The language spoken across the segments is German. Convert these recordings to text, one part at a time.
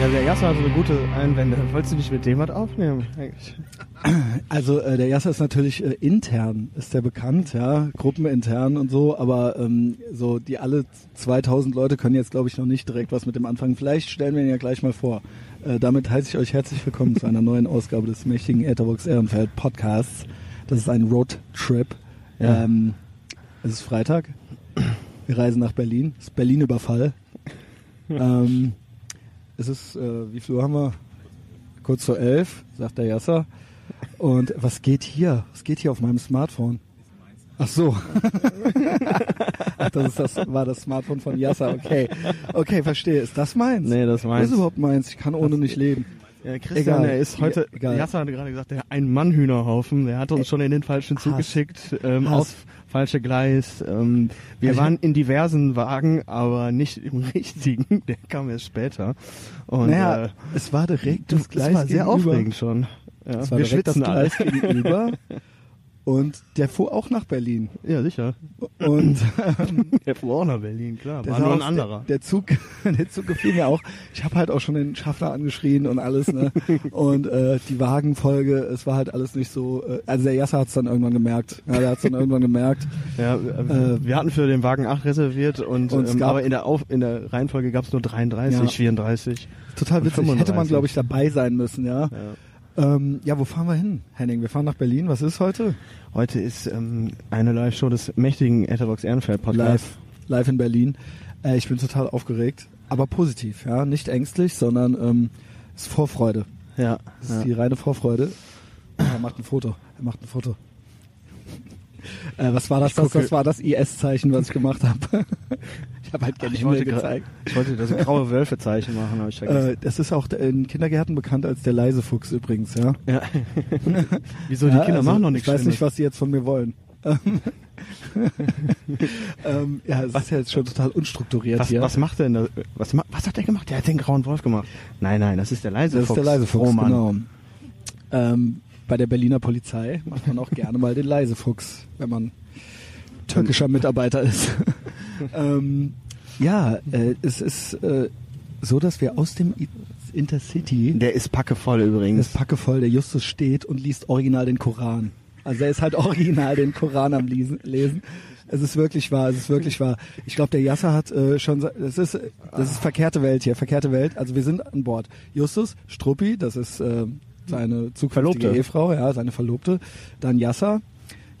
Ja, der Jasser hat so eine gute Einwände. Wolltest du nicht mit dem was aufnehmen? Eigentlich? Also äh, der Jasser ist natürlich äh, intern, ist der bekannt, ja, gruppenintern und so, aber ähm, so die alle 2000 Leute können jetzt, glaube ich, noch nicht direkt was mit dem anfangen. Vielleicht stellen wir ihn ja gleich mal vor. Äh, damit heiße ich euch herzlich willkommen zu einer neuen Ausgabe des mächtigen Etherbox Ehrenfeld Podcasts. Das ist ein Roadtrip. Ja. Ähm, es ist Freitag. Wir reisen nach Berlin. Es ist Berlin-Überfall. ähm, es ist, äh, wie viel Uhr haben wir? Kurz vor elf, sagt der Jasser. Und was geht hier? Was geht hier auf meinem Smartphone? Ach so. Ach, das, ist das war das Smartphone von Yasser. Okay. Okay, verstehe. Ist das meins? Nee, das Was meins. ist überhaupt meins? Ich kann ohne nicht leben. Ja, Christian, Egal. der ist heute, egal. Jasser hatte gerade gesagt, der ein Mannhühnerhaufen, der hat uns schon in den falschen Zug geschickt, ähm, Hass. Falsche Gleis. Ähm, wir Also- waren in diversen Wagen, aber nicht im richtigen, der kam erst später. Und naja, äh, es war direkt das Gleis war sehr gegenüber. aufregend schon. Ja, Es wir schwitzen alle. Gleis gegenüber. Und der fuhr auch nach Berlin. Ja, sicher. Und ähm, Der fuhr auch nach Berlin, klar. der War nur ein anderer. Der, der Zug, der Zug gefiel mir auch. Ich habe halt auch schon den Schaffner angeschrien und alles, ne? Und äh, die Wagenfolge, es war halt alles nicht so. Äh, also der Jasser hat es dann irgendwann gemerkt. Ja, der hat es dann irgendwann gemerkt. Ja, äh, wir hatten für den Wagen 8 reserviert und, Und ähm, gab- aber in der, Auf in der Reihenfolge gab es nur 33, Ja. 34. Total witzig. Hätte man, 35. glaube ich, dabei sein müssen, ja. Ja. Ähm, ja, wo fahren wir hin, Henning? Wir fahren nach Berlin. Was ist heute? Heute ist ähm, eine Live-Show des mächtigen Etherbox Ehrenfeld Podcasts. Live, live in Berlin. Äh, ich bin total aufgeregt, aber positiv, ja. Nicht ängstlich, sondern ähm, es ist Vorfreude. Ja. Das ist ja. die reine Vorfreude. Er macht ein Foto. Er macht ein Foto. Äh, was war das? Das, das war das IS-Zeichen, was ich gemacht habe. ich habe halt gerne ich, Himmel wollte gezeigt. ich wollte das graue Wölfe-Zeichen machen, habe ich vergessen. Äh, das ist auch in Kindergärten bekannt als der leise Fuchs übrigens, ja. ja. Wieso, die Ja, Kinder also, machen noch nichts Ich weiß nicht, was sie jetzt von mir wollen. ähm, ja, es ist ja jetzt schon total unstrukturiert was, hier. was macht denn was, was hat der gemacht? Der hat den grauen Wolf gemacht. Nein, nein, das ist der leise das Fuchs. ist der leise Fuchs, Oh, Mann. genau. Ähm, bei der Berliner Polizei macht man auch gerne mal den leise Fuchs, wenn man türkischer Mitarbeiter ist. ähm, ja, äh, es ist äh, so, dass wir aus dem I- Intercity Der ist packevoll übrigens. ist packevoll, der Justus steht und liest original den Koran. Also er ist halt original den Koran am Lesen. lesen. Es ist wirklich wahr, es ist wirklich wahr. Ich glaube, der Yasser hat äh, schon, das ist, das ist verkehrte Welt hier, verkehrte Welt. Also wir sind an Bord. Justus, Struppi, das ist äh, seine zukünftige Verlobte. Ehefrau, ja, seine Verlobte. Dann Yasser,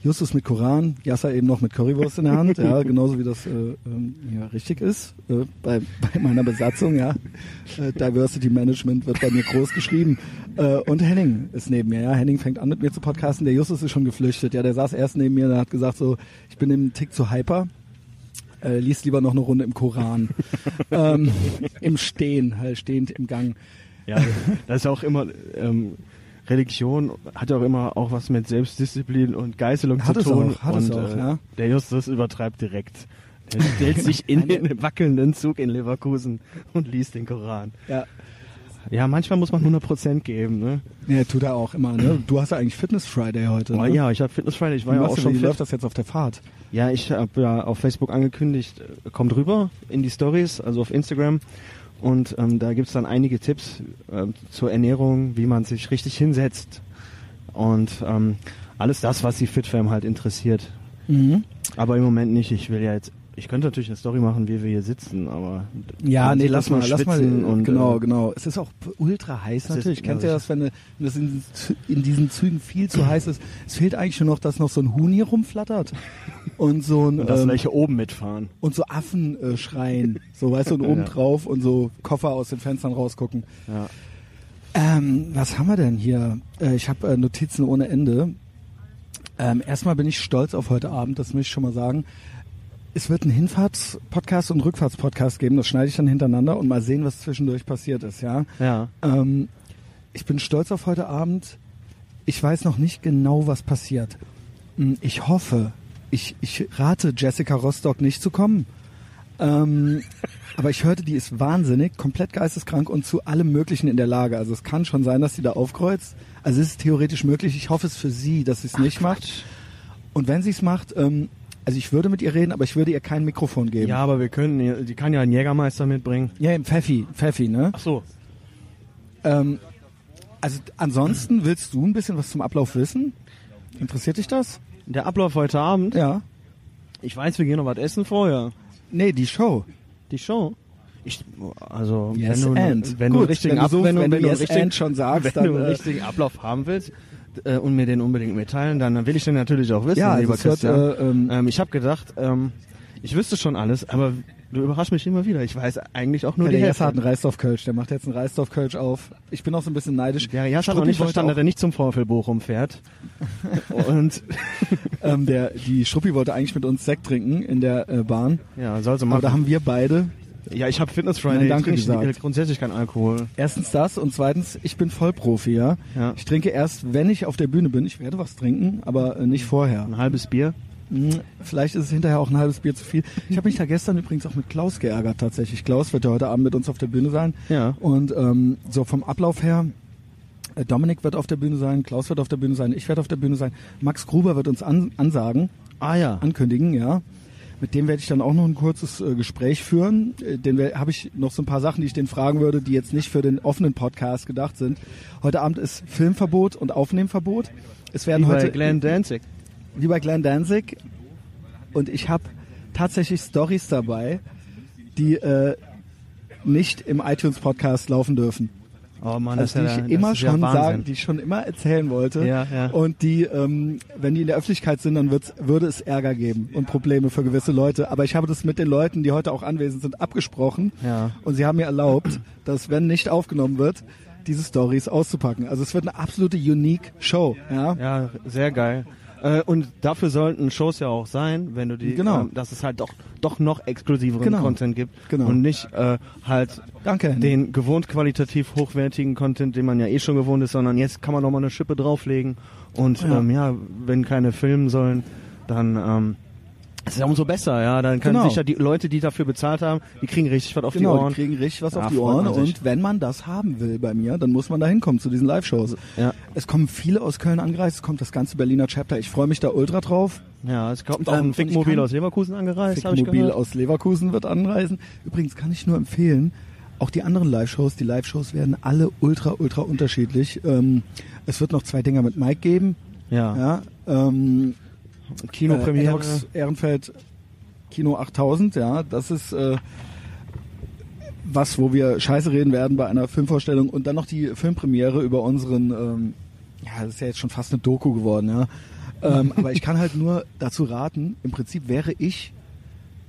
Justus mit Koran, Yasser eben noch mit Currywurst in der Hand, ja, genauso wie das äh, ähm, ja, richtig ist äh, bei, bei meiner Besatzung, ja. Äh, Diversity Management wird bei mir groß geschrieben. Äh, und Henning ist neben mir, ja. Henning fängt an mit mir zu podcasten. Der Justus ist schon geflüchtet, ja. Der saß erst neben mir, der hat gesagt so, ich bin im Tick zu hyper. Äh, liest lieber noch eine Runde im Koran. ähm, Im Stehen, halt stehend im Gang. Ja, das ist auch immer, ähm, Religion hat ja auch immer auch was mit Selbstdisziplin und Geißelung Hat zu tun. auch, hat und, es auch, äh, ja. Der Justus übertreibt direkt. Er stellt sich in den wackelnden Zug in Leverkusen und liest den Koran. Ja. Ja, manchmal muss man 100% geben, ne? Nee, tut er auch immer, ne? Du hast ja eigentlich Fitness Friday heute, Oh, ne? ja, ich habe Fitness Friday, ich war Wie, ja auch schon wie läuft das jetzt auf der Fahrt? Ja, ich habe ja auf Facebook angekündigt, äh, kommt rüber in die Stories, also auf Instagram. Und ähm, da gibt's dann einige Tipps ähm, zur Ernährung, wie man sich richtig hinsetzt. Und ähm, alles das, was die FitFam halt interessiert. Mhm. Aber im Moment nicht. Ich will ja jetzt, ich könnte natürlich eine Story machen, wie wir hier sitzen, aber Ja, nee, lass mal, lass mal. Und, genau, äh, genau. Es ist auch ultra heiß ist- natürlich. ja, Kennt ihr das, wenn, wenn das in, in diesen Zügen viel zu heiß ist? Es fehlt eigentlich nur noch, dass noch so ein Huhn hier rumflattert und so ein Und dass ähm, welche oben mitfahren. und so Affen äh, schreien, so weißt du, und oben Ja. drauf und so Koffer aus den Fenstern rausgucken. Ja. Ähm, was haben wir denn hier? Äh, ich habe äh, Notizen ohne Ende. Ähm, erstmal bin ich stolz auf heute Abend, das möchte ich schon mal sagen. Es wird einen Hinfahrts-Podcast und Rückfahrts-Podcast geben, das schneide ich dann hintereinander und mal sehen, was zwischendurch passiert ist, ja. Ja. Ähm, ich bin stolz auf heute Abend. Ich weiß noch nicht genau, was passiert. Hm, Ich hoffe, ich, ich rate Jessica Rostock nicht zu kommen. Ähm, aber ich hörte, die ist wahnsinnig, komplett geisteskrank und zu allem Möglichen in der Lage. Also es kann schon sein, dass sie da aufkreuzt. Also es ist theoretisch möglich. Ich hoffe es für sie, dass sie es nicht macht. Und wenn sie es macht, ähm, also ich würde mit ihr reden, aber ich würde ihr kein Mikrofon geben. Ja, aber wir können, die kann ja einen Jägermeister mitbringen. Ja, im Pfeffi, Pfeffi, ne? Ach so. Ähm, also ansonsten willst du ein bisschen was zum Ablauf wissen? Interessiert dich das? Der Ablauf heute Abend? Ja. Ich weiß, wir gehen noch was essen vorher. Nee, die Show. Die Show? Ich, also, Yes wenn du, and. wenn Gut, du einen richtigen wenn du so- wenn du, wenn du wenn du einen yes richtigen, and schon sagst, wenn dann, du einen äh, richtigen Ablauf haben willst äh, und mir den unbedingt mitteilen, dann will ich den natürlich auch wissen, Ja, also lieber wird, Christian. äh, ähm, ähm, ich habe gedacht, ähm, ich wüsste schon alles, aber du überraschst mich immer wieder. Ich weiß eigentlich auch nur Ja, die der. Jassa hat einen Reisdorf-Kölsch. Der macht jetzt einen Reisdorf-Kölsch auf. Ich bin auch so ein bisschen neidisch. Der Jas hat noch nicht verstanden, dass er nicht zum VfL Bochum fährt. und ähm, der, die Struppi wollte eigentlich mit uns Sekt trinken in der äh, Bahn. ja, soll sie Aber da machen. haben wir beide Ja, ich habe Fitness Friday. Nein, danke ich trinke gesagt. grundsätzlich kein Alkohol. erstens das und zweitens, ich bin Vollprofi, ja. Ja. Ich trinke erst, wenn ich auf der Bühne bin. Ich werde was trinken, aber äh, nicht vorher. Ein halbes Bier. Hm, Vielleicht ist es hinterher auch ein halbes Bier zu viel. Ich habe mich da gestern übrigens auch mit Klaus geärgert tatsächlich. Klaus wird ja heute Abend mit uns auf der Bühne sein. Ja. Und ähm, so vom Ablauf her, äh, Dominik wird auf der Bühne sein, Klaus wird auf der Bühne sein, ich werde auf der Bühne sein. Max Gruber wird uns an, ansagen, Ah ja. ankündigen, ja. Mit dem werde ich dann auch noch ein kurzes äh, Gespräch führen. Äh, den habe ich noch so ein paar Sachen, die ich den fragen würde, die jetzt nicht für den offenen Podcast gedacht sind. Heute Abend ist Filmverbot und Aufnehmverbot. Es werden Wie heute bei Glenn Danzig. wie bei Glenn Danzig. Und ich habe tatsächlich Stories dabei, die äh, nicht im iTunes Podcast laufen dürfen. Oh Mann, Also das die ist ja, ich immer ja schon Wahnsinn. sagen, die ich schon immer erzählen wollte. Ja, ja. Und die, ähm, wenn die in der Öffentlichkeit sind, dann wird's, würde es Ärger geben und Probleme für gewisse Leute. Aber ich habe das mit den Leuten, die heute auch anwesend sind, abgesprochen. Ja. Und sie haben mir erlaubt, dass wenn nicht aufgenommen wird, diese Stories auszupacken. Also es wird eine absolute unique Show. Ja. Ja, sehr geil. Äh, und dafür sollten Shows ja auch sein, wenn du die, Genau. ähm, dass es halt doch, doch noch exklusiveren Genau. Content gibt Genau. und nicht äh, halt Danke. Den gewohnt qualitativ hochwertigen Content, den man ja eh schon gewohnt ist, sondern jetzt kann man noch mal eine Schippe drauflegen und Ja. ähm, ja, wenn keine filmen sollen, dann ähm, ist es ja umso besser, ja, dann können Genau. sich ja die Leute, die dafür bezahlt haben, die kriegen richtig was auf Genau, die Ohren. die kriegen richtig was Ja, auf die Ohren. Und wenn man das haben will bei mir, dann muss man da hinkommen zu diesen Live-Shows. Ja. Es kommen viele aus Köln angereist, es kommt das ganze Berliner Chapter. Ich freue mich da ultra drauf. ja, es kommt auch Ähm, ein Fickmobil aus Leverkusen angereist, Fickmobil aus Leverkusen wird anreisen. Übrigens kann ich nur empfehlen, auch die anderen Live-Shows, die Live-Shows werden alle ultra, ultra unterschiedlich. Ähm, es wird noch zwei Dinger mit Mike geben. Ja, Ja, ähm, Kinopremiere. Äh, Ehrenfeld Kino 8000, ja, das ist äh, was, wo wir Scheiße reden werden bei einer Filmvorstellung und dann noch die Filmpremiere über unseren, ähm, ja, das ist ja jetzt schon fast eine Doku geworden, ja. Ähm, aber ich kann halt nur dazu raten, im Prinzip wäre ich,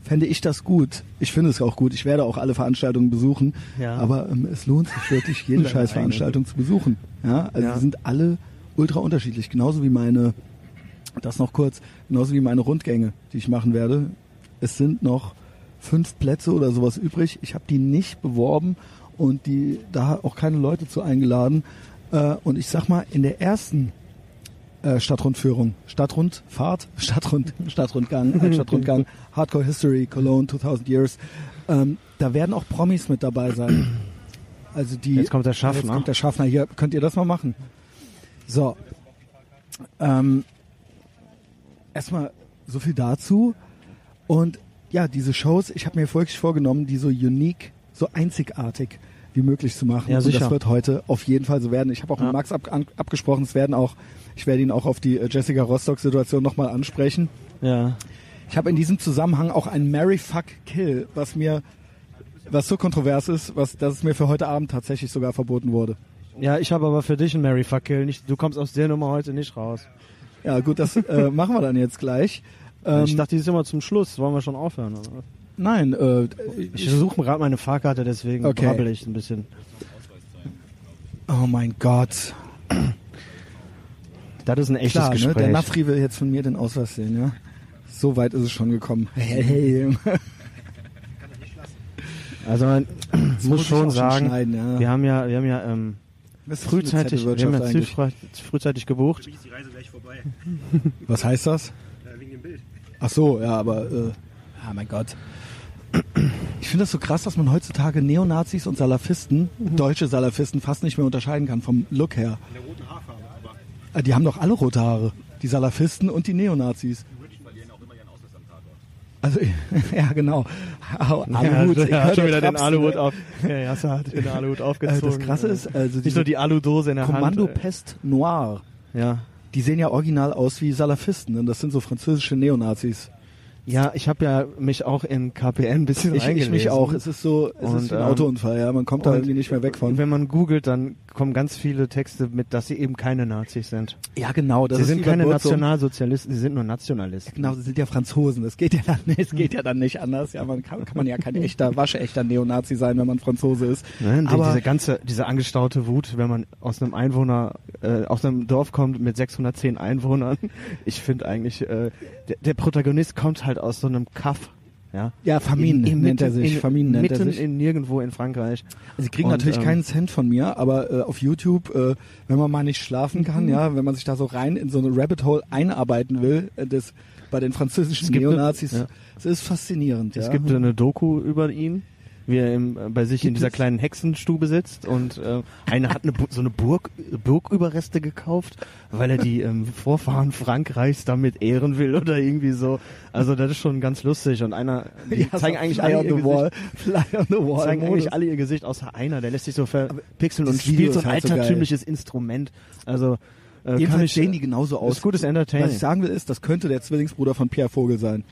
fände ich das gut. Ich finde es auch gut. Ich werde auch alle Veranstaltungen besuchen. Ja. Aber ähm, es lohnt sich wirklich, jede Deine Scheißveranstaltung zu besuchen. Ja, also Ja. die sind alle ultra unterschiedlich. Genauso wie meine, das noch kurz, genauso wie meine Rundgänge, die ich machen werde. Es sind noch fünf Plätze oder sowas übrig. Ich habe die nicht beworben und die da auch keine Leute zu eingeladen. Äh, und ich sag mal, in der ersten äh, Stadtrundführung, Stadtrundfahrt, Stadtrund, Stadtrundgang, Stadtrundgang, Hardcore History, Cologne, 2000 Years, ähm, da werden auch Promis mit dabei sein. Also die, Jetzt kommt der Schaffner. Jetzt kommt der Schaffner. Hier, könnt ihr das mal machen? So. Ähm, erstmal so viel dazu. Und ja, diese Shows, ich habe mir wirklich vorgenommen, die so unique, so einzigartig wie möglich zu machen. Ja, Und sicher. das wird heute auf jeden Fall so werden. Ich habe auch Ja. mit Max ab, an, abgesprochen, es werden auch, ich werde ihn auch auf die äh, Jessica Rostock-Situation nochmal ansprechen. Ja. Ich habe in diesem Zusammenhang auch ein Mary Fuck Kill, was mir, was so kontrovers ist, was, dass es mir für heute Abend tatsächlich sogar verboten wurde. Ja, ich habe aber für dich einen Mary Fuck Kill. Nicht, du kommst aus der Nummer heute nicht raus. Ja, gut, das äh, machen wir dann jetzt gleich. Ähm, ich dachte, die ist immer zum Schluss. Wollen wir schon aufhören? Oder? nein, äh, Ich suche gerade meine Fahrkarte, deswegen Okay. brabbel ich ein bisschen. oh mein Gott. Das ist ein echtes Klar, ne? Gespräch. der Nafri will jetzt von mir den Ausweis sehen, ja. So weit ist es schon gekommen. Hey, hey. also man muss muss schon schon sagen, schneiden, ja. wir haben ja, wir haben ja ähm, frühzeitig, wir haben ja frühzeitig gebucht. Die. Was heißt das? Äh, wegen dem Bild. Ach so, ja, aber, äh, ah mein Gott. Ich finde das so krass, dass man heutzutage Neonazis und Salafisten, deutsche Salafisten, fast nicht mehr unterscheiden kann vom Look her. In der roten Haarfarbe. Aber Äh, Die haben doch alle rote Haare. Die Salafisten und die Neonazis. die verlieren auch immer ihren Ausweis am Tatort. Also, ja, genau. Aluhut, ich ja, hat schon wieder den Trapsen, Aluhut ne? auf. Ja, Jasse hat den Aluhut Äh, aufgezogen. Das Krasse ist, also nicht diese nur die Aludose in der Kommando Hand. Pest Noir, Ja. Die sehen ja original aus wie Salafisten. Denn das sind so französische Neonazis. Ja, ich habe ja mich auch in KPN ein bisschen Ich, ich reingelesen. mich auch. Es ist so, es Und, ist wie ein ähm, Autounfall. Ja, man kommt da irgendwie nicht mehr weg von. Wenn man googelt, dann kommen ganz viele Texte mit, dass sie eben keine Nazis sind. Ja, genau. Sie sind keine. Nationalsozialisten, sie sind nur Nationalisten. Genau, sie sind ja Franzosen. Das geht ja dann, es geht ja dann nicht anders. Ja, man kann, kann man ja kein echter, waschechter Neonazi sein, wenn man Franzose ist. Ne? Die, Aber diese ganze, diese angestaute Wut, wenn man aus einem Einwohner, äh, aus einem Dorf kommt mit 610 Einwohnern. Ich finde eigentlich, äh, der, der Protagonist kommt halt aus so einem Kaff. Ja, ja, Famine In- in nennt er sich. in- nennt er mitten sich. in nirgendwo in Frankreich. Sie kriegen Und, natürlich ähm, keinen Cent von mir, aber äh, auf YouTube, äh, wenn man mal nicht schlafen kann, Mhm. ja, wenn man sich da so rein in so eine Rabbit Hole einarbeiten will, äh, das bei den französischen gibt eine- Neonazis, ja. es ist faszinierend. Es ja. gibt eine Doku über ihn, wie er im, äh, bei sich in dieser es? kleinen Hexenstube sitzt und äh, einer hat eine, so eine Burg, Burgüberreste gekauft, weil er die ähm, Vorfahren Frankreichs damit ehren will oder irgendwie so. Also das ist schon ganz lustig und einer, die Ja, zeigen so eigentlich alle ihr Gesicht, Fly on the Wall. zeigen Modus. eigentlich alle ihr Gesicht außer einer, der lässt sich so verpixeln und spielt so ein halt so altertümliches Instrument. Also äh, Jedenfalls sehen die genauso aus. ist gutes Was Entertainment. ich sagen will, ist, das könnte der Zwillingsbruder von Pierre Vogel sein.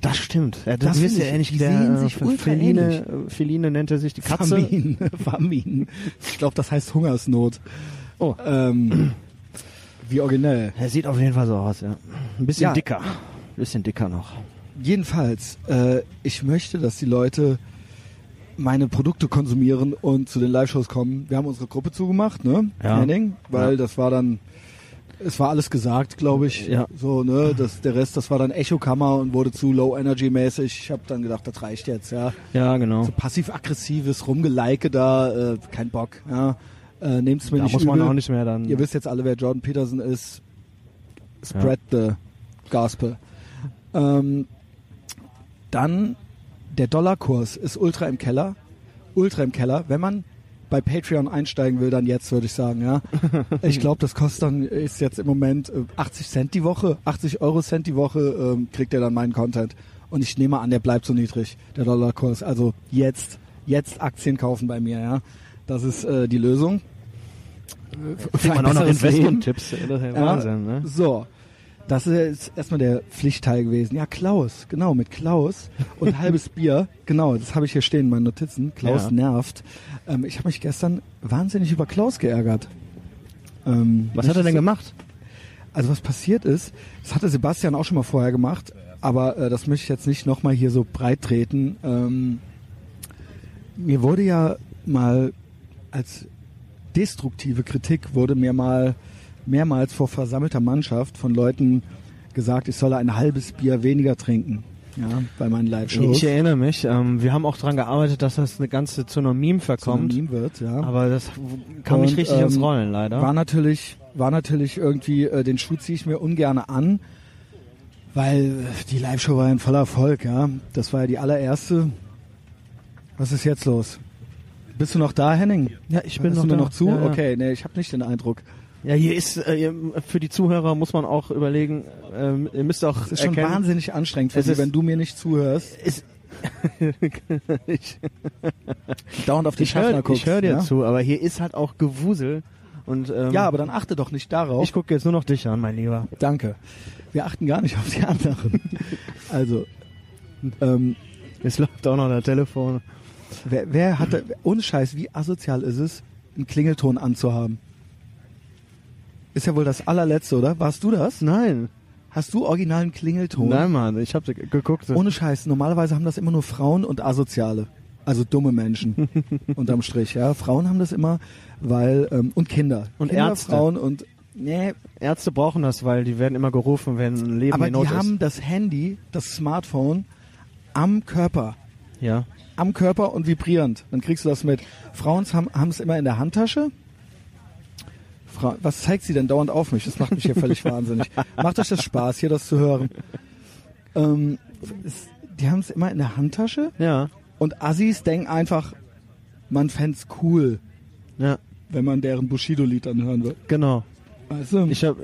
Das stimmt. Ja, Das das ist ja ich. ähnlich Die der äh, Feline, äh, Feline nennt er sich die Katze. Famin. Famin. Ich glaube, das heißt Hungersnot. Oh. Ähm, wie originell. Er sieht auf jeden Fall so aus, ja. Ein bisschen Ja. dicker. Ein bisschen dicker noch. Jedenfalls, äh, ich möchte, dass die Leute meine Produkte konsumieren und zu den Live-Shows kommen. Wir haben unsere Gruppe zugemacht, ne? Ja. Henning, weil Ja. das war dann, es war alles gesagt, glaube ich. Ja. So, ne? Das, der Rest, das war dann Echokammer und wurde zu Low-Energy-mäßig. Ich habe dann gedacht, das reicht jetzt, ja. Ja, genau. So passiv-aggressives Rumgeleike da, äh, kein Bock, ja. Äh, nehmt's mir Da nicht muss man übel. auch nicht mehr dann. Ihr wisst jetzt alle, wer Jordan Peterson ist. Spread the gospel. Ähm, dann der Dollarkurs ist ultra im Keller. Ultra im Keller. Wenn man bei Patreon einsteigen will, dann jetzt, würde ich sagen, ja. Ich glaube, das kostet dann, ist jetzt im Moment äh, 80 Cent die Woche, 80 Euro Cent die Woche, ähm, kriegt er dann meinen Content. Und ich nehme an, der bleibt so niedrig, der Dollarkurs. Also jetzt, jetzt Aktien kaufen bei mir, ja. Das ist äh, die Lösung. kriegt man auch noch. Investment-Tipps. Ja, Wahnsinn, ne? So. Das ist erstmal der Pflichtteil gewesen. Ja, Klaus, genau, mit Klaus und halbes Bier. Genau, das habe ich hier stehen in meinen Notizen. Klaus Ja. nervt. Ähm, ich habe mich gestern wahnsinnig über Klaus geärgert. Ähm, Was hat er denn gemacht? Also was passiert ist, das hatte Sebastian auch schon mal vorher gemacht, aber äh, das möchte ich jetzt nicht nochmal hier so breit treten. Ähm, mir wurde ja mal als destruktive Kritik wurde mir mal mehrmals vor versammelter Mannschaft von Leuten gesagt, ich solle ein halbes Bier weniger trinken. Ja, bei meinen Live-Shows. Ich erinnere mich. Ähm, wir haben auch daran gearbeitet, dass das eine ganze zu einem Meme Zu verkommt. einem Meme wird, ja. Aber das kam nicht richtig ins ähm, Rollen, leider. War natürlich, war natürlich irgendwie, äh, den Schuh ziehe ich mir ungern an, weil äh, die Live-Show war ein voller Erfolg, ja. Das war ja die allererste. Was ist jetzt los? Bist du noch da, Henning? ja, ich Hörst du mir da. noch zu? Ja, ja. Okay, nee, ich habe nicht den Eindruck. Ja, hier ist äh, für die Zuhörer muss man auch überlegen. Ähm, ihr müsst auch Es ist schon erkennen, wahnsinnig anstrengend für Es ist- wenn du mir nicht zuhörst, Ist, ich dauernd auf die ich höre Schaffner guckst. ich hör dir ja? zu, aber hier ist halt auch Gewusel. Und, ähm, Ja, aber dann achte doch nicht darauf. ich gucke jetzt nur noch dich an, mein Lieber. Danke. Wir achten gar nicht auf die anderen. also, ähm, Jetzt läuft auch noch der Telefon. Wer, wer hatte, ohne Scheiß, wie asozial ist es, einen Klingelton anzuhaben? Ist ja wohl das allerletzte, oder? Warst du das? Nein, Hast du originalen Klingelton? nein, Mann, ich habe geguckt. Ohne Scheiß. Normalerweise haben das immer nur Frauen und Asoziale. Also dumme Menschen. unterm Strich, ja. Frauen haben das immer, weil, ähm, und Kinder. Und Kinder, Ärzte. Frauen und, nee, Ärzte brauchen das, weil die werden immer gerufen, wenn ein Leben aber in die Not haben ist. das Handy, das Smartphone am Körper. Ja. am Körper und vibrierend. Dann kriegst du das mit. Frauen haben haben es immer in der Handtasche. Fra Was zeigt sie denn dauernd auf mich? Das macht mich hier völlig wahnsinnig. Macht euch das Spaß, hier das zu hören? Ähm, es, die haben es immer in der Handtasche Ja. und Assis denken einfach, man fänd's cool, Ja. wenn man deren Bushido-Lied dann hören wird. Genau. Weißt du? Ich habe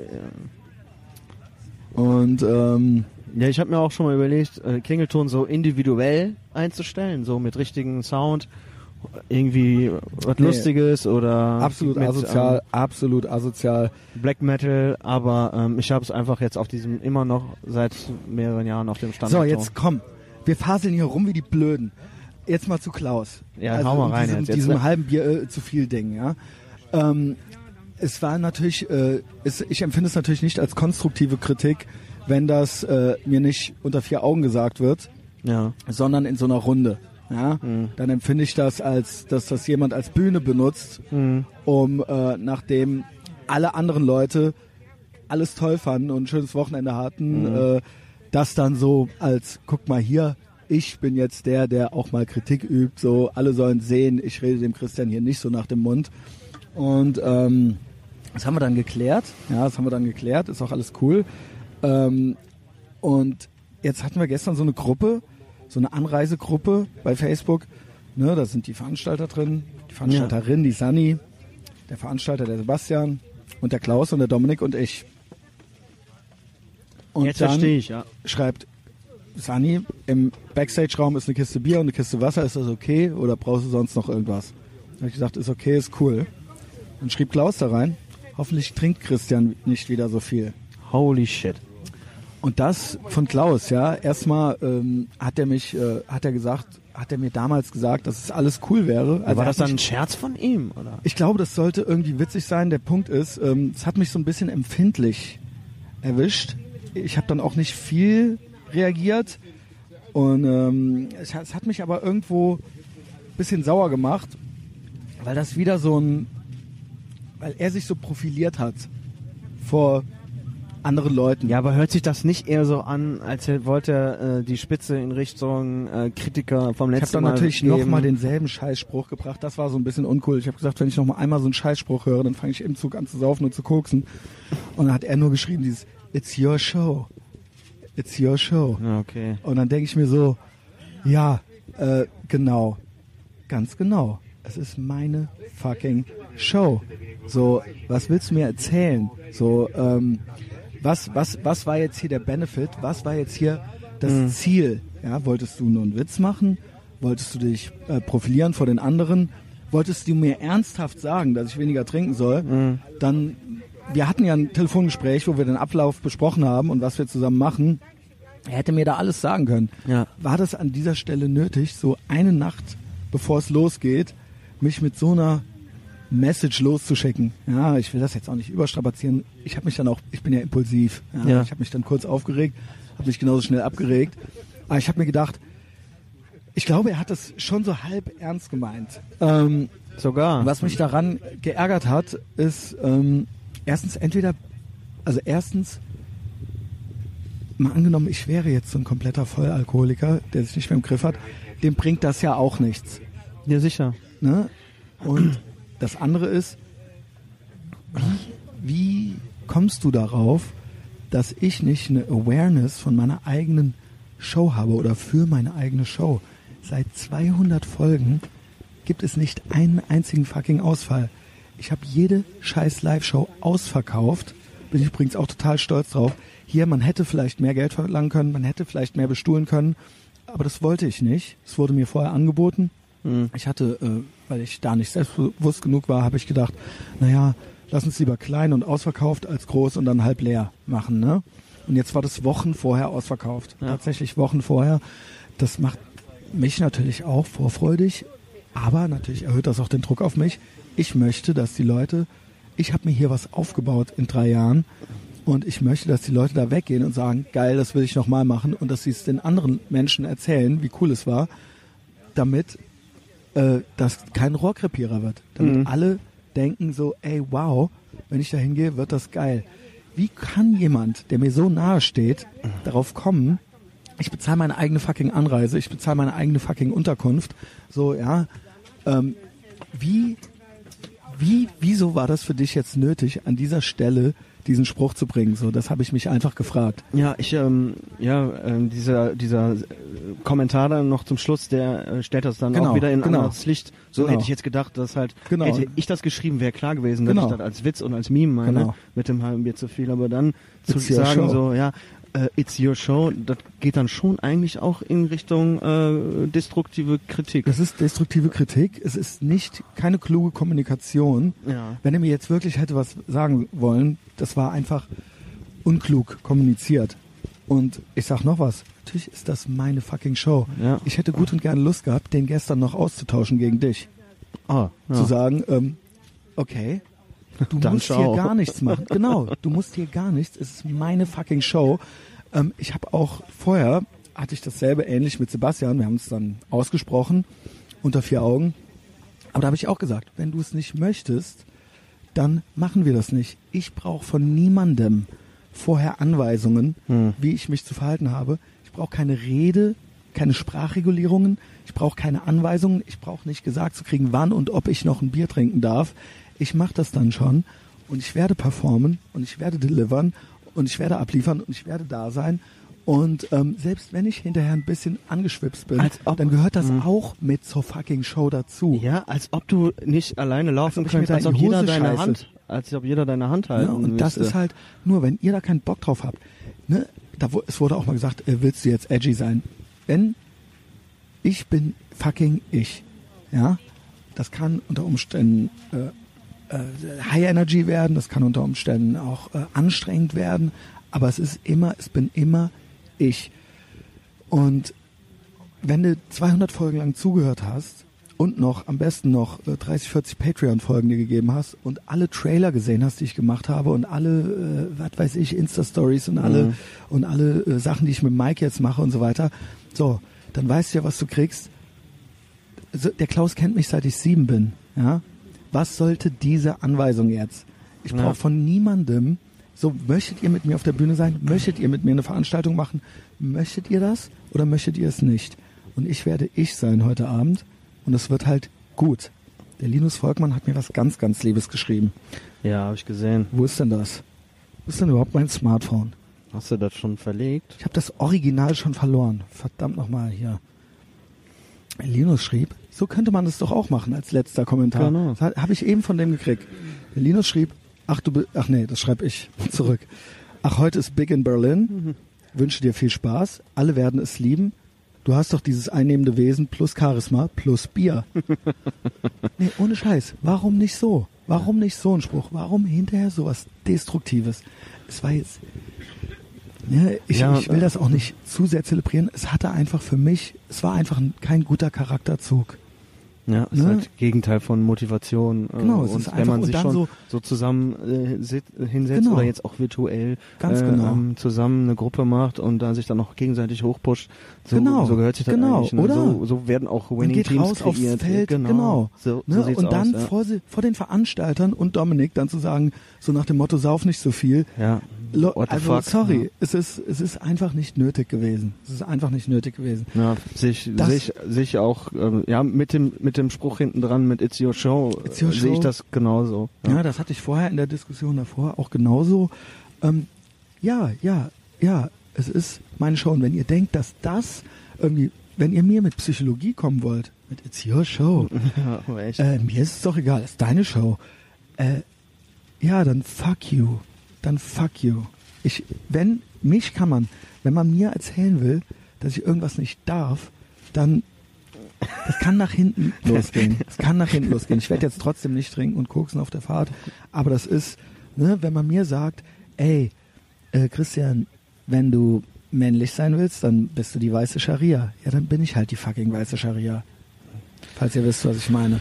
und ähm, Ja, ich habe mir auch schon mal überlegt, äh, Klingelton so individuell einzustellen, so mit richtigen Sound, irgendwie was Nee. Lustiges oder Absolut mit, asozial, ähm, absolut asozial. Black Metal, aber ähm, ich habe es einfach jetzt auf diesem immer noch seit mehreren Jahren auf dem Standard. So, jetzt komm. Wir faseln hier rum wie die Blöden. Jetzt mal zu Klaus. Ja, also hau mal in rein diesem, jetzt. Diesem halben Bier äh, zu viel Ding, ja. Ähm, es war natürlich, äh, es, ich empfinde es natürlich nicht als konstruktive Kritik, wenn das äh, mir nicht unter vier Augen gesagt wird, Ja. sondern in so einer Runde. Ja, dann empfinde ich das als, dass das jemand als Bühne benutzt, Mhm. um äh, nachdem alle anderen Leute alles toll fanden und ein schönes Wochenende hatten, äh, das dann so als, guck mal hier, ich bin jetzt der, der auch mal Kritik übt, so alle sollen sehen, ich rede dem Christian hier nicht so nach dem Mund. Und ähm, das haben wir dann geklärt, ja, das haben wir dann geklärt, ist auch alles cool. Ähm, und jetzt hatten wir gestern so eine Gruppe, so eine Anreisegruppe bei Facebook. Ne, da sind die Veranstalter drin, die Veranstalterin, die Sani, der Veranstalter, der Sebastian und der Klaus und der Dominik und ich. Und Jetzt dann verstehe ich, ja. schreibt Sani, im Backstage-Raum ist eine Kiste Bier und eine Kiste Wasser, ist das okay oder brauchst du sonst noch irgendwas? Da habe ich gesagt, ist okay, ist cool. Und schrieb Klaus da rein, hoffentlich trinkt Christian nicht wieder so viel. Holy shit. Und das von Klaus, ja. Erstmal ähm, hat er mich, äh, hat er gesagt, hat er mir damals gesagt, dass es alles cool wäre. Also war das dann ein Scherz von ihm, oder? Ich glaube, das sollte irgendwie witzig sein. Der Punkt ist, ähm, es hat mich so ein bisschen empfindlich erwischt. Ich habe dann auch nicht viel reagiert und ähm, es, hat- es hat mich aber irgendwo ein bisschen sauer gemacht, weil das wieder so ein, weil er sich so profiliert hat vor anderen Leuten. Ja, aber hört sich das nicht eher so an, als wollte er, äh, die Spitze in Richtung äh, Kritiker vom Ich habe letzten dann Mal natürlich nochmal denselben Scheißspruch gebracht. Das war so ein bisschen uncool. Ich habe gesagt, wenn ich noch mal einmal so einen Scheißspruch höre, dann fange ich im Zug an zu saufen und zu koksen. Und dann hat er nur geschrieben dieses It's your show. It's your show. Okay. Und dann denke ich mir so, ja, äh, genau, ganz genau. Es ist meine fucking Show. So, was willst du mir erzählen? So, ähm, was, was, was war jetzt hier der Benefit? Was war jetzt hier das Ziel? Ja, wolltest du nur einen Witz machen? Wolltest du dich äh, profilieren vor den anderen? Wolltest du mir ernsthaft sagen, dass ich weniger trinken soll? Dann, wir hatten ja ein Telefongespräch, wo wir den Ablauf besprochen haben und was wir zusammen machen. Er hätte mir da alles sagen können. Ja. War das an dieser Stelle nötig, so eine Nacht, bevor es losgeht, mich mit so einer Message loszuschicken? Ja, ich will das jetzt auch nicht überstrapazieren. Ich habe mich dann auch, ich bin ja impulsiv. Ja, Ja. Ich habe mich dann kurz aufgeregt, habe mich genauso schnell abgeregt. Aber ich habe mir gedacht, ich glaube, er hat das schon so halb ernst gemeint. Ähm, Sogar. was mich daran geärgert hat, ist ähm, erstens entweder, also erstens, mal angenommen, ich wäre jetzt so ein kompletter Vollalkoholiker, der sich nicht mehr im Griff hat, dem bringt das ja auch nichts. Ja, sicher. Ne? Und das andere ist, wie, wie kommst du darauf, dass ich nicht eine Awareness von meiner eigenen Show habe oder für meine eigene Show? Seit 200 Folgen gibt es nicht einen einzigen fucking Ausfall. Ich habe jede scheiß Live-Show ausverkauft. Bin ich übrigens auch total stolz drauf. Hier, man hätte vielleicht mehr Geld verlangen können, man hätte vielleicht mehr bestuhlen können, aber das wollte ich nicht. Es wurde mir vorher angeboten. Ich hatte, äh, weil ich da nicht selbstbewusst genug war, habe ich gedacht, naja, lass uns lieber klein und ausverkauft als groß und dann halb leer machen. Ne? Und jetzt war das Wochen vorher ausverkauft. Ja. Tatsächlich Wochen vorher. Das macht mich natürlich auch vorfreudig, aber natürlich erhöht das auch den Druck auf mich. Ich möchte, dass die Leute, ich habe mir hier was aufgebaut in drei Jahren und ich möchte, dass die Leute da weggehen und sagen, geil, das will ich nochmal machen und dass sie es den anderen Menschen erzählen, wie cool es war, damit äh, das kein Rohrkrepierer wird. Damit Mhm. alle denken so, ey, wow, wenn ich da hingehe, wird das geil. Wie kann jemand, der mir so nahe steht, darauf kommen, ich bezahle meine eigene fucking Anreise, ich bezahle meine eigene fucking Unterkunft, so, ja, ähm, wie, wie, wieso war das für dich jetzt nötig, an dieser Stelle diesen Spruch zu bringen? So, das habe ich mich einfach gefragt. Ja, ich, ähm, ja, ähm, dieser, dieser äh, Kommentar dann noch zum Schluss, der äh, stellt das dann Genau, auch wieder in genau. anderes Licht. So Genau. hätte ich jetzt gedacht, dass halt, Genau. hätte ich das geschrieben, wäre klar gewesen, dass Genau. ich das als Witz und als Meme meine, Genau. mit dem halben Bier zu viel, aber dann zu It's your sagen show. so, ja, äh, It's Your Show, das geht dann schon eigentlich auch in Richtung äh, destruktive Kritik. Das ist destruktive Kritik. Es ist nicht keine kluge Kommunikation. Ja. Wenn er mir jetzt wirklich hätte was sagen wollen, das war einfach unklug kommuniziert. Und ich sag noch was. Natürlich ist das meine fucking Show. Ja. Ich hätte gut und gerne Lust gehabt, den gestern noch auszutauschen gegen dich. Ah, ja. Zu sagen, ähm, okay, du Dann musst schau. hier gar nichts machen. Genau, du musst hier gar nichts. Es ist meine fucking Show. Ähm, ich habe auch vorher, hatte ich dasselbe ähnlich mit Sebastian. Wir haben es dann ausgesprochen, unter vier Augen. Aber da habe ich auch gesagt, wenn du es nicht möchtest, dann machen wir das nicht. Ich brauche von niemandem vorher Anweisungen, Hm. wie ich mich zu verhalten habe. Ich brauche keine Rede, keine Sprachregulierungen. Ich brauche keine Anweisungen. Ich brauche nicht gesagt zu kriegen, wann und ob ich noch ein Bier trinken darf. Ich mache das dann schon und ich werde performen und ich werde delivern und ich werde abliefern und ich werde da sein. Und ähm, selbst wenn ich hinterher ein bisschen angeschwipst bin, ob- dann gehört das Mhm. auch mit zur fucking Show dazu. Ja, als ob du nicht alleine laufen Als könntest, als ob jeder deine scheiße. Hand, als ob jeder deine Hand halten Ja, und das müsste. ist halt nur, wenn ihr da keinen Bock drauf habt. Ne, da, es wurde auch mal gesagt, äh, willst du jetzt edgy sein? Wenn ich bin fucking ich, ja, das kann unter Umständen äh, High Energy werden, das kann unter Umständen auch äh, anstrengend werden, aber es ist immer, es bin immer ich. Und wenn du 200 Folgen lang zugehört hast und noch am besten noch äh, 30, 40 Patreon-Folgen dir gegeben hast und alle Trailer gesehen hast, die ich gemacht habe und alle, äh, was weiß ich, Insta-Stories und alle Mhm. und alle äh, Sachen, die ich mit Mike jetzt mache und so weiter, so, dann weißt du ja, was du kriegst. So, der Klaus kennt mich, seit ich sieben bin. Ja, was sollte diese Anweisung jetzt? Ich brauche Ja. von niemandem. So, möchtet ihr mit mir auf der Bühne sein? Möchtet ihr mit mir eine Veranstaltung machen? Möchtet ihr das oder möchtet ihr es nicht? Und ich werde ich sein heute Abend und es wird halt gut. Der Linus Volkmann hat mir was ganz, ganz Liebes geschrieben. ja, habe ich gesehen. Wo ist denn das? Wo ist denn überhaupt mein Smartphone? Hast du das schon verlegt? Ich habe das Original schon verloren. Verdammt nochmal hier. Linus schrieb, so könnte man das doch auch machen als letzter Kommentar. Genau. Habe ich eben von dem gekriegt. Linus schrieb, ach du, ach nee, das schreibe ich zurück. Ach, heute ist Big in Berlin. Wünsche dir viel Spaß. Alle werden es lieben. Du hast doch dieses einnehmende Wesen plus Charisma plus Bier. nee, ohne Scheiß. Warum nicht so? Warum nicht so ein Spruch? Warum hinterher sowas Destruktives? Es war jetzt, ja, ich, Ja, ich will äh, das auch nicht zu sehr zelebrieren. Es hatte einfach für mich, es war einfach ein, kein guter Charakterzug. Ja, ist Ne? halt Gegenteil von Motivation. äh, Genau, es und ist wenn einfach- man sich schon so- so, zusammen äh, sit, hinsetzt Genau. oder jetzt auch virtuell Ganz äh, genau. ähm, zusammen eine Gruppe macht und da sich dann auch gegenseitig hochpusht, so, Genau, so gehört sich das genau, eigentlich. Ne? oder? So, so werden auch Winning geht Teams raus aufs kreiert. Feld, genau. genau. So, Ne? so und dann aus, ja. vor, sie- vor den Veranstaltern und Dominik dann zu sagen, so nach dem Motto, sauf nicht so viel. ja. Lo- What the also fuck? sorry, es ist es ist einfach nicht nötig gewesen. Es ist einfach nicht nötig gewesen. Ja, sich, Das- sich, sich auch, ähm, ja, mit dem, mit dem Spruch hinten dran mit It's Your Show, It's your äh, sehe ich das genauso. Ja. das hatte ich vorher in der Diskussion davor auch genauso. Ähm, ja, ja, ja, es ist meine Show. Und wenn ihr denkt, dass das irgendwie, wenn ihr mir mit Psychologie kommen wollt, mit It's Your Show, ja äh, mir ist es doch egal, es ist deine Show. Äh, ja, dann fuck you. Dann fuck you. Ich, wenn, mich kann man, wenn man mir erzählen will, dass ich irgendwas nicht darf, dann, das kann nach hinten losgehen. Es kann nach hinten losgehen. Ich werde jetzt trotzdem nicht trinken und koksen auf der Fahrt, aber das ist, ne, wenn man mir sagt, ey, äh, Christian, wenn du männlich sein willst, dann bist du die weiße Scharia. Ja, dann bin ich halt die fucking weiße Scharia. Falls ihr wisst, was ich meine.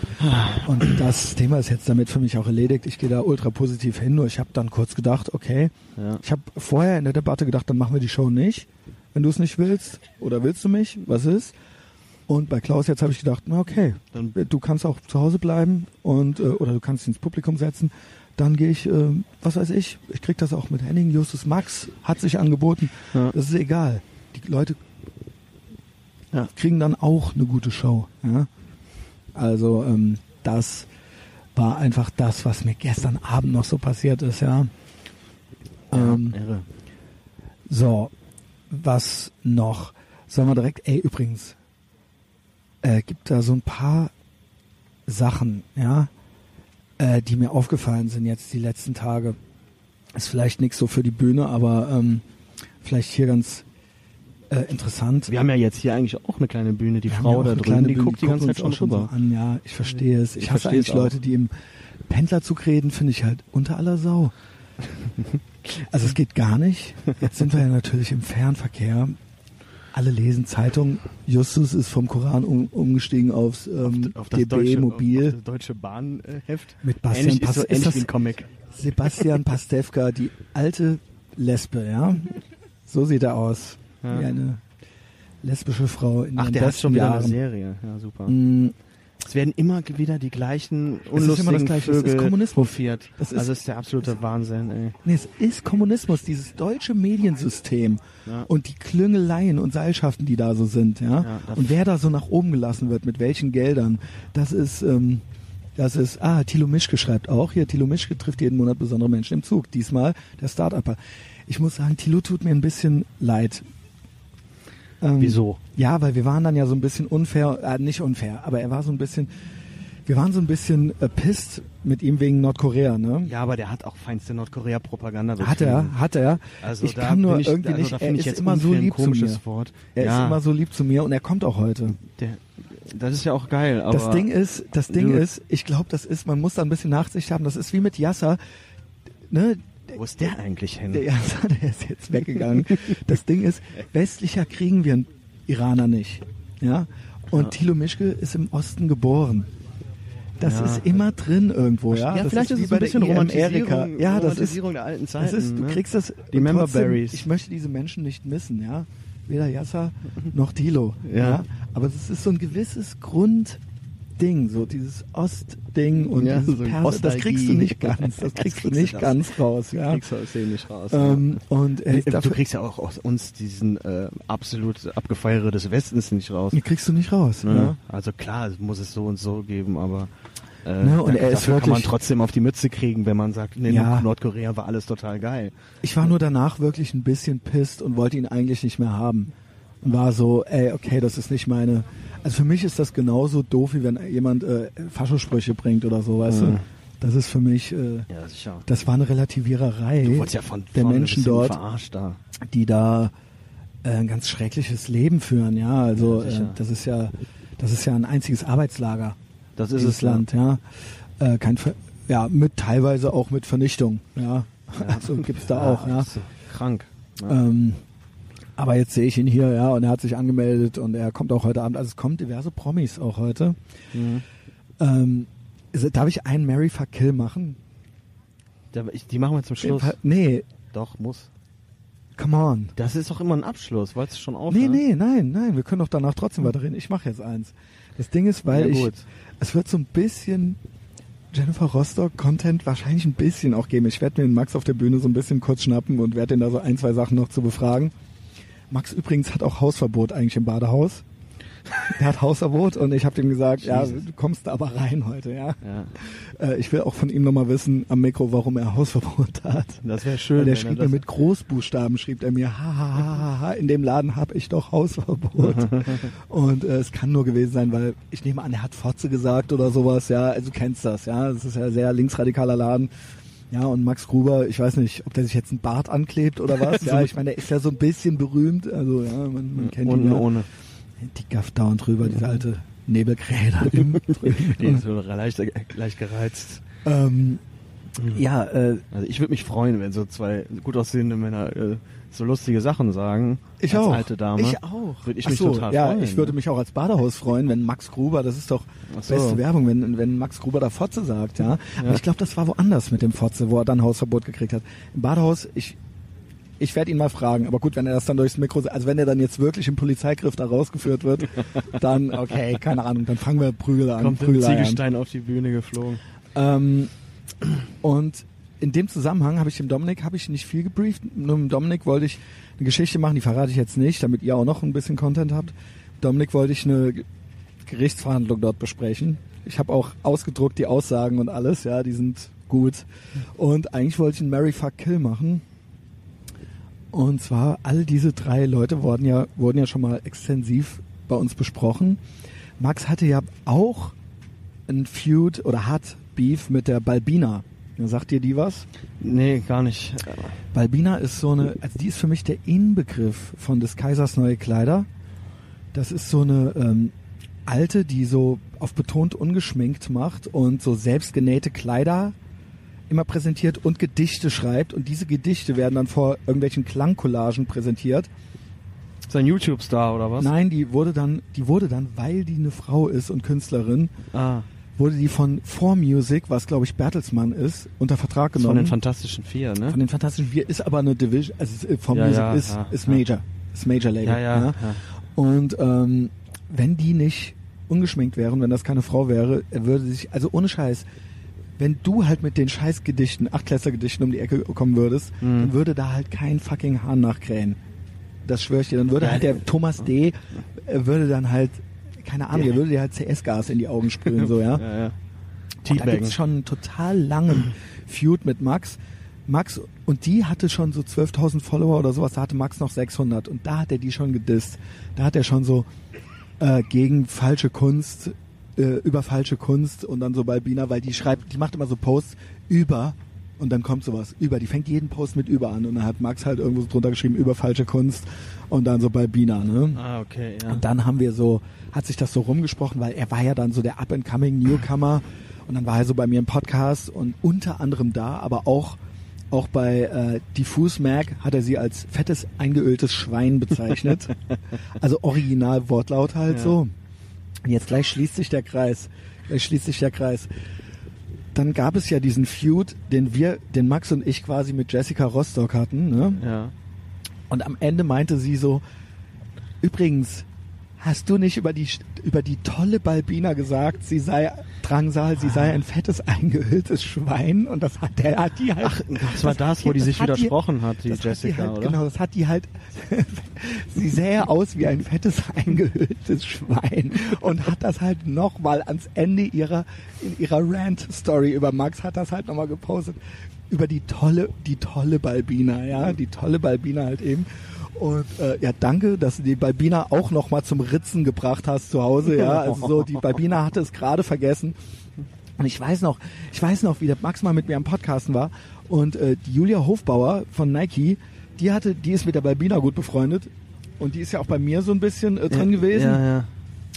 Und das Thema ist jetzt damit für mich auch erledigt. Ich gehe da ultra positiv hin. Nur ich habe dann kurz gedacht, okay, ja. ich habe vorher in der Debatte gedacht, dann machen wir die Show nicht, wenn du es nicht willst. Oder willst du mich? Was ist? Und bei Klaus jetzt habe ich gedacht, na okay, Dann, du kannst auch zu Hause bleiben und äh, oder du kannst dich ins Publikum setzen. Dann gehe ich, äh, was weiß ich, ich krieg das auch mit Henning, Justus Max hat sich angeboten. ja. Das ist egal. Die Leute Ja. kriegen dann auch eine gute Show. Ja? Also ähm, das war einfach das, was mir gestern Abend noch so passiert ist. Ja. Ähm, ja, irre. so, was noch? Sollen wir direkt, ey, übrigens, äh, gibt da so ein paar Sachen, ja, äh, die mir aufgefallen sind jetzt die letzten Tage. Ist vielleicht nichts so für die Bühne, aber ähm, vielleicht hier ganz äh, interessant. Wir haben ja jetzt hier eigentlich auch eine kleine Bühne. Die Wir Frau ja da kleine die Bühne, guckt die ganze Zeit schon rüber. So an. Ja, ich verstehe es. Ich, Ich hasse eigentlich. Leute, die im Pendlerzug reden, finde ich halt unter aller Sau. Also es geht gar nicht. Jetzt sind wir ja natürlich im Fernverkehr. Alle lesen Zeitung. Justus ist vom Koran um, umgestiegen aufs ähm, auf das DB deutsche, Mobil. Auf das deutsche Bahnheft. Mit Bastian ähnlich, ist so ähnlich Comic. Sebastian Pastewka, die alte Lesbe, ja. So sieht er aus. Ja. Wie eine lesbische Frau in Ach, den der hat schon wieder Jahren. eine Serie. Ja, super. Mm, Es werden immer wieder die gleichen ist immer das unlustigen Gleiche. Es ist Vögel Kommunismus. hofiert. Das ist- also ist der absolute Wahnsinn, ey. Nee, es ist Kommunismus, dieses deutsche Mediensystem Ja. und die Klüngeleien und Seilschaften, die da so sind, ja. Ja, das- und wer da so nach oben gelassen wird, mit welchen Geldern, das ist, ähm, das ist, ah, Thilo Mischke schreibt auch, hier, Thilo Mischke trifft jeden Monat besondere Menschen im Zug. Diesmal der Start-Upper. Ich muss sagen, Thilo tut mir ein bisschen leid. Ähm, Wieso? Ja, weil wir waren dann ja so ein bisschen unfair, äh, nicht unfair, aber er war so ein bisschen, wir waren so ein bisschen äh, pisst mit ihm wegen Nordkorea, ne? Ja, aber der hat auch feinste Nordkorea-Propaganda Hat er, hat er. Also ich kann nur ich, irgendwie also nicht, er ist immer so lieb zu mir. Wort. Er ja, ist immer so lieb zu mir und er kommt auch heute. der, das ist ja auch geil, aber das Ding ist, das Ding ist, ich glaube, das ist, man muss da ein bisschen Nachsicht haben. Das ist wie mit Yasser, ne? Wo ist der eigentlich hin? Der Yasser, der ist jetzt weggegangen. das Ding ist, westlicher kriegen wir einen Iraner nicht, ja? Und Ja. Thilo Mischke ist im Osten geboren. Das Ja. ist immer drin irgendwo, ja. ja, vielleicht ist, es ein bisschen Romantisierung. Ja, das ist, Romantisierung der alten Zeiten. ist, du ne? kriegst das. Die Member Berries. Ich möchte diese Menschen nicht missen, ja. Weder Yasser noch Thilo. Ja. Aber es ist so ein gewisses Grundding, so dieses Ostding und Ja, dieses so Perse, das kriegst du nicht ganz, das Das kriegst du kriegst du nicht das. ganz raus, ja. Kriegst du aus dem nicht raus. Ähm, und ja. äh, du dafür, kriegst ja auch aus uns diesen äh, absolut Abgefeiere des Westens nicht raus. die kriegst du nicht raus, Ne? ja. Also klar, es muss es so und so geben, aber äh, Ne, und er ist dafür kann man wirklich- trotzdem auf die Mütze kriegen, wenn man sagt, nee, Ja. Nordkorea war alles total geil. Ich war nur danach wirklich ein bisschen pisst und wollte ihn eigentlich nicht mehr haben. Und war so, ey, okay, das ist nicht meine. Also für mich ist das genauso doof, wie wenn jemand äh, Faschosprüche bringt oder so, weißt Mhm. du? Das ist für mich, äh, Ja, sicher. das war eine Relativiererei Du ja von der Menschen dort, verarscht da. die da äh, ein ganz schreckliches Leben führen, ja. Also Ja, äh, das ist ja, das ist ja ein einziges Arbeitslager, Das ist dieses es ja. Land, ja. Äh, kein, Ver ja, mit teilweise auch mit Vernichtung, ja. Also gibt's da auch, ja. Krank. Ja. Ähm, aber jetzt sehe ich ihn hier, ja, und er hat sich angemeldet und er kommt auch heute Abend. Also es kommen diverse Promis auch heute. Mhm. Ähm, darf ich einen Mary Fuck Kill machen? Die machen wir zum Schluss. Nee, Doch, muss. come on. Das ist doch immer ein Abschluss. Wolltest du schon aufhören? Nee, nee, nein, nein, wir können doch danach trotzdem weiterreden. Ich mache jetzt eins. Das Ding ist, weil Ja, ich, es wird so ein bisschen Jennifer Rostock Content wahrscheinlich ein bisschen auch geben. Ich werde mir den Max auf der Bühne so ein bisschen kurz schnappen und werde ihn da so ein, zwei Sachen noch zu befragen. Max übrigens hat auch Hausverbot eigentlich im Badehaus. Der hat Hausverbot und ich habe ihm gesagt, ja, Jesus. du kommst da aber rein heute, ja. Ja, Äh, ich will auch von ihm nochmal wissen am Mikro, warum er Hausverbot hat. das wäre schön. Weil der er schrieb mir das- mit Großbuchstaben, schrieb er mir, ha, ha, ha, ha, ha, in dem Laden habe ich doch Hausverbot. und äh, es kann nur gewesen sein, weil ich nehme an, er hat Fotze gesagt oder sowas, ja, also du kennst das, ja, es ist ja ein sehr linksradikaler Laden. Ja, und Max Gruber, ich weiß nicht, ob der sich jetzt einen Bart anklebt oder was. ja, ich meine, der ist ja so ein bisschen berühmt, also ja, man, man kennt Unten ihn ja. ohne. Die gafft dauernd drüber, diese alte drüben. Die ist so leicht, leicht gereizt. ähm, ja, äh, Also ich würde mich freuen, wenn so zwei gut aussehende Männer äh, so lustige Sachen sagen. Ich als auch. alte Dame. Ich auch. Würde ich mich so, total ja, freuen. ich würde mich auch als Badehaus freuen, wenn Max Gruber, das ist doch so. beste Werbung, wenn, wenn Max Gruber da Fotze sagt, ja. Aber ich glaube, das war woanders mit dem Fotze, wo er dann Hausverbot gekriegt hat. Im Badehaus, ich, ich werde ihn mal fragen, aber gut, wenn er das dann durchs Mikro, also wenn er dann jetzt wirklich im Polizeigriff da rausgeführt wird, dann, okay, keine Ahnung, dann fangen wir Prügel an. Kommt ein Prügelei an. Ziegelstein auf die Bühne geflogen. Ähm, und in dem Zusammenhang habe ich dem Dominik habe ich nicht viel gebrieft. Nur mit Dominik wollte ich eine Geschichte machen, die verrate ich jetzt nicht, damit ihr auch noch ein bisschen Content habt. Dominik wollte ich eine Ge- Gerichtsverhandlung dort besprechen. Ich habe auch ausgedruckt die Aussagen und alles, ja, die sind gut. Und eigentlich wollte ich einen Mary Fuck Kill machen. Und zwar all diese drei Leute wurden ja wurden ja schon mal extensiv bei uns besprochen. Max hatte ja auch ein Feud oder hat Beef mit der Balbina. Sagt dir die was? Nee, gar nicht. Balbina ist so eine, also die ist für mich der Inbegriff von des Kaisers neue Kleider. Das ist so eine ähm, alte, die so auf betont ungeschminkt macht und so selbstgenähte Kleider immer präsentiert und Gedichte schreibt und diese Gedichte werden dann vor irgendwelchen Klangcollagen präsentiert. Ist ein YouTube-Star oder was? Nein, die wurde dann, die wurde dann, weil die eine Frau ist und Künstlerin, Ah, wurde die von 4Music, was glaube ich Bertelsmann ist, unter Vertrag das von genommen. den Fantastischen Vier, ne? Von den Fantastischen Vier ist aber eine Division, also 4Music Ja, ja, ist, ja, ist. Major, ist Major Label. ja, ja, ja. Und ähm, wenn die nicht ungeschminkt wären, wenn das keine Frau wäre, würde sich, also ohne Scheiß, wenn du halt mit den Scheißgedichten, Achtklässlergedichten um die Ecke kommen würdest, Mhm. dann würde da halt kein fucking Hahn nachkrähen. Das schwöre ich dir. Dann würde halt der Thomas D. äh, würde dann halt, keine Ahnung, Ja. er würde dir halt CS-Gas in die Augen sprühen, so, ja. ja, ja. Und da gibt's schon einen total langen Feud mit Max. Max, und die hatte schon so 12.000 Follower oder sowas, da hatte Max noch 600 und da hat er die schon gedisst. Da hat er schon so äh, gegen falsche Kunst, äh, über falsche Kunst und dann so Balbina, weil die schreibt, die macht immer so Posts über und dann kommt sowas über. Die fängt jeden Post mit über an und dann hat Max halt irgendwo so drunter geschrieben, über falsche Kunst und dann so Balbina, ne? Ah, okay, ja. Und dann haben wir so, hat sich das so rumgesprochen, weil er war ja dann so der up-and-coming Newcomer und dann war er so bei mir im Podcast und unter anderem da, aber auch auch bei äh, Diffus Mac hat er sie als fettes, eingeöltes Schwein bezeichnet. also original Wortlaut halt Ja. so. Und jetzt gleich schließt sich der Kreis. Gleich schließt sich der Kreis. Dann gab es ja diesen Feud, den wir, den Max und ich quasi mit Jessica Rostock hatten. Ne? ja. Und am Ende meinte sie so, übrigens, hast du nicht über die, über die tolle Balbina gesagt, sie sei Drangsal, sie sei ein fettes, eingeöltes Schwein und das hat der, hat die halt. Ach, das war das, wo die sich hat widersprochen hat, die das Jessica, hat die halt, oder? Genau, das hat die halt, sie sähe aus wie ein fettes, eingeöltes Schwein und hat das halt nochmal ans Ende ihrer, in ihrer Rant-Story über Max hat das halt nochmal gepostet. Über die tolle, die tolle Balbina, ja, die tolle Balbina halt eben. Und äh, ja, danke, dass du die Balbina auch nochmal zum Ritzen gebracht hast zu Hause, ja. Also so, die Balbina hatte es gerade vergessen. Und ich weiß noch, ich weiß noch, wie der Max mal mit mir am Podcasten war und äh, die Julia Hofbauer von Nike, die hatte, die ist mit der Balbina gut befreundet und die ist ja auch bei mir so ein bisschen äh, drin gewesen. Ja, ja.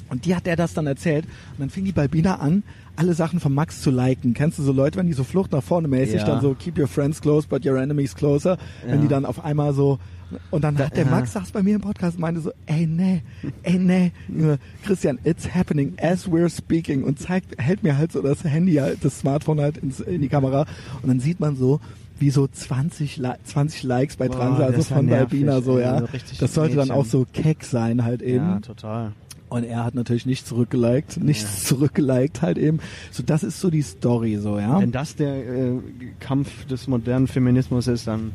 Und die hat er das dann erzählt. Und dann fing die Balbina an, alle Sachen von Max zu liken. Kennst du so Leute, wenn die so Flucht nach vorne mäßig, Ja. dann so keep your friends close, but your enemies closer, wenn Ja. die dann auf einmal so und dann hat der. Max saß bei mir im Podcast und meinte so, ey nee, ey nee, Christian, it's happening as we're speaking und zeigt, hält mir halt so das Handy, halt, das Smartphone halt ins, in die Kamera und dann sieht man so, wie so 20, Li 20 Likes bei Transfer, also von nervig, Balbina so, ja. so Das sollte dann auch so keck sein halt eben. Ja, total. Und er hat natürlich nicht zurückgeliked, nichts zurückgeliked halt eben. So, das ist so die Story so, ja. Wenn das der äh, Kampf des modernen Feminismus ist, dann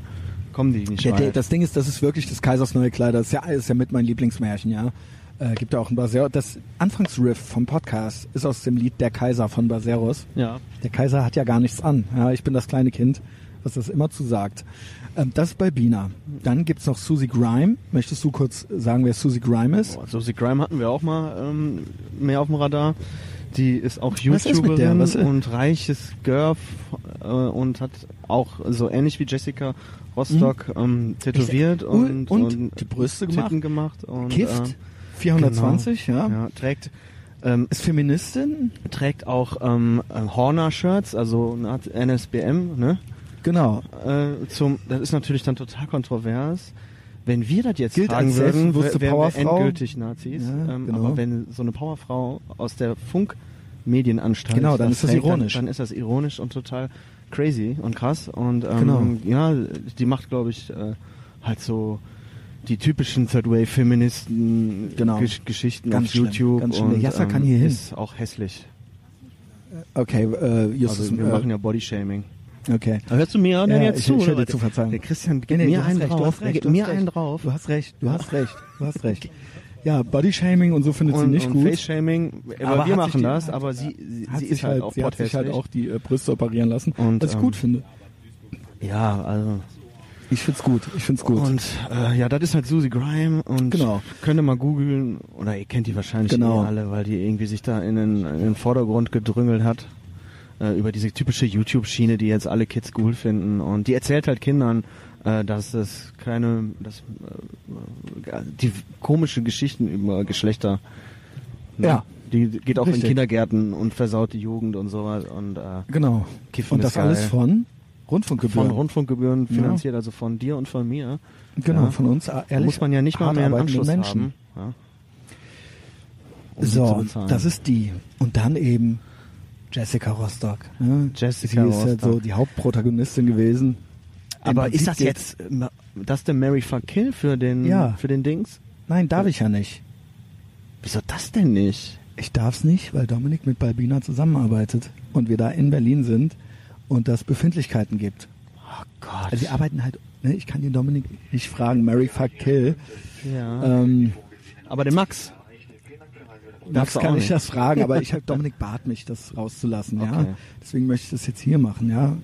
kommen die nicht Der, der, das Ding ist, das ist wirklich des Kaisers neue Kleider. Das ist ja, ist ja mit mein Lieblingsmärchen, ja. Äh, gibt ja auch ein Baser. Das Anfangsriff vom Podcast ist aus dem Lied Der Kaiser von Baseros. ja. Der Kaiser hat ja gar nichts an. Ja, ich bin das kleine Kind, was das immer zu sagt. Ähm, das ist bei Bina. Dann gibt's noch Susie Grime. Möchtest du kurz sagen, wer Susie Grime ist? Boah, Susie Grime hatten wir auch mal ähm, mehr auf dem Radar. Die ist auch ist? YouTuberin Was- und reiches Girl äh, und hat auch so ähnlich wie Jessica Rostock ähm, tätowiert Ich- und, und die Brüste gemacht. Gemacht und Gift ähm, 420, genau. ja. ja, trägt ähm, Ist Feministin? trägt auch ähm, äh, Horner-Shirts, also eine Art NSBM, ne? Genau. Äh, zum, das ist natürlich dann total kontrovers. Wenn wir das jetzt Gilt tragen würden, wär- wären wir endgültig Nazis. Ja, ähm, genau. Aber wenn so eine Powerfrau aus der Funkmedienanstalt Genau, dann ist das trägt, ironisch. Dann, dann ist das ironisch und total crazy und krass. Und ähm, Genau. ja, die macht, glaube ich, äh, halt so die typischen Third Wave Feministen Genau. Gesch Geschichten Ganz auf schlimm, YouTube ganz schlimm. Und Jasser ähm, kann hier hin. ist auch hässlich. Okay, äh, Justus, Also wir äh, machen ja Bodyshaming. Okay. Aber hörst du mir an Ja, jetzt ich- zu? ich höre dir zu, Verzeihung. Der Christian gibt Nee, nee, mir du hast einen recht, du drauf. hast Der recht, gibt du hast mir recht. einen drauf. Du hast recht, du hast recht, du hast recht. Ja, Bodyshaming und so findet sie und, nicht und gut. Face-Shaming, aber, Aber wir machen die- das, aber sie, sie, hat sie sich ist halt, auch sie hat sich halt auch die äh, Brüste operieren lassen, Und, was ich ähm, gut finde. Ja, also Ich find's gut, ich find's gut. und äh, ja, das ist halt Susie Grime und Genau. könnt ihr mal googeln oder ihr kennt die wahrscheinlich Genau. eh alle, weil die irgendwie sich da in den, in den Vordergrund gedrüngelt hat. Äh, über diese typische YouTube-Schiene, die jetzt alle Kids cool finden. Und die erzählt halt Kindern, äh, dass es keine, dass, äh, die komische Geschichten über Geschlechter. ne? Ja. Die geht auch Richtig. in Kindergärten und versaut die Jugend und sowas. Und äh, Genau. Kiffen Und das alles geil. von Rundfunkgebühren. von Rundfunkgebühren Ja. finanziert, also von dir und von mir. genau, Ja. von uns äh, ehrlich. muss man ja nicht mal mehr einen Anschluss Menschen. haben. Ja. Um So, das ist die. Und dann eben Jessica Rostock. Ne? Jessica Sie ist halt so Rostock. die Hauptprotagonistin gewesen. Aber ist das jetzt das der Mary Fuck Kill für den Ja. für den Dings? Nein, darf ich ja nicht. Wieso das denn nicht? Ich darf's nicht, weil Dominik mit Balbina zusammenarbeitet und wir da in Berlin sind und das Befindlichkeiten gibt. Oh Gott. Also sie arbeiten halt, ne, ich kann den Dominik nicht fragen, Mary fuck kill. ja. Ähm, Aber den Max. Darfst du kann ich nicht. das fragen, aber ich habe Dominik bat mich, das rauszulassen, ja. Okay. Deswegen möchte ich das jetzt hier machen, ja.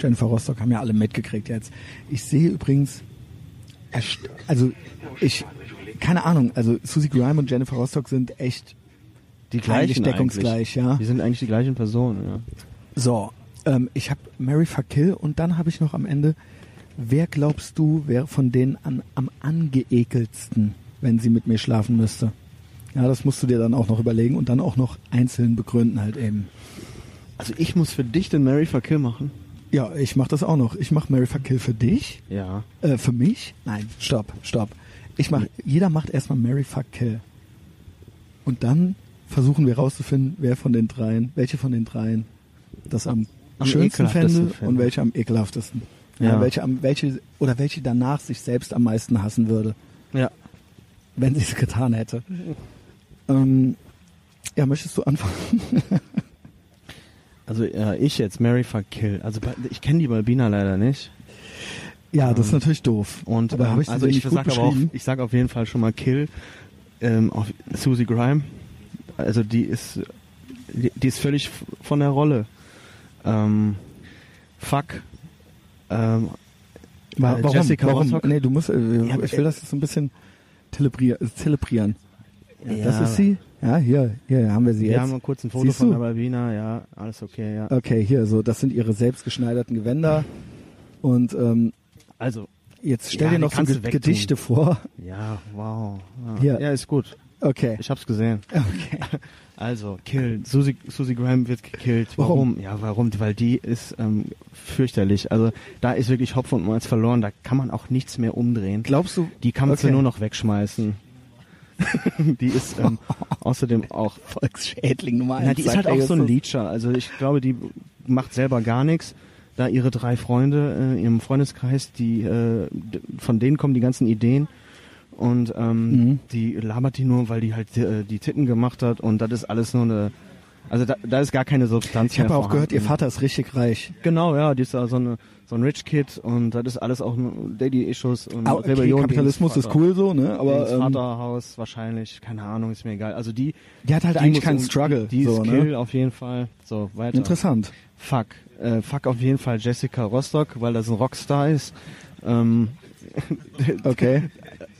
Jennifer Rostock haben ja alle mitgekriegt jetzt. Ich sehe übrigens, also ich, keine Ahnung, also Susie Grime und Jennifer Rostock sind echt Die gleichen deckungsgleich, ja. Die sind eigentlich die gleichen Personen, ja. So, ähm, ich habe Mary fuck kill und dann habe ich noch am Ende, wer glaubst du, wäre von denen an, am angeekeltsten, wenn sie mit mir schlafen müsste? Ja, das musst du dir dann auch noch überlegen und dann auch noch einzeln begründen halt eben. Also ich muss für dich den Mary Fuck Kill machen. Ja, ich mache das auch noch. Ich mache Mary fuck kill für dich, Ja. äh, für mich. Nein, stopp, stopp. Ich mach, jeder macht erstmal Mary fuck kill. Und dann versuchen wir rauszufinden, wer von den dreien, welche von den dreien das am, Am schönsten ekelhaftesten fände und fände. welche am ekelhaftesten. Ja. Ja. welche am, welche, oder welche danach sich selbst am meisten hassen würde, Ja. wenn sie es getan hätte. Ähm, ja, möchtest du anfangen? Also ja, ich jetzt Mary Fuck Kill. Also ich kenne die Balbina leider nicht. ja, das ist Ähm, natürlich doof. Und aber ähm, ich also ich nicht gut sag aber auch, ich sage auf jeden Fall schon mal Kill ähm, auf Susie Grime. Also die ist die, die ist völlig von der Rolle. Ähm, fuck. Ähm, äh, Warum? Jessica Warum? Rostock. Nee, du musst, äh, ich will das jetzt so ein bisschen zelebrier, zelebrieren. Ja. Das ist sie? Ja, hier, hier haben wir sie Wir jetzt. haben mal kurz ein Foto Siehst von du? der Balbina, ja, alles okay, ja. Okay, hier, so, das sind ihre selbstgeschneiderten Gewänder. Und ähm, Also, jetzt stell Ja, dir noch so Ge. Gedichte vor. ja, wow. Ja, Hier. ja ist gut. Okay. Ich hab's gesehen. Okay. Also, Kill. Susie, Susie Graham wird gekillt. Warum? Warum? Ja, warum? Weil die ist ähm, fürchterlich. Also, da ist wirklich Hopf und Malz verloren. Da kann man auch nichts mehr umdrehen. Glaubst du, Die kannst Okay. du nur noch wegschmeißen. die ist ähm, außerdem auch. Volksschädling Nummer eins? Na, die ist halt auch so ein Leecher. Also, ich glaube, die macht selber gar nichts. Da ihre drei Freunde äh, in ihrem Freundeskreis, die äh, von denen kommen die ganzen Ideen. Und ähm, Mhm. die labert die nur, weil die halt äh, die Titten gemacht hat und das ist alles nur eine. Also da, da ist gar keine Substanz Ich habe auch gehört, ihr. Vater ist richtig reich. Genau, ja, die ist da so, eine, so ein Rich Kid und das ist alles auch Daddy-Issues und Ah, okay, Rebellion. Kapitalismus ist cool so, ne? Aber ähm, Vaterhaus wahrscheinlich, keine Ahnung, ist mir egal. Also die, die hat halt die eigentlich keinen Struggle. Die, so, ist Kill ne? auf jeden Fall. So, weiter. Interessant. Fuck. Äh, fuck auf jeden Fall Jessica Rostock, weil das ein Rockstar ist. Ähm, Okay.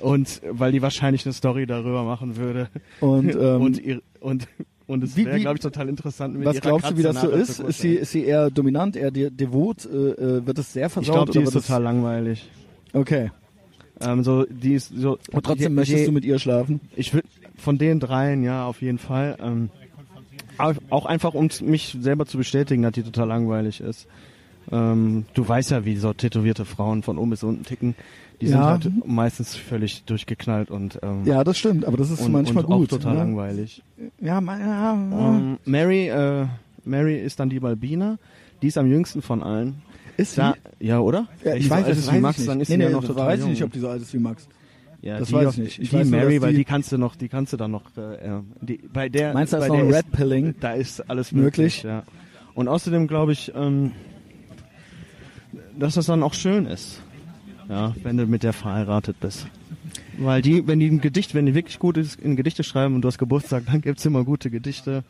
und weil die wahrscheinlich eine Story darüber machen würde. Und, ähm, und, ihr, und, und es wäre, glaube ich, total interessant mit Was glaubst du, wie das so ist? Ist sie, ist sie eher dominant, eher de devot? Äh, äh, wird es sehr Ich versaut? glaube, die ist total langweilig. Okay. Ähm, so, die ist so. Und trotzdem je- möchtest je- du mit ihr schlafen? Ich würde von den dreien, ja, auf jeden Fall. Ähm, au- auch einfach, um mich selber zu bestätigen, dass die total langweilig ist. Ähm, du weißt ja, wie so tätowierte Frauen von oben bis unten ticken. Die sind Ja. halt meistens völlig durchgeknallt und, ähm, Ja, das stimmt, aber das ist und, manchmal und gut. auch total ne? langweilig. Ja, ma- ja, ja. Ähm, Mary, äh, Mary ist dann die Balbina. Die ist am jüngsten von allen. ist sie? Da, ja, oder? Ja, ich die so weiß, alt das ist weiß wie ich Max, nicht. dann ist nee, sie nee, ja noch das total weiß ich nicht, ob die so alt ist wie Max. Ja, Das die weiß ich nicht. Ich die weiß nur, Mary, dass weil die- die kannst du noch, die kannst du dann noch, äh, ja, die, bei der, Meinst du, da bei ist noch der ein Red Pilling? Da ist alles Möglich? möglich, ja. Und außerdem glaube ich, ähm, dass das dann auch schön ist, ja, wenn du mit der verheiratet bist. Weil die, wenn die ein Gedicht, wenn die wirklich gut ist, in Gedichte schreiben und du hast Geburtstag, dann gibt's immer gute Gedichte.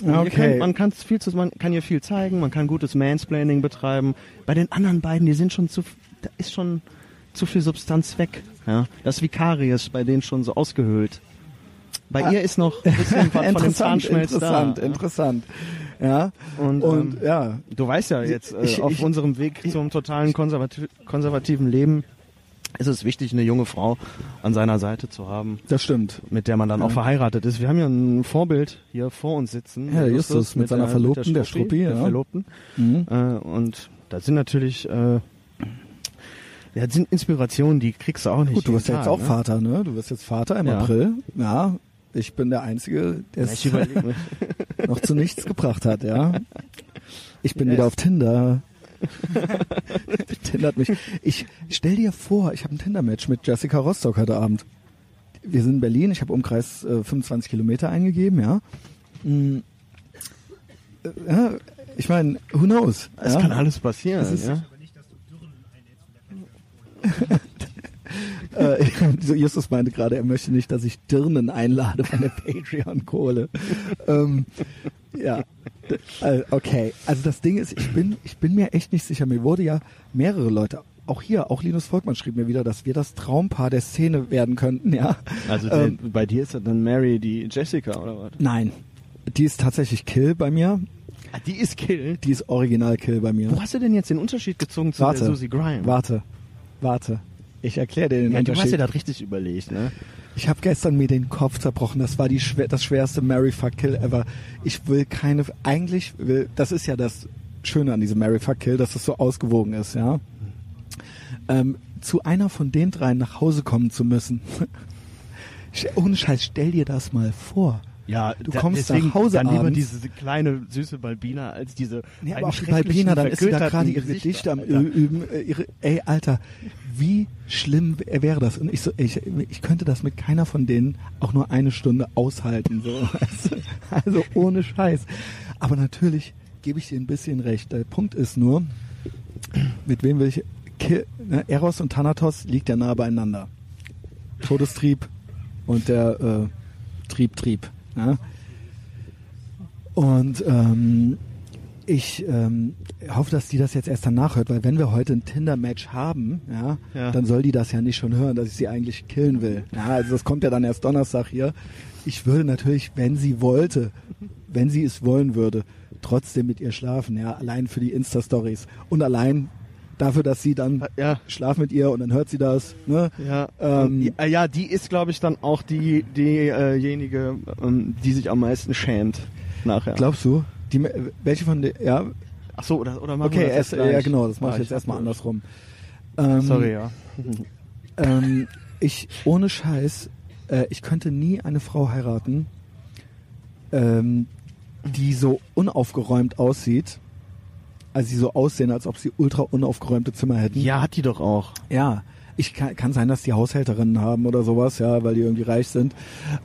Und ihr Okay. könnt, man kann viel zu, man kann ihr viel zeigen, man kann gutes Mansplaining betreiben. Bei den anderen beiden, die sind schon zu, da ist schon zu viel Substanz weg. Ja, das Vikarius bei denen schon so ausgehöhlt. Bei Ah. ihr ist noch ein bisschen was von dem interessant, Zahnschmelz interessant, da. interessant. Ja. Und, Und ähm, ja, Du weißt ja jetzt, äh, Ich- auf ich- unserem Weg zum totalen konservati konservativen Leben ist es wichtig, eine junge Frau an seiner Seite zu haben, das stimmt. mit der man dann auch verheiratet ist. Wir haben ja ein Vorbild hier vor uns sitzen. Ja, der Justus mit seiner Verlobten, der Struppi, der ja. Verlobten. Mhm. Äh, und da sind natürlich, äh, ja, das sind Inspirationen, die kriegst du auch nicht. Gut, du wirst ja jetzt auch ne? Vater, ne? Du wirst jetzt Vater im Ja. April. Ja, ich bin der Einzige, der es noch zu nichts gebracht hat, ja. Ich bin Yes. wieder auf Tinder. Tinder hat mich. Ich stell dir vor, ich habe ein Tinder-Match mit Jessica Rostock heute Abend. Wir sind in Berlin, ich habe Umkreis äh, 25 Kilometer eingegeben, ja. Mm. Äh, ja ich meine, who knows? Es ja? kann alles passieren. Es ist- ja? Äh, so Justus meinte gerade, er möchte nicht, dass ich Dirnen einlade von der Patreon-Kohle. ähm, ja, äh, okay. Also das Ding ist, ich bin, ich bin mir echt nicht sicher. Mir wurde ja mehrere Leute, auch hier, auch Linus Volkmann schrieb mir wieder, dass wir das Traumpaar der Szene werden könnten, ja. Also Ähm, der, bei dir ist das dann Mary die Jessica oder was? Nein, die ist tatsächlich Kill bei mir. Ah, die ist Kill. Die ist original Kill bei mir. Wo hast du denn jetzt den Unterschied gezogen zu Warte, der Susie Grime? warte, warte. Ich erkläre dir den Ja, du hast Unterschied. dir das richtig überlegt, ne? Ich habe gestern mir den Kopf zerbrochen. Das war die schwer, das schwerste Mary Fuck Kill ever. Ich will keine. Eigentlich will. Das ist ja das Schöne an diesem Mary Fuck Kill, dass es so ausgewogen ist, ja. Ähm, zu einer von den dreien nach Hause kommen zu müssen. Ohne Scheiß, stell dir das mal vor. Ja, Du da- kommst deswegen nach Hause dann lieber abends. diese kleine süße Balbina als diese Nee, aber auch die Balbina, dann ist sie da gerade ihre Gedichte am Alter. Üben. Äh, ihre, ey, Alter, wie schlimm wäre das? Und ich so, ich, ich könnte das mit keiner von denen auch nur eine Stunde aushalten. So. Also, also ohne Scheiß. Aber natürlich gebe ich dir ein bisschen recht. Der Punkt ist nur, mit wem will ich... Ki- ne, Eros und Thanatos liegt ja nah beieinander. Todestrieb und der äh, Trieb, Trieb. Ja? Und ähm, ich ähm, hoffe, dass die das jetzt erst danach hört, weil wenn wir heute ein Tinder-Match haben, ja, Ja. dann soll die das ja nicht schon hören, dass ich sie eigentlich killen will. Ja, also das kommt ja dann erst Donnerstag hier. Ich würde natürlich, wenn sie wollte, wenn sie es wollen würde, trotzdem mit ihr schlafen, ja, allein für die Insta-Stories und allein dafür, dass sie dann Ja, schlaf mit ihr und dann hört sie das, ne? ja. Ähm, ja, ja, die ist, glaube ich, dann auch die diejenige, ähm, die sich am meisten schämt nachher. Glaubst du? Die, welche von den, ja, Ach so, oder, oder machen okay, wir das erst, jetzt gleich? ja genau, das mache Ah, ich jetzt hab erstmal andersrum. Ähm, Sorry, ja. Ähm, ich, ohne Scheiß, äh, ich könnte nie eine Frau heiraten, ähm, die so unaufgeräumt aussieht. Also die so aussehen, als ob sie ultra unaufgeräumte Zimmer hätten. Ja, hat die doch auch. Ja. Ich kann, kann sein, dass die Haushälterinnen haben oder sowas, ja, weil die irgendwie reich sind.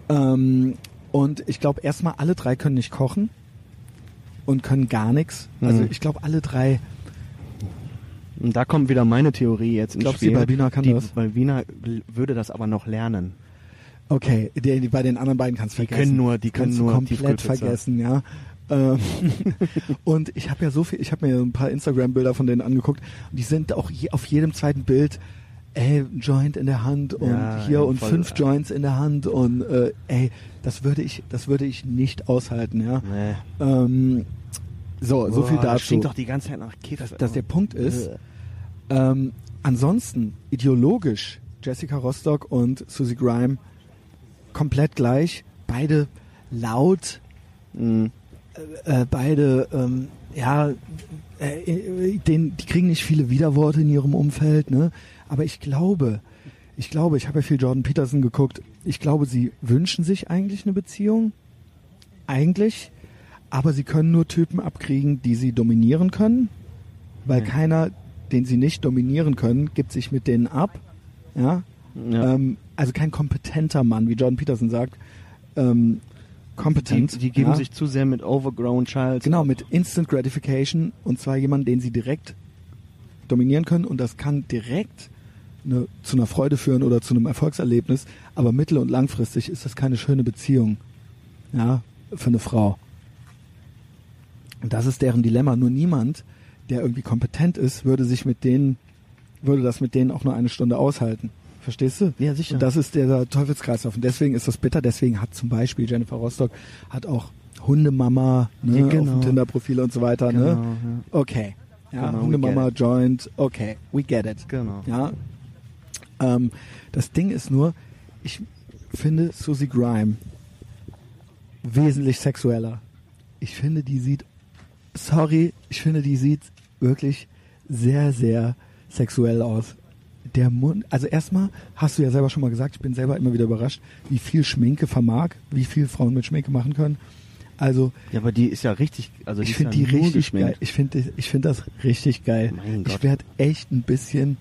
Ähm, und ich glaube, erstmal alle drei können nicht kochen und können gar nichts. Also Mhm. ich glaube, alle drei Und da kommt wieder meine Theorie jetzt ins Glaubst du, Spiel. die Balbina kann die das? Balbina würde das aber noch lernen. Okay, die, die, bei den anderen beiden kannst du Die vergessen. können nur- die können kannst du nur komplett vergessen, ja. Ähm, und ich habe ja so viel, ich habe mir ein paar Instagram-Bilder von denen angeguckt die sind auch je, auf jedem zweiten Bild, ey, ein Joint in der Hand und Ja, hier ja, und voll. fünf Joints in der Hand und äh, ey, das würde ich, das würde ich nicht aushalten, ja. Nee. Ähm, so, so viel Boah, das dazu. stinkt doch die ganze Zeit nach Kiff. dass, dass der Punkt ist, Äh. ähm, ansonsten ideologisch Jessica Rostock und Susie Grime komplett gleich, beide laut, Mhm. Äh, beide ähm, ja, äh, den, die kriegen nicht viele Widerworte in ihrem Umfeld, ne? Aber ich glaube, ich glaube, ich habe ja viel Jordan Peterson geguckt. Ich glaube, sie wünschen sich eigentlich eine Beziehung, eigentlich, aber sie können nur Typen abkriegen, die sie dominieren können, weil Mhm. keiner, den sie nicht dominieren können, gibt sich mit denen ab, ja. Ja. Ähm, also kein kompetenter Mann, wie Jordan Peterson sagt. Ähm, die, kompetent. die geben ja. sich zu sehr mit Overgrown Child. Genau, mit Instant Gratification und zwar jemand, den sie direkt dominieren können und das kann direkt eine, zu einer Freude führen oder zu einem Erfolgserlebnis, aber mittel- und langfristig ist das keine schöne Beziehung, ja, für eine Frau. Und das ist deren Dilemma. Nur niemand, der irgendwie kompetent ist, würde sich mit denen, würde das mit denen auch nur eine Stunde aushalten. Verstehst du? Ja, sicher. Und das ist der Teufelskreislauf. Und deswegen ist das bitter. Deswegen hat zum Beispiel Jennifer Rostock hat auch Hundemama ne, Ja, auf genau. dem Tinder-Profil und so weiter. Genau, Ne? ja. Okay. Ja, Genau, Hundemama joint. Okay, we get it. Genau. Ja. Ähm, das Ding ist nur, ich finde Susie Grime wesentlich sexueller. Ich finde, die sieht, sorry, ich finde, die sieht wirklich sehr, sehr sexuell aus. Der Mund, also erstmal hast du ja selber schon mal gesagt, ich bin selber immer wieder überrascht, wie viel Schminke vermag, wie viel Frauen mit Schminke machen können. Also Ja, aber die ist ja richtig, also ich finde ja die richtig geschminkt. geil. Ich finde ich finde das richtig geil. Mein ich werde echt ein bisschen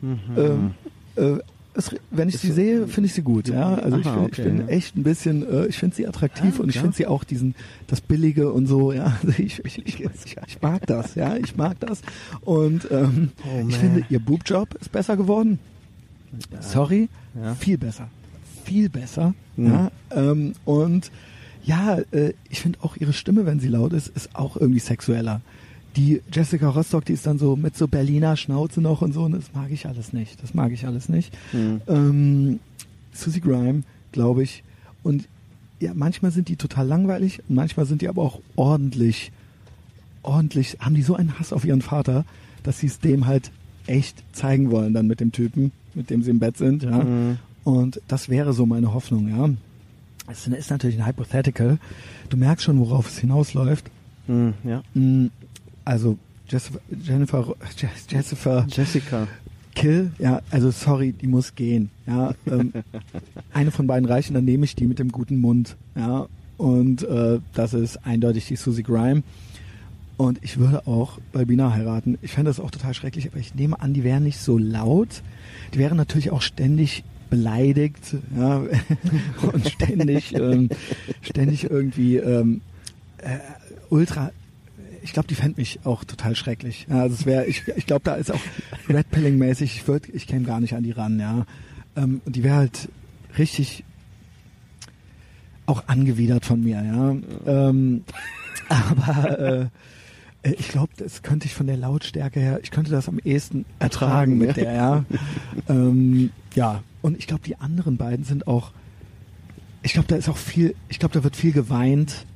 Mhm. ähm, äh, es, wenn ich Ist sie so- sehe, finde ich sie gut. Ja, also ich, Aha, find, okay, ich bin ja. echt ein bisschen, äh, ich finde sie attraktiv Ja, und ich finde sie auch diesen, das Billige und so. Ja, also ich, ich, ich, ich, ich mag das. Ja, ich mag das. Und ähm, Oh, ich finde ihr Boobjob ist besser geworden. Sorry, viel besser, viel besser. Mhm. Ähm, und ja, äh, ich finde auch ihre Stimme, wenn sie laut ist, ist auch irgendwie sexueller. Die Jessica Rostock, die ist dann so mit so Berliner Schnauze noch und so, und das mag ich alles nicht. Das mag ich alles nicht. Mhm. Ähm, Susie Grime, glaube ich. Und ja, manchmal sind die total langweilig und manchmal sind die aber auch ordentlich, ordentlich, haben die so einen Hass auf ihren Vater, dass sie es dem halt echt zeigen wollen dann mit dem Typen, mit dem sie im Bett sind, ja. Mhm. Und das wäre so meine Hoffnung, ja. Es ist natürlich ein Hypothetical. Du merkst schon, worauf es hinausläuft. Mhm. Ja. Mm, Also Jessica, Jennifer, Jess- Jessica Jessica. Kill, ja, also sorry, die muss gehen. Ja, ähm, eine von beiden reichen, dann nehme ich die mit dem guten Mund. Ja, und äh, das ist eindeutig die Susie Grime. Und ich würde auch Balbina heiraten. Ich fände das auch total schrecklich, aber ich nehme an, die wären nicht so laut. Die wären natürlich auch ständig beleidigt, ja, und ständig, ähm, ständig irgendwie ähm, äh, ultra. Ich glaube, die fände mich auch total schrecklich. Ja, also es wäre, ich, ich glaube, da ist auch Red Pilling mäßig. Ich würde, ich käme gar nicht an die ran, ja. Ähm, und die wäre halt richtig auch angewidert von mir, ja. Ähm, aber äh, äh, ich glaube, das könnte ich von der Lautstärke her, ich könnte das am ehesten ertragen mit ja. der, ja. ähm, ja, und ich glaube, die anderen beiden sind auch, ich glaube, da ist auch viel, ich glaube, da wird viel geweint.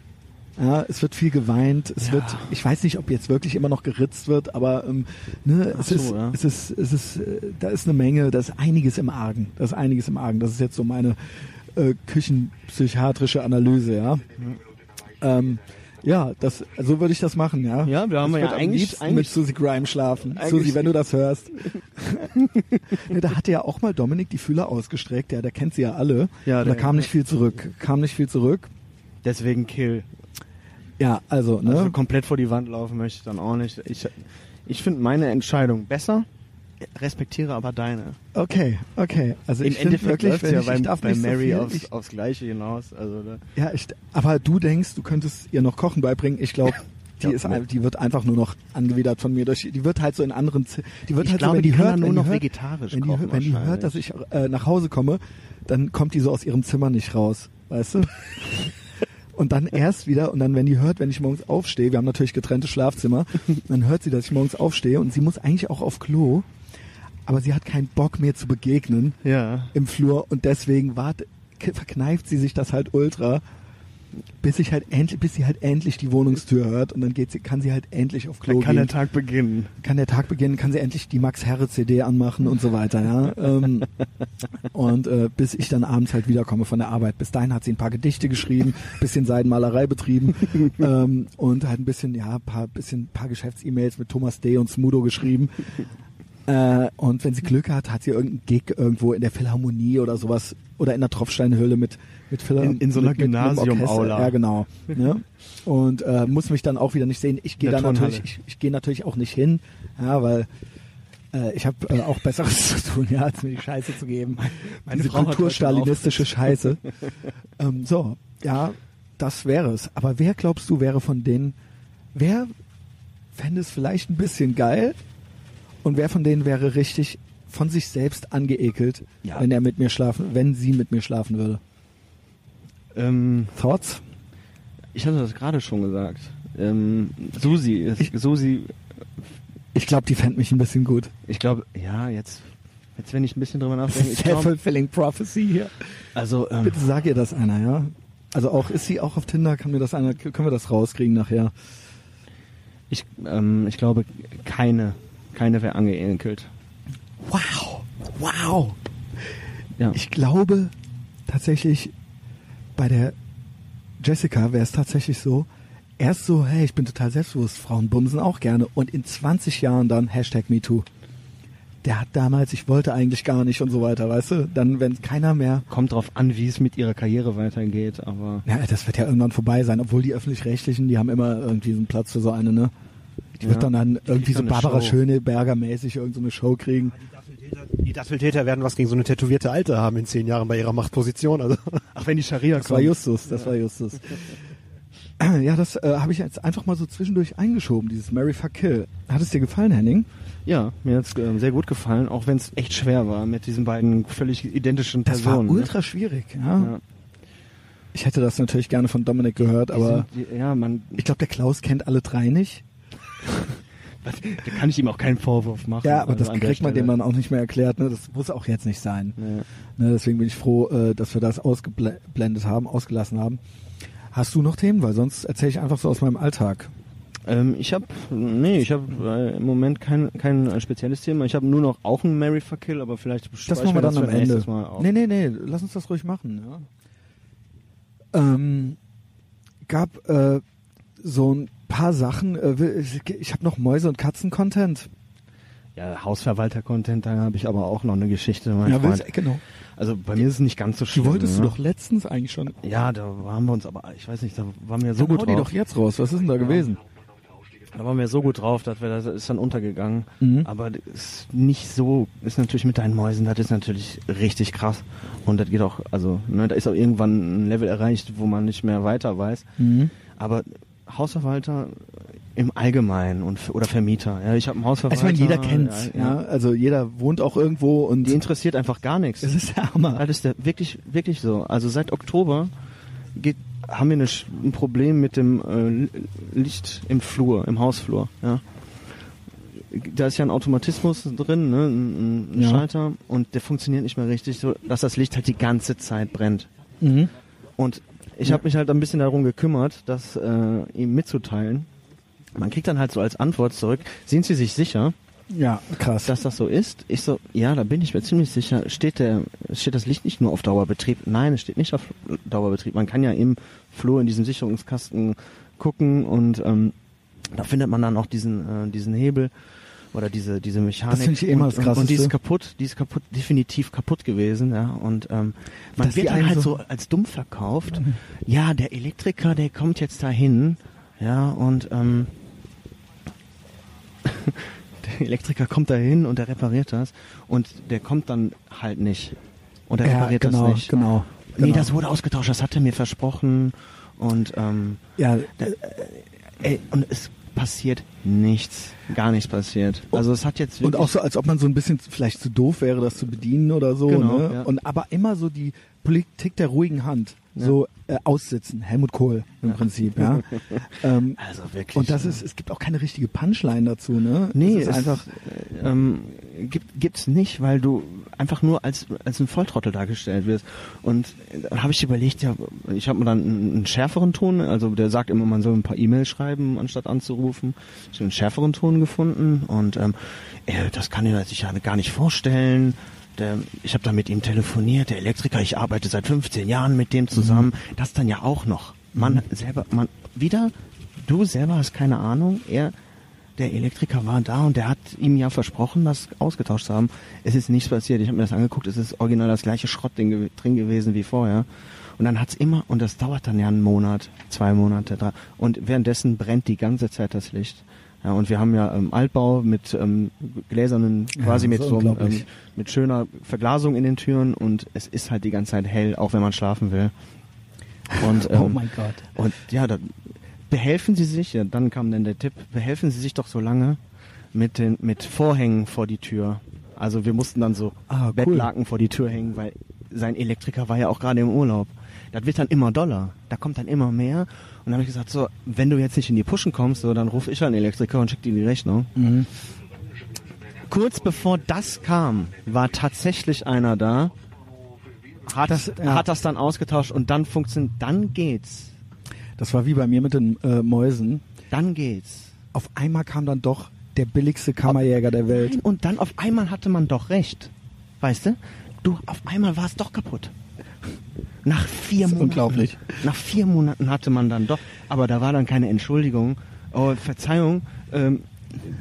Ja, es wird viel geweint. Es Ja. wird, ich weiß nicht, ob jetzt wirklich immer noch geritzt wird, aber ähm, ne, es, so, ist, ja. es ist, es ist, äh, da ist eine Menge, da ist einiges im Argen. Da ist einiges im Argen. Das ist jetzt so meine äh, küchenpsychiatrische Analyse, ja. Ähm, ja, das, so würde ich das machen, ja. Ja, wir haben ich ja am eigentlich- liebsten mit eigentlich- Susie Grime schlafen. Susie, wenn du das hörst. ne, da hatte ja auch mal Dominik die Fühler ausgestreckt, ja, der kennt sie ja alle. Ja, da kam nicht viel zurück. Kam nicht viel zurück. Deswegen Kill. Ja, also, ne? Also komplett vor die Wand laufen möchte ich dann auch nicht. Ich, ich finde meine Entscheidung besser, respektiere aber deine. okay, okay. Also Im ich finde Endeffekt wenn ja ich, bei, so Mary viel, aufs, ich, aufs Gleiche hinaus. Also da, Ja, ich, aber du denkst, du könntest ihr noch Kochen beibringen. Ich glaube, die ist, die wird einfach nur noch angewidert von mir. Durch, die wird halt so in anderen, die wird Ich halt glaube, so, wenn die die hört, nur die noch hört, vegetarisch wenn die, kochen hört- wenn die hört, dass ich äh, nach Hause komme, dann kommt die so aus ihrem Zimmer nicht raus, weißt du? Und dann erst wieder, und dann, wenn die hört, wenn ich morgens aufstehe, wir haben natürlich getrennte Schlafzimmer, dann hört sie, dass ich morgens aufstehe und sie muss eigentlich auch auf Klo, aber sie hat keinen Bock mir zu begegnen Ja. im Flur und deswegen wart, verkneift sie sich das halt ultra, bis ich halt endlich, bis sie halt endlich die Wohnungstür hört und dann geht sie, kann sie halt endlich auf Klo Dann kann gehen. der Tag beginnen. kann der Tag beginnen, kann sie endlich die Max Herre CD anmachen und so weiter, ja. ähm, und äh, bis ich dann abends halt wiederkomme von der Arbeit. Bis dahin hat sie ein paar Gedichte geschrieben, bisschen Seidenmalerei betrieben ähm, und halt ein bisschen, ja, paar, bisschen, paar Geschäfts-E-Mails mit Thomas D. und Smudo geschrieben. Äh, und wenn sie Glück hat, hat sie irgendeinen Gig irgendwo in der Philharmonie oder sowas oder in der Tropfsteinhöhle mit mit Phil In- in so einer Gymnasium-Aula. Ja, genau. ne? Und äh, muss mich dann auch wieder nicht sehen. Ich gehe da natürlich, ich, ich gehe natürlich auch nicht hin, ja, weil äh, ich habe äh, auch Besseres zu tun, ja, als mir die Scheiße zu geben. Meine Diese Frau kulturstalinistische Scheiße. ähm, so, ja, das wäre es. Aber wer glaubst du wäre von denen, wer fände es vielleicht ein bisschen geil und wer von denen wäre richtig von sich selbst angeekelt, Ja. wenn er mit mir schlafen, wenn sie mit mir schlafen würde? Ähm, Thoughts? ich hatte das gerade schon gesagt. Ähm, Susi ist, Ich- Susi, Ich glaube, die fände mich ein bisschen gut. ich glaube, ja, jetzt, jetzt wenn ich ein bisschen drüber nachdenke, Self-fulfilling prophecy hier. also, ähm, Bitte sag ihr das einer, ja? Also auch, ist sie auch auf Tinder? Kann mir das einer, können wir das rauskriegen nachher? Ich, ähm, ich glaube, keine, keine wäre angeekelt. Wow, wow. Ja. Ich glaube tatsächlich, bei der Jessica wäre es tatsächlich so, erst so, hey, ich bin total selbstbewusst, Frauen bumsen auch gerne und in 20 Jahren dann Hashtag MeToo. Der hat damals, ich wollte eigentlich gar nicht und so weiter, weißt du? Dann, wenn keiner mehr, Kommt drauf an, wie es mit ihrer Karriere weitergeht, aber ja, das wird ja irgendwann vorbei sein, obwohl die Öffentlich-Rechtlichen, die haben immer irgendwie einen Platz für so eine, ne? Die wird Ja, dann, dann irgendwie so Barbara Show. Schöneberger mäßig irgendeine Show kriegen. Die Duffeltäter, die Duffeltäter werden was gegen so eine tätowierte Alte haben in zehn Jahren bei ihrer Machtposition. Also ach, wenn die Scharia Das war Justus, das war Justus. Ja, das äh, habe ich jetzt einfach mal so zwischendurch eingeschoben, dieses Mary Fuck Kill. Hat es dir gefallen, Henning? Ja, mir hat's äh, sehr gut gefallen, auch wenn es echt schwer war mit diesen beiden völlig identischen Das Personen. war ultra schwierig, ja. ne? ja. Ich hätte das natürlich gerne von Dominik gehört, Die aber sind, die, ja, man, ich glaube, der Klaus kennt alle drei nicht. da kann ich ihm auch keinen Vorwurf machen. Ja, aber also das kriegt man dem dann auch nicht mehr erklärt. Ne? Das muss auch jetzt nicht sein. Ja. Ne? Deswegen bin ich froh, äh, dass wir das ausgeblendet haben, ausgelassen haben. Hast du noch Themen? Weil sonst erzähle ich einfach so aus meinem Alltag. Ähm, ich habe, nee, ich habe äh, im Moment kein, kein äh, spezielles Thema. Ich habe nur noch auch ein Mary Fuck Kill, aber vielleicht Das machen wir dann am Ende. nächstes Mal auf. Nee, nee, nee, lass uns das ruhig machen. Ja. Ähm, gab äh, so ein paar Sachen. Äh, ich habe noch Mäuse- und Katzen-Content. Ja, Hausverwalter-Content, da habe ich aber auch noch eine Geschichte. Mein Ja, Freund. willst, genau. Also bei mir ist es nicht ganz so Die schlimm. wolltest ne? du doch letztens eigentlich schon. Ja, da waren wir uns aber, ich weiß nicht, da waren wir so Dann hau gut die drauf. doch jetzt raus. Was ist denn da gewesen? Da waren wir so gut drauf, dass wir, das ist dann untergegangen. Mhm. Aber ist nicht so, ist natürlich mit deinen Mäusen, das ist natürlich richtig krass. Und das geht auch, also, ne, da ist auch irgendwann ein Level erreicht, wo man nicht mehr weiter weiß. Mhm. Aber Hausverwalter im Allgemeinen und oder Vermieter. Ja, ich habe einen Also Hausverwalter. ich meine, jeder kennt's. Ja, also jeder wohnt auch irgendwo und Die interessiert einfach gar nichts. es ist der Hammer. Das ist der, wirklich, wirklich so. Also seit Oktober geht, haben wir eine, ein Problem mit dem äh, Licht im Flur, im Hausflur. Ja. Da ist ja ein Automatismus drin, ne, ein, ein Ja. Schalter, und der funktioniert nicht mehr richtig, so dass das Licht halt die ganze Zeit brennt. Mhm. Und ich habe mich halt ein bisschen darum gekümmert, das äh, ihm mitzuteilen. Man kriegt dann halt so als Antwort zurück, sind Sie sich sicher? Ja, krass. dass das so ist? Ich so, ja, da bin ich mir ziemlich sicher. Steht der, steht das Licht nicht nur auf Dauerbetrieb? Nein, es steht nicht auf Dauerbetrieb. Man kann ja im Flur in diesem Sicherungskasten gucken und ähm, da findet man dann auch diesen, äh, diesen Hebel oder diese, diese Mechanik. Das finde ich eh immer und, das und, und die ist kaputt, die ist kaputt, definitiv kaputt gewesen, ja. Und ähm, man Dass wird dann halt so- als dumm verkauft. Ja, der Elektriker, der kommt jetzt dahin, ja, und ähm, der Elektriker kommt dahin und der repariert das und der kommt dann halt nicht. Und er ja, repariert genau, das nicht. genau. Nee, genau. das wurde ausgetauscht, das hat er mir versprochen. Und, ähm, ja, ey, und es passiert nichts. Gar nichts passiert. Also es hat jetzt und auch so, als ob man so ein bisschen vielleicht zu doof wäre, das zu bedienen oder so. Genau, ne? ja. Und aber immer so die Politik der ruhigen Hand. So äh, aussitzen. Helmut Kohl im Prinzip, ja. ähm, also wirklich. und das ist, es gibt auch keine richtige Punchline dazu, ne? Nee, es ist es einfach. ähm, gibt, gibt's nicht, weil du einfach nur als, als ein Volltrottel dargestellt wirst. Und dann habe ich überlegt, ja, ich habe mir dann einen, einen schärferen Ton, also der sagt immer, man soll ein paar E-Mails schreiben, anstatt anzurufen. Ich habe einen schärferen Ton gefunden und ähm, äh, das kann er sich ja gar nicht vorstellen. Der, ich habe da mit ihm telefoniert, der Elektriker, ich arbeite seit 15 Jahren mit dem zusammen. Das dann ja auch noch. Man selber, man wieder, du selber hast keine Ahnung, er der Elektriker war da und der hat ihm ja versprochen, das ausgetauscht zu haben. Es ist nichts passiert. Ich habe mir das angeguckt, es ist original das gleiche Schrottding drin gewesen wie vorher. Und dann hat's immer, und das dauert dann ja einen Monat, zwei Monate, drei. Und währenddessen brennt die ganze Zeit das Licht. Ja, und wir haben ja ähm, Altbau mit ähm, gläsernen, Ja, quasi das mit so ähm, mit schöner Verglasung in den Türen und es ist halt die ganze Zeit hell, auch wenn man schlafen will. Und, ähm, oh mein Gott. und ja, da behelfen Sie sich, ja, dann kam dann der Tipp, behelfen Sie sich doch so lange mit den mit Vorhängen vor die Tür. Also wir mussten dann so Ah, cool. Bettlaken vor die Tür hängen, weil sein Elektriker war ja auch gerade im Urlaub. Das wird dann immer doller. Da kommt dann immer mehr. Und dann habe ich gesagt, so, wenn du jetzt nicht in die Puschen kommst, so, dann rufe ich einen Elektriker und schick dir die Rechnung. Mhm. Kurz bevor das kam, war tatsächlich einer da, hat Das- ja. hat das dann ausgetauscht und dann funktioniert, dann geht's. Das war wie bei mir mit den äh, Mäusen. Dann geht's. Auf einmal kam dann doch der billigste Kammerjäger der Welt. Nein, und dann auf einmal hatte man doch recht. Weißt du? Du, auf einmal war es doch kaputt. Nach vier Das ist Monaten. unglaublich. Nach vier Monaten hatte man dann doch, aber da war dann keine Entschuldigung. Oh, Verzeihung, ähm,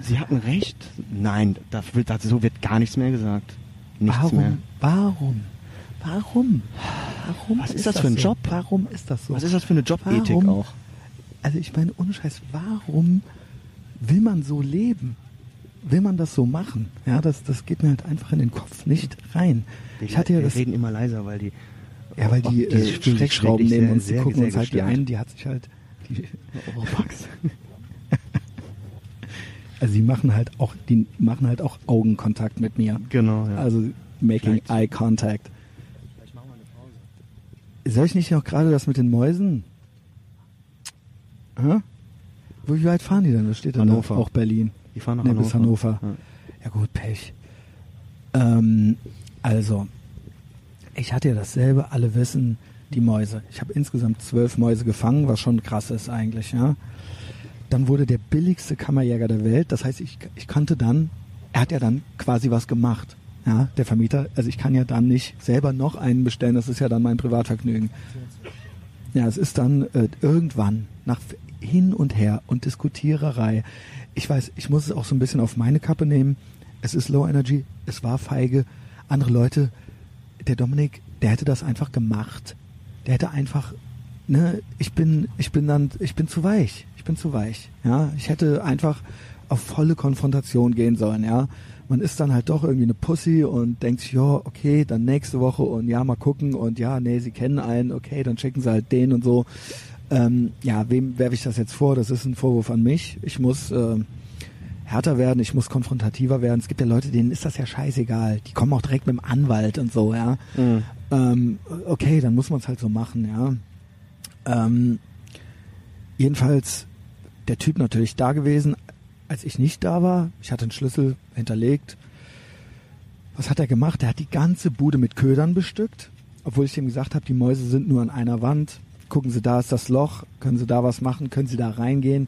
Sie hatten recht. Nein, das wird, das, so wird gar nichts mehr gesagt. Nichts warum? mehr. Warum? Warum? Warum? Was ist das für ein so? Job? Warum ist das so? Was ist das für eine Jobethik Warum? auch? Also ich meine, ohne Scheiß, warum will man so leben? Will man das so machen? Ja, das, das geht mir halt einfach in den Kopf nicht rein. Ich hatte ja wir das, reden immer leiser, weil die. Ja, weil die, Oh, äh, fühlen sich Steckschrauben wirklich neben sehr- uns, die sehr- gucken sehr uns halt die einen, die hat sich halt, die, Oropax. also die machen halt auch, die machen halt auch Augenkontakt mit mir. Genau, ja. Also making Vielleicht. eye contact. Soll ich nicht auch gerade das mit den Mäusen? Hä? Wo, wie weit fahren die denn? Was steht denn Hannover. da? Auch Berlin. die fahren nach Nee, Hannover. bis Hannover. Ja. Ja gut, Pech. Ähm, also, ich hatte ja dasselbe, alle wissen, die Mäuse. Ich habe insgesamt zwölf Mäuse gefangen, was schon krass ist eigentlich, ja. Dann wurde der billigste Kammerjäger der Welt, das heißt, ich, ich konnte dann, er hat ja dann quasi was gemacht, ja, der Vermieter. Also ich kann ja dann nicht selber noch einen bestellen, das ist ja dann mein Privatvergnügen. Ja, es ist dann äh, irgendwann nach hin und her und Diskutiererei. Ich weiß, ich muss es auch so ein bisschen auf meine Kappe nehmen. Es ist Low Energy, es war feige. Andere Leute, der Dominik, der hätte das einfach gemacht. Der hätte einfach, ne, ich bin, ich bin dann, ich bin zu weich. Ich bin zu weich. Ja, ich hätte einfach auf volle Konfrontation gehen sollen, ja. Man ist dann halt doch irgendwie eine Pussy und denkt sich, ja, okay, dann nächste Woche und ja, mal gucken und ja, nee, sie kennen einen, okay, dann schicken sie halt den und so. Ähm, ja, wem werfe ich das jetzt vor? Das ist ein Vorwurf an mich. Ich muss ähm, härter werden, ich muss konfrontativer werden. Es gibt ja Leute, denen ist das ja scheißegal. Die kommen auch direkt mit dem Anwalt und so, ja. Mhm. Ähm, okay, dann muss man es halt so machen, ja. Ähm, jedenfalls der Typ natürlich da gewesen, als ich nicht da war. Ich hatte einen Schlüssel hinterlegt. Was hat er gemacht? Er hat die ganze Bude mit Ködern bestückt, obwohl ich ihm gesagt habe, die Mäuse sind nur an einer Wand. Gucken Sie, da ist das Loch. Können Sie da was machen? Können Sie da reingehen?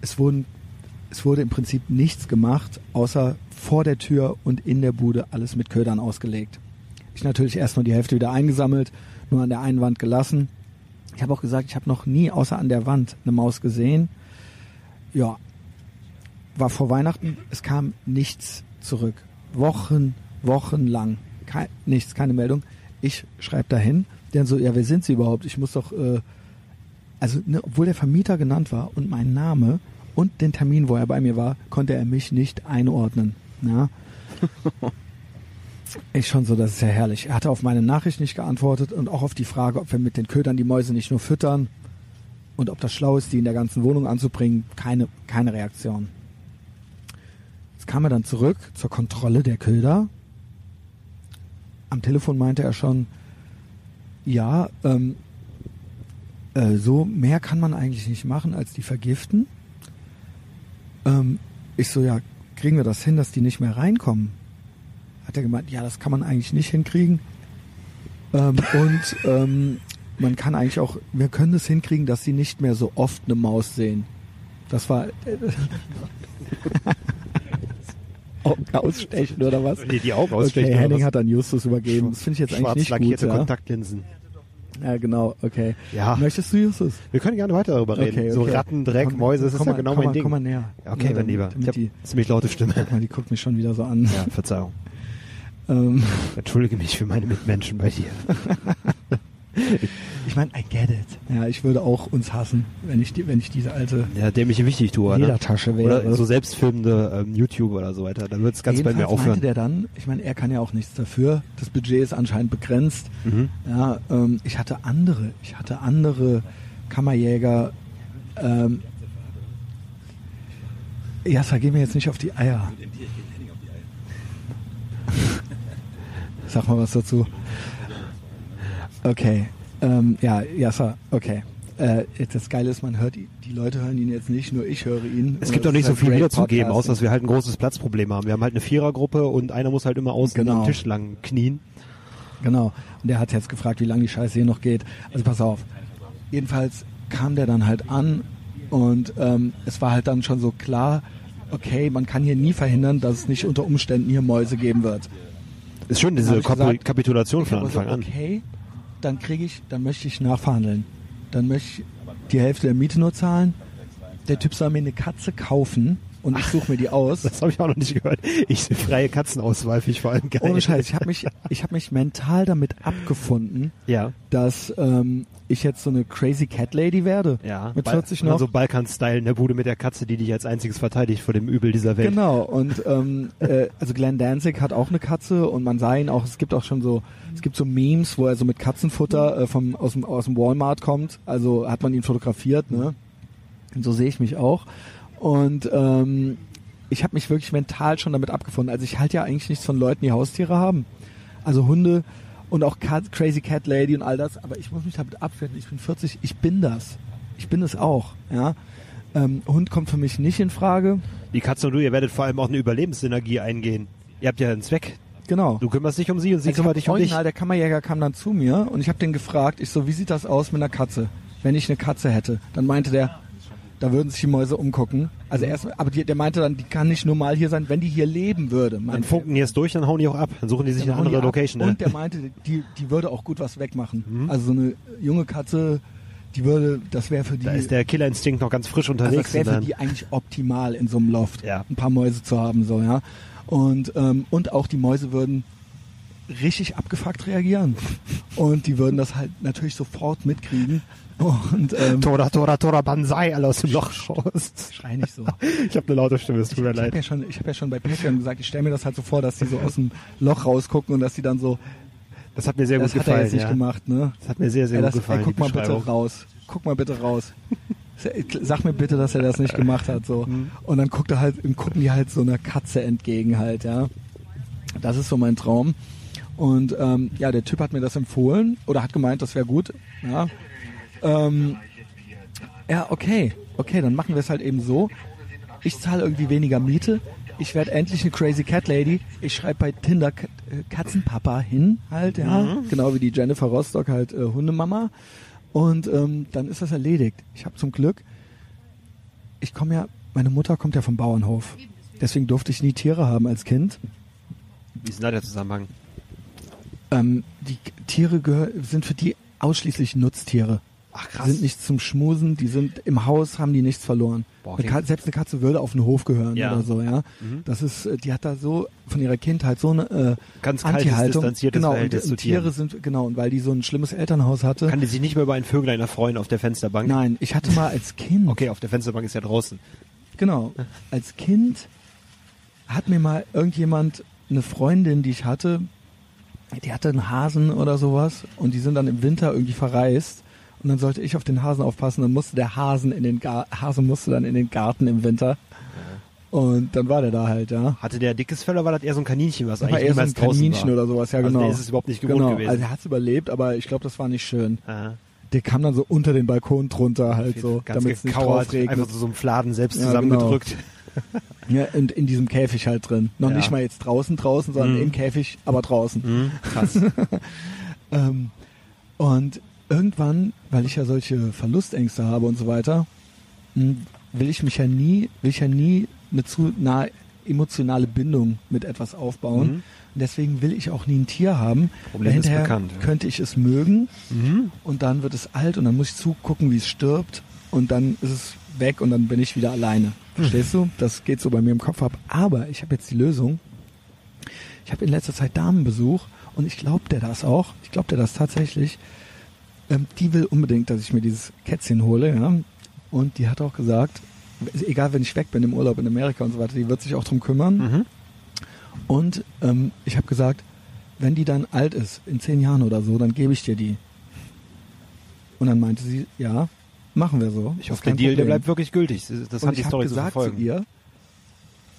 Es wurden, es wurde im Prinzip nichts gemacht, außer vor der Tür und in der Bude alles mit Ködern ausgelegt. Ich natürlich erstmal die Hälfte wieder eingesammelt, nur an der einen Wand gelassen. Ich habe auch gesagt, ich habe noch nie außer an der Wand eine Maus gesehen. Ja, war vor Weihnachten, es kam nichts zurück. Wochen, Wochen lang. Kei- nichts, keine Meldung. Ich schreibe dahin, der so, ja, wer sind Sie überhaupt? Ich muss doch, äh, also, ne, obwohl der Vermieter genannt war und mein Name und den Termin, wo er bei mir war, konnte er mich nicht einordnen. Ja. Ich schon so, das ist ja herrlich. Er hatte auf meine Nachricht nicht geantwortet und auch auf die Frage, ob wir mit den Ködern die Mäuse nicht nur füttern und ob das schlau ist, die in der ganzen Wohnung anzubringen. Keine, keine Reaktion. Jetzt kam er dann zurück zur Kontrolle der Köder. Am Telefon meinte er schon, ja, ähm, äh, so mehr kann man eigentlich nicht machen, als die vergiften. Ähm, ich so, ja, kriegen wir das hin, dass die nicht mehr reinkommen? Hat er gemeint, ja, das kann man eigentlich nicht hinkriegen. Ähm, und ähm, man kann eigentlich auch, wir können es hinkriegen, dass sie nicht mehr so oft eine Maus sehen. Das war Augen ausstechen oder was? Nee, die Augen Okay, ausstechen. Henning oder hat an Justus übergeben. Das finde ich jetzt eigentlich Schwarz nicht gut. lackierte Ja? Kontaktlinsen. Ja, genau, okay. Ja. Möchtest du, Justus? Wir können gerne weiter darüber reden. So Ratten, Dreck, Komm, Mäuse, das ist ja genau komm mein Ding. Komm mal näher. Okay, Ja, mein Lieber. Ich habe die, ziemlich laute Stimme. guck mal, die guckt mich schon wieder so an. Ja, Verzeihung. Ähm, Entschuldige mich für meine Mitmenschen bei dir. ich meine, I get it. Ja, ich würde auch uns hassen, wenn ich, die, wenn ich diese alte Ja, der mich wichtig tue. Ne? Ledertasche wäre. Oder so selbstfilmende ähm, YouTuber oder so weiter. Da wird es ganz bei mir Jedenfalls aufhören. meinte der dann, ich meine, er kann ja auch nichts dafür. Das Budget ist anscheinend begrenzt. Mhm. Ja, ähm, ich hatte andere, ich hatte andere Kammerjäger. Ähm, Jassa, geh mir jetzt nicht auf die Eier. Sag mal was dazu. Okay. Ähm, ja, Jassa, okay. Äh, jetzt das Geile ist, man hört, die Leute hören ihn jetzt nicht, nur ich höre ihn. Es gibt doch nicht so viel wiederzugeben, außer dass wir halt ein großes Platzproblem haben. Wir haben halt eine Vierergruppe und einer muss halt immer außen Genau. am Tisch lang knien. Genau. Und der hat jetzt gefragt, wie lange die Scheiße hier noch geht. Also pass auf. Jedenfalls kam der dann halt an und ähm, es war halt dann schon so klar, okay, man kann hier nie verhindern, dass es nicht unter Umständen hier Mäuse geben wird. Ist schön, diese Kap gesagt, Kapitulation von Anfang an. okay, dann kriege ich, dann möchte ich nachverhandeln. Dann möchte ich die Hälfte der Miete nur zahlen. Der Typ soll mir eine Katze kaufen und ich suche mir die aus. Das habe ich auch noch nicht gehört. Ich freie Katzenauswahl finde ich vor allem geil. Ohne Scheiß, ich habe mich, ich habe mich mental damit abgefunden, Ja. dass ähm, ich jetzt so eine crazy Cat Lady werde. Ja. Mit Bal- 40 und dann noch. So Balkan-Style in der Bude mit der Katze, die dich als einziges verteidigt vor dem Übel dieser Welt. Genau, und ähm, äh, also Glenn Danzig hat auch eine Katze und man sah ihn auch, es gibt auch schon so, es gibt so Memes, wo er so mit Katzenfutter äh, vom, aus, dem, aus dem Walmart kommt, also hat man ihn fotografiert, ne? Und so sehe ich mich auch. Und ähm, ich habe mich wirklich mental schon damit abgefunden. Also ich halte ja eigentlich nichts von Leuten, die Haustiere haben. Also Hunde und auch Cat, Crazy Cat Lady und all das, aber ich muss mich damit abfinden. Ich bin 40, ich bin das. Ich bin es auch, ja. Ähm, Hund kommt für mich nicht in Frage. Die Katze und du, ihr werdet vor allem auch eine Überlebenssynergie eingehen. Ihr habt ja einen Zweck. Genau. Du kümmerst dich um sie und sie Also kümmert dich um dich. der Kammerjäger kam dann zu mir und ich habe den gefragt, ich so, wie sieht das aus mit einer Katze? Wenn ich eine Katze hätte, dann meinte der, da würden sich die Mäuse umgucken. Also erst, aber die, der meinte dann, die kann nicht nur mal hier sein, wenn die hier leben würde. Dann funken die es durch, dann hauen die auch ab. Dann suchen die sich Dann eine andere ab. Location. ne? Und der meinte, die, die würde auch gut was wegmachen. Mhm. Also so eine junge Katze, die würde, das wäre für die, da ist der Killerinstinkt noch ganz frisch also unterwegs. das wäre für die eigentlich optimal in so einem Loft, Ja. ein paar Mäuse zu haben, so, ja. Und, ähm, und auch die Mäuse würden richtig abgefuckt reagieren. Und die würden das halt natürlich sofort mitkriegen. Und ähm, Tora, Tora, Tora, Banzai, alle aus dem Loch raus. schrei nicht so. Ich habe eine laute Stimme, es tut mir Ich habe leid. ja, schon- ich hab ja schon bei Patreon gesagt, ich stelle mir das halt so vor, dass die so aus dem Loch rausgucken und dass die dann so, Das hat mir sehr das gut hat er gefallen. jetzt nicht ja. gemacht, ne? Das hat mir sehr, sehr Ey, gut das, ey, gefallen. guck die mal bitte raus. Guck mal bitte raus. Sag mir bitte, dass er das nicht gemacht hat, so. Mhm. Und dann guckt er halt, gucken die halt so einer Katze entgegen halt, ja. Das ist so mein Traum. Und ähm, ja, der Typ hat mir das empfohlen oder hat gemeint, das wäre gut. Ja. Ähm, ja, okay. Okay, dann machen wir es halt eben so. Ich zahle irgendwie weniger Miete. Ich werde endlich eine Crazy Cat Lady. Ich schreibe bei Tinder äh, Katzenpapa hin, halt, ja. Genau wie die Jennifer Rostock halt äh, Hundemama. Und ähm, dann ist das erledigt. Ich habe zum Glück, ich komme ja, meine Mutter kommt ja vom Bauernhof. Deswegen durfte ich nie Tiere haben als Kind. Wie ist denn da der Zusammenhang? Ähm, die Tiere sind für die ausschließlich Nutztiere. Ach Die sind nicht zum Schmusen, die sind im Haus, haben die nichts verloren. Boah, eine Katze, selbst eine Katze würde auf den Hof gehören Ja. oder so, ja. Mhm. Das ist, äh, die hat da so von ihrer Kindheit so eine äh, Ganz kaltes, distanziertes genau, und, Verhältnis zu und Tiere sind, genau, und weil die so ein schlimmes Elternhaus hatte. Kann die sich nicht mehr über ein Vöglein erfreuen auf der Fensterbank? Nein, ich hatte mal als Kind, Okay, auf der Fensterbank ist ja draußen. genau, als Kind hat mir mal irgendjemand, eine Freundin, die ich hatte, die hatte einen Hasen oder sowas und die sind dann im Winter irgendwie verreist und dann sollte ich auf den Hasen aufpassen, dann musste der Hasen in den Gar Hase musste dann in den Garten im Winter und dann war der da halt, ja. Hatte der dickes Fell oder war das eher so ein Kaninchen, was Das war eigentlich eher so ein Kaninchen war? oder sowas, ja Also genau. der ist es überhaupt nicht gewohnt genau. gewesen. Also er hat es überlebt, aber ich glaube, das war nicht schön. Aha. Der kam dann so unter den Balkon drunter halt so, damit es nicht drauf regnet. einfach so, so ein Fladen selbst Ja, zusammengedrückt. Ja, und in diesem Käfig halt drin. Noch Ja. nicht mal jetzt draußen draußen, sondern Mhm. im Käfig, aber draußen. Mhm, krass. Ähm, und irgendwann, weil ich ja solche Verlustängste habe und so weiter, mh, will ich mich ja nie, will ich ja nie eine zu nahe emotionale Bindung mit etwas aufbauen. Mhm. Und deswegen will ich auch nie ein Tier haben. Problem ist bekannt, ja. könnte ich es mögen mhm. und dann wird es alt und dann muss ich zugucken, wie es stirbt und dann ist es weg und dann bin ich wieder alleine. Verstehst du? Das geht so bei mir im Kopf ab. Aber ich habe jetzt die Lösung. Ich habe in letzter Zeit Damenbesuch und ich glaube der das auch. Ich glaube der das tatsächlich. Ähm, die will unbedingt, dass ich mir dieses Kätzchen hole, ja. Und die hat auch gesagt, egal wenn ich weg bin im Urlaub in Amerika und so weiter, die wird sich auch drum kümmern. Mhm. Und ähm, ich habe gesagt, wenn die dann alt ist, in zehn Jahren oder so, dann gebe ich dir die. Und dann meinte sie, ja, machen wir so. Ich hoffe, der Deal, der Problem. bleibt wirklich gültig. Das Und hat die ich habe Story zu gesagt zu verfolgen. ihr,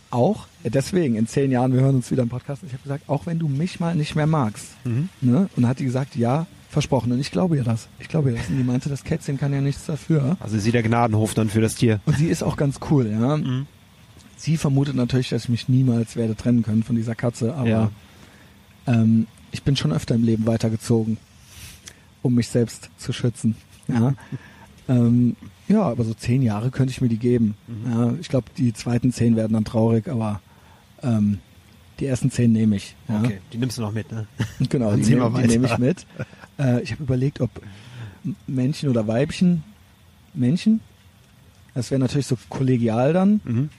auch, deswegen, in zehn Jahren, wir hören uns wieder im Podcast, ich habe gesagt, auch wenn du mich mal nicht mehr magst. Mhm. Ne? Und dann hat die gesagt, ja, versprochen. Und ich glaube ihr das. Ich glaube ihr das. Und die meinte, das Kätzchen kann ja nichts dafür. Also ist sie der Gnadenhof dann für das Tier. Und sie ist auch ganz cool, ja. Mhm. Sie vermutet natürlich, dass ich mich niemals werde trennen können von dieser Katze, aber Ja. ähm, ich bin schon öfter im Leben weitergezogen, um mich selbst zu schützen. Ja, ähm, ja aber so zehn Jahre könnte ich mir die geben. Ja, ich glaube, die zweiten zehn werden dann traurig, aber ähm, die ersten zehn nehme ich. Ja. Okay, die nimmst du noch mit, ne? Genau, die, nehm- die nehme ich mit. Äh, ich habe überlegt, ob Männchen oder Weibchen. Männchen? Das wäre natürlich so kollegial dann. Mhm.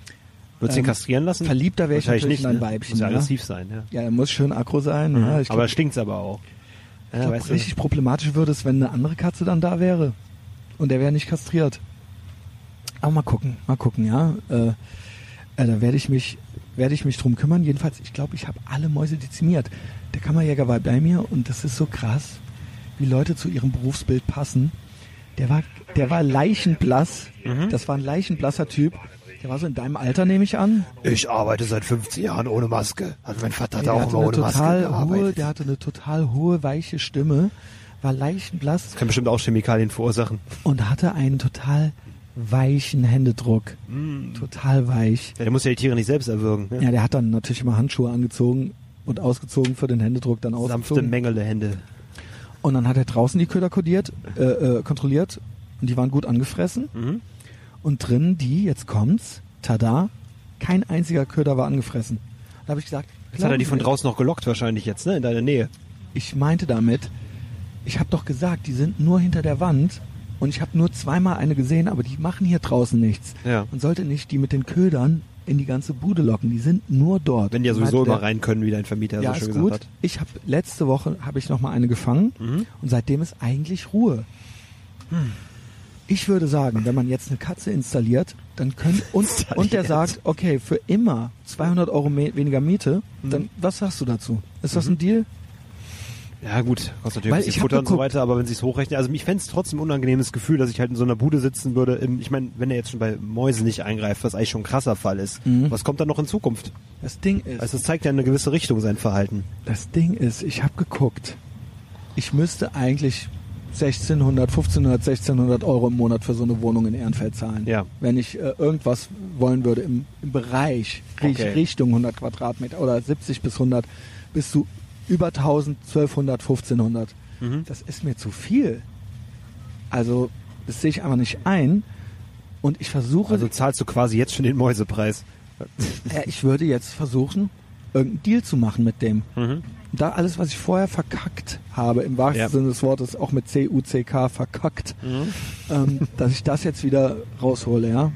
Würdest du Ähm, ihn kastrieren lassen? Verliebter wäre ich natürlich nicht, in ein ne? Weibchen. Muss ja ja. aggressiv sein, ja. ja, er muss schön aggro sein. Ja, ich aber glaub, stinkt's aber auch. ich Ja, glaub, weißt du? richtig problematisch würde es, wenn eine andere Katze dann da wäre. Und der wäre nicht kastriert. Aber mal gucken, mal gucken, ja. Äh, äh, da werde ich mich, werde ich mich drum kümmern. Jedenfalls, ich glaube, ich habe alle Mäuse dezimiert. Der Kammerjäger war bei mir und das ist so krass, wie Leute zu ihrem Berufsbild passen. Der war, der war leichenblass. Mhm. Das war ein leichenblasser Typ. Der war so in deinem Alter, nehme ich an. Ich arbeite seit 15 Jahren ohne Maske. Also mein Vater hat auch immer ohne Maske total hohe, gearbeitet. der hatte eine total hohe, weiche Stimme, war leichenblass Kann bestimmt auch Chemikalien verursachen. und hatte einen total weichen Händedruck. Total weich. Ja, der muss ja die Tiere nicht selbst erwürgen. Ne? Ja, der hat dann natürlich immer Handschuhe angezogen und ausgezogen für den Händedruck, dann Sanfte ausgezogen. Mängele Hände. Und dann hat er draußen die Köder kodiert, äh, äh, kontrolliert und die waren gut angefressen. Mhm. Und drin die, jetzt kommt's, tada, kein einziger Köder war angefressen. Da habe ich gesagt, Jetzt hat er die von draußen noch gelockt wahrscheinlich jetzt, ne? In deiner Nähe. Ich meinte damit, ich habe doch gesagt, die sind nur hinter der Wand und ich habe nur zweimal eine gesehen, aber die machen hier draußen nichts. Ja. Man sollte nicht die mit den Ködern in die ganze Bude locken, die sind nur dort. Wenn die ja sowieso immer rein können, wie dein Vermieter Ja, so schön ist gesagt gut. hat. Ich habe letzte Woche habe ich noch mal eine gefangen Mhm. und seitdem ist eigentlich Ruhe. Hm. Ich würde sagen, wenn man jetzt eine Katze installiert, dann können und, und der sagt, okay, für immer 200 Euro weniger Miete, Mhm. dann was sagst du dazu? Ist das ein Deal? Ja gut, kostet natürlich Weil ein bisschen Futter und so weiter, aber wenn sie es hochrechnen, also ich fände es trotzdem ein unangenehmes Gefühl, dass ich halt in so einer Bude sitzen würde. Im, ich meine, wenn er jetzt schon bei Mäusen nicht eingreift, was eigentlich schon ein krasser Fall ist, Mhm. was kommt dann noch in Zukunft? Das Ding ist, Also es zeigt ja eine gewisse Richtung sein Verhalten. Das Ding ist, ich habe geguckt. Ich müsste eigentlich 1600, 1500, 1600 Euro im Monat für so eine Wohnung in Ehrenfeld zahlen. Ja. Wenn ich äh, irgendwas wollen würde im, im Bereich Okay. Richtung 100 Quadratmeter oder 70 bis 100 bis zu über 1000, 1200, 1500. Mhm. Das ist mir zu viel. Also das sehe ich einfach nicht ein. Und ich versuche, Also zahlst du quasi jetzt schon den Mäusepreis. ja, ich würde jetzt versuchen, irgendeinen Deal zu machen mit dem. Mhm. Da alles, was ich vorher verkackt habe, im wahrsten Ja. Sinne des Wortes, auch mit C-U-C-K verkackt, ähm, dass ich das jetzt wieder raushole, ja.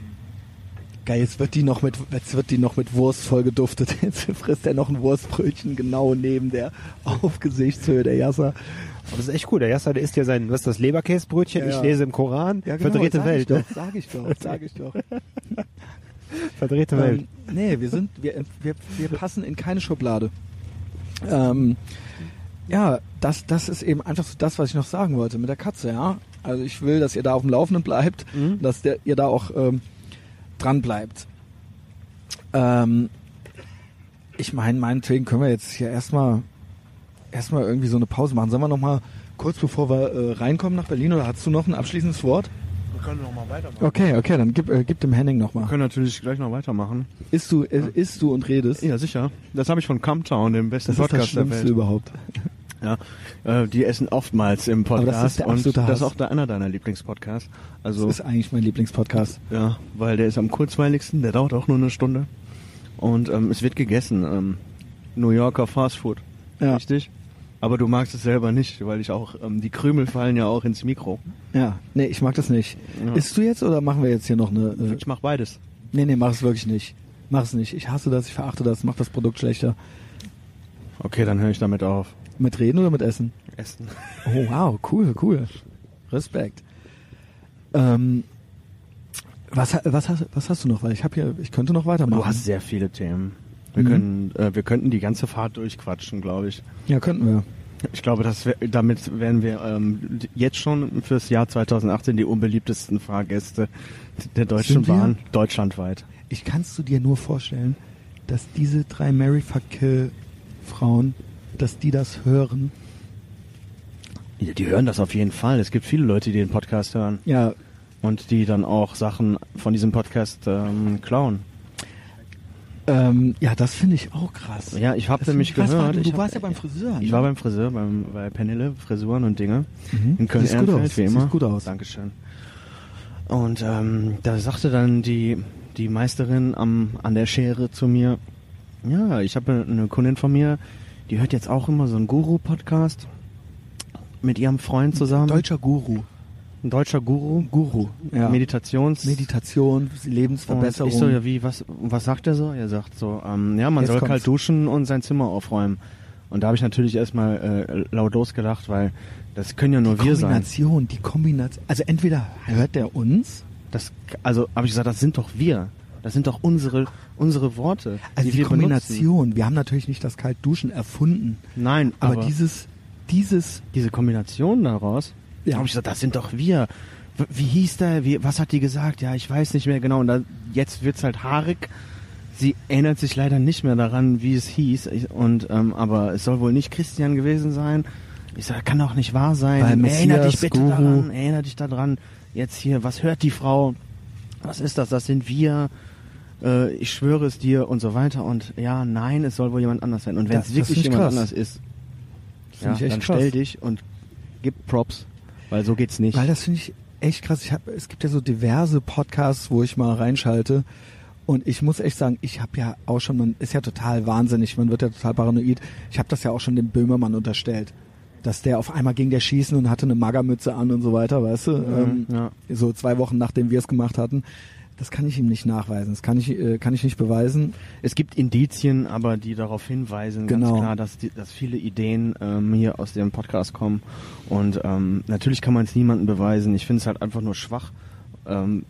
Geil, jetzt wird die noch mit, jetzt wird die noch mit Wurst voll geduftet. Jetzt frisst er noch ein Wurstbrötchen genau neben der Aufgesichtshöhe der Jassa. Aber das ist echt cool. Der Jasser, der isst ja sein, was ist das, Leberkäsebrötchen? Ja, ich ja. lese im Koran. Ja, genau, Verdrehte sag Welt. Ich doch, sag ich doch, sag ich doch. Verdrehte Welt. Ähm, nee, wir sind, wir, wir, wir passen in keine Schublade. Ähm, ja, das, das ist eben einfach so das, was ich noch sagen wollte mit der Katze, ja. Also ich will, dass ihr da auf dem Laufenden bleibt, Mhm. dass der, ihr da auch ähm, dran bleibt. Ähm, ich meine, meinetwegen können wir jetzt hier erstmal erstmal irgendwie so eine Pause machen. Sollen wir noch mal kurz bevor wir äh, reinkommen nach Berlin oder hast du noch ein abschließendes Wort? Wir können noch mal weitermachen. Okay, okay, dann gib, äh, gib dem Henning noch Wir können natürlich gleich noch weitermachen. Isst du, äh, isst du und redest? Ja, sicher. Das habe ich von Camptown, dem besten Das ist das Podcast der Schlimmste Welt. überhaupt. Ja, äh, die essen oftmals im Aber Podcast das ist der und absolute das ist auch der, einer deiner Lieblingspodcasts. Das Also ist eigentlich mein Lieblingspodcast. ja, weil der ist am kurzweiligsten, der dauert auch nur eine Stunde und ähm, es wird gegessen. Ähm, New Yorker Fast Food, Ja. richtig? Aber du magst es selber nicht, weil ich auch ähm, die Krümel fallen ja auch ins Mikro. Ja, nee, ich mag das nicht. Ja. Isst du jetzt oder machen wir jetzt hier noch eine... Äh, Ich mach beides. nee, nee, mach es wirklich nicht. Mach es nicht. Ich hasse das, ich verachte das, mach das Produkt schlechter. Okay, dann höre ich damit auf. Mit Reden oder mit Essen? Essen. Oh, wow, cool, cool. Respekt. Ähm, was, was, hast, was hast du noch? Weil ich habe hier, ich könnte noch weitermachen. Du hast sehr viele Themen. Wir Mhm. können, äh, wir könnten die ganze Fahrt durchquatschen, glaube ich. ja, könnten wir. Ich glaube, das wär, damit wären wir ähm, jetzt schon fürs Jahr 2018 die unbeliebtesten Fahrgäste der Deutschen? Bahn deutschlandweit. Ich kannst du dir nur vorstellen, dass diese drei Mary Fuck Kill Frauen, dass die das hören. Ja, die hören das auf jeden Fall. Es gibt viele Leute, die den Podcast hören Ja, und die dann auch Sachen von diesem Podcast ähm, klauen. Ähm, ja, das finde ich auch krass. Ja, ich habe nämlich krass, gehört. weil Du ich warst ja hab, beim Friseur. Ich ne? war beim Friseur, beim, bei Penille, Frisuren und Dinge. Mhm. In Siehst gut Köln-Ehrenfeld, aus, wie immer. siehst gut aus. Dankeschön. Und ähm, da sagte dann die, die Meisterin am, an der Schere zu mir, ja, ich habe eine Kundin von mir, die hört jetzt auch immer so einen Guru-Podcast mit ihrem Freund zusammen. Deutscher Guru. Ein deutscher Guru. Guru. Ja. Meditations... Meditation, Lebensverbesserung. Und ich so, ja, wie, was, was sagt er so? Er sagt so, ähm, ja, man Jetzt soll kommt's. kalt duschen und sein Zimmer aufräumen. Und da habe ich natürlich erstmal äh, laut losgelacht, weil das können ja nur die wir sein. Kombination, die Kombination. Also entweder hört der uns, Das, also habe ich gesagt, das sind doch wir. Das sind doch unsere, unsere Worte. also die, wir benutzen. Kombination. Wir haben natürlich nicht das Kaltduschen erfunden, Nein, aber, aber, dieses, dieses, diese Kombination daraus, Ja. habe ich gesagt, das sind doch wir. Wie hieß der? Wie, was hat die gesagt? Ja, ich weiß nicht mehr genau. Und da, jetzt wird's halt haarig. Sie erinnert sich leider nicht mehr daran, wie es hieß. Ich, und ähm, aber es soll wohl nicht Christian gewesen sein. Ich sage, kann doch nicht wahr sein. Weil Erinner dich bitte Guru. daran. Erinner dich daran. Jetzt hier, was hört die Frau? Was ist das? Das sind wir. Äh, ich schwöre es dir und so weiter. Und ja, nein, es soll wohl jemand anders sein. Und wenn es wirklich jemand krass. anders ist, ja, ich echt dann krass. stell dich und gib Props, weil so geht's nicht. weil das finde ich echt krass. Ich hab, es gibt ja so diverse Podcasts, wo ich mal reinschalte. Und ich muss echt sagen, ich habe ja auch schon, man ist ja total wahnsinnig, man wird ja total paranoid. Ich habe das ja auch schon dem Böhmermann unterstellt, dass der auf einmal ging der schießen und hatte eine Magermütze an und so weiter, weißt du? ähm, ja. So zwei Wochen nachdem wir es gemacht hatten. Das kann ich ihm nicht nachweisen. Das kann ich, äh, kann ich nicht beweisen. Es gibt Indizien, aber die darauf hinweisen, Genau. ganz klar, dass, die, dass viele Ideen ähm, hier aus dem Podcast kommen. Und ähm, natürlich kann man es niemandem beweisen. Ich finde es halt einfach nur schwach. Ähm,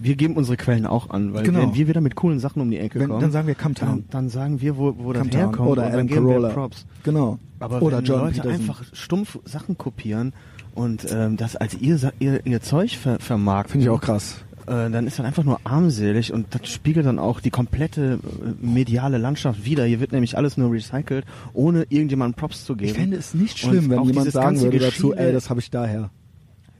wir geben unsere Quellen auch an, weil Genau. wenn wir wieder mit coolen Sachen um die Ecke Wenn, kommen, dann sagen wir Camtown. dann, dann sagen wir, wo, wo das Camtown. herkommt Oder Adam Carolla. Props. Genau. Aber Oder wenn John Leute Peterson. einfach stumpf Sachen kopieren und ähm, das als ihr, ihr, ihr Zeug ver vermarkten, Finde ich auch krass. Äh, dann ist das einfach nur armselig und das spiegelt dann auch die komplette äh, mediale Landschaft wider. Hier wird nämlich alles nur recycelt, ohne irgendjemandem Props zu geben. Ich fände es nicht Und schlimm, wenn auch jemand sagen würde dazu, ey, das habe ich daher.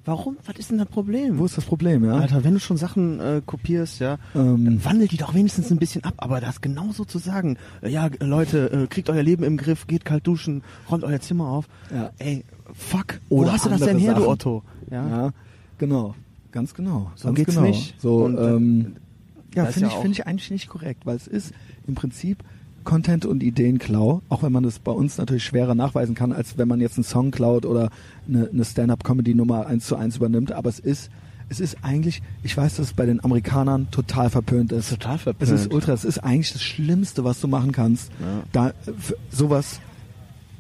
Warum? Was ist denn das Problem? Wo ist das Problem, ja? Alter, wenn du schon Sachen äh, kopierst, ja, Ähm. dann wandel die doch wenigstens ein bisschen ab. Aber das genauso zu sagen, äh, ja, Leute, äh, kriegt euer Leben im Griff, geht kalt duschen, räumt euer Zimmer auf. Ja. Ey, fuck, Oder wo hast du das denn her, du Sachen. Otto? Ja, Ja, genau. Ganz genau. So ganz geht's genau. nicht. So, Und, äh, ähm, ja, finde ja ich, finde ich eigentlich nicht korrekt, weil es ist im Prinzip Content und Ideenklau, auch wenn man das bei uns natürlich schwerer nachweisen kann, als wenn man jetzt einen Song klaut oder eine, eine Stand-up-Comedy-Nummer eins zu eins übernimmt. Aber es ist, es ist eigentlich, ich weiß, dass es bei den Amerikanern total verpönt ist. Total verpönt. Es ist ultra, es ist eigentlich das Schlimmste, was du machen kannst, Ja. da sowas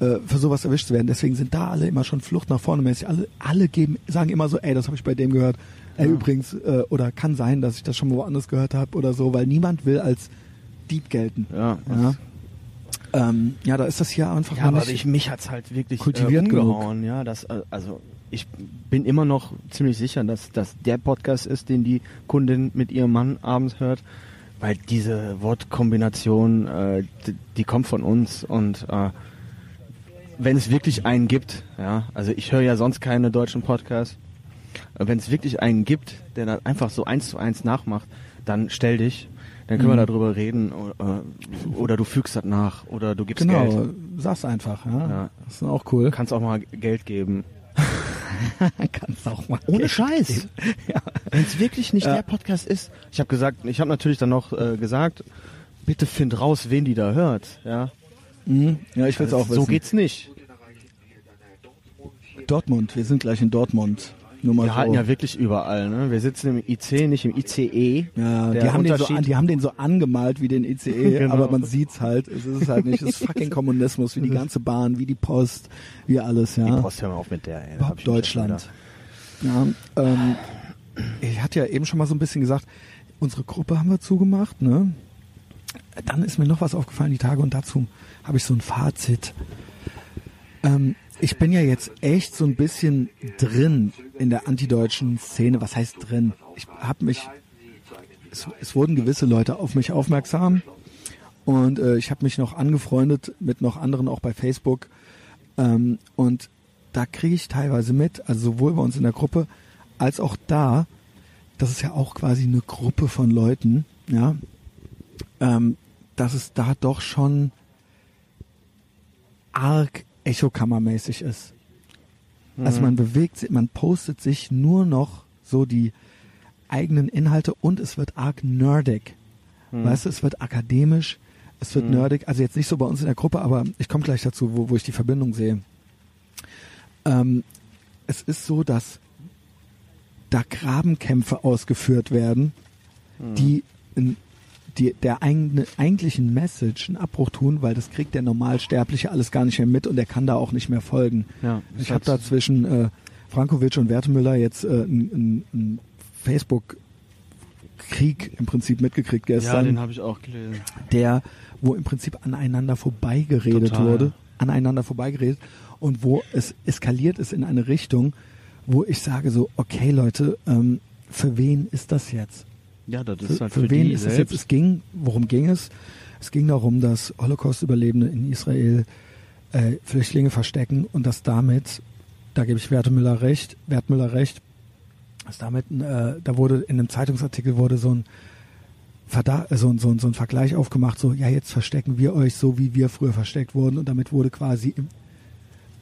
äh, für sowas erwischt zu werden. Deswegen sind da alle immer schon Flucht nach vorne mäßig. Alle, alle geben, sagen immer so, ey, das habe ich bei dem gehört. Ey, Ja. übrigens, äh, oder kann sein, dass ich das schon woanders gehört habe oder so, weil niemand will als Dieb gelten. ja. Ja, ähm, ja da ist das hier einfach Ja, aber nicht. ich, mich hat's halt wirklich kultiviert äh, genug. umgehauen. Ja, das, äh, also ich bin immer noch ziemlich sicher, dass das der Podcast ist, den die Kundin mit ihrem Mann abends hört, weil diese Wortkombination, äh, die, die kommt von uns und äh, wenn es wirklich einen gibt, ja, also ich höre ja sonst keine deutschen Podcasts, äh, wenn es wirklich einen gibt, der das einfach so eins zu eins nachmacht, dann stell dich, dann können wir Mhm. darüber reden oder, oder du fügst das nach oder du gibst genau, Geld. sag's einfach. Ja. Ja. Das ist auch cool. Kannst auch mal Geld geben. Kannst auch mal. Ohne Geld Scheiß. Ja. Wenn es wirklich nicht Ja. der Podcast ist. Ich habe gesagt, ich habe natürlich dann noch äh, gesagt, bitte find raus, wen die da hört. Ja, Mhm. ja ich will's auch wissen. so geht's nicht. Dortmund, wir sind gleich in Dortmund. Nur mal Wir halten ja wirklich überall. Ne? Wir sitzen im IC, nicht im ICE. Ja, die haben, den so, an- die haben den so angemalt wie den ICE, Genau. aber man sieht's halt. Es ist halt nicht. Es ist fucking Kommunismus, wie die ganze Bahn, wie die Post, wie alles, ja. Die Post hör mal auf mit der. Ey. Hab Deutschland. Ja, ähm, ich hatte ja eben schon mal so ein bisschen gesagt, unsere Gruppe haben wir zugemacht, ne? Dann ist mir noch was aufgefallen die Tage und dazu habe ich so ein Fazit. Ähm, ich bin ja jetzt echt so ein bisschen drin in der antideutschen Szene. Was heißt drin? Ich habe mich, es, es wurden gewisse Leute auf mich aufmerksam und äh, ich habe mich noch angefreundet mit noch anderen auch bei Facebook ähm, und da kriege ich teilweise mit, also sowohl bei uns in der Gruppe als auch da, das ist ja auch quasi eine Gruppe von Leuten, ja, ähm, dass es da doch schon arg Echokammermäßig ist. Also man bewegt sich, man postet sich nur noch so die eigenen Inhalte und es wird arg nerdig. Weißt du, es wird akademisch, es wird nerdig, also jetzt nicht so bei uns in der Gruppe, aber ich komme gleich dazu, wo, wo ich die Verbindung sehe. Ähm, es ist so, dass da Grabenkämpfe ausgeführt werden, die, in, die der eigene, eigentlichen Message einen Abbruch tun, weil das kriegt der Normalsterbliche alles gar nicht mehr mit und der kann da auch nicht mehr folgen. Ja, Ich habe da zwischen äh, Frankovic und Wertemüller jetzt äh, einen ein Facebook-Krieg im Prinzip mitgekriegt ja, gestern, den habe ich auch gelesen. der, wo im Prinzip aneinander vorbeigeredet Total. wurde, aneinander vorbeigeredet und wo es eskaliert ist in eine Richtung, wo ich sage so, okay Leute, ähm, für wen ist das jetzt? Ja, das Für, ist halt für, für, wen ist es jetzt? Es ging, worum ging es? Es ging darum, dass Holocaust-Überlebende in Israel äh, Flüchtlinge verstecken und dass damit, da gebe ich Wertemüller recht, Wertmüller recht, dass damit, äh, da wurde in einem Zeitungsartikel wurde so ein Verdacht, äh, so, so, so ein Vergleich aufgemacht, so, ja, jetzt verstecken wir euch so, wie wir früher versteckt wurden und damit wurde quasi im,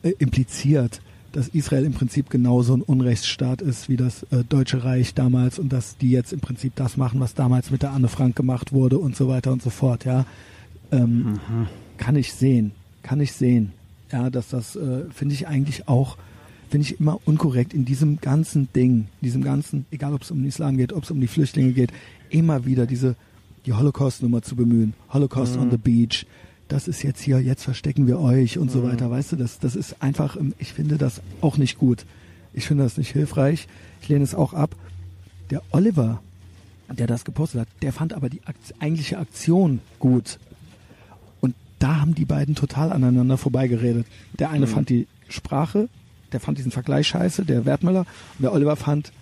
äh, impliziert, dass Israel im Prinzip genauso ein Unrechtsstaat ist wie das äh, Deutsche Reich damals und dass die jetzt im Prinzip das machen, was damals mit der Anne Frank gemacht wurde und so weiter und so fort, ja. Ähm, Kann ich sehen, kann ich sehen. Ja, dass das äh, finde ich eigentlich auch, finde ich immer unkorrekt in diesem ganzen Ding, diesem ganzen, egal ob es um den Islam geht, ob es um die Flüchtlinge geht, immer wieder diese die Holocaust-Nummer zu bemühen. Holocaust on the beach. Das ist jetzt hier, jetzt verstecken wir euch und so weiter. Weißt du, das, das ist einfach, ähm, ich finde das auch nicht gut. Ich finde das nicht hilfreich. Ich lehne es auch ab. Der Oliver, der das gepostet hat, der fand aber die Akt eigentliche Aktion gut. Und da haben die beiden total aneinander vorbeigeredet. Der eine fand die Sprache, der fand diesen Vergleich scheiße, der Wertmüller, und der Oliver fand,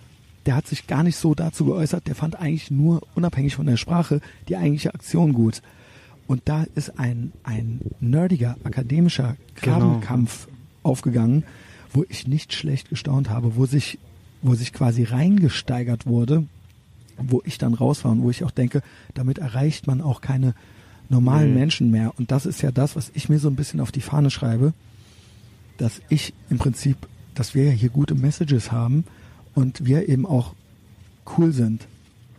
der hat sich gar nicht so dazu geäußert, der fand eigentlich nur, unabhängig von der Sprache, die eigentliche Aktion gut. Und da ist ein, ein nerdiger, akademischer Genau. Grabenkampf aufgegangen, wo ich nicht schlecht gestaunt habe, wo sich, wo sich quasi reingesteigert wurde, wo ich dann raus war und wo ich auch denke, damit erreicht man auch keine normalen Nee. Menschen mehr. Und das ist ja das, was ich mir so ein bisschen auf die Fahne schreibe, dass ich im Prinzip, dass wir ja hier gute Messages haben und wir eben auch cool sind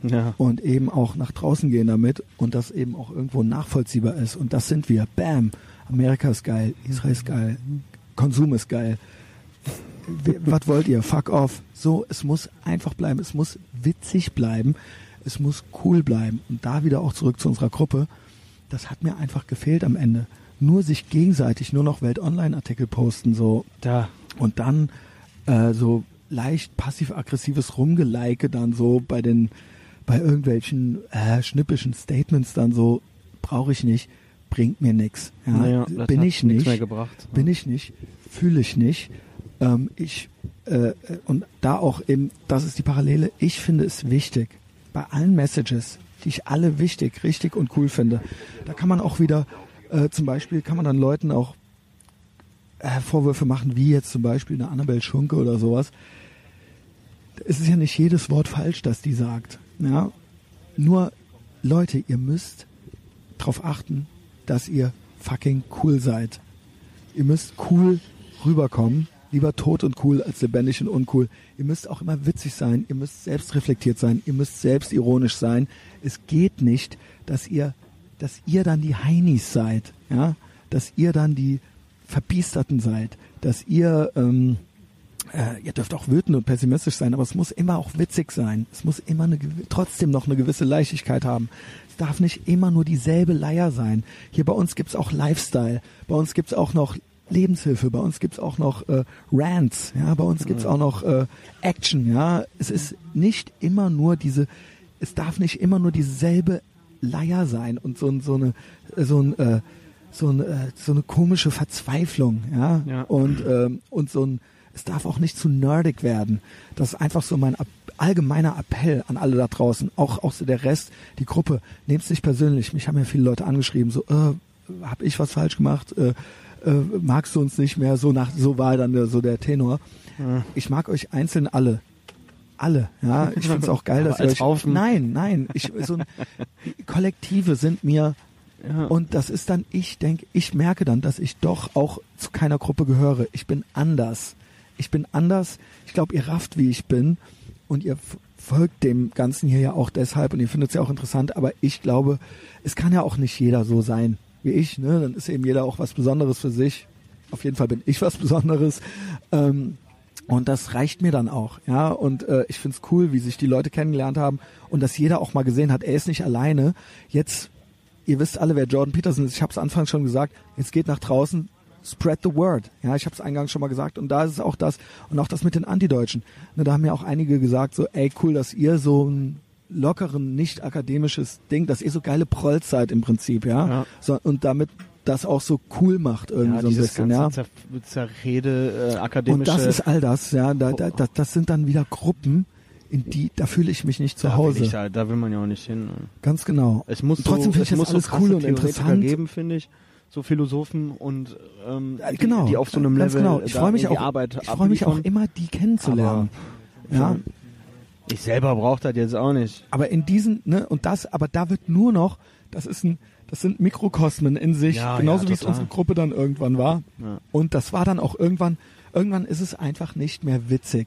Ja. und eben auch nach draußen gehen damit und das eben auch irgendwo nachvollziehbar ist. Und das sind wir. Bam. Amerika ist geil, Israel ist geil, Konsum ist geil. Was wollt ihr? Fuck off. So, es muss einfach bleiben, es muss witzig bleiben, es muss cool bleiben. Und da wieder auch zurück zu unserer Gruppe. Das hat mir einfach gefehlt am Ende. Nur sich gegenseitig nur noch Welt-Online-Artikel posten, so Da. und dann äh, so leicht passiv-aggressives Rumgeleike dann so bei den bei irgendwelchen äh, schnippischen Statements dann so brauche ich nicht, bringt mir nix. Ja, Naja, bin ich nichts nicht, gebracht. bin ich nicht, fühle ich nicht. Ähm, ich äh, und da auch eben, das ist die Parallele. Ich finde es wichtig bei allen Messages, die ich alle wichtig, richtig und cool finde. Da kann man auch wieder äh, zum Beispiel kann man dann Leuten auch äh, Vorwürfe machen, wie jetzt zum Beispiel eine Annabelle Schunke oder sowas. Es ist ja nicht jedes Wort falsch, das die sagt. Ja? Nur, Leute, ihr müsst darauf achten, dass ihr fucking cool seid. Ihr müsst cool rüberkommen. Lieber tot und cool als lebendig und uncool. Ihr müsst auch immer witzig sein. Ihr müsst selbst reflektiert sein. Ihr müsst selbst ironisch sein. Es geht nicht, dass ihr, dass ihr dann die Heinis seid. Ja? Dass ihr dann die Verbiesterten seid. Dass ihr, ähm, äh, ihr dürft auch wütend und pessimistisch sein, aber es muss immer auch witzig sein. Es muss immer eine, trotzdem noch eine gewisse Leichtigkeit haben. Es darf nicht immer nur dieselbe Leier sein. Hier bei uns gibt's auch Lifestyle. Bei uns gibt's auch noch Lebenshilfe. Bei uns gibt's auch noch äh, Rants. Ja, bei uns gibt's auch noch äh, Action. Ja, es ist nicht immer nur diese. Es darf nicht immer nur dieselbe Leier sein und so, so eine so ein äh, so, ein, äh, so eine komische Verzweiflung, ja, Ja. und ähm, und so ein es darf auch nicht zu nerdig werden. Das ist einfach so mein allgemeiner Appell an alle da draußen, auch auch so der Rest, die Gruppe, nehmt's nicht persönlich. Mich haben ja viele Leute angeschrieben, so, äh, hab ich was falsch gemacht? Äh, äh, magst du uns nicht mehr? So nach, so war dann der, so der Tenor. Ich mag euch einzeln alle. Alle, ja. Ich finde es auch geil, dass ihr euch. Haufen? Nein, nein. Ich, so ein, Kollektive sind mir Ja. Und das ist dann, ich denke, ich merke dann, dass ich doch auch zu keiner Gruppe gehöre. Ich bin anders. Ich bin anders. Ich glaube, ihr rafft, wie ich bin. Und ihr folgt dem Ganzen hier ja auch deshalb und ihr findet es ja auch interessant. Aber ich glaube, es kann ja auch nicht jeder so sein wie ich. Ne? Dann ist eben jeder auch was Besonderes für sich. Auf jeden Fall bin ich was Besonderes. Ähm, und das reicht mir dann auch, ja. Und äh, ich find's cool, wie sich die Leute kennengelernt haben und dass jeder auch mal gesehen hat, er ist nicht alleine. Jetzt, ihr wisst alle, wer Jordan Peterson ist. Ich habe es anfangs schon gesagt. Jetzt geht nach draußen, spread the word. Ja, ich habe es eingangs schon mal gesagt. Und da ist es auch das und auch das mit den Antideutschen. Ne, da haben ja auch einige gesagt, so, ey, cool, dass ihr so ein lockeren, nicht akademisches Ding, dass ihr so geile Prolls seid im Prinzip, ja. Ja. So, und damit das auch so cool macht irgendwie ja, so ein bisschen, ja. ganze Zer Zerrede, äh, akademische. Und das ist all das, ja. Da, da, da, das sind dann wieder Gruppen, in die, da fühle ich mich nicht zu da will Hause. ich da, da will man ja auch nicht hin. Ganz genau. Es muss Und trotzdem so, finde ich das alles cool und interessant. geben, finde ich. So Philosophen und ähm, Äh, die, genau. die auf so einem Ganz Level genau. Ich freue mich auch, Arbeit ich freue mich auch immer, die kennenzulernen. ja. Ich selber brauche das jetzt auch nicht. Aber in diesen, ne, und das, aber da wird nur noch, das ist ein, das sind Mikrokosmen in sich, Ja, genauso ja, wie es unsere Gruppe dann irgendwann war. Ja. Und das war dann auch irgendwann, irgendwann ist es einfach nicht mehr witzig.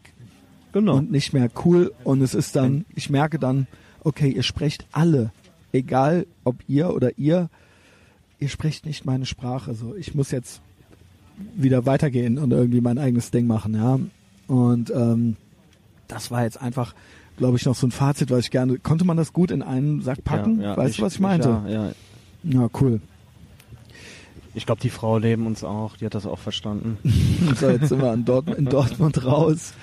Genau. und nicht mehr cool und es ist dann, ich merke dann, okay, ihr sprecht alle, egal ob ihr oder ihr, ihr sprecht nicht meine Sprache, so ich muss jetzt wieder weitergehen und irgendwie mein eigenes Ding machen, ja. Und ähm, das war jetzt einfach, glaube ich, noch so ein Fazit, was ich gerne, konnte man das gut in einen Sack packen? Ja, ja, weißt du, was ich meinte? Ja, ja. Ja, cool. Ich glaube, die Frau neben uns auch, die hat das auch verstanden. So, jetzt sind wir in, Dort in Dortmund raus.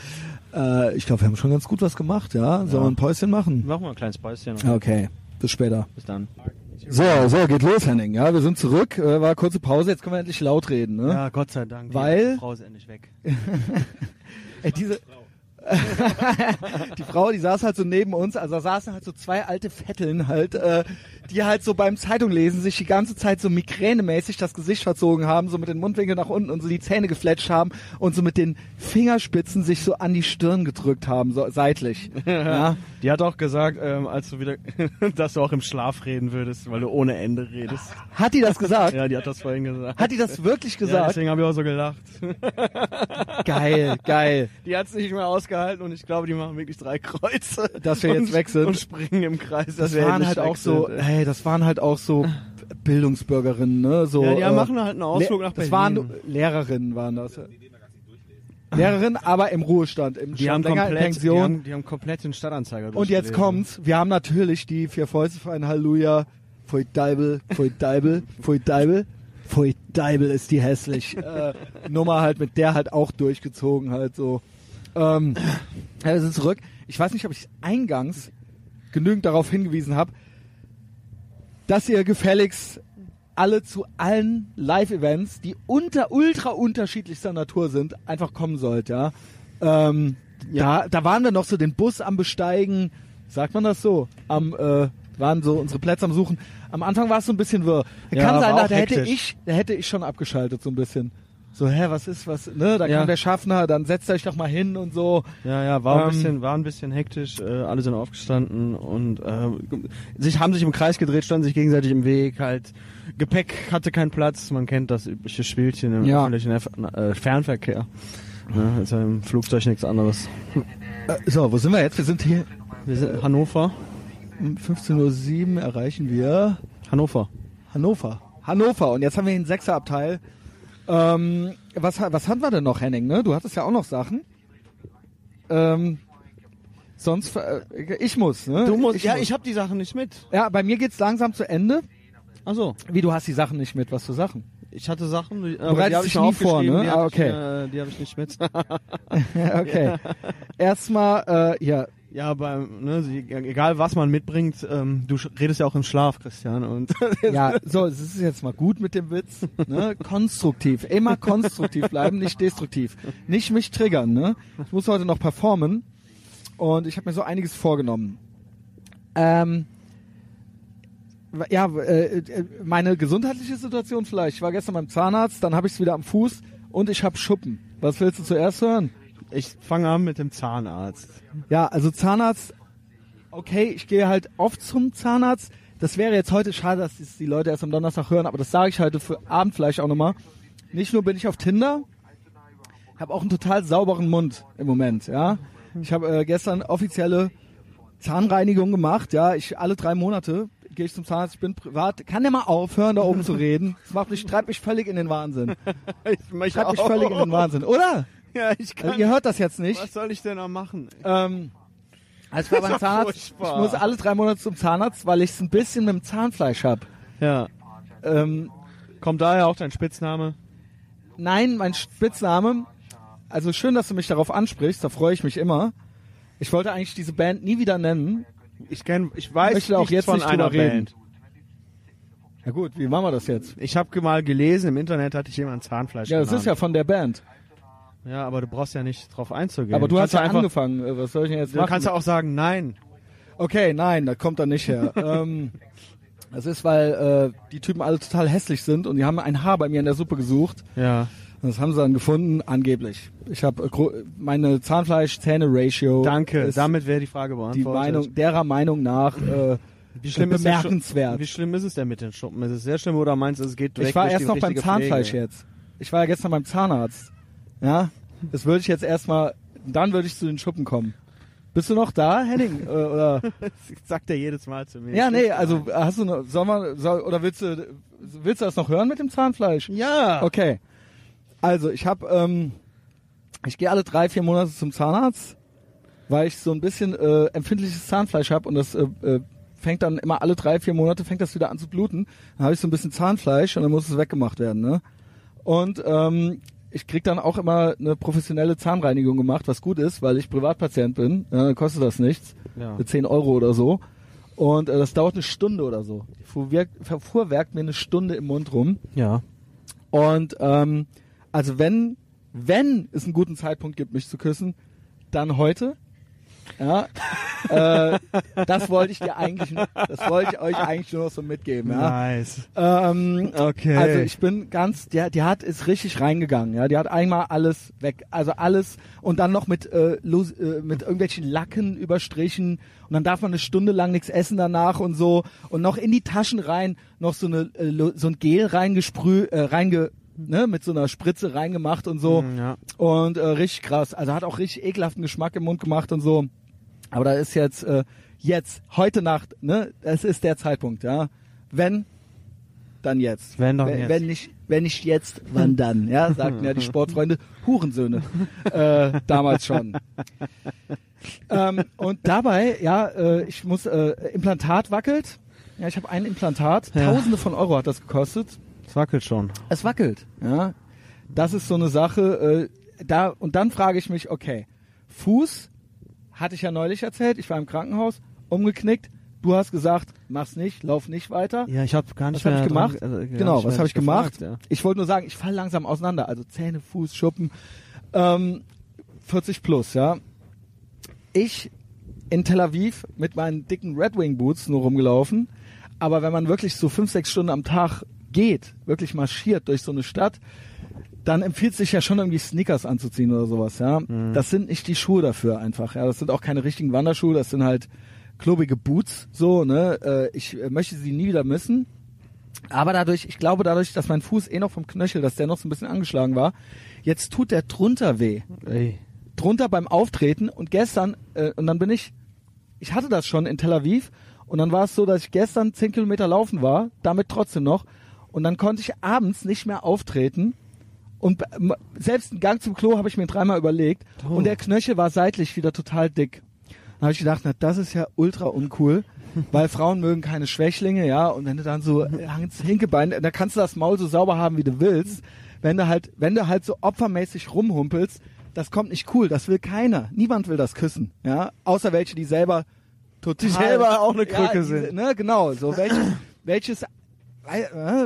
Äh, ich glaube, wir haben schon ganz gut was gemacht, ja. Sollen Ja. wir ein Päuschen machen? Machen wir ein kleines Päuschen. Okay, bis später. Bis dann. So, so, geht los, Henning. Ja, wir sind zurück. Äh, war kurze Pause, jetzt können wir endlich laut reden. Ne? Ja, Gott sei Dank. Weil- Die Frau ist endlich weg. Ey, diese... die Frau, die saß halt so neben uns, also da saßen halt so zwei alte Vetteln halt, äh, die halt so beim Zeitunglesen sich die ganze Zeit so migränemäßig das Gesicht verzogen haben, so mit den Mundwinkeln nach unten und so die Zähne gefletscht haben und so mit den Fingerspitzen sich so an die Stirn gedrückt haben, so seitlich. ja. Die hat auch gesagt, ähm, als du wieder, dass du auch im Schlaf reden würdest, weil du ohne Ende redest. Hat die das gesagt? Ja, die hat das vorhin gesagt. Hat die das wirklich ja, gesagt? deswegen habe ich auch so gelacht. geil, geil. Die hat es nicht mehr ausgehalten und ich glaube, die machen wirklich drei Kreuze. Dass wir und, jetzt weg sind. Und springen im Kreis. Das waren halt auch so, sind. hey, das waren halt auch so Bildungsbürgerinnen, ne? So, Ja, die äh, machen halt einen Ausflug nach Das Berlin. waren Lehrerinnen, waren das. Lehrerinnen, aber im Ruhestand, im Die haben, länger in komplett, die, Pension. haben, die haben komplett den Stadtanzeiger Und jetzt kommt's, wir haben natürlich die vier Fäuste für ein Halleluja. Pfui Deibel, Pfui Deibel, Pfui Deibel. Pfui Deibel ist die hässlich. Äh, Nummer halt mit der halt auch durchgezogen halt so. Ähm, wir sind zurück. Ich weiß nicht, ob ich eingangs genügend darauf hingewiesen habe, dass ihr gefälligst alle zu allen Live-Events, die unter ultra unterschiedlichster Natur sind, einfach kommen sollt, ja. Ähm, Da, da waren wir noch so den Bus am Besteigen, sagt man das so, am äh, waren so unsere Plätze am Suchen. Am Anfang war es so ein bisschen wirr. Ja, Kann sein, da, da hätte ich, da hätte ich schon abgeschaltet so ein bisschen. So, hä, was ist, was, ne? Da Ja. kam der Schaffner, dann setzt euch doch mal hin und so. Ja, ja, war ein Ähm, bisschen, war ein bisschen hektisch. Äh, alle sind aufgestanden und äh, sich haben sich im Kreis gedreht, standen sich gegenseitig im Weg. Halt Gepäck hatte keinen Platz. Man kennt das übliche Spielchen im Ja. öffentlichen äh, Fernverkehr. Ne, ist ja im Flugzeug nichts anderes. Äh, so, wo sind wir jetzt? Wir sind hier Wir sind Hannover. um 15.07 Uhr erreichen wir Hannover. Hannover. Hannover. Und jetzt haben wir den Sechserabteil. Ähm, was, was hatten wir denn noch, Henning? Ne? Du hattest ja auch noch Sachen. Ähm, sonst, äh, ich muss, ne? Du musst, ich ja, muss. ich habe die Sachen nicht mit. Ja, bei mir geht's langsam zu Ende. Ach so, Wie, du hast die Sachen nicht mit? Was für Sachen? ich hatte Sachen, aber die habe dich ich nie vor, ne? die, Ah, okay. ich, äh, die habe ich nicht mit. Okay. Erstmal, äh, ja, ja, beim, ne, egal was man mitbringt, ähm, du redest ja auch im Schlaf, Christian. Und ja, so, es ist jetzt mal gut mit dem Witz. Ne? Konstruktiv. Immer konstruktiv bleiben, nicht destruktiv. Nicht mich triggern, ne? Ich muss heute noch performen und ich habe mir so einiges vorgenommen. Ähm, ja, äh, äh, meine gesundheitliche Situation vielleicht. Ich war gestern beim Zahnarzt, dann habe ich es wieder am Fuß und ich habe Schuppen. Was willst du zuerst hören? Ich fange an mit dem Zahnarzt. Ja, also Zahnarzt, okay, ich gehe halt oft zum Zahnarzt. das wäre jetzt heute schade, dass die Leute erst am Donnerstag hören, aber das sage ich heute für Abend vielleicht auch nochmal. Nicht nur bin ich auf Tinder, habe auch einen total sauberen Mund im Moment, ja. Ich habe äh, gestern offizielle Zahnreinigung gemacht, ja. Ich alle drei Monate gehe ich zum Zahnarzt, ich bin privat. Kann der mal aufhören, da oben zu reden? Das macht mich, treibt mich völlig in den Wahnsinn. Ich möchte Treibt mich völlig in den Wahnsinn, oder? Ja, ich Also, ihr hört das jetzt nicht. Was soll ich denn noch machen? Ähm, also ich war beim Zahnarzt. Ich muss alle drei Monate zum Zahnarzt, weil ich es ein bisschen mit dem Zahnfleisch hab. Ja. Ähm, Kommt daher auch dein Spitzname? nein, mein Spitzname. Also schön, dass du mich darauf ansprichst. Da freue ich mich immer. Ich wollte eigentlich diese Band nie wieder nennen. Ich kenn, ich weiß Möchte auch jetzt von nicht einer reden. Band. Ja gut, wie machen wir das jetzt? Ich habe mal gelesen, im Internet hatte ich jemand Zahnfleisch Ja, das genannt. ist ja von der Band. Ja, aber du brauchst ja nicht drauf einzugehen. Aber du hast Kannst ja einfach, angefangen. Äh, Was soll ich denn jetzt Du machen? kannst ja auch sagen, nein. Okay, nein, da kommt er nicht her. ähm, das ist, weil äh, die Typen alle total hässlich sind und die haben ein Haar bei mir in der Suppe gesucht. Ja. Und das haben sie dann gefunden, angeblich. Ich habe äh, meine Zahnfleisch-Zähne-Ratio. Danke. Damit wäre die Frage beantwortet. die Meinung, derer Meinung nach äh, wie schlimm ist bemerkenswert. Wie schlimm ist es denn mit den Schuppen? Ist es sehr schlimm oder meinst du, es geht direkt Ich war durch erst noch beim Zahnfleisch Pflege? jetzt. Ich war ja gestern beim Zahnarzt. Ja, das würde ich jetzt erstmal, dann würde ich zu den Schuppen kommen. Bist du noch da, Henning? Äh, oder? Das sagt er jedes Mal zu mir. Ja, nee, also hast du noch, soll man, soll, oder willst du, willst du das noch hören mit dem Zahnfleisch? Ja. Okay. Also ich habe, ähm, ich gehe alle drei, vier Monate zum Zahnarzt, weil ich so ein bisschen äh, empfindliches Zahnfleisch habe und das äh, äh, fängt dann immer alle drei, vier Monate fängt das wieder an zu bluten. Dann habe ich so ein bisschen Zahnfleisch und dann muss es weggemacht werden. Ne? Und ähm, ich krieg dann auch immer eine professionelle Zahnreinigung gemacht, was gut ist, weil ich Privatpatient bin. Dann kostet das nichts. Ja. Für 10 Euro oder so. Und äh, das dauert eine Stunde oder so. Fuhrwerk, fuhrwerkt mir eine Stunde im Mund rum. Ja. Und ähm, also wenn, wenn es einen guten Zeitpunkt gibt, mich zu küssen, dann heute. Ja, äh, das wollte ich dir eigentlich, das wollte ich euch eigentlich nur noch so mitgeben. Ja. Nice. Ähm, Okay. also ich bin ganz, der, die hat ist richtig reingegangen, ja. Die hat einmal alles weg, also alles und dann noch mit äh, los, äh, mit irgendwelchen Lacken überstrichen und dann darf man eine Stunde lang nichts essen danach und so und noch in die Taschen rein noch so eine äh, so ein Gel reingesprüht, äh, reinge ne, mit so einer Spritze reingemacht und so Mm, ja. und äh, richtig krass. Also hat auch richtig ekelhaften Geschmack im Mund gemacht und so. Aber da ist jetzt äh, jetzt heute Nacht, ne, es ist der Zeitpunkt, ja. Wenn dann jetzt. Wenn dann wenn, jetzt. Wenn nicht, wenn nicht jetzt, wann dann? Ja, sagten ja die Sportfreunde Hurensöhne äh, damals schon. ähm, und dabei, ja, äh, ich muss äh, Implantat wackelt. Ja, ich habe ein Implantat. Ja. Tausende von Euro hat das gekostet. Es wackelt schon. Es wackelt. Ja, das ist so eine Sache. Äh, da und dann frage ich mich, okay, Fuß hatte ich ja neulich erzählt. Ich war im Krankenhaus, umgeknickt. Du hast gesagt, mach's nicht, lauf nicht weiter. Ja, ich habe gar nicht Was mehr ich gemacht? dran- äh, gar genau, was habe ich gemacht? gefragt, Ich wollte nur sagen, ich falle langsam auseinander. Also Zähne, Fuß, Schuppen. Ähm, 40 plus, ja. Ich in Tel Aviv mit meinen dicken Red Wing Boots nur rumgelaufen. Aber wenn man wirklich so fünf, sechs Stunden am Tag geht, wirklich marschiert durch so eine Stadt, dann empfiehlt sich ja schon irgendwie Sneakers anzuziehen oder sowas, ja. Mhm. Das sind nicht die Schuhe dafür einfach, ja. Das sind auch keine richtigen Wanderschuhe, das sind halt klobige Boots, so, ne. Äh, ich äh, möchte sie nie wieder missen. Aber dadurch, ich glaube dadurch, dass mein Fuß eh noch vom Knöchel, dass der noch so ein bisschen angeschlagen war, jetzt tut der drunter weh. Ey. Drunter beim Auftreten und gestern, äh, und dann bin ich, ich hatte das schon in Tel Aviv und dann war es so, dass ich gestern 10 Kilometer laufen war, damit trotzdem noch und dann konnte ich abends nicht mehr auftreten und selbst einen Gang zum Klo habe ich mir dreimal überlegt Oh. und der Knöchel war seitlich wieder total dick. Dann habe ich gedacht, na, das ist ja ultra uncool, weil Frauen mögen keine Schwächlinge, ja, und wenn du dann so äh, Hinkebein, da kannst du das Maul so sauber haben, wie du willst. Wenn du halt, wenn du halt so opfermäßig rumhumpelst, das kommt nicht cool, das will keiner. Niemand will das küssen, ja, außer welche, die selber total Die selber auch eine Krücke ja, sind. Ne, genau, so welche, welches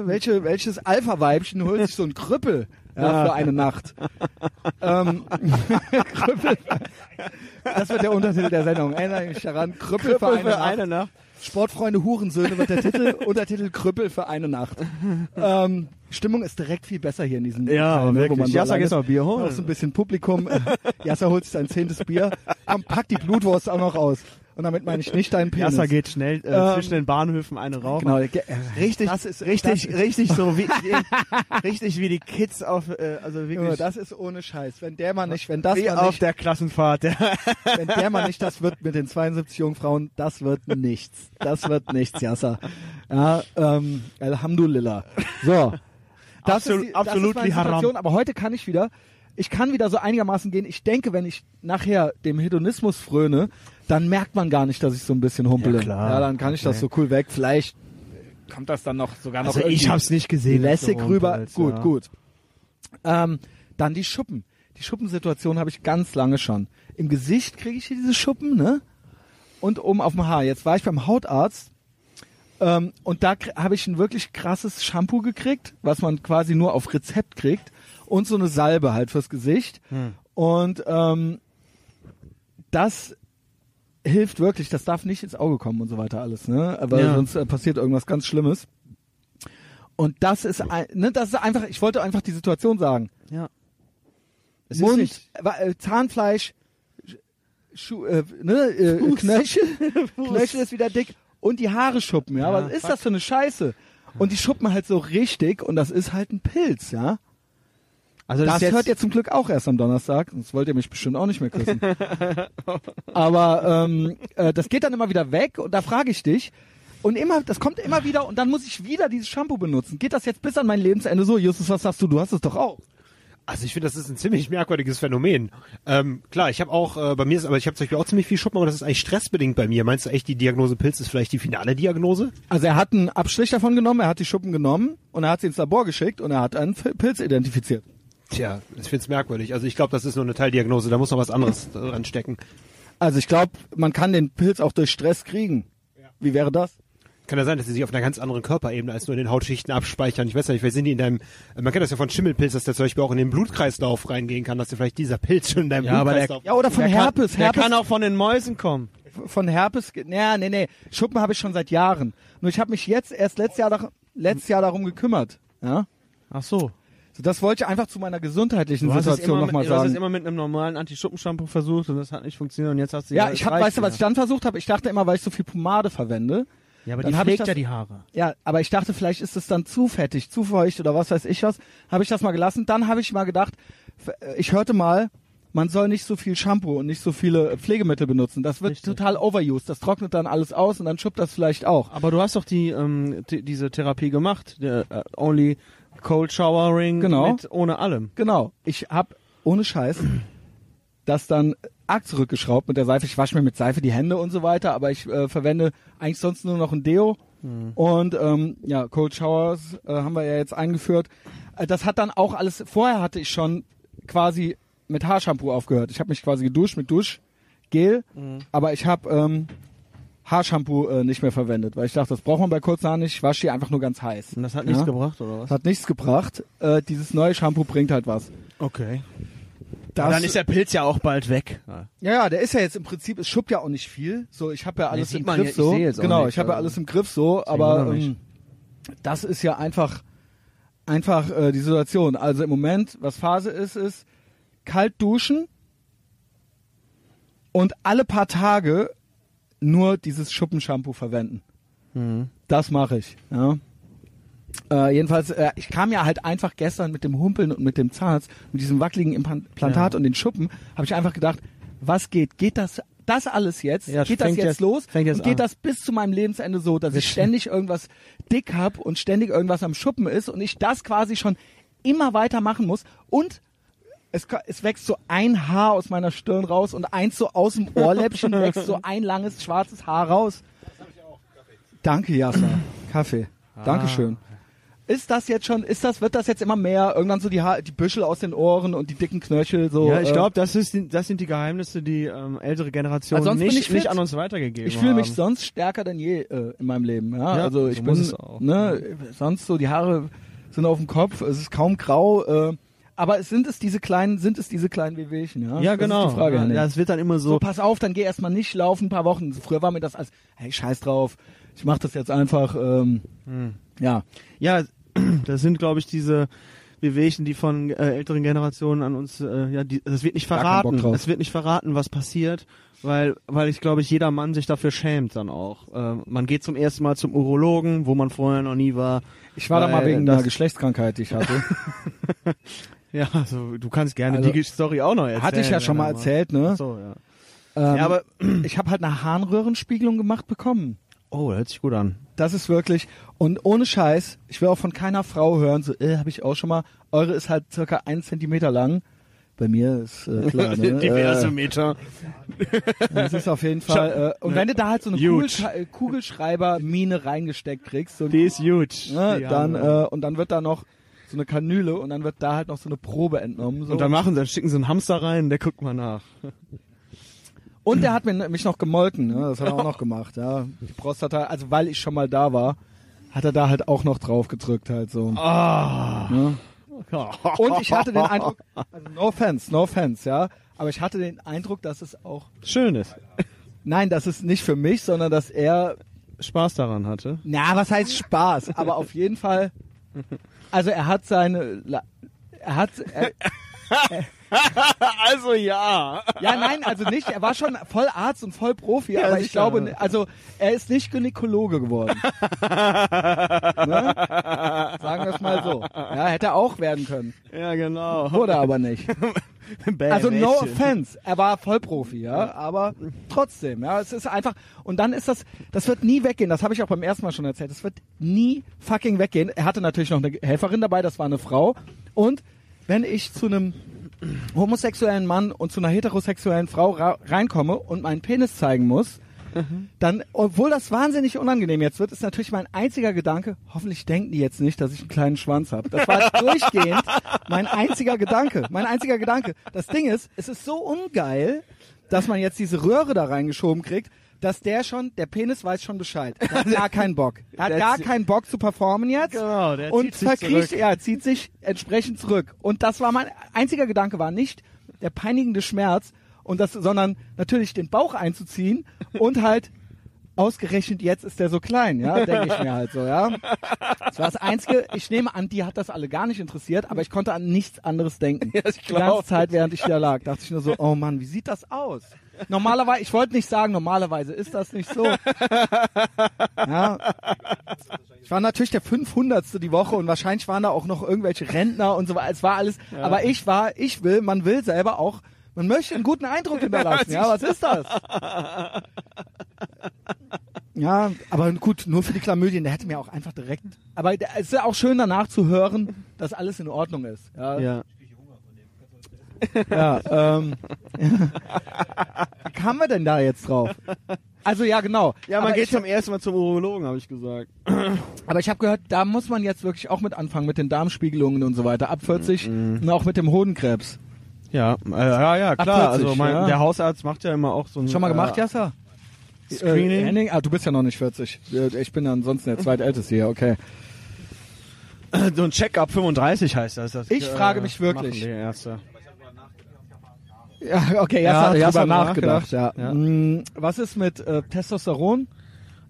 welche, welches Alpha-Weibchen holt sich so einen Krüppel ja, für eine Nacht? ähm, Krüppel. Das wird der Untertitel der Sendung. Erinnere mich daran. Krüppel, für, eine, Nacht. Nacht. Sportfreunde Hurensöhne wird der Titel. Untertitel Krüppel für eine Nacht. Ähm, Stimmung ist direkt viel besser hier in diesem Ja, Teil, ne, wirklich. wo man gehst ist. mal Bier holen. Noch so ein bisschen Publikum. Äh, Jassa holt sich sein zehntes Bier. Komm, pack die Blutwurst auch noch aus. Und damit meine ich nicht deinen Penis. Jasser geht schnell äh, Ähm, zwischen den Bahnhöfen eine rauchen. Genau, ge- Richtig, Das ist- richtig, das- richtig so wie, richtig wie die Kids auf, äh, also wirklich das ist ohne Scheiß. Wenn der mal nicht, wenn das wie mal auf nicht, der Klassenfahrt. Der wenn der mal nicht das wird mit den 72 Jungfrauen, das wird nichts. Das wird nichts, Yasser. Ja, ähm, Alhamdulillah. So. Das Absolut- ist die, absolut das ist meine haram. Situation, aber heute kann ich wieder, ich kann wieder so einigermaßen gehen. Ich denke, wenn ich nachher dem Hedonismus fröne, dann merkt man gar nicht, dass ich so ein bisschen humpele. Ja, klar. Ja, dann kann ich das so cool weg. Vielleicht kommt das dann noch sogar noch Also ich hab's nicht gesehen. lässig du rüber. Gut, ja. gut. Ähm, dann die Schuppen. Die Schuppensituation habe ich ganz lange schon. Im Gesicht kriege ich hier diese Schuppen, ne? Und oben auf dem Haar. Jetzt war ich beim Hautarzt ähm, und da habe ich ein wirklich krasses Shampoo gekriegt, was man quasi nur auf Rezept kriegt und so eine Salbe halt fürs Gesicht. Hm. Und ähm, das hilft wirklich. Das darf nicht ins Auge kommen und so weiter alles, ne? Aber Ja. sonst äh, passiert irgendwas ganz Schlimmes. Und das ist, ein, ne, das ist einfach. Ich wollte einfach die Situation sagen. Ja. Es Mund, nicht- äh, Zahnfleisch, Sch- Schuh, äh, ne, äh, Knöchel, Knöchel ist wieder dick und die Haare schuppen, ja. Ja, Was ist fuck. das für eine Scheiße? Und die schuppen halt so richtig und das ist halt ein Pilz, ja. Also Das, das, hört ihr zum Glück auch erst am Donnerstag, sonst wollt ihr mich bestimmt auch nicht mehr küssen. Aber ähm, äh, das geht dann immer wieder weg und da frage ich dich, und immer, das kommt immer wieder und dann muss ich wieder dieses Shampoo benutzen. Geht das jetzt bis an mein Lebensende so? Justus, was sagst du? Du hast es doch auch. Also ich finde, das ist ein ziemlich merkwürdiges Phänomen. Ähm, klar, ich habe auch äh, bei mir ist, aber ich habe zum Beispiel auch ziemlich viel Schuppen, aber das ist eigentlich stressbedingt bei mir. Meinst du echt, die Diagnose Pilz ist vielleicht die finale Diagnose? Also er hat einen Abstrich davon genommen, er hat die Schuppen genommen und er hat sie ins Labor geschickt und er hat einen Pilz identifiziert. Tja, ich finde es merkwürdig. Also ich glaube, das ist nur eine Teildiagnose. Da muss noch was anderes dran stecken. Also ich glaube, man kann den Pilz auch durch Stress kriegen. Wie wäre das? Kann ja sein, dass sie sich auf einer ganz anderen Körperebene als nur in den Hautschichten abspeichern. Ich weiß ja nicht, vielleicht sind die in deinem, man kennt das ja von Schimmelpilz, dass der zum Beispiel auch in den Blutkreislauf reingehen kann, dass dir vielleicht dieser Pilz schon in deinem Ja, aber der- Blutkreislauf... Ja, oder von der Herpes. Kann, der Herpes kann auch von den Mäusen kommen. von Herpes. Nee, nee, nee. Schuppen habe ich schon seit Jahren. Nur ich habe mich jetzt erst letztes Jahr, letztes Jahr darum gekümmert. Ja. Ach so. So, das wollte ich einfach zu meiner gesundheitlichen Du Situation nochmal mit, du hast es sagen. immer mit einem normalen Anti-Schuppen-Shampoo versucht und das hat nicht funktioniert und jetzt hast du Ja, es ich hab, weißt du, was ich dann versucht habe? Ich dachte immer, weil ich so viel Pomade verwende. Ja, aber dann die pflegt das- ja die Haare. Ja, aber ich dachte, vielleicht ist es dann zu fettig, zu feucht oder was weiß ich was. Habe ich das mal gelassen. Dann habe ich mal gedacht, äh, ich hörte mal, man soll nicht so viel Shampoo und nicht so viele Pflegemittel benutzen. Das wird Richtig. total overused. Das trocknet dann alles aus und dann schuppt das vielleicht auch. Aber du hast doch die, ähm, die diese Therapie gemacht, der äh, Only Cold Showering Genau. mit ohne allem. Genau. Ich habe ohne Scheiß das dann arg zurückgeschraubt mit der Seife. Ich wasche mir mit Seife die Hände und so weiter, aber ich äh, verwende eigentlich sonst nur noch ein Deo. Und ähm, ja, Cold Showers äh, haben wir ja jetzt eingeführt. Äh, das hat dann auch alles. Vorher hatte ich schon quasi mit Haarshampoo aufgehört. Ich habe mich quasi geduscht mit Duschgel, aber ich habe ähm, Haarshampoo äh, nicht mehr verwendet, weil ich dachte, das braucht man bei kurzen Haaren nicht. Ich wasche die einfach nur ganz heiß. Und das hat nichts Ja? gebracht, oder was? Das hat nichts gebracht. Äh, dieses neue Shampoo bringt halt was. Okay. Das, dann ist der Pilz ja auch bald weg. Ja. Ja, der ist ja jetzt im Prinzip, es schuppt ja auch nicht viel. So, ich habe ja alles sieht im Griff ja- ich so. auch Genau, nichts, ich habe ja also. alles im Griff so, aber ähm, das ist ja einfach einfach äh, die Situation. Also im Moment, was Phase ist, ist kalt duschen und alle paar Tage nur dieses Schuppenshampoo verwenden. Mhm. Das mache ich. Ja. Äh, jedenfalls, äh, ich kam ja halt einfach gestern mit dem Humpeln und mit dem Zahnarzt, mit diesem wackeligen Implantat Ja. und den Schuppen, habe ich einfach gedacht, was geht? Geht das das alles jetzt? Ja, geht das jetzt, jetzt- los? jetzt und geht an. das bis zu meinem Lebensende so, dass ich ständig irgendwas dick hab und ständig irgendwas am Schuppen ist und ich das quasi schon immer weiter machen muss und es, es wächst so ein Haar aus meiner Stirn raus und eins so aus dem Ohrläppchen wächst so ein langes schwarzes Haar raus. Danke, Jasna. Kaffee. Ah. Dankeschön. Ist das jetzt schon, ist das, wird das jetzt immer mehr, irgendwann so die, Haar, die Büschel aus den Ohren und die dicken Knöchel so? ja, ich äh, glaube, das, ist das sind die Geheimnisse, die ähm, ältere Generationen Also nicht, ich nicht an uns weitergegeben Ich fühle mich haben. sonst stärker denn je äh, in meinem Leben. Ja, Ja, also so ich muss bin, auch. ne, sonst so die Haare sind auf dem Kopf, es ist kaum grau. Äh, aber sind es diese kleinen, sind es diese kleinen Wehwehchen, ja? Ja, Das genau. Ist die Frage, ja, ja, es wird dann immer so, so. pass auf, dann geh erstmal nicht laufen, ein paar Wochen. Früher war mir das als, hey, scheiß drauf, ich mach das jetzt einfach, ähm, Hm. ja. Ja, das sind, glaube ich, diese Wehwehchen, die von äh, älteren Generationen an uns, äh, ja, die, das wird nicht verraten. Es wird nicht verraten, was passiert, weil, weil ich glaube, ich jeder Mann sich dafür schämt dann auch. Äh, man geht zum ersten Mal zum Urologen, wo man vorher noch nie war. Ich war da mal wegen einer Geschlechtskrankheit, die ich hatte. Ja, also du kannst gerne Also, die Story auch noch erzählen. hatte ich ja schon mal er erzählt, ne? Ach So, ja. Ähm, Ja, aber- ich habe halt eine Harnröhrenspiegelung gemacht bekommen. Oh, hört sich gut an. Das ist wirklich und ohne Scheiß, ich will auch von keiner Frau hören, so, äh, habe ich auch schon mal. Eure ist halt circa ein Zentimeter lang. Bei mir ist äh, klar, ne? Diverse äh, Meter. das ist auf jeden Fall. Äh, und wenn du da halt so eine. Kugelsch äh, Kugelschreiber-Mine reingesteckt kriegst, so, Die ist huge. ne, Die dann äh, und dann wird da noch so eine Kanüle und dann wird da halt noch so eine Probe entnommen. So. und dann machen sie, dann schicken sie einen Hamster rein, der guckt mal nach. Und der hat mich noch gemolken, ne? das hat er auch noch gemacht, ja. Die Prostata, also weil ich schon mal da war, hat er da halt auch noch drauf gedrückt halt so. Ah. Ne? Und ich hatte den Eindruck, also no offense, no offense, ja, aber ich hatte den Eindruck, dass es auch, Schönes. nein, dass es nicht für mich, sondern dass er, Spaß daran hatte. na, was heißt Spaß, aber auf jeden Fall, also er hat seine, er hat, er, Also ja. ja, nein, also nicht, er war schon voll Arzt und voll Profi, aber ich sicher. glaube, also er ist nicht Gynäkologe geworden. ne? Sagen wir es mal so. Ja, hätte er auch werden können. Ja, genau. Wurde aber nicht. Also no offense, er war Vollprofi, ja, aber trotzdem, ja, es ist einfach und dann ist das, das wird nie weggehen. Das habe ich auch beim ersten Mal schon erzählt. Das wird nie fucking weggehen. Er hatte natürlich noch eine Helferin dabei, das war eine Frau. Und wenn ich zu einem homosexuellen Mann und zu einer heterosexuellen Frau ra reinkomme und meinen Penis zeigen muss, dann, obwohl das wahnsinnig unangenehm jetzt wird, ist natürlich mein einziger Gedanke, hoffentlich denken die jetzt nicht, dass ich einen kleinen Schwanz habe. Das war durchgehend mein einziger Gedanke. Mein einziger Gedanke. Das Ding ist, es ist so ungeil, dass man jetzt diese Röhre da reingeschoben kriegt, dass der schon, der Penis weiß schon Bescheid. Er hat gar keinen Bock. Er hat gar keinen Bock zu performen jetzt. Genau, der und zieht sich verkriecht, zurück. ja, zieht sich entsprechend zurück. Und das war mein einziger Gedanke, war nicht der peinigende Schmerz und das, sondern natürlich den Bauch einzuziehen und halt ausgerechnet jetzt ist der so klein, ja, denke ich mir halt so, ja. Das war das Einzige, ich nehme an, die hat das alle gar nicht interessiert, aber ich konnte an nichts anderes denken. Ja, ich Die ganze. Zeit, während ich da lag, dachte ich nur so, oh Mann, wie sieht das aus? Normalerweise, ich wollte nicht sagen, normalerweise ist das nicht so. Ja. Ich war natürlich der 500. die Woche und wahrscheinlich waren da auch noch irgendwelche Rentner und so weiter. Es war alles, aber ich war, ich will, man will selber auch, man möchte einen guten Eindruck hinterlassen. Ja, was ist das? Ja, aber gut, nur für die Klamydien, der hätte mir auch einfach direkt. Aber es ist ja auch schön danach zu hören, dass alles in Ordnung ist. Ja, Ja. ja, ähm, wie kamen wir denn da jetzt drauf? Also ja, genau. Ja, man aber geht ich, zum ersten Mal zum Urologen, habe ich gesagt. aber ich habe gehört, da muss man jetzt wirklich auch mit anfangen mit den Darmspiegelungen und so weiter. Ab 40 und auch mit dem Hodenkrebs. Ja, äh, ja, ja, klar. 40, also mein, ja. der Hausarzt macht ja immer auch so ein Schon mal gemacht, äh, Jasser? Screening. Äh? Ah, du bist ja noch nicht 40. Äh, Ich bin ansonsten der zweitälteste hier, okay. so ein Check-up 35 heißt das. das Ich frage mich wirklich. Ja, okay, Ja, Jasser hat Jasser drüber hat nachgedacht. nachgedacht, Ja. ja. Mm, Was ist mit äh, Testosteron?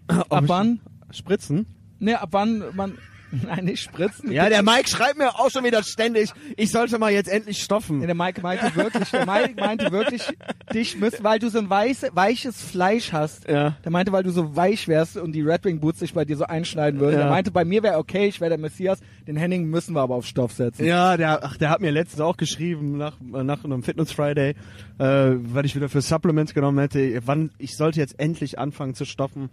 ab wann? Spritzen? Nee, ab wann man... Nein, nicht spritzen. Ja, der Mike schreibt mir auch schon wieder ständig, ich sollte mal jetzt endlich stoffen. Nee, der Mike meinte wirklich, der Mike meinte wirklich, dich müsst, weil du so ein weiß, weiches Fleisch hast. Ja. Der meinte, weil du so weich wärst und die Red Wing Boots sich bei dir so einschneiden würden. Ja. Der meinte, bei mir wäre okay, ich wäre der Messias. Den Henning müssen wir aber auf Stoff setzen. Ja, der, ach, der hat mir letztens auch geschrieben, nach, nach einem Fitness Friday, äh, weil ich wieder für Supplements genommen hätte, wann ich sollte jetzt endlich anfangen zu stoffen.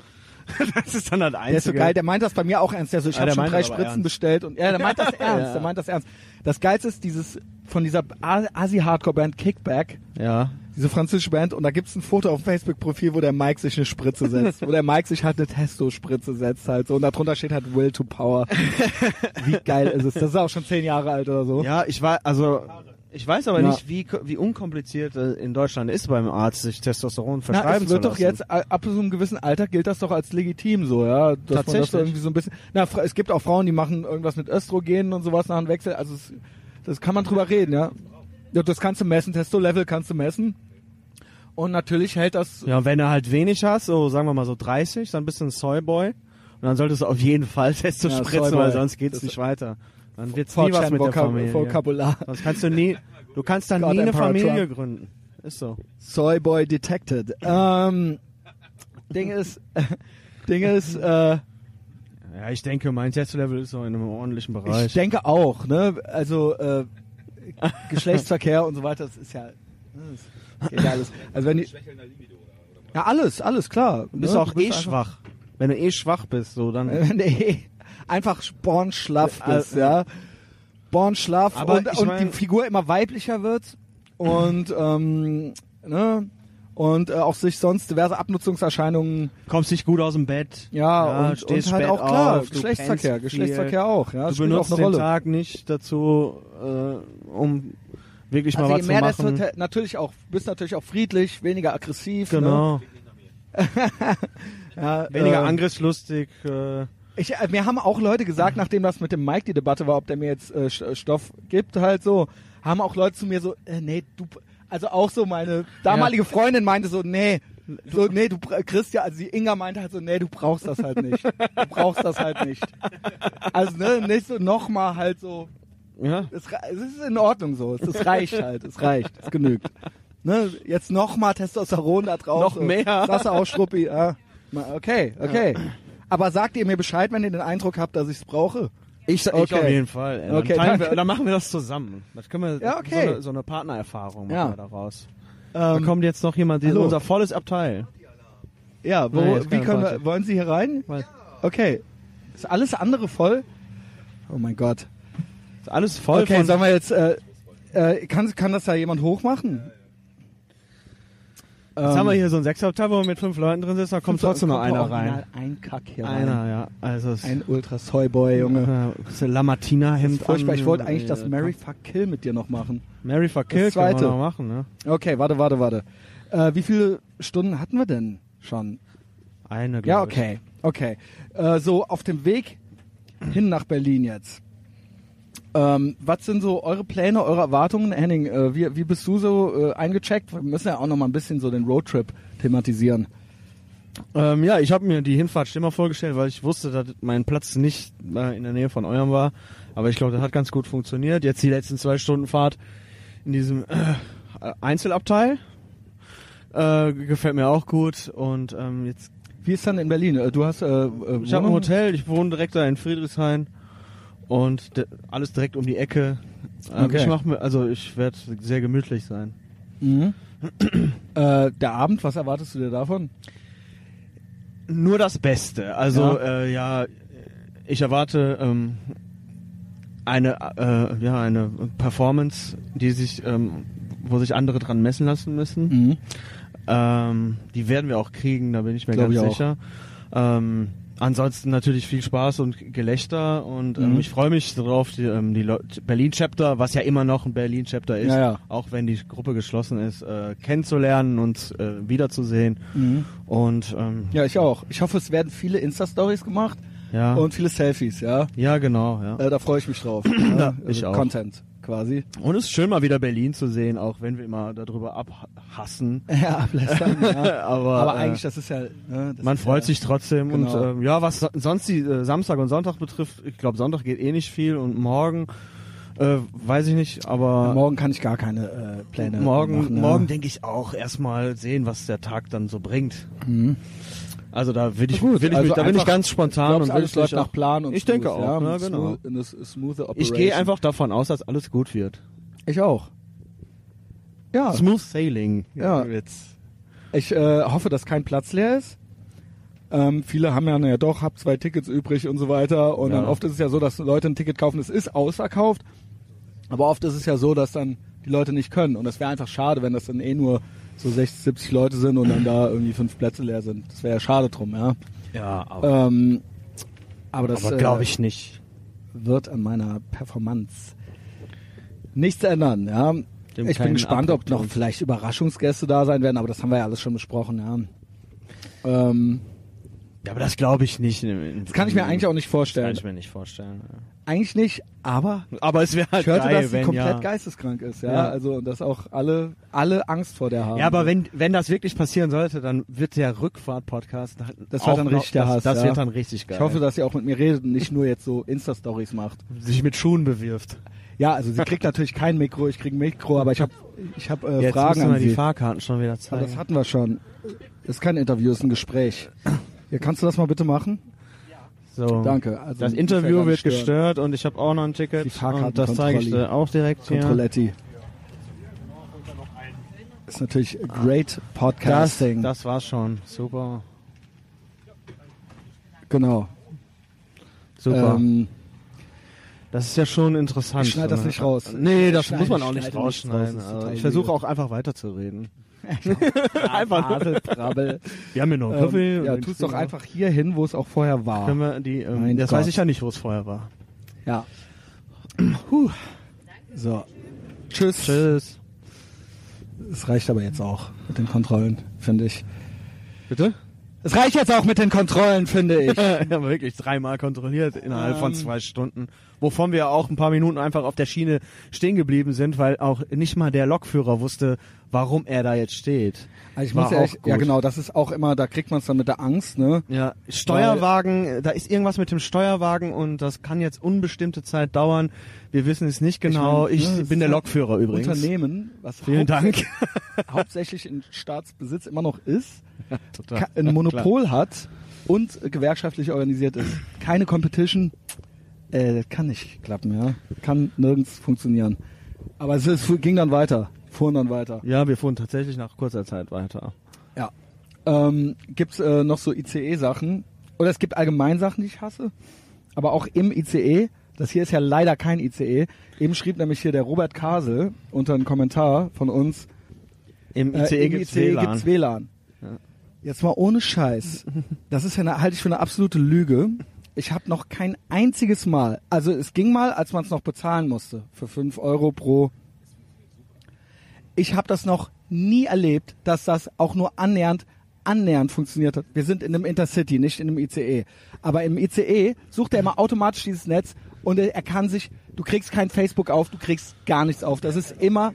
das ist dann halt einzige. Der ist so geil, der meint das bei mir auch ernst. Der so, ich Ah, habe schon drei Spritzen ernst. bestellt und ja, der meint das ernst, Ja. der meint das ernst. Das Geilste ist dieses von dieser Asi-Hardcore-Band Kickback, Ja. diese französische Band und da gibt's ein Foto auf dem Facebook-Profil, wo der Mike sich eine Spritze setzt, wo der Mike sich halt eine Testo-Spritze setzt halt so und darunter steht halt Will to Power. Wie geil ist es? Das ist auch schon zehn Jahre alt oder so. Ja, ich war, also, ich weiß aber Ja. nicht, wie, wie unkompliziert äh, in Deutschland ist beim Arzt, sich Testosteron Na, verschreiben es wird zu doch jetzt, äh, ab so einem gewissen Alter gilt das doch als legitim so, ja. Dass Man das Tatsächlich. irgendwie so ein bisschen, na, es gibt auch Frauen, die machen irgendwas mit Östrogenen und sowas nach dem Wechsel, also es, das kann man drüber reden, ja. ja. Das kannst du messen, Testo-Level kannst du messen. Und natürlich hält das, Ja, wenn du halt wenig hast, so sagen wir mal so 30, dann bist du ein Soyboy. Und dann solltest du auf jeden Fall Testo Ja, spritzen, weil sonst geht's Das- nicht weiter. Dann wird's nie was mit der 4chan Familie. Vokabular. Das kannst du nie, du kannst dann God nie eine Familie gründen. Ist so. Soyboy detected. Ähm, Ding ist, Ding ist, äh, Ja, ich denke, mein Testlevel ist so in einem ordentlichen Bereich. ich denke auch, ne? Also äh, Geschlechtsverkehr und so weiter, das ist ja, ne, das geht ja alles. Also wenn die, ja alles, alles klar. du bist ne? auch bist eh schwach. Wenn du eh schwach bist, so dann. Wenn du eh einfach bornschlaff Äh, bist, ja. Bornschlaff Aber und, ich und die Figur immer weiblicher wird und ähm, ne? Und äh, auch sich sonst diverse Abnutzungserscheinungen kommst nicht gut aus dem Bett. Ja, und, stehst und halt auch klar, auf, Geschlechtsverkehr. Geschlechtsverkehr auch, ja, Du benutzt auch eine den Rolle. Tag nicht dazu, äh, um wirklich mal also je was mehr, zu desto machen. te- natürlich auch, bist natürlich auch friedlich, weniger aggressiv. Genau. Ne? Ja, Weniger äh, angriffslustig. Äh, Ich, äh, mir haben auch Leute gesagt, nachdem das mit dem Mike die Debatte war, ob der mir jetzt äh, Sch- Stoff gibt, halt so, haben auch Leute zu mir so, äh, nee, du, also auch so meine damalige Freundin meinte so, nee, so, nee, du Christian, also die Inga meinte halt so, nee, du brauchst das halt nicht. Du brauchst das halt nicht. Also, ne, nicht so nochmal halt so, ja. es, es ist in Ordnung so, es, es reicht halt, es reicht, es genügt. Ne, jetzt nochmal Testosteron da drauf. Noch so. mehr. Du auch, Schruppi, ja. Ma- Okay, okay. Aber sagt ihr mir Bescheid, wenn ihr den Eindruck habt, dass ich es brauche? Ich, ich Okay. auf jeden Fall. Dann, Okay, wir, dann machen wir das zusammen. Das können wir Ja, okay. so, eine, so eine Partnererfahrung machen Ja. wir daraus. Da Ähm, kommt jetzt noch jemand, die unser volles Abteil. ja, wo, Nee, wie können wir, wollen Sie hier rein? Weil- Okay. Ist alles andere voll? Oh mein Gott. Ist alles voll okay, von sagen wir jetzt, äh, äh, kann, kann das da jemand hochmachen? Jetzt haben wir hier so ein Sechserabteil, wo mit fünf Leuten drin sitzen, da kommt trotzdem noch einer rein. Ein Kack hier rein. Einer, ja. Also Ein Ultra Soyboy, Junge. äh, das Lamartina-Hemd Furchtbar, an. ich wollte eigentlich das Äh, Mary Fuck Kill mit dir noch machen. Mary for Kill Das können wir zweite. noch machen, ne? Okay, warte, warte, warte. Äh, wie viele Stunden hatten wir denn schon? Eine, Ja, glaub ich. okay, okay. Äh, so auf dem Weg hin nach Berlin jetzt. Ähm, was sind so eure Pläne, eure Erwartungen, Henning? Äh, wie, wie bist du so äh, eingecheckt? Wir müssen ja auch noch mal ein bisschen so den Roadtrip thematisieren. Ähm, ja, ich habe mir die Hinfahrt schlimmer vorgestellt, weil ich wusste, dass mein Platz nicht äh, in der Nähe von eurem war. Aber ich glaube, das hat ganz gut funktioniert. Jetzt die letzten zwei Stunden Fahrt in diesem äh, Einzelabteil. Äh, gefällt mir auch gut. Und ähm, jetzt, Wie ist dann in Berlin? Äh, Du hast äh, äh, ich habe ein? Hotel, ich wohne direkt da in Friedrichshain. Und alles direkt um die Ecke. Ähm, Okay. Ich mach mir, also ich werde sehr gemütlich sein. Mhm. äh, der Abend, was erwartest du dir davon? Nur das Beste. Also Ja. äh, ja, ich erwarte ähm, eine äh, ja eine Performance, die sich ähm, wo sich andere dran messen lassen müssen. Mhm. Ähm, die werden wir auch kriegen, da bin ich mir Glaub ganz ich auch. sicher. Ähm, ansonsten natürlich viel Spaß und Gelächter und ähm, Mhm. ich freue mich darauf, die, ähm, die Berlin Chapter, was ja immer noch ein Berlin Chapter ist, Ja, ja. auch wenn die Gruppe geschlossen ist, äh, kennenzulernen und äh, wiederzusehen. Mhm. Und ähm, Ja, ich auch. Ich hoffe, es werden viele Insta-Stories gemacht ja, und viele Selfies, ja. ja genau, ja. Äh, da freue ich mich drauf. Ja, ich auch. Content quasi. Und es ist schön mal wieder Berlin zu sehen, auch wenn wir immer darüber abhassen. Ja, ablästern, ja. Aber, Aber äh, eigentlich, das ist ja... Ne, das Man ist freut ja, sich trotzdem Genau. und ähm, ja, was so- sonst die äh, Samstag und Sonntag betrifft, ich glaube Sonntag geht eh nicht viel und morgen äh, weiß ich nicht, aber Morgen kann ich gar keine äh, Pläne morgen, machen. ja. morgen denke ich auch erstmal sehen, was der Tag dann so bringt. Mhm. Also da will ich, will ich also mich, da bin ich ganz spontan Glaubst, und will alles läuft nach Plan und Ich denke smooth, auch, ja, ja, genau. Smooth. Ich gehe einfach davon aus, dass alles gut wird. Ich auch. Ja, Smooth Sailing. Ja. Jetzt. ich äh, hoffe, dass kein Platz leer ist. Ähm, viele haben ja, naja doch, hab zwei Tickets übrig und so weiter. Und Ja. dann oft ist es ja so, dass Leute ein Ticket kaufen, es ist ausverkauft. Aber oft ist es ja so, dass dann die Leute nicht können. Und das wäre einfach schade, wenn das dann eh nur so 60, 70 Leute sind und dann da irgendwie fünf Plätze leer sind. Das wäre ja schade drum, ja. Ja, aber, Ähm, aber das glaube äh, ich nicht. wird an meiner Performance nichts ändern, ja. Dem ich bin gespannt, ob Abbruch noch tun. vielleicht Überraschungsgäste da sein werden, aber das haben wir ja alles schon besprochen, ja. Ähm, Ja, aber das glaube ich nicht. Das kann ich mir eigentlich auch nicht Kann vorstellen. ich mir nicht vorstellen. ja. Eigentlich nicht, aber Aber es wäre halt ich hörte, geil, dass sie komplett ja. geisteskrank ist, ja? Ja. Also, und dass auch alle, alle Angst vor der haben. Ja, aber wenn, wenn das wirklich passieren sollte, dann wird der Rückfahrt-Podcast Das auch wird dann richtig das, Hass, Das wird dann richtig geil. ich hoffe, dass sie auch mit mir redet und nicht nur jetzt so Insta-Stories macht. sich mit Schuhen bewirft. Ja, also sie kriegt natürlich kein Mikro, ich krieg ein Mikro, aber ich habe ich hab, äh, Jetzt Fragen müssen wir an die sie. Fahrkarten schon wieder Aber zeigen. das hatten wir schon. Ist kein Interview, ist ein Gespräch. Ja, kannst du das mal bitte machen? so. Danke. Also, Das Interview wird stören. gestört und ich habe auch noch ein Ticket. Die Fahrkartenkontrolli. und das zeige ich dir auch direkt hier. Controletti. Ist natürlich great Das, Podcasting. das war's schon. Super. genau. Super. Ähm, das ist ja schon interessant. Ich schneid das ne? nicht raus. Nee, das schneide- muss man auch nicht schneide rausschneiden. raus, das Also ich versuche auch einfach weiterzureden. einfach nur. Brabbel. Wir haben hier noch Kaffee. Ähm, ja, tu's doch einfach hier hin, wo es auch vorher war. Können wir die, ähm, Mein das Gott. weiß ich ja nicht, wo es vorher war. Ja. Puh. So. Tschüss. Tschüss. Es reicht aber jetzt auch mit den Kontrollen, finde ich. Bitte? Es reicht jetzt auch mit den Kontrollen, finde ich. Wir haben wirklich dreimal kontrolliert innerhalb von Ähm. zwei Stunden. Wovon wir auch ein paar Minuten einfach auf der Schiene stehen geblieben sind, weil auch nicht mal der Lokführer wusste, warum er da jetzt steht. Also ich War muss ja, auch echt, gut. ja genau, das ist auch immer, da kriegt man es dann mit der Angst, ne? Ja, Steuerwagen, da ist irgendwas mit dem Steuerwagen und das kann jetzt unbestimmte Zeit dauern. Wir wissen es nicht genau. Ich, Ich meine, ne, bin der Lokführer übrigens. Unternehmen, was Vielen Dank. hauptsächlich, hauptsächlich in Staatsbesitz immer noch ist, Ka- ein Monopol hat und gewerkschaftlich organisiert ist. Keine Competition, äh, das kann nicht klappen, ja. Kann nirgends funktionieren. Aber es, es ging dann weiter, fuhren dann weiter. Ja, wir fuhren tatsächlich nach kurzer Zeit weiter. Ja. Ähm, gibt's äh, noch so ICE-Sachen? Oder es gibt allgemein Sachen, die ich hasse. Aber auch im ICE, das hier ist ja leider kein ICE. Eben schrieb nämlich hier der Robert Kasel unter einem Kommentar von uns, Im äh, ICE im gibt's ICE WLAN. gibt's WLAN. Jetzt mal ohne Scheiß. Das ist ja eine, halte ich für eine absolute Lüge. Ich habe noch kein einziges Mal, also es ging mal, als man es noch bezahlen musste, für 5 Euro pro. Ich habe das noch nie erlebt, dass das auch nur annähernd annähernd funktioniert hat. Wir sind in einem Intercity, nicht in einem ICE. Aber im ICE sucht er immer automatisch dieses Netz und er er kann sich, du kriegst kein Facebook auf, du kriegst gar nichts auf. Das ist immer,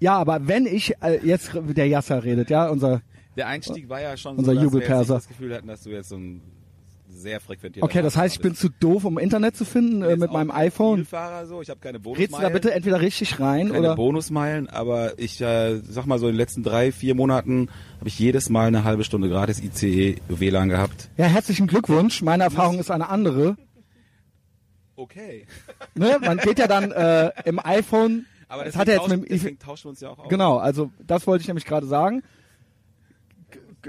ja, aber wenn ich, äh, jetzt der Yasser redet, ja, unser, Der Einstieg war ja schon Unser so, dass wir jetzt Jubelperser. das Gefühl hatten, dass du jetzt so ein sehr frequentierter okay, das heißt, ich bin zu doof, um Internet zu finden äh, mit meinem iPhone. So, ich habe keine Bonusmeilen. Redst du da bitte entweder richtig rein keine oder? Bonusmeilen, aber ich äh, sag mal so in den letzten drei, vier Monaten habe ich jedes Mal eine halbe Stunde gratis ICE WLAN gehabt. Ja, herzlichen Glückwunsch. Meine Erfahrung ist eine andere. Okay. Ne? Man geht ja dann äh, im iPhone. Aber das hat er jetzt tauschen, mit dem deswegen tauschen wir uns ja auch aus. Genau, also das wollte ich nämlich gerade sagen.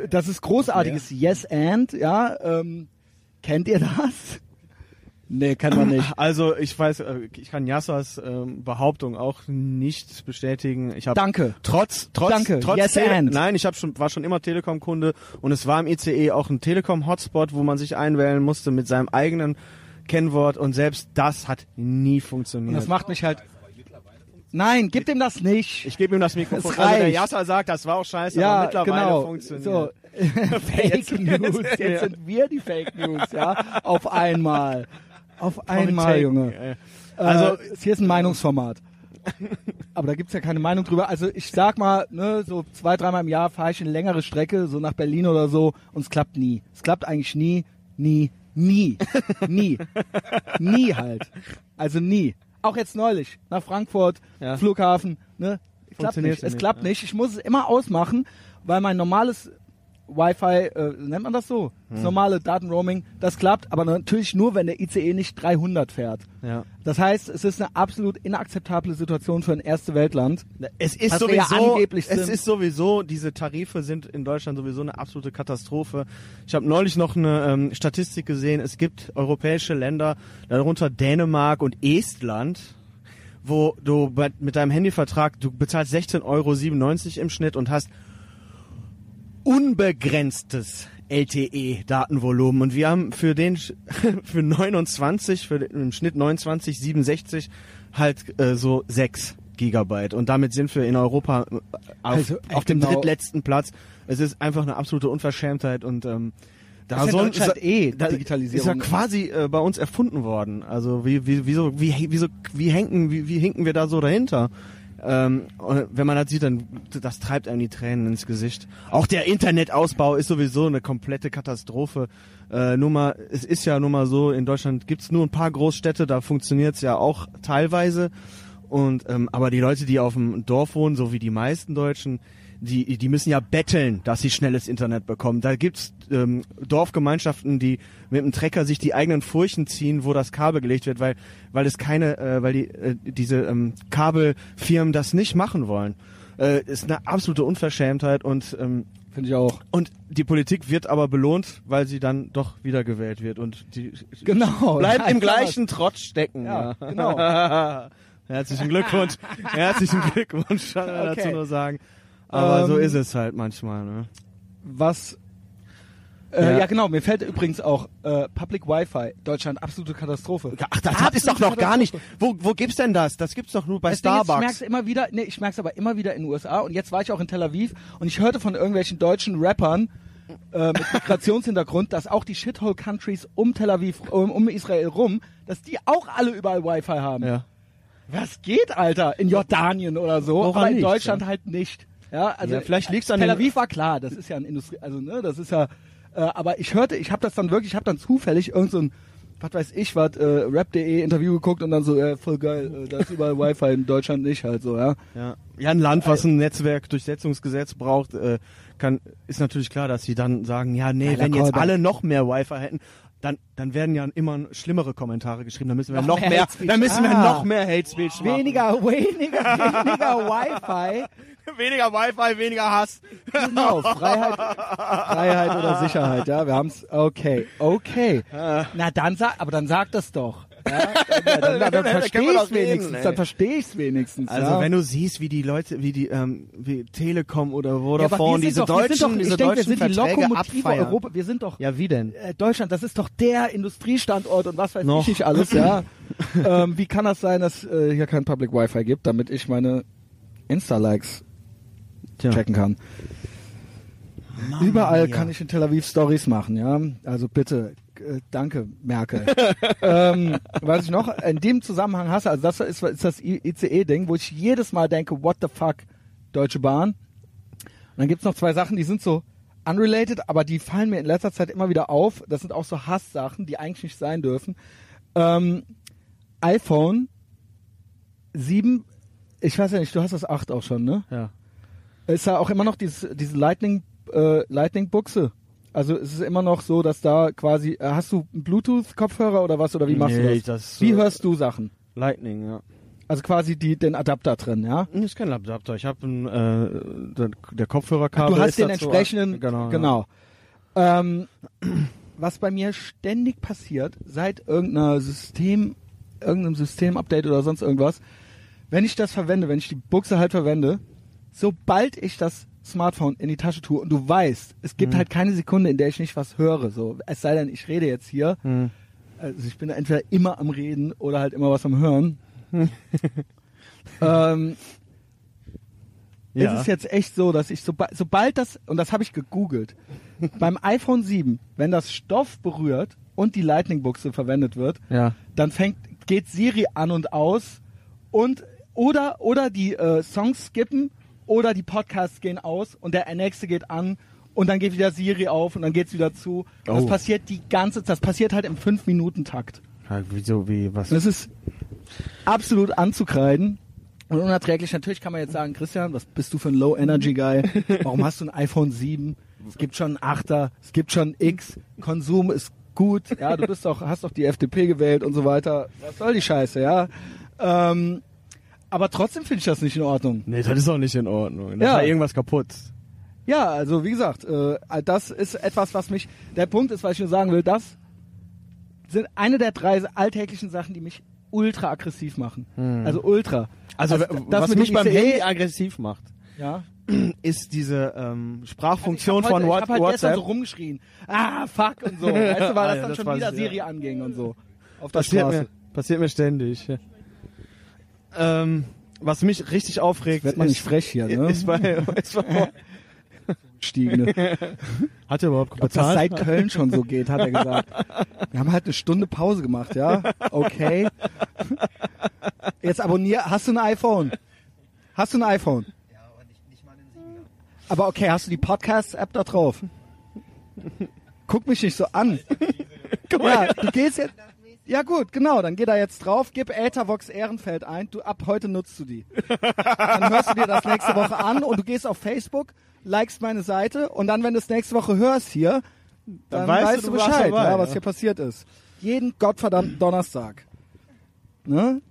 Das ist großartiges Yes and, ja. Ähm, kennt ihr das? Nee, kennt man nicht. Also ich weiß, äh, ich kann Yassas ähm, Behauptung auch nicht bestätigen. Ich habe Danke. trotz trotz Danke. trotz Yes Tele and. nein, ich habe schon war schon immer Telekom Kunde und es war im ICE auch ein Telekom Hotspot, wo man sich einwählen musste mit seinem eigenen Kennwort und selbst das hat nie Und funktioniert. das macht mich halt. Nein, gib dem das nicht. ich gebe ihm das Mikrofon. Es Also der. Yassa sagt, das war auch scheiße, ja, aber mittlerweile genau. funktioniert. So. Fake News. Jetzt sind wir die Fake News, ja. Auf einmal. Auf einmal, Junge. äh, Also, Also- hier ist ein Meinungsformat. Aber da gibt's ja keine Meinung drüber. Also ich sag mal, ne, so zwei, dreimal im Jahr fahre ich eine längere Strecke, so nach Berlin oder so, und es klappt nie. Es klappt eigentlich nie, nie, nie, nie, nie halt. Also nie. Auch jetzt neulich nach Frankfurt, Ja. Flughafen, ne, klappt nicht. Es klappt nicht. Ich muss es immer ausmachen, weil mein normales Wi-Fi, äh, nennt man das so? Das Hm. normale Datenroaming, das klappt, aber natürlich nur, wenn der ICE nicht 300 fährt. ja. Das heißt, es ist eine absolut inakzeptable Situation für ein erste Weltland. Es ist sowieso, es sind. ist sowieso, diese Tarife sind in Deutschland sowieso eine absolute Katastrophe. Ich habe neulich noch eine ähm, Statistik gesehen, es gibt europäische Länder, darunter Dänemark und Estland, wo du bei, mit deinem Handyvertrag, du bezahlst 16,97 Euro im Schnitt und hast unbegrenztes LTE-Datenvolumen und wir haben für den für 29 für den, im Schnitt 29 67 halt äh, so 6 Gigabyte und damit sind wir in Europa äh, auf, Also, echt auf dem genau. drittletzten Platz. Es ist einfach eine absolute Unverschämtheit und ähm, da Ist ja so Deutschland eh da Digitalisierung. Ist ja quasi äh, bei uns erfunden worden. Also wie wie wieso wie wieso wie henken wie, wie hinken wir da so dahinter? Ähm, und wenn man das sieht, dann das treibt einem die Tränen ins Gesicht. Auch der Internetausbau ist sowieso eine komplette Katastrophe. Äh, nur mal, es ist ja nun mal so, in Deutschland gibt's nur ein paar Großstädte, da funktioniert's ja auch teilweise. Und ähm, aber die Leute, die auf dem Dorf wohnen, so wie die meisten Deutschen, die die müssen ja betteln, dass sie schnelles Internet bekommen. Da gibt's ähm, Dorfgemeinschaften, die mit dem Trecker sich die eigenen Furchen ziehen, wo das Kabel gelegt wird, weil weil es keine, äh, weil die äh, diese ähm, Kabelfirmen das nicht machen wollen. Äh, ist eine absolute Unverschämtheit und ähm, Finde ich auch. und die Politik wird aber belohnt, weil sie dann doch wiedergewählt wird und die Genau. bleibt im gleichen Trotz stecken. Ja, Ja, genau. Herzlichen Glückwunsch. Herzlichen Glückwunsch, kann Okay. dazu nur sagen. Aber so Ähm, ist es halt manchmal. Ne? Was äh, ja. Ja. genau, mir fällt übrigens auch äh, Public Wi-Fi, Deutschland, absolute Katastrophe. Ach, das hat es doch noch gar nicht. Wo, wo gibt's denn das? Das gibt's doch nur bei Das Ding ist, Ich Starbucks. merk's immer wieder, nee, ich merk's aber immer wieder in den USA und jetzt war ich auch in Tel Aviv und ich hörte von irgendwelchen deutschen Rappern äh, mit Migrationshintergrund, dass auch die Shithole Countries um Tel Aviv, um, um Israel rum, dass die auch alle überall Wi-Fi haben. ja. Was geht, Alter? In Jordanien oder so, Woran aber in liegt's, Deutschland ja? halt nicht. Ja, also Ja, vielleicht liegt's an Tel Aviv war klar, das ist ja ein Industrie, also ne, das ist ja. Äh, aber ich hörte, ich habe das dann wirklich, ich habe dann zufällig irgend so ein, was weiß ich, was äh, Rap.de Interview geguckt und dann so, äh, voll geil, äh, da ist überall Wi-Fi in Deutschland nicht halt so, ja. Ja. ja, ein Land, was ein Netzwerkdurchsetzungsgesetz braucht, äh, kann, ist natürlich klar, dass sie dann sagen, ja, nee, Geiler wenn jetzt alle noch mehr Wi-Fi hätten, dann, dann werden ja immer schlimmere Kommentare geschrieben. Dann müssen wir Noch noch, mehr mehr, dann müssen wir Ah. noch mehr Hate Speech machen. Weniger, weniger, weniger Wi-Fi. weniger Wi-Fi, weniger Hass. Genau, Freiheit, Freiheit oder Sicherheit, ja, wir haben's, okay, okay. Na dann sag, aber dann sag das doch. Ja, dann, dann, dann, dann Da verstehe wir doch reden, wenigstens, dann verstehe ich's wenigstens. Also ja. wenn du siehst, wie die Leute, wie die ähm, wie Telekom oder Ja, Vodafone wir diese sind doch, wir deutschen, sind doch, diese ich denke, wir deutschen sind die Verträge Lokomotive abfeiern. Europa. Wir sind doch Ja, wie denn? äh, Deutschland. Das ist doch der Industriestandort und was weiß Noch. ich nicht alles. Ja. ähm, wie kann das sein, dass äh, hier kein Public Wi-Fi gibt, damit ich meine Insta-Likes Tja. checken kann? Überall kann ich in Tel Aviv Stories machen, ja. Also bitte, äh, danke, Merkel. ähm, was ich noch in dem Zusammenhang hasse, also das ist, ist das ICE-Ding, wo ich jedes Mal denke, what the fuck, Deutsche Bahn. Und dann gibt's noch zwei Sachen, die sind so unrelated, aber die fallen mir in letzter Zeit immer wieder auf. Das sind auch so Hasssachen, die eigentlich nicht sein dürfen. Ähm, iPhone 7, ich weiß ja nicht, du hast das 8 auch schon, ne? Ja. Ist ja auch immer noch dieses, diese Lightning, äh, Lightning Buchse. Also es ist immer noch so, dass da quasi, äh, hast du einen Bluetooth-Kopfhörer oder was oder wie machst Nee, du das? das wie so- hörst du Sachen? Lightning, ja. Also quasi die, den Adapter drin, ja? Das ist kein Adapter. Ich habe äh, der, der Kopfhörerkabel. du hast den entsprechenden, Genau. genau. Ähm, was bei mir ständig passiert, seit irgendeiner System, irgendeinem Systemupdate oder sonst irgendwas, wenn ich das verwende, wenn ich die Buchse halt verwende, sobald ich das Smartphone in die Tasche tue und du weißt, es gibt Hm. halt keine Sekunde, in der ich nicht was höre, so, es sei denn, ich rede jetzt hier, Ja. Hm. also ich bin entweder immer am Reden oder halt immer was am Hören. ähm, Ja. ist es jetzt echt so, dass ich soba sobald das, und das habe ich gegoogelt, beim iPhone 7, wenn das Stoff berührt und die Lightning-Buchse verwendet wird, ja. dann fängt, geht Siri an und aus und oder oder die äh, Songs skippen oder die Podcasts gehen aus und der nächste geht an und dann geht wieder Siri auf und dann geht's wieder zu. Das Oh. passiert die ganze das passiert halt im 5 Minuten Takt. ja. Wieso, wie, was? Das ist absolut anzukreiden und unerträglich. Natürlich kann man jetzt sagen, Christian, was bist du für ein Low-Energy-Guy? Warum hast du ein iPhone 7? Es gibt schon einen 8er, es gibt schon X, Konsum ist gut, ja, du bist doch, hast doch die FDP gewählt und so weiter. Was soll die Scheiße, ja? Ähm, aber trotzdem finde ich das nicht in Ordnung. Nee, das ist auch nicht in Ordnung. Da Ja. war irgendwas kaputt. Ja, also wie gesagt, äh, das ist etwas, was mich. Der Punkt ist, was ich nur sagen will, das sind eine der drei alltäglichen Sachen, die mich ultra aggressiv machen. Also ultra. Also, das was mich beim Handy aggressiv macht, Ja. ist diese ähm, Ich Sprachfunktion hab heute, von ich What hab halt WhatsApp. so rumgeschrien. Ah, fuck und so. Weißt du, weil Ah, das dann das schon wieder ich. Siri anging und so. Auf der Passiert Straße. mir, passiert mir ständig. Ähm, was mich richtig aufregt, Wird man ist, nicht frech hier, ne? ist bei, ist bei gestiegen. Hat er überhaupt Ob das bezahlt? seit Köln schon so geht, hat er gesagt. Wir haben halt eine Stunde Pause gemacht, ja? Okay. Jetzt abonnier. Hast du ein iPhone? Hast du ein iPhone? Ja, aber nicht, nicht mal einen Siebener. Aber okay, hast du die Podcast-App da drauf? Guck mich nicht so an. ja, du gehst jetzt. Ja gut, genau, dann geh da jetzt drauf, gib Ethervox Ehrenfeld ein, du ab heute nutzt du die. Dann hörst du dir das nächste Woche an und du gehst auf Facebook, likest meine Seite und dann, wenn du es nächste Woche hörst hier, dann, weißt weißt, du, du Bescheid, dabei, ja, was ja. hier passiert ist. Jeden gottverdammten Donnerstag. Ne?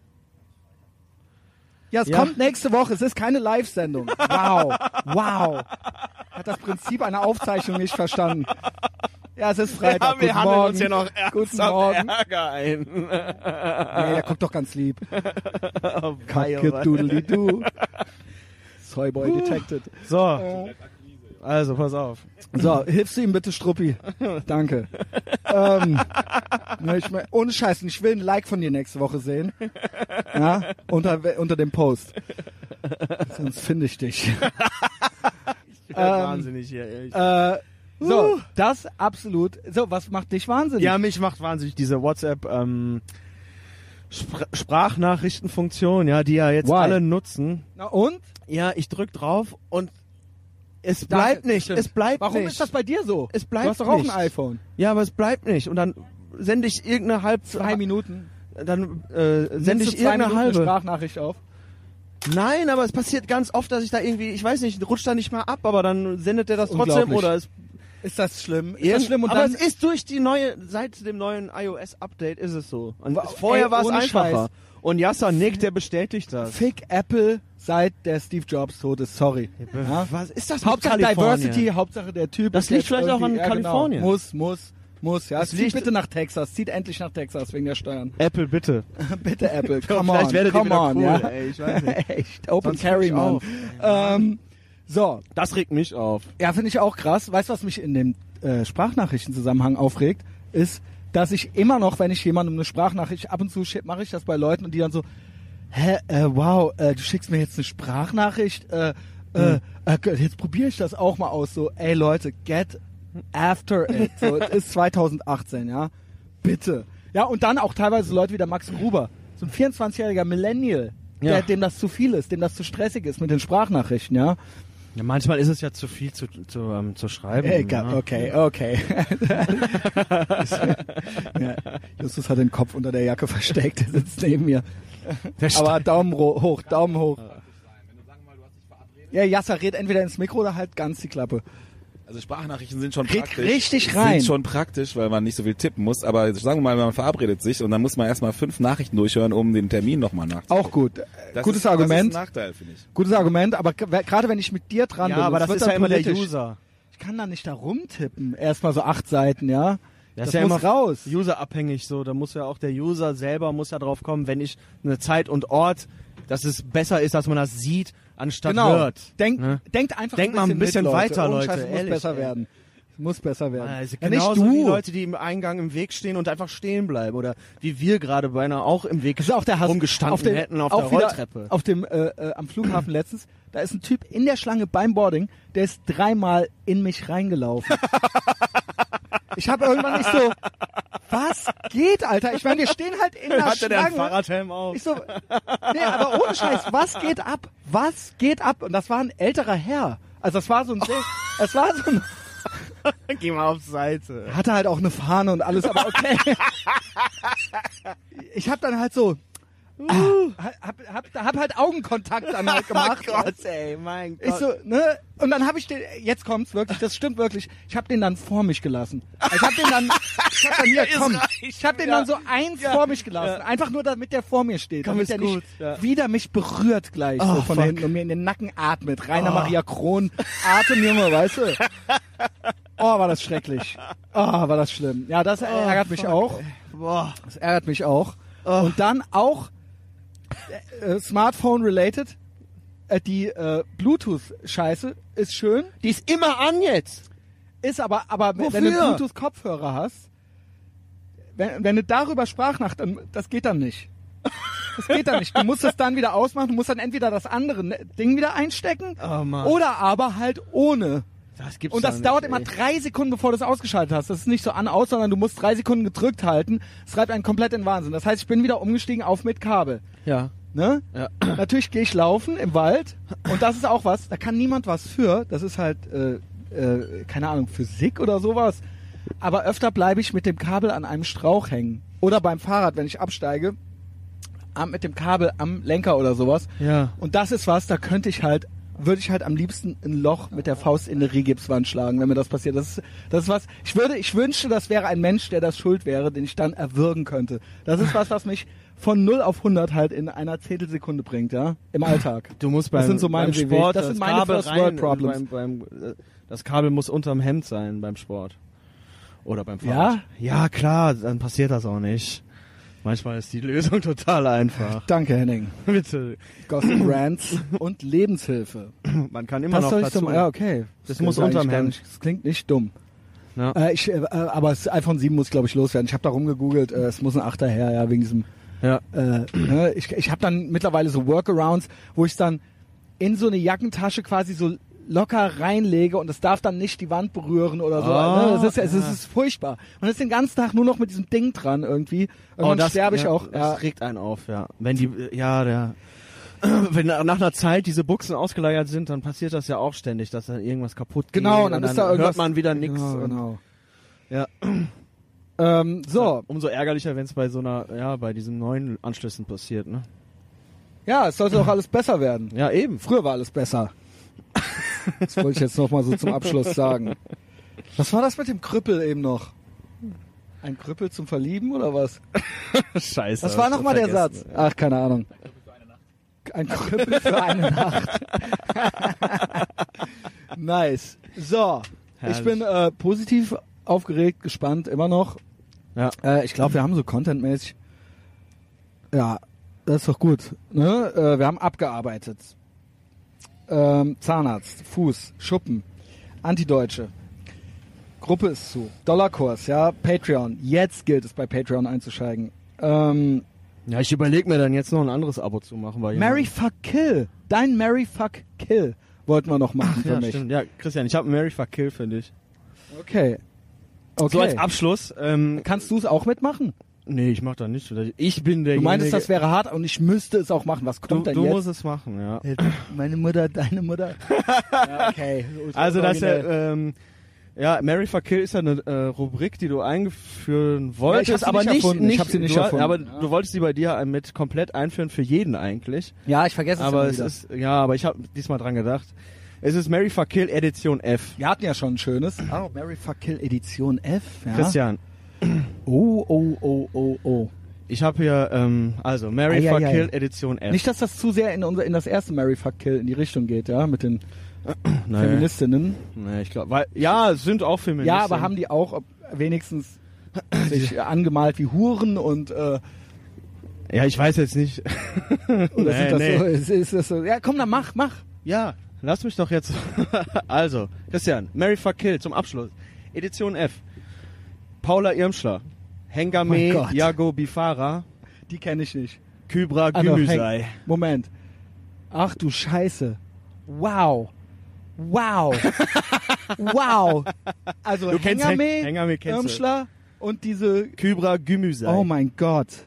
Ja, es Ja. kommt nächste Woche. Es ist keine Live-Sendung. Wow. Wow. Hat das Prinzip einer Aufzeichnung nicht verstanden. Ja, es ist Freitag. Ja, wir Guten handeln Morgen. uns ja noch Guten Morgen. Ärger ein. Nee, der guckt doch ganz lieb. Oh. Kacke-doodly-doo. Soyboy detected. So, also pass auf. So, hilfst du ihm bitte, Struppi? Danke. ähm, ne, ich mein, ohne Scheiß, ich will ein Like von dir nächste Woche sehen. Ja, unter, unter dem Post. Sonst finde ich dich. Ich bin Ähm, wahnsinnig hier, ehrlich. Äh, so, das absolut. So, was macht dich wahnsinnig? Ja, mich macht wahnsinnig diese WhatsApp ähm, Spr Sprachnachrichtenfunktion, ja, die ja jetzt Why? alle nutzen. Na und? Ja, ich drück drauf und es bleibt nicht. stimmt. Es bleibt Warum nicht. ist das bei dir so? Es bleibt Du hast doch auch nicht. ein iPhone. Ja, aber es bleibt nicht. Und dann sende ich irgendeine halb Zwei Minuten. Dann äh, sende ich irgendeine Minuten halbe. Sprachnachricht auf. Nein, aber es passiert ganz oft, dass ich da irgendwie, ich weiß nicht, rutscht da nicht mal ab, aber dann sendet der das trotzdem oder es Ist das schlimm? Ist das schlimm? Und aber es ist durch die neue, seit dem neuen iOS-Update ist es so. Und vorher war es einfacher. Scheiß. Und Yasser Nick, der bestätigt das. Fick Apple seit der Steve Jobs tot ist. Sorry. Ja? Was ist das Hauptsache? Diversity, Hauptsache der Typ. Das liegt vielleicht auch an Kalifornien. Genau. Muss, muss, muss. Ja, Das zieht liegt- bitte nach Texas. Zieht endlich nach Texas wegen der Steuern. Apple, bitte. bitte Apple, come Vielleicht on, werdet ihr come wieder on. cool, ja. ey, ich weiß nicht. Echt, Open Sonst Carry, Mann. auf. Ähm, so, Das regt mich auf. ja, finde ich auch krass. Weißt du, was mich in dem äh, Sprachnachrichtenzusammenhang aufregt? Ist, dass ich immer noch, wenn ich jemandem eine Sprachnachricht ab und zu schicke, mache ich das bei Leuten und die dann so, hä, äh, wow, äh, du schickst mir jetzt eine Sprachnachricht, äh, äh, äh, jetzt probiere ich das auch mal aus. So, ey Leute, get after it. So, es ist 2018, ja. Bitte. Ja, und dann auch teilweise Leute wie der Max Gruber, so ein 24-jähriger Millennial, der, Ja. dem das zu viel ist, dem das zu stressig ist mit den Sprachnachrichten, ja. Ja, manchmal ist es ja zu viel zu, zu, ähm, zu schreiben. Egal, ja. okay, okay. ja, Justus hat den Kopf unter der Jacke versteckt, der sitzt neben mir. Aber Daumen hoch, Daumen hoch. Ja, Jasser, red entweder ins Mikro oder halt ganz die Klappe. Also Sprachnachrichten sind schon Red praktisch. richtig rein. Sind schon praktisch, weil man nicht so viel tippen muss. Aber sagen wir mal, man verabredet sich und dann muss man erstmal fünf Nachrichten durchhören, um den Termin nochmal nachzuholen. Auch gut. Das Gutes ist, Argument. Das ist ein Nachteil, finde ich. Gutes Argument, aber gerade wenn ich mit dir dran ja, bin, aber das wird ist ja immer der. User. Ich kann da nicht da rumtippen. Erstmal so acht Seiten, ja. Das, ist ja muss immer raus. Userabhängig so. Da muss ja auch der User selber muss ja drauf kommen, wenn ich eine Zeit und Ort, dass es besser ist, dass man das sieht, anstatt Genau. hört. Denkt, Ne? denkt einfach Denkt mal ein bisschen mit, Leute. weiter, Leute, Scheiß, es muss ehrlich, besser ey. werden. Es muss besser werden. Also ja, nicht du. wie Leute, die im Eingang im Weg stehen und einfach stehen bleiben oder wie wir gerade beinahe auch im Weg ist auch der Hass. rumgestanden auf dem, hätten auf der Rolltreppe. Auf dem, äh, äh, am Flughafen letztens, da ist ein Typ in der Schlange beim Boarding, der ist dreimal in mich reingelaufen. ich habe irgendwann nicht so, was geht, Alter? Ich meine, wir stehen halt in der Hatte der einen Schlange. Fahrradhelm auf? Ich so, nee, aber ohne Scheiß, was geht ab? Was geht ab? Und das war ein älterer Herr. Also das war so ein, es war so ein, Geh mal auf Seite. hatte halt auch eine Fahne und alles, aber okay. ich hab dann halt so, ah, hab, hab, hab halt Augenkontakt dann halt gemacht. Oh Gott, ey, mein Gott. Ich so, ne? Und dann habe ich den, jetzt kommt's wirklich, das stimmt wirklich. Ich habe den dann vor mich gelassen. Ich habe den dann, ich hab dann hier, komm, ich habe den Ja. dann so eins vor mich gelassen, einfach nur damit der vor mir steht, Komm, damit der nicht gut, ja. wieder mich berührt gleich Oh, so von fuck. hinten und mir in den Nacken atmet. Rainer Maria Kron, Atemjunge, weißt du? Oh, war das schrecklich. Oh, war das schlimm. Ja, das ärgert mich auch. Boah. Das ärgert mich auch. Oh. Und dann auch äh, Smartphone-related. Äh, die äh, Bluetooth-Scheiße ist schön, Die ist immer an jetzt. ist aber, aber wenn- Wofür? wenn du Bluetooth-Kopfhörer hast, wenn, wenn du darüber Sprachnach, dann, das geht dann nicht. Das geht dann nicht. Du musst das dann wieder ausmachen. Du musst dann entweder das andere ne- Ding wieder einstecken Oh, oder aber halt ohne Das gibt's Und das nicht, dauert ey. immer drei Sekunden, bevor du es ausgeschaltet hast. Das ist nicht so an aus, sondern du musst drei Sekunden gedrückt halten. Es treibt einen komplett in Wahnsinn. Das heißt, ich bin wieder umgestiegen auf mit Kabel. Ja. Ne? Ja. Natürlich gehe ich laufen im Wald und das ist auch was, da kann niemand was für. Das ist halt, äh, äh, keine Ahnung, Physik oder sowas. Aber öfter bleibe ich mit dem Kabel an einem Strauch hängen. Oder beim Fahrrad, wenn ich absteige, mit dem Kabel am Lenker oder sowas. Ja. Und das ist was, da könnte ich halt, würde ich halt am liebsten ein Loch mit der Faust in eine Rigipswand schlagen, wenn mir das passiert. Das ist, das ist was, ich würde, ich wünschte, das wäre ein Mensch, der das schuld wäre, den ich dann erwürgen könnte. Das ist was, was mich von 0 auf 100 halt in einer Zehntelsekunde bringt, ja, im Alltag. Du musst beim, Das sind so meine beim. Sport Das sind meine Kabel First World Problems. Beim, beim, äh, das Kabel muss unterm Hemd sein beim Sport. Oder beim Fahrrad. Ja? Ja, klar, dann passiert das auch nicht. Manchmal ist die Lösung total einfach. Danke, Henning. Bitte. Gossip Rants und Lebenshilfe. Man kann immer Das noch soll ich dazu. so, ja, okay. Das muss klingt unterm Hemd. Das klingt nicht dumm. Ja. Äh, ich, äh, aber das iPhone 7 muss, glaube ich, loswerden. Ich habe da rumgegoogelt, äh, es muss ein Achter her, ja, wegen diesem ja. äh, ne, ich, ich habe dann mittlerweile so Workarounds, wo ich dann in so eine Jackentasche quasi so locker reinlege und es darf dann nicht die Wand berühren oder so. Ah, ne? das ist, es, ja. ist, es ist furchtbar. Man ist den ganzen Tag nur noch mit diesem Ding dran irgendwie. Irgendwann sterbe ich Oh, ja, auch. Das Ja. regt einen auf, ja. Wenn die, ja, der, wenn nach einer Zeit diese Buchsen ausgeleiert sind, dann passiert das ja auch ständig, dass dann irgendwas kaputt geht. Genau, und dann, ist da irgendwas. hört man wieder nichts. Genau, genau. Ja. Ähm, so, Umso ärgerlicher, wenn es bei so einer, ja, bei diesen neuen Anschlüssen passiert, ne? ja, es sollte doch alles besser werden. Ja, eben. Früher war alles besser. Das wollte ich jetzt noch mal so zum Abschluss sagen. Was war das mit dem Krüppel eben noch? Ein Krüppel zum Verlieben oder was? Scheiße. Was war nochmal der. Satz? Ach, keine Ahnung. Ein Krüppel für eine Nacht. nice. So, Herrlich. ich bin äh, positiv aufgeregt, gespannt, immer noch. Ja. Äh, ich glaube, wir haben so contentmäßig. Ja, das ist doch gut. Ne? Äh, wir haben abgearbeitet. Ähm, Zahnarzt, Fuß, Schuppen, Antideutsche. Gruppe ist zu. Dollarkurs, ja, Patreon. Jetzt gilt es bei Patreon einzusteigen. Ähm, Ja, ich überlege mir dann jetzt noch ein anderes Abo zu machen, weil Mary Fuck Kill. Dein Mary Fuck Kill wollten wir noch machen für ja, mich. stimmt. Ja, Christian, ich habe Mary Fuck Kill für dich. Okay. Okay. So als Abschluss. Ähm, Kannst du es auch mitmachen? Nee, ich mach da nicht. Ich bin der. Du meintest, das wäre hart und ich müsste es auch machen. Was Du, kommt denn du jetzt? musst es machen, ja. Meine Mutter, deine Mutter. ja, okay. Also das Originell. ja, ähm, ja, Mary Fuck Kill ist ja eine äh, Rubrik, die du einführen Ja, ich wolltest, hab sie aber nicht nicht, erfunden. Ich nicht, hab sie nicht du, erfunden. aber Ja. du wolltest sie bei dir mit komplett einführen für jeden eigentlich. ja, ich vergesse es aber es ist, ja, aber ich habe diesmal dran gedacht. Es ist Mary Fuck Kill Edition F. Wir hatten ja schon ein schönes. Oh, Mary Fuck Kill Edition F. Ja. Christian, Oh, oh, oh, oh, oh. ich habe hier, ähm, also Mary Fuck. Kill Edition F. Nicht, dass das zu sehr in, unser, in das erste Mary Fuck Kill in die Richtung geht, ja, mit den nee, Feministinnen. nee, ich glaube, weil, ja, es sind auch Feministen. Ja, aber haben die auch ob, wenigstens sich angemalt wie Huren und äh, Ja, ich weiß jetzt nicht. oder Nee, sind das nee. so, ist, ist das so? Ja, komm, dann mach, mach. Ja, lass mich doch jetzt. also, Christian, Mary Fuck Kill zum Abschluss. Edition F. Paula Irmschler. Hengame Gott. Yago Bifara. Die kenne ich nicht. Kybra Ah, Gümüsei. Moment. Ach du Scheiße. Wow. Wow. wow. Also Du Hengame, Hen- Hengame. Irmschler und diese Kybra Gümüsei. Oh mein Gott.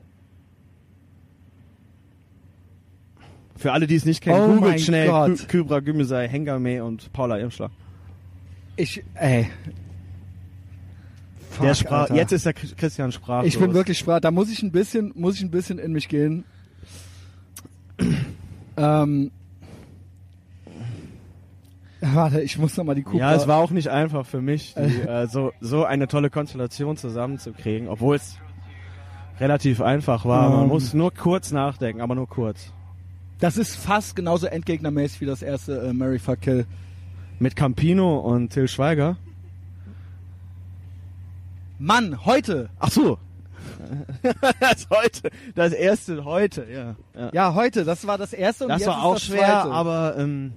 Für alle, die es nicht kennen, Oh googelt schnell Kybra Gümüsei, Hengame und Paula Irmschler. Ich ey. Der Fuck, sprach, Alter. jetzt ist der Chris- Christian sprachlos. Ich bin wirklich sprach. Da muss ich ein bisschen, muss ich ein bisschen in mich gehen. ähm. Warte, ich muss noch mal die Kuh. Ja, es war auch nicht einfach für mich, die, äh, so, so eine tolle Konstellation zusammenzukriegen, obwohl es relativ einfach war. Man Ähm. muss nur kurz nachdenken, aber nur kurz. Das ist fast genauso endgegnermäßig wie das erste äh, Mary Fuck Kill. Mit Campino und Till Schweiger. Mann, heute. Ach so. das heute, das erste heute, ja. ja. Ja, heute. Das war das erste und das jetzt war auch das schwer, zweite. aber ähm,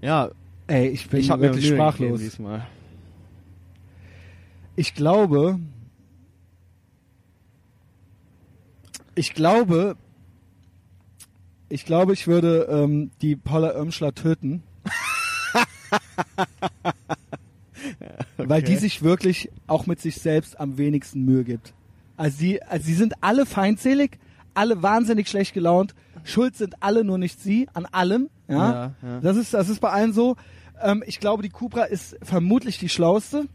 ja, ey, ich bin ich mir wirklich sprachlos. diesmal. Ich glaube, ich glaube, ich glaube, ich würde ähm, die Paula Irmschler töten. Weil die sich wirklich auch mit sich selbst am wenigsten Mühe gibt. Also sie, also sie sind alle feindselig, alle wahnsinnig schlecht gelaunt. Schuld sind alle nur nicht sie an allem. Ja, Ja, ja. das ist das ist bei allen so. Ähm, ich glaube, die Cupra ist vermutlich die schlauste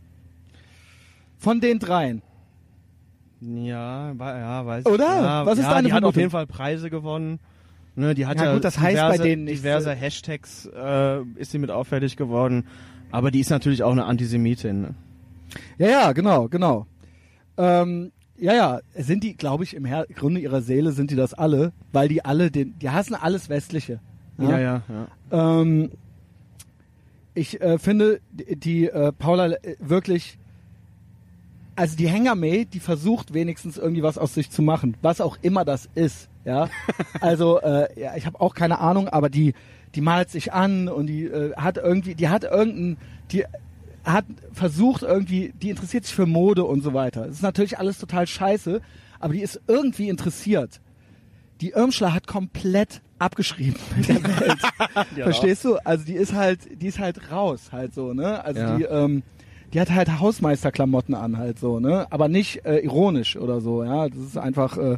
von den dreien. Ja, ja, weiß Oder? Ja, Was ist ja, deine die hat auf jeden Fall Preise gewonnen. Ne, die hat Ja, ja, gut, das heißt diverse, bei denen nichts. diverse Hashtags äh, ist sie mit auffällig geworden. Aber die ist natürlich auch eine Antisemitin. Ne? Ja, ja, genau, genau. Ähm, ja, ja, sind die, glaube ich, im Her Grunde ihrer Seele sind die das alle, weil die alle den, die hassen alles Westliche. Ja, ja, ja. Ähm, ich äh, finde die, die äh, Paula äh, wirklich, also die Hengame, die versucht wenigstens irgendwie was aus sich zu machen, was auch immer das ist. Ja, also äh, ja, ich habe auch keine Ahnung, aber die die malt sich an und die äh, hat irgendwie, die hat irgendein, die hat versucht irgendwie, die interessiert sich für Mode und so weiter. Das ist natürlich alles total scheiße, aber die ist irgendwie interessiert. Die Irmschler hat komplett abgeschrieben mit der Welt. Verstehst du? Also die ist halt, die ist halt raus, halt so, ne? Also Ja. die, ähm, die hat halt Hausmeisterklamotten an, halt so, ne? Aber nicht äh, ironisch oder so, ja. Das ist einfach, äh,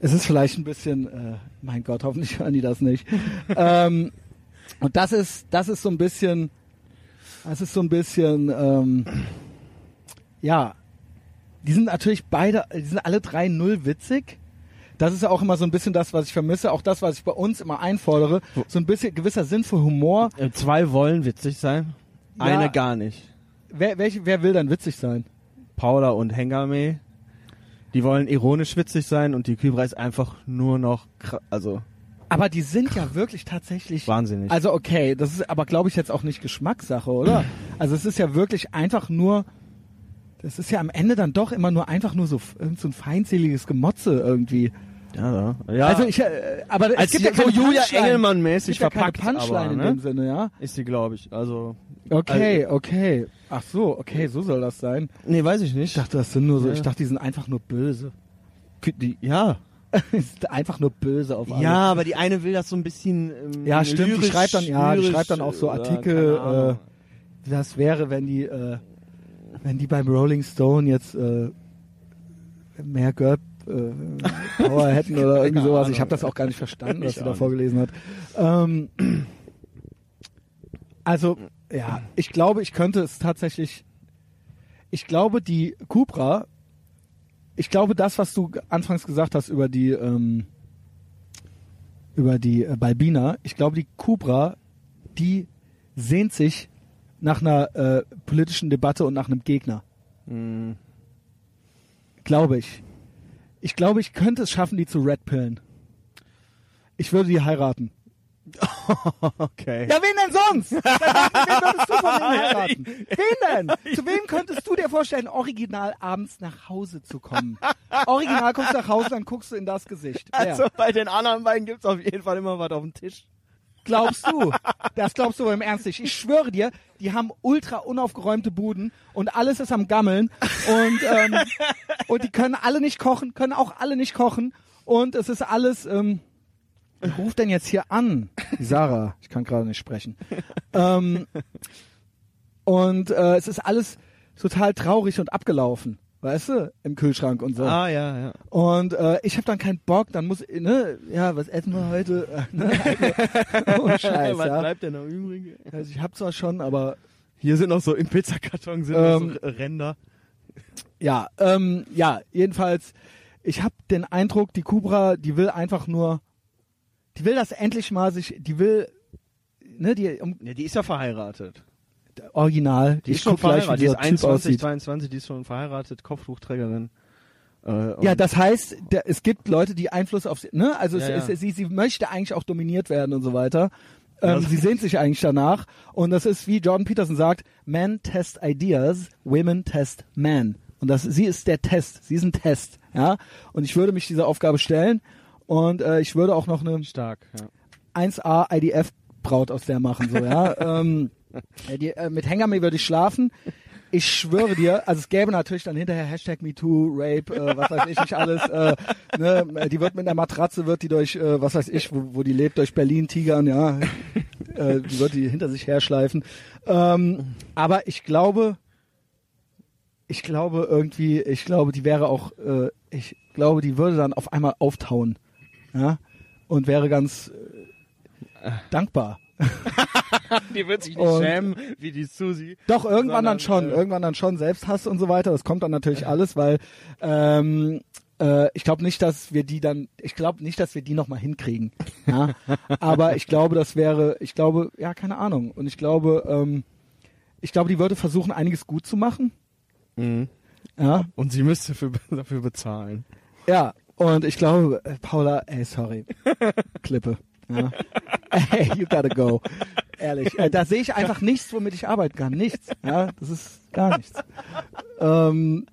es ist vielleicht ein bisschen, äh, mein Gott, hoffentlich hören die das nicht. ähm, und das ist, das ist so ein bisschen, das ist so ein bisschen, ähm, ja, die sind natürlich beide, die sind alle drei null witzig. Das ist ja auch immer so ein bisschen das, was ich vermisse, auch das, was ich bei uns immer einfordere. So ein bisschen gewisser Sinn für Humor. Äh, Zwei wollen witzig sein, Ja. eine gar nicht. Wer, welche, wer will dann witzig sein? Paula und Hengame, die wollen ironisch witzig sein und die Kybra ist einfach nur noch, also Aber die sind ja wirklich tatsächlich. wahnsinnig. Also okay, das ist aber glaube ich jetzt auch nicht Geschmackssache, oder? Also es ist ja wirklich einfach nur, das ist ja am Ende dann doch immer nur einfach nur so, so ein feindseliges Gemotze irgendwie. Ja, ja. Also ich, äh, aber als es gibt ja so Julia. Engelmann-mäßig gibt ja verpackt, keine Punchline aber, in ne? dem Sinne, ja. ist die, glaube ich. Also Okay, okay. Ach so, okay, so soll das sein. nee, weiß ich nicht. Ich dachte, das sind nur so, Ja. ich dachte, die sind einfach nur böse. die, ja, Die sind einfach nur böse auf alles. ja, aber die eine will das so ein bisschen. Ähm, Ja, stimmt, die lyrisch- schreibt dann- ja, die schreibt dann auch so äh, Artikel, Ahnung. Das wäre, wenn die, äh, wenn die beim Rolling Stone jetzt äh, mehr Girl äh, Power hätten oder irgendwie sowas. Ich habe das auch gar nicht verstanden, was sie da vorgelesen hat. Ähm, also, ja, ich glaube, ich könnte es tatsächlich. Ich glaube, die Cupra. Ich glaube, das, was du anfangs gesagt hast über die ähm, über die äh, Balbina, ich glaube, die Cupra, die sehnt sich nach einer äh, politischen Debatte und nach einem Gegner. Mm, Glaube ich. Ich glaube, ich könnte es schaffen, die zu redpillen. Ich würde die heiraten. okay. Ja, wen denn sonst? Wen würdest du von denen heiraten? Wen denn? Zu wem könntest du dir vorstellen, original abends nach Hause zu kommen? Original kommst du nach Hause, dann guckst du in das Gesicht. Wer? Also bei den anderen beiden gibt's auf jeden Fall immer was auf dem Tisch. Glaubst du? Das glaubst du aber im Ernst nicht. Ich schwöre dir, die haben ultra unaufgeräumte Buden und alles ist am Gammeln und, ähm, und die können alle nicht kochen, können auch alle nicht kochen und es ist alles, ähm, wer ruft denn jetzt hier an? Die Sarah, ich kann gerade nicht sprechen. Ähm, und äh, es ist alles total traurig und abgelaufen, weißt du, im Kühlschrank und so. Ah, ja, ja. Und äh, ich habe dann keinen Bock, dann muss, ne, ja, was essen wir heute? Ne? Also, oh, Scheiß, was ja. bleibt denn noch übrig? Also ich hab zwar schon, aber Hier sind noch so im Pizzakarton sind Ähm, noch so Ränder. ja, ähm, ja, jedenfalls, ich habe den Eindruck, die Cobra, die will einfach nur, die will das endlich mal sich, die will, ne, die um, Ja, die ist ja verheiratet. Original, Die ist ich schon gleich, verheiratet. Die ist dieser Typ 21, aussieht. 22, die ist schon verheiratet, Kopftuchträgerin. Äh, Ja, das heißt, der, es gibt Leute, die Einfluss auf sie, ne? Also Ja, es, ja. Es, sie, sie möchte eigentlich auch dominiert werden und so weiter. Ähm, sie sehnt sich eigentlich danach. Und das ist, wie Jordan Peterson sagt, Men test ideas, women test men. Und das, sie ist der Test. Sie ist ein Test. Ja. Und ich würde mich dieser Aufgabe stellen. Und äh, ich würde auch noch eine stark, ja. 1A IDF Braut aus der machen, so, ja. ähm, ja, die, äh, mit Hengame würde ich schlafen. Ich schwöre dir, also es gäbe natürlich dann hinterher Hashtag MeToo, Rape, äh, was weiß ich nicht alles. Äh, ne, die wird mit einer Matratze, wird die durch, äh, was weiß ich, wo, wo die lebt, durch Berlin tigern, ja. äh, die wird die hinter sich herschleifen. Ähm, aber ich glaube, ich glaube irgendwie, ich glaube, die wäre auch, äh, ich glaube, die würde dann auf einmal auftauen, ja, und wäre ganz äh, dankbar. Die wird sich Und- schämen, wie die Susi. Doch, irgendwann dann schon, äh, irgendwann dann schon Selbsthass und so weiter. Das kommt dann natürlich alles, weil ähm, äh, ich glaube nicht, dass wir die dann, ich glaube nicht, dass wir die nochmal hinkriegen. Ja? Aber ich glaube, das wäre, ich glaube, ja, keine Ahnung. Und ich glaube, ähm, ich glaube, die würde versuchen, einiges gut zu machen. Mhm. Ja, Und sie müsste für, dafür bezahlen. ja. Und ich glaube, äh, Paula, ey, sorry, Klippe. Ja. Ey, you gotta go. Ehrlich, äh, da sehe ich einfach nichts, womit ich arbeiten kann. Nichts. Ja, das ist gar nichts. Ähm,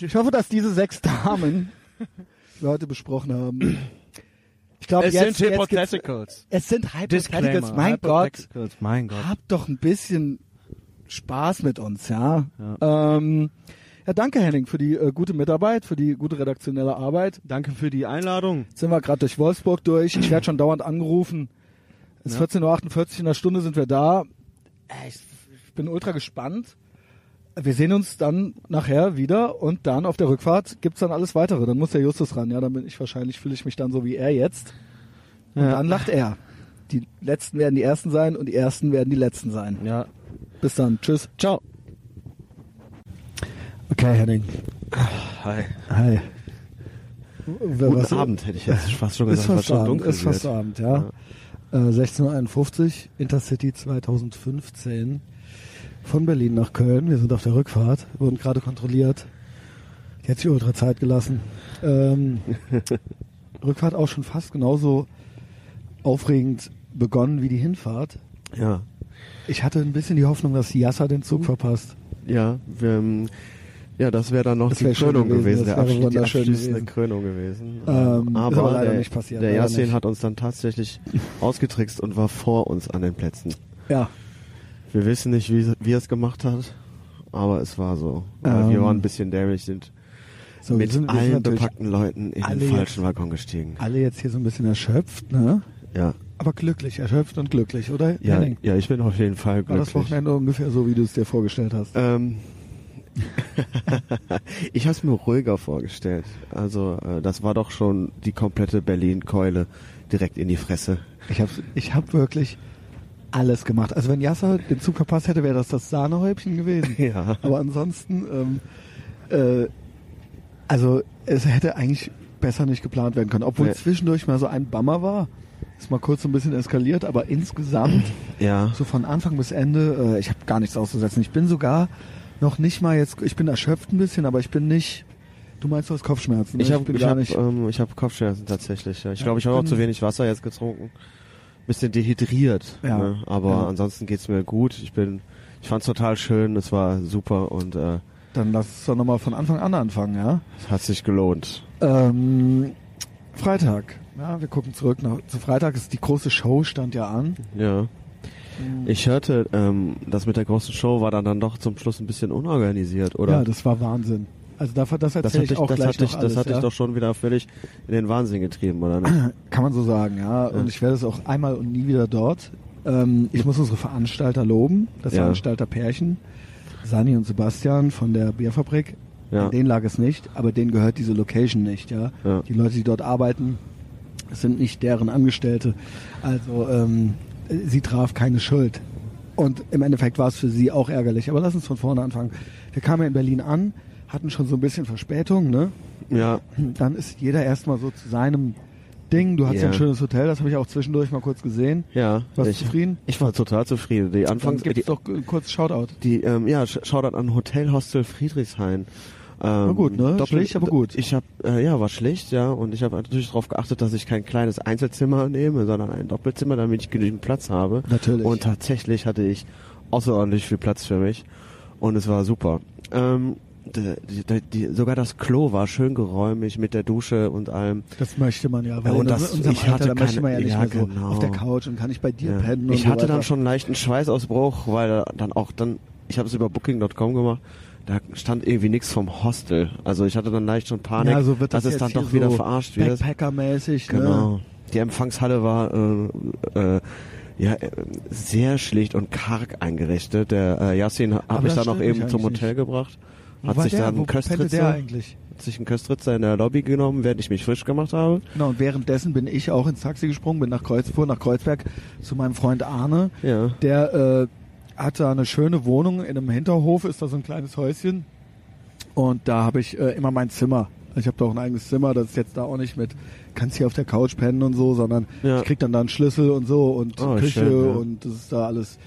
ich hoffe, dass diese sechs Damen, die wir heute besprochen haben, ich glaube, Es jetzt, sind Hypotheticals. es sind Hypotheticals. Mein Gott, mein Gott. habt doch ein bisschen Spaß mit uns, ja. Ja, ähm, ja danke Henning für die äh, gute Mitarbeit, für die gute redaktionelle Arbeit. Danke für die Einladung. Jetzt sind wir gerade durch Wolfsburg durch. Ich werde schon dauernd angerufen. Es ist 14.48 Uhr, in einer Stunde sind wir da. Äh, Ich, ich bin ultra gespannt. Wir sehen uns dann nachher wieder und dann auf der Rückfahrt gibt's dann alles weitere. Dann muss der Justus ran, ja, dann bin ich wahrscheinlich, fühle ich mich dann so wie er jetzt. Und Ja. dann lacht er. Die Letzten werden die Ersten sein und die Ersten werden die Letzten sein. Ja. Bis dann. Tschüss. Ciao. Okay, Henning. Hi. Hi. Guten Was- Abend, hätte ich jetzt fast schon Ist gesagt, weil fast schon Abend, dunkel ist fast. Abend, ja. Äh, 16.51 Uhr, Intercity 2015 von Berlin nach Köln. Wir sind auf der Rückfahrt, wurden gerade kontrolliert. Die hat sich ultra Zeit gelassen. Ähm, Rückfahrt auch schon fast genauso aufregend begonnen wie die Hinfahrt. Ja. Ich hatte ein bisschen die Hoffnung, dass Yasser den Zug verpasst. Ja, wir, ähm, ja, das wäre dann noch Das die Krönung gewesen, gewesen, der Abschluss, die abschließende gewesen. Krönung gewesen. Ähm, aber aber leider der, nicht passiert, der Yassin nicht. hat uns dann tatsächlich ausgetrickst und war vor uns an den Plätzen. Ja, Wir wissen nicht, wie, wie er es gemacht hat, aber es war so. Ähm, wir waren ein bisschen dämlich, sind so, mit sind, allen bepackten Leuten in den jetzt- falschen Waggon gestiegen. alle jetzt hier so ein bisschen erschöpft, ne? Ja, Aber glücklich, erschöpft und glücklich, oder? ja, Henning? ja, ich bin auf jeden Fall War glücklich. das Wochenende ungefähr so, wie du es dir vorgestellt hast? Ähm, ich habe es mir ruhiger vorgestellt. Also äh, das war doch schon die komplette Berlin-Keule direkt in die Fresse. Ich habe ich hab wirklich alles gemacht. Also wenn Yasser den Zug verpasst hätte, wäre das das Sahnehäubchen gewesen. Ja. Aber ansonsten, ähm, äh, also es hätte eigentlich besser nicht geplant werden können. Obwohl Nee. zwischendurch mal so ein Bummer war. Ist mal kurz so ein bisschen eskaliert, aber insgesamt, Ja. so von Anfang bis Ende, äh, ich habe gar nichts auszusetzen. Ich bin sogar noch nicht mal jetzt, ich bin erschöpft ein bisschen, aber ich bin nicht, du meinst du hast Kopfschmerzen. ne? Ich habe ich gar hab, ähm, ich hab Kopfschmerzen tatsächlich. Ja. Ich Ja, glaube, ich ich habe auch zu wenig Wasser jetzt getrunken. Bisschen dehydriert. Ja. Ne? Aber Ja. ansonsten geht's mir gut. Ich bin, ich fand's total schön. Es war super und äh, Dann lass uns doch nochmal von Anfang an anfangen, ja? es hat sich gelohnt. Ähm, Freitag. Ja, wir gucken zurück. Nach, zu Freitag ist die große Show, stand ja an. Ja. Ich hörte, ähm, das mit der großen Show war dann, dann doch zum Schluss ein bisschen unorganisiert, oder? Ja, das war Wahnsinn. Also das das erzähle ich ich, auch das gleich hatte ich, das hatte ja? ich doch schon wieder völlig in den Wahnsinn getrieben, oder nicht? Kann man so sagen, ja. Und ich werde es auch einmal und nie wieder dort. Ähm, ich muss unsere Veranstalter loben, das Ja. Veranstalterpärchen, Sani und Sebastian von der Bierfabrik. Ja. An denen lag es nicht, aber denen gehört diese Location nicht, ja. Ja. Die Leute, die dort arbeiten, sind nicht deren Angestellte. Also ähm, sie traf keine Schuld. Und im Endeffekt war es für sie auch ärgerlich. Aber lass uns von vorne anfangen. Wir kamen ja in Berlin an, hatten schon so ein bisschen Verspätung, ne? Ja, Dann ist jeder erstmal so zu seinem Ding. Du hast ja Ja. ein schönes Hotel, das habe ich auch zwischendurch mal kurz gesehen. ja. Warst du ich, zufrieden? Ich war total zufrieden. Die Dann Anfangs, gibt's die, doch äh, kurz Shoutout. die ähm, ja, Shoutout an Hotel Hostel Friedrichshain. Ähm, War gut, ne? Doppel- Schlicht, aber gut. Ich habe äh, ja, war schlicht, ja, und ich habe natürlich darauf geachtet, dass ich kein kleines Einzelzimmer nehme, sondern ein Doppelzimmer, damit ich genügend Platz habe. Natürlich. Und tatsächlich hatte ich außerordentlich viel Platz für mich und es war super. Ähm, die, die, die, sogar das Klo war schön geräumig mit der Dusche und allem. Das möchte man ja, weil Ja, und in das- unserem ich Alter, hatte da möchte man ja nicht ja, mehr so genau. auf der Couch und kann ich bei dir Ja. pennen Ich so hatte weiter. dann schon einen leichten Schweißausbruch, weil dann auch dann, ich habe es über Booking.com gemacht, da stand irgendwie nichts vom Hostel. Also ich hatte dann leicht schon Panik, ja, so wird das dass es dann doch wieder so verarscht wird. Backpacker-mäßig, Genau. ne? Die Empfangshalle war äh, äh, ja, äh, sehr schlicht und karg eingerichtet. Der äh, Yassin habe ich dann noch eben zum Hotel gebracht. Wo Hat sich der? dann Wo Köstritzer, eigentlich? hat sich einen Köstritzer in der Lobby genommen, während ich mich frisch gemacht habe. Genau, und währenddessen bin ich auch ins Taxi gesprungen, bin nach Kreuz, fuhr nach Kreuzberg zu meinem Freund Arne. Ja. Der äh, hat da eine schöne Wohnung in einem Hinterhof, ist da so ein kleines Häuschen. Und da habe ich äh, immer mein Zimmer. Ich habe da auch ein eigenes Zimmer, das ist jetzt da auch nicht mit, kannst hier auf der Couch pennen und so, sondern Ja. ich krieg dann da einen Schlüssel und so und Oh, Küche schön, ja. und das ist da alles,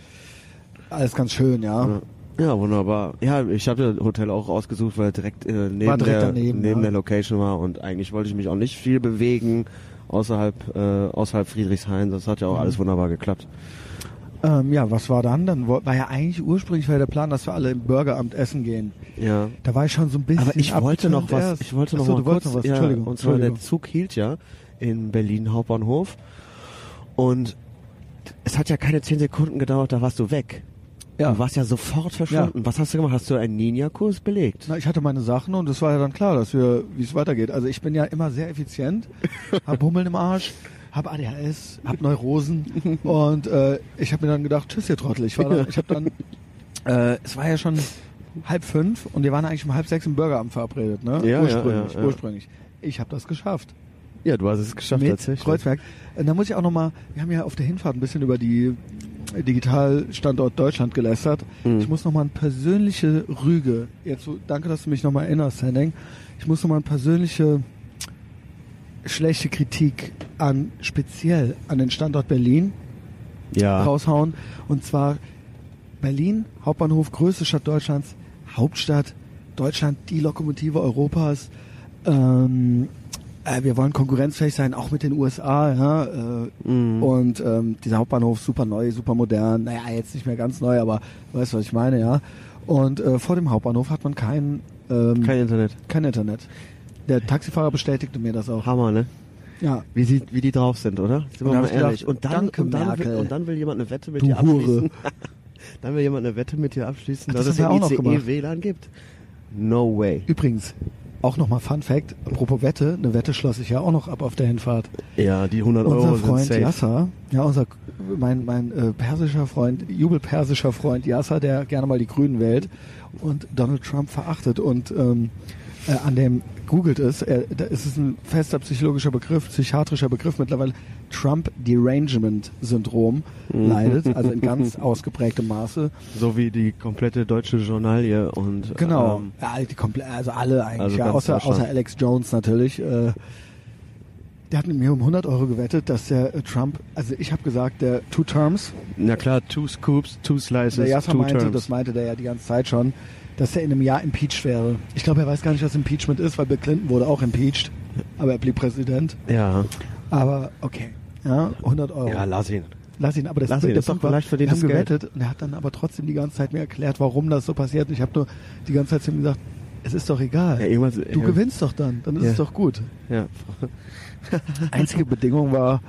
alles ganz schön, ja. Ja. Ja, wunderbar. Ja, ich habe das Hotel auch ausgesucht, weil direkt äh, neben, direkt der, daneben, neben ja. der Location war und eigentlich wollte ich mich auch nicht viel bewegen außerhalb äh, außerhalb Friedrichshain. Das hat ja Mhm. auch alles wunderbar geklappt. Ähm, ja, was war dann? Dann war ja eigentlich ursprünglich war der Plan, dass wir alle im Burgeramt essen gehen. Ja. Da war ich schon so ein bisschen. Aber ich wollte noch was. erst. Ich wollte noch Achso, mal kurz. noch was. Ja, Entschuldigung. und zwar der Entschuldigung. Zug hielt ja in Berlin Hauptbahnhof und es hat ja keine zehn Sekunden gedauert, da warst du weg. Ja. Du warst ja sofort verschwunden. Was hast du gemacht? Hast du einen Ninja-Kurs belegt? Na, ich hatte meine Sachen und es war ja dann klar, dass wir, wie es weitergeht. Also ich bin ja immer sehr effizient, hab Hummeln im Arsch, hab ADHS, hab Neurosen und äh, ich habe mir dann gedacht, tschüss ihr Trottel. Ich war dann, ich habe dann, äh, es war ja schon halb fünf und wir waren eigentlich um halb sechs im Burgeramt verabredet, ne? Ja, ursprünglich, ja, ja, ursprünglich. Ich habe das geschafft. Ja, du hast es geschafft mit tatsächlich. Kreuzberg. Äh, Da muss ich auch nochmal, wir haben ja auf der Hinfahrt ein bisschen über die Digitalstandort Deutschland gelästert. Mhm. Ich muss nochmal eine persönliche Rüge, jetzt danke, dass du mich nochmal erinnerst, Henning. Ich muss nochmal eine persönliche schlechte Kritik an, speziell an den Standort Berlin Ja. raushauen. Und zwar Berlin, Hauptbahnhof, größte Stadt Deutschlands, Hauptstadt, Deutschland, die Lokomotive Europas. Ähm, äh, wir wollen konkurrenzfähig sein, auch mit den USA. Ja, äh, Mhm. Und ähm, dieser Hauptbahnhof super neu, super modern. Naja, jetzt nicht mehr ganz neu, aber du weißt, was ich meine, ja. Und äh, vor dem Hauptbahnhof hat man kein, ähm, Kein Internet. kein Internet. Der Taxifahrer bestätigte mir das auch. Hammer, ne? Ja. Wie, sie, wie die drauf sind, oder? Sind wir mal ehrlich. gedacht, und, dann, danke, und, dann will, und dann will jemand eine Wette mit Du dir abschließen. dann will jemand eine Wette mit dir abschließen, Ach, dass das es noch im gemacht. ICE WLAN gibt. No way. Übrigens, auch nochmal Fun Fact, apropos Wette, eine Wette schloss ich ja auch noch ab auf der Hinfahrt. Ja, die 100 Unser Euro Freund sind safe. Yasser, ja, unser, mein, mein äh, persischer Freund, jubelpersischer Freund Yasser, der gerne mal die Grünen wählt und Donald Trump verachtet und ähm, äh, an dem googelt es, er, da ist es ein fester psychologischer Begriff, psychiatrischer Begriff mittlerweile, Trump Derangement Syndrom Mhm. leidet, also in ganz ausgeprägtem Maße. So wie die komplette deutsche Journalie und Genau. ähm, ja, die komple also alle eigentlich, Also ja, außer, außer Alex Jones natürlich. Äh, der hat mit mir um 100 Euro gewettet, dass der äh, Trump, also ich habe gesagt, der Two Terms, na klar, two scoops, two slices, der two meinte, terms. das meinte der ja die ganze Zeit schon, dass er in einem Jahr impeached wäre. Ich glaube, er weiß gar nicht, was Impeachment ist, weil Bill Clinton wurde auch impeached, aber er blieb Präsident. ja, Aber okay, ja, 100 Euro. ja, lass ihn. Lass ihn, aber das, Lass ihn, der das ist Punkt doch war, leicht wir haben Geld. gewettet und er hat dann aber trotzdem die ganze Zeit mir erklärt, warum das so passiert. Und ich habe nur die ganze Zeit zu ihm gesagt, es ist doch egal. Ja, Du ja, gewinnst doch dann, dann ist Ja. es doch gut. Ja. Einzige Bedingung war,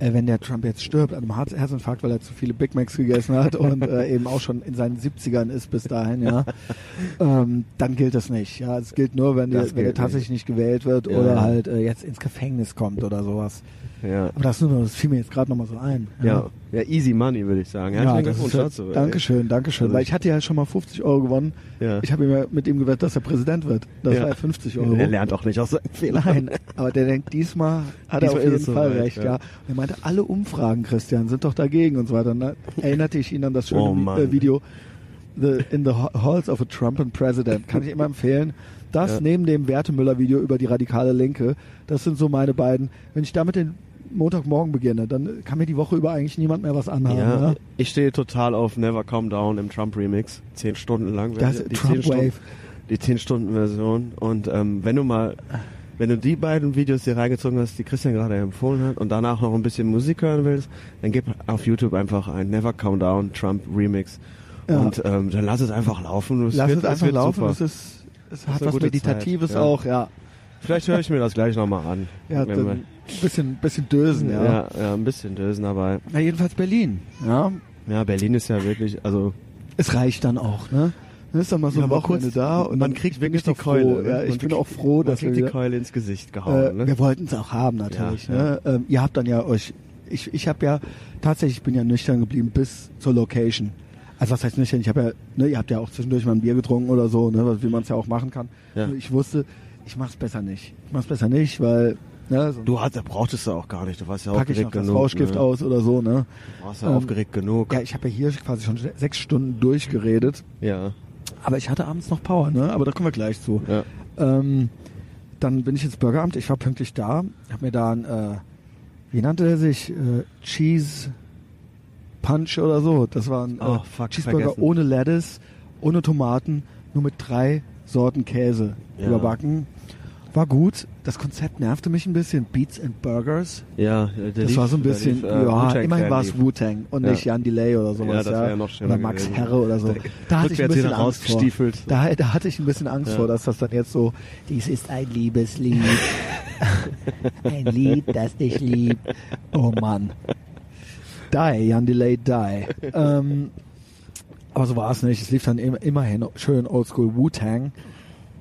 äh, wenn der Trump jetzt stirbt an einem Herz- Herzinfarkt, weil er zu viele Big Macs gegessen hat und äh, eben auch schon in seinen 70ern ist bis dahin, ja, ähm, dann gilt das nicht. Ja, es gilt nur, wenn, Das der, wenn er tatsächlich nicht gewählt wird Ja, oder halt äh, jetzt ins Gefängnis kommt oder sowas. Ja. Aber das, das fiel mir jetzt gerade nochmal so ein. Ja. ja, easy money, würde ich sagen. Ja, das ist ja, dazu. Dankeschön, Dankeschön. Also Weil ich- hatte ja schon mal 50 Euro gewonnen. Ja. Ich habe ihm mit ihm gewettet, dass er Präsident wird. Das Ja. war ja 50 Euro. Er lernt auch nicht aus seinen Fehlern. Nein, aber der denkt, diesmal hat Diesmal er auf jeden Fall soweit, recht, ja. ja. Er meinte, alle Umfragen, Christian, sind doch dagegen und so weiter. Und da erinnerte ich ihn an das schöne Oh, äh, Video the, In the Halls of a Trump and President. Kann ich immer empfehlen. Das Ja. neben dem Wertemüller-Video über die radikale Linke, das sind so meine beiden. Wenn ich damit den Montagmorgen beginne, dann kann mir die Woche über eigentlich niemand mehr was anhaben. Ja, Ja, ich stehe total auf Never Calm Down im Trump Remix. Zehn Stunden lang. Das die Trump zehn Stunden, Wave. Die 10 Stunden Version. Und ähm, wenn du mal, wenn du die beiden Videos dir reingezogen hast, die Christian gerade empfohlen hat, und danach noch ein bisschen Musik hören willst, dann gib auf YouTube einfach ein Never Calm Down Trump Remix. Ja. Und ähm, dann lass es einfach laufen. Es Lass wird, es einfach wird laufen. Es ist, es hat was Meditatives ja. auch, ja. Vielleicht höre ich mir das gleich nochmal an. Ja, ein bisschen, bisschen dösen, ja. ja, ja, ein bisschen dösen dabei. Na, jedenfalls Berlin. Ja, Ja, Berlin ist ja wirklich, also es reicht dann auch, ne? Dann ist dann mal so Ja, ein Wochenende da und man kriegt wirklich ich die Keule. Froh. ne? Ja, ich bin auch froh, dass wir die Keule ins Gesicht äh, gehauen. ne? wir wollten es auch haben natürlich. Ja, ne? Ähm, ihr habt dann ja euch ich, ich habe ja tatsächlich ich bin ja nüchtern geblieben bis zur Location. Also was heißt nüchtern? Ich habe ja, ne, ihr habt ja auch zwischendurch mal ein Bier getrunken oder so, ne, wie man es ja auch machen kann. Ja. Ich wusste, ich mach's besser nicht. Ich mach's besser nicht, weil ne, so Du hast, brauchtest du auch gar nicht. Du warst ja packe ich noch aufgeregt das genug. Rauschgift ne? aus oder so, ne? Du warst ja Ähm, aufgeregt genug. Ja, ich habe ja hier quasi schon sechs Stunden durchgeredet, Ja. aber ich hatte abends noch Power, ne? Aber da kommen wir gleich zu. ja. Ähm, dann bin ich ins Burgeramt, ich war pünktlich da, habe mir da ein, äh, wie nannte er sich, äh, Cheese Punch oder so. Das war ein Oh, äh, fuck, Cheeseburger vergessen. ohne Lettuce, ohne Tomaten, nur mit drei Sorten Käse Ja. überbacken. War gut. Das Konzept nervte mich ein bisschen. Beats and Burgers. Ja, der Das war so ein bisschen, lief, äh, ja, immerhin war es. Wu-Tang und Ja. nicht Jan Delay oder sowas. Ja, das ja noch schöner Oder Max gewesen. Herre oder so. Da hatte ich ein bisschen Angst vor. Da, da hatte ich ein bisschen Angst vor, dass das dann jetzt so, dies ist ein Liebeslied. ein Lied, das dich liebt. Oh Mann. Die, Jan Delay, die. ähm, aber so war es nicht. Es lief dann im, immerhin schön oldschool Wu-Tang.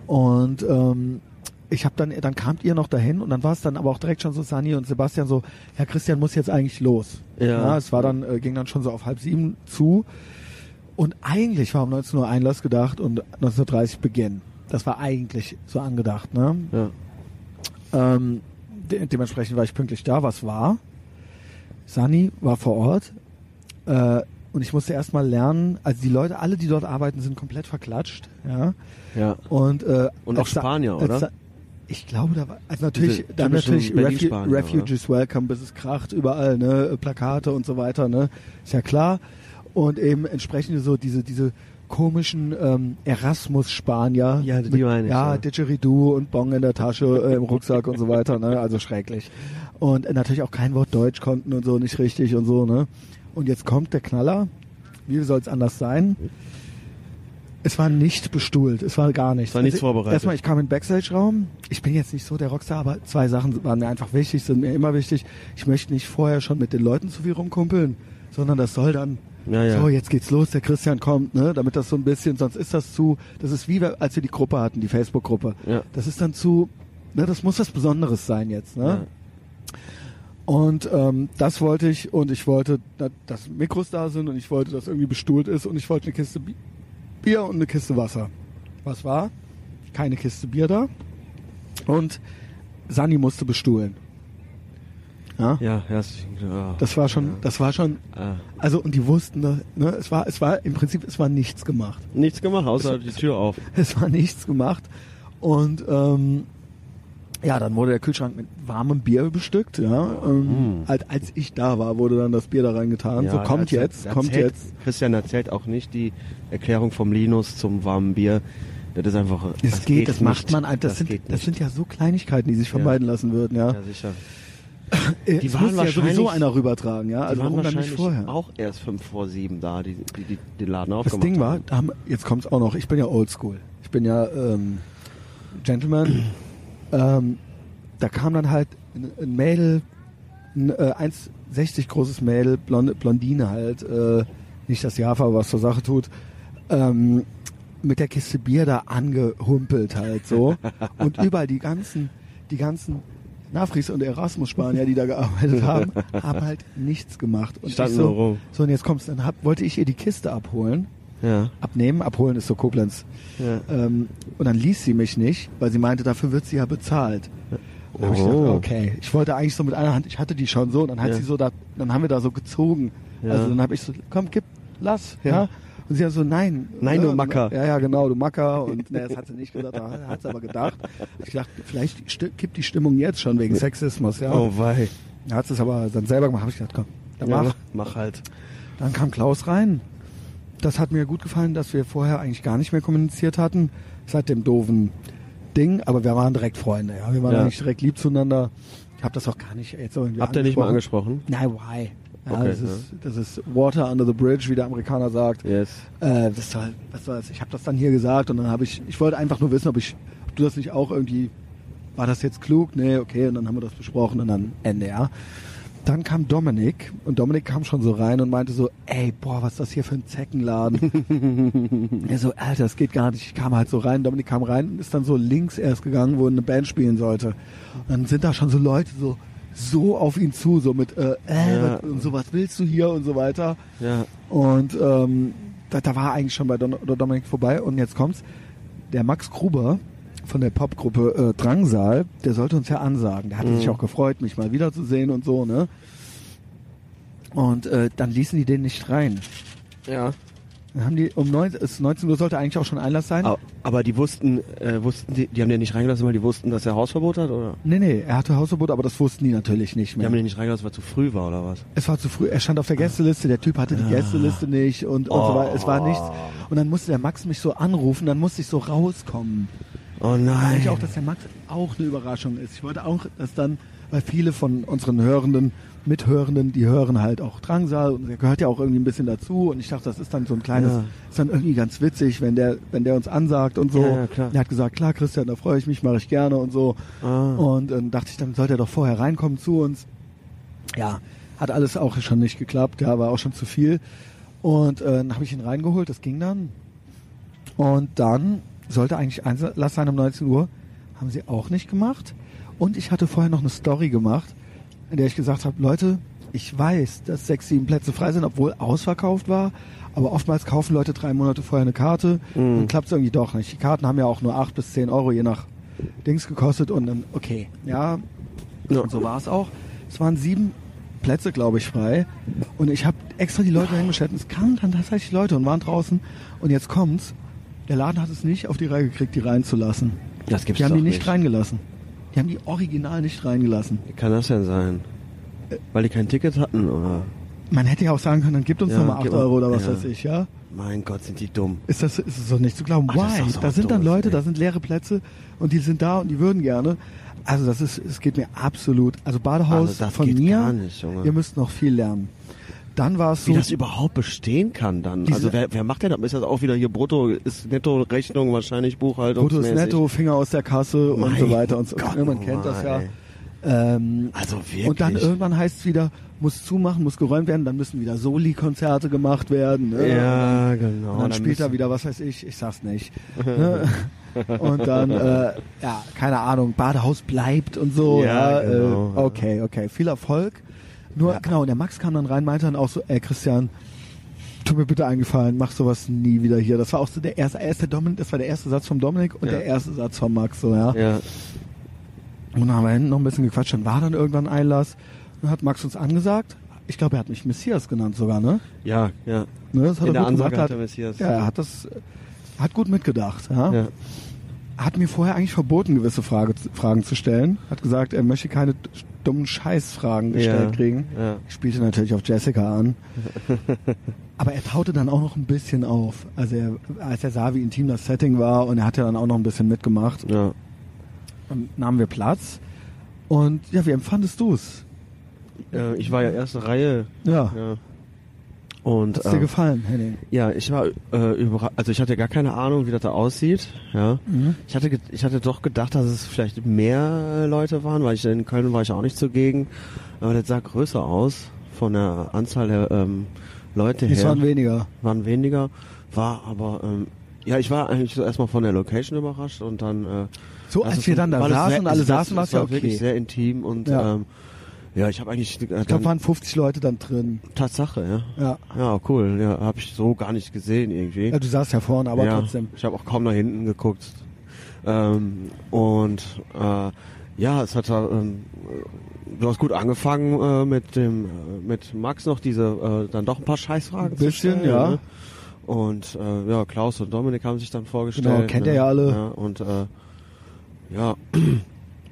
Und ähm, ich habe dann, dann kamt ihr noch dahin und dann war es dann aber auch direkt schon so Sani und Sebastian so, ja Christian muss jetzt eigentlich los. Ja. es war dann, äh, ging dann schon so auf halb sieben zu. Und eigentlich war um 19 Uhr Einlass gedacht und 19.30 Beginn. Das war eigentlich so angedacht, ne? Ja. Ähm, de dementsprechend war ich pünktlich da, was war. Sani war vor Ort äh, und ich musste erstmal lernen, also die Leute, alle, die dort arbeiten, sind komplett verklatscht, ja. Ja. Und, äh, Und auch Spanier, als oder? Sa- Ich glaube, da war, also natürlich, Diese dann natürlich Refu Refugees Welcome, bis es kracht, überall, ne, Plakate und so weiter, ne, ist ja klar. Und eben entsprechend so diese, diese komischen ähm, Erasmus-Spanier. Ja, die mit, meine ich, Ja, ja. Didgeridoo und Bong in der Tasche, äh, im Rucksack und so weiter, ne, also schrecklich. Und äh, natürlich auch kein Wort Deutsch konnten und so, nicht richtig und so, ne. Und jetzt kommt der Knaller. Wie soll es anders sein? Es war nicht bestuhlt, es war gar nichts. Es war nichts vorbereitet. Erstmal, ich kam in den Backstage-Raum. Ich bin jetzt nicht so der Rockstar, aber zwei Sachen waren mir einfach wichtig, sind mir immer wichtig. Ich möchte nicht vorher schon mit den Leuten zu viel rumkumpeln, sondern das soll dann, Ja, ja. so, jetzt geht's los, der Christian kommt, ne, damit das so ein bisschen, sonst ist das zu, das ist wie wir, als wir die Gruppe hatten, die Facebook-Gruppe. Ja. Das ist dann zu, ne, das muss was Besonderes sein jetzt, ne. Und ähm, das wollte ich und ich wollte, da- dass Mikros da sind und ich wollte, dass irgendwie bestuhlt ist und ich wollte eine Kiste Bi- Bier und eine Kiste Wasser. Was war? Keine Kiste Bier da. Und Sani musste bestuhlen. Ja? Ja, herzlichen ja. Das war schon, das war schon, Ah. also und die wussten, ne, es war, es war im Prinzip, es war nichts gemacht. Nichts gemacht, außer die Tür auf. Es war nichts gemacht. Und ähm, ja, dann wurde der Kühlschrank mit warmem Bier bestückt. Ja, ähm, Mm. als, als ich da war, wurde dann das Bier da reingetan. Ja, so kommt erzählt- jetzt, kommt erzählt- jetzt. Christian erzählt auch nicht die Erklärung vom Linus zum warmen Bier. Das ist einfach. Es das geht, das nicht. macht man. Das, sind, geht das sind ja so Kleinigkeiten, die sich Ja. vermeiden lassen würden. Ja, Ja, sicher. Äh, die es waren muss ja sowieso wahrscheinlich- einer rübertragen. Ja, Die also waren warum dann nicht wahrscheinlich vorher? auch erst fünf vor sieben da, die, die, die den Laden Das aufgemacht Ding war, haben. jetzt kommt's auch noch. Ich bin ja Oldschool. Ich bin ja ähm, Gentleman. Ähm, da kam dann halt ein, Mädel, ein äh, 1,60 großes Mädel, blonde, Blondine halt, äh, nicht das Java, was zur Sache tut, ähm, mit der Kiste Bier da angehumpelt halt so. und überall die ganzen, die ganzen Nafris und Erasmus-Spanier, die da gearbeitet haben, haben halt nichts gemacht. Und ich so, rum. so, und jetzt kommt's, dann hab, wollte ich ihr die Kiste abholen Ja, abnehmen. Abholen ist so Koblenz. ja. Ähm, und dann ließ sie mich nicht, weil sie meinte, dafür wird sie ja bezahlt. Dann hab ich Oh. gedacht, okay, ich wollte eigentlich so mit einer Hand, ich hatte die schon so, und dann hat Ja. sie so da, dann haben wir da so gezogen. Ja. Also dann habe ich so, komm, gib, lass, ja. Ja. Und sie hat so, nein. Nein, ja, du Macker. Ja, ja, genau, du Macker. Und ne, das hat sie nicht gesagt, da hat sie aber gedacht. Ich dachte, vielleicht kippt die Stimmung jetzt schon wegen Sexismus, ja. Oh wei. Dann hat sie es aber dann selber gemacht, habe ich gedacht, komm, dann Ja, mach. mach halt. Dann kam Klaus rein. Das hat mir gut gefallen, dass wir vorher eigentlich gar nicht mehr kommuniziert hatten, seit dem doofen Ding, aber wir waren direkt Freunde, ja. Wir waren Ja. eigentlich direkt lieb zueinander. Ich habe das auch gar nicht jetzt irgendwie Habt ihr nicht mal angesprochen? Nein, why? Ja, Okay, das, ja. ist, das ist Water under the bridge, wie der Amerikaner sagt. Yes. Äh, das soll, was soll's? Ich habe das dann hier gesagt und dann habe ich, ich wollte einfach nur wissen, ob ich, ob du das nicht auch irgendwie, war das jetzt klug? Nee, okay, und dann haben wir das besprochen und dann Ende, ja. Dann kam Dominik und Dominik kam schon so rein und meinte so, ey, boah, was ist das hier für ein Zeckenladen? er so, Alter, das geht gar nicht. Ich kam halt so rein, Dominik kam rein und ist dann so links erst gegangen, wo eine Band spielen sollte. Und dann sind da schon so Leute so so auf ihn zu, so mit, äh, äh Ja. und so, was willst du hier und so weiter. Ja. Und ähm, da, da war eigentlich schon bei Don Dominik vorbei. Und jetzt kommt's. Der Max Gruber von der Popgruppe äh, Drangsal, der sollte uns ja ansagen. Der hatte Mhm. sich auch gefreut, mich mal wiederzusehen und so, ne? Und äh, dann ließen die den nicht rein. Ja. Dann haben die um 19, es 19 Uhr sollte eigentlich auch schon Einlass sein. Aber, aber die wussten, äh, wussten die, die haben den nicht reingelassen, weil die wussten, dass er Hausverbot hat, oder? Nee, nee, er hatte Hausverbot, aber das wussten die natürlich nicht Die mehr. haben den nicht reingelassen, weil es zu früh war, oder was? Es war zu früh. Er stand auf der Gästeliste, der Typ hatte die Gästeliste nicht und, und so weiter. Es war nichts. Und dann musste der Max mich so anrufen, dann musste ich so rauskommen. Oh Ich nein. denke auch, dass der Max auch eine Überraschung ist. Ich wollte auch, dass dann, weil viele von unseren Hörenden, Mithörenden, die hören halt auch Drangsal und der gehört ja auch irgendwie ein bisschen dazu. Und ich dachte, das ist dann so ein kleines, Ja. ist dann irgendwie ganz witzig, wenn der, wenn der uns ansagt und so. Ja, ja, klar. Er hat gesagt, klar, Christian, da freue ich mich, mache ich gerne und so. Ah. Und dann dachte ich, dann sollte er doch vorher reinkommen zu uns. Ja, hat alles auch schon nicht geklappt, ja, war auch schon zu viel. Und äh, dann habe ich ihn reingeholt, das ging dann. Und dann sollte eigentlich Einlass sein um 19 Uhr. Haben sie auch nicht gemacht. Und ich hatte vorher noch eine Story gemacht, in der ich gesagt habe, Leute, ich weiß, dass sechs, sieben Plätze frei sind, obwohl ausverkauft war. Aber oftmals kaufen Leute drei Monate vorher eine Karte und klappt es irgendwie doch nicht. Die Karten haben ja auch nur acht bis zehn Euro je nach Dings gekostet und dann, okay, ja, Ja. und so war es auch. Es waren sieben Plätze, glaube ich, frei. Und ich habe extra die Leute hingestellt. Und es kamen dann tatsächlich Leute und waren draußen. Und jetzt kommt's. Der Laden hat es nicht auf die Reihe gekriegt, die reinzulassen. Das gibt's Die haben die nicht, nicht. reingelassen. Die haben die original nicht reingelassen. Wie kann das denn sein? Weil die kein Ticket hatten, oder? Man hätte ja auch sagen können, dann gibt uns Ja, nochmal 8 gib mal- Euro oder was ja. weiß ich, ja? Mein Gott, sind die dumm. Ist das ist es doch nicht zu glauben. Ach, das Why? so Da sind dann Leute, ey. da sind leere Plätze und die sind da und die würden gerne. Also das ist, es geht mir absolut. Also Badehaus Also das von geht mir, gar nicht, ihr müsst noch viel lernen. Dann war es Wie so, das überhaupt bestehen kann dann. Also wer, wer macht denn das? Ist das auch wieder hier Brutto, ist Netto-Rechnung wahrscheinlich Buchhaltung? Brutto ist netto, Finger aus der Kasse und Mein so weiter und so. Gott, man kennt das ja. Ähm, Also wirklich. und dann irgendwann heißt es wieder, muss zumachen, muss geräumt werden, dann müssen wieder Soli-Konzerte gemacht werden. Ne? Ja, genau. Und dann spielt er wieder, was weiß ich, ich sag's nicht. ne? Und dann, äh, ja, keine Ahnung, Badehaus bleibt und so. Ja, Ja, genau, äh, okay, okay, viel Erfolg. Nur, genau, und der Max kam dann rein, meinte dann auch so, ey Christian, tut mir bitte eingefallen, mach sowas nie wieder hier. Das war auch so der erste, er ist der Dominik, das war der erste Satz vom Dominik und Ja. der erste Satz vom Max, so, ja. Ja, Und dann haben wir hinten noch ein bisschen gequatscht, dann war dann irgendwann Einlass. Dann hat Max uns angesagt. Ich glaube, er hat mich Messias genannt sogar, ne? ja, ja. ne das hat In er der gut Ansage gemacht. hat der Messias. Ja, er hat das, hat gut mitgedacht, ja. Ja. Hat mir vorher eigentlich verboten, gewisse Frage, Fragen zu stellen. Hat gesagt, er möchte keine dummen Scheißfragen gestellt Ja, kriegen. ja. Ich spielte natürlich auf Jessica an. Aber er taute dann auch noch ein bisschen auf. Also er, als er sah, wie intim das Setting war und er hat ja dann auch noch ein bisschen mitgemacht. Ja. Und nahmen wir Platz. Und ja, wie empfandest du es? Äh, ich war ja erste Reihe. Ja. Ja. Und Hat's dir äh, gefallen, Henning? ja, ich war äh, überrascht. Also ich hatte gar keine Ahnung, wie das da aussieht. Ja. Mhm. Ich hatte, ich hatte doch gedacht, dass es vielleicht mehr Leute waren, weil ich in Köln war ich auch nicht zugegen. Aber das sah größer aus von der Anzahl der ähm, Leute Es her. waren weniger. waren weniger, war aber ähm, ja, ich war eigentlich so erstmal von der Location überrascht und dann äh, So, als wir dann da saßen und alle es saßen, war war's ja es war wirklich okay. sehr intim und Ja. ähm, ja, ich habe eigentlich äh, Ich glaube, dann, waren 50 Leute dann drin. Tatsache, ja. Ja. Ja, cool. Ja, habe ich so gar nicht gesehen irgendwie. ja du saßt ja vorne, aber ja, trotzdem. Ich habe auch kaum nach hinten geguckt. Ähm, und äh, ja, es hat ähm, du hast gut angefangen äh, mit dem äh, mit Max noch diese äh, dann doch ein paar Scheißfragen zu Bisschen, stellen, ja. Ne? Und äh, ja, Klaus und Dominik haben sich dann vorgestellt. Genau, kennt ihr ja alle. Ja, und äh, ja,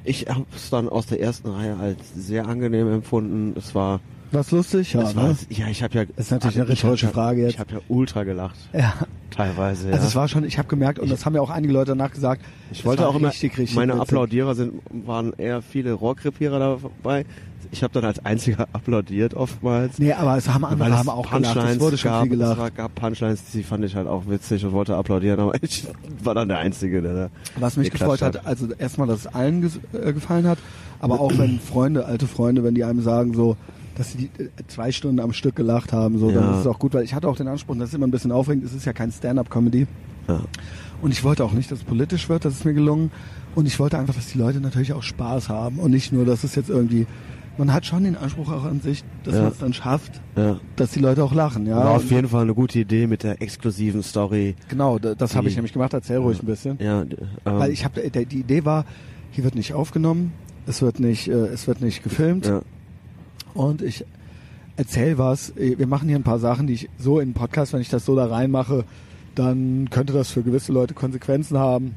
ich habe es dann aus der ersten Reihe als sehr angenehm empfunden. Es war, Was lustig? Ja, ne? ja, ich habe ja, Das ist natürlich eine ich rhetorische Frage jetzt. Ich habe ja ultra gelacht, Ja. teilweise. Also ja. es war schon, ich habe gemerkt, und das haben ja auch einige Leute danach gesagt, Ich wollte auch immer, richtig, richtig meine witzig. Applaudierer sind, waren eher viele Rohrkrepierer dabei. Ich habe dann als einziger applaudiert oftmals. Nee, aber es haben andere es haben auch gelacht. Es Punchlines wurde schon gab, viel gelacht. Es gab Punchlines, die fand ich halt auch witzig und wollte applaudieren, aber ich war dann der Einzige, der da Was mich gefreut hat, also erstmal, dass es allen äh, gefallen hat, aber auch wenn Freunde, alte Freunde, wenn die einem sagen so, dass sie die, äh, zwei Stunden am Stück gelacht haben, so, dann Ja. ist es auch gut, weil ich hatte auch den Anspruch, das ist immer ein bisschen aufregend, es ist ja kein Stand-up-Comedy. Ja. Und ich wollte auch nicht, dass es politisch wird, das ist mir gelungen. Und ich wollte einfach, dass die Leute natürlich auch Spaß haben und nicht nur, dass es jetzt irgendwie man hat schon den Anspruch auch an sich, dass Ja. man es dann schafft, Ja. dass die Leute auch lachen. Ja, War auf Und jeden Fall eine gute Idee mit der exklusiven Story. genau, da- das habe ich nämlich gemacht. Erzähl ruhig ein bisschen. Ja, ähm, Weil ich habe die Idee war, hier wird nicht aufgenommen, es wird nicht, äh, es wird nicht gefilmt ja, und ich erzähl was. Äh, Wir machen hier ein paar Sachen, die ich so in den Podcast, wenn ich das so da reinmache, dann könnte das für gewisse Leute Konsequenzen haben.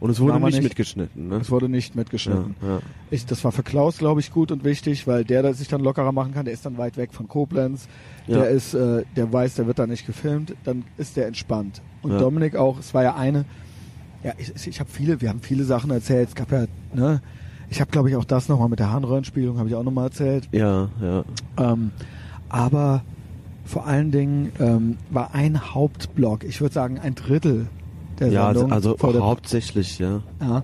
und es wurde nicht, nicht. mitgeschnitten, ne? Es wurde nicht Ja, mitgeschnitten. ja. Ich, das war für Klaus, glaube ich, gut und wichtig, weil der, der sich dann lockerer machen kann, der ist dann weit weg von Koblenz. Ja. Der ist, äh, der weiß, der wird da nicht gefilmt, dann ist der entspannt. Und Ja. Dominik auch, es war ja eine, ja, ich, ich- ich habe viele, wir haben viele Sachen erzählt. Es gab ja, ne, ich habe, glaube ich, auch das nochmal mit der Harnröhrenspielung, habe ich auch nochmal erzählt. ja, ja. Ähm, aber vor allen Dingen ähm, war ein Hauptblock, ich würde sagen ein Drittel der Ja, Sendung, also vor der, hauptsächlich, ja. ja,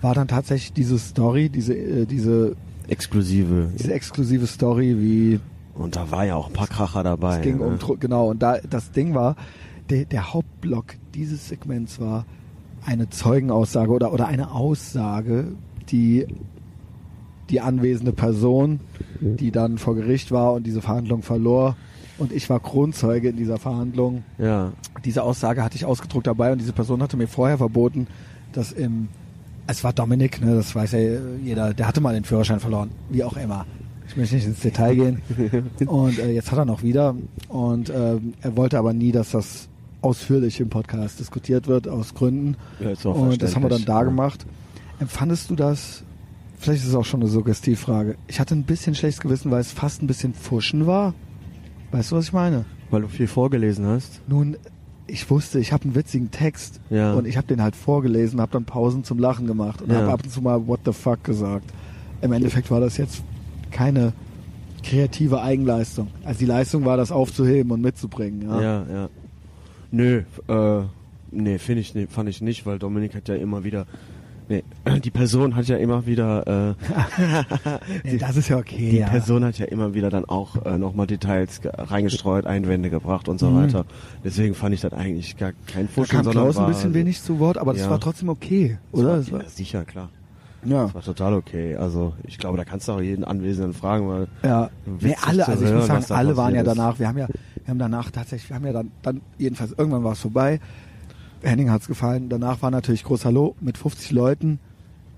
war dann tatsächlich diese Story, diese, äh, diese Exklusive. diese exklusive Story, wie Und da war ja auch ein paar Kracher dabei. es ging ne? um genau und da das Ding war, der, der Hauptblock dieses Segments war eine Zeugenaussage oder oder eine Aussage, die die anwesende Person, die dann vor Gericht war und diese Verhandlung verlor und ich war Kronzeuge in dieser Verhandlung. Ja, Diese Aussage hatte ich ausgedruckt dabei und diese Person hatte mir vorher verboten, dass im es war Dominik, ne, das weiß ja jeder, der hatte mal den Führerschein verloren, wie auch immer. Ich möchte nicht ins Detail gehen. Und äh, jetzt hat er noch wieder. Und ähm, er wollte aber nie, dass das ausführlich im Podcast diskutiert wird, aus Gründen. ja Und das haben wir dann da gemacht. Empfandest du das, vielleicht ist es auch schon eine Suggestivfrage, ich hatte ein bisschen schlechtes Gewissen, weil es fast ein bisschen Fuschen war. Weißt du, was ich meine? Weil du viel vorgelesen hast. Nun, ich wusste, ich habe einen witzigen Text Ja. und ich habe den halt vorgelesen, habe dann Pausen zum Lachen gemacht und Ja. habe ab und zu mal What the fuck gesagt. Im Endeffekt war das jetzt keine kreative Eigenleistung. Also die Leistung war, das aufzuheben und mitzubringen. Ja. Ja, ja. Nö, äh, nee, finde ich, nee, fand ich nicht, weil Dominik hat ja immer wieder, nee, die Person hat ja immer wieder, äh, Nee, das ist ja okay. die ja. Person hat ja immer wieder dann auch äh, nochmal Details ge- reingestreut, Einwände gebracht und so Mhm. weiter. Deswegen fand ich das eigentlich gar kein da Fuschen, kam Klaus ein bisschen wenig zu Wort, aber das Ja. war trotzdem okay, das oder? War, Das war, ja, sicher, klar. ja. Das war total okay. Also ich glaube, da kannst du auch jeden Anwesenden fragen, weil Ja, nee, alle, also ich hören, muss sagen, da alle waren ja danach, wir haben ja, wir haben danach tatsächlich, wir haben ja dann, dann jedenfalls irgendwann war es vorbei. Henning hat's gefallen. Danach war natürlich groß Hallo mit 50 Leuten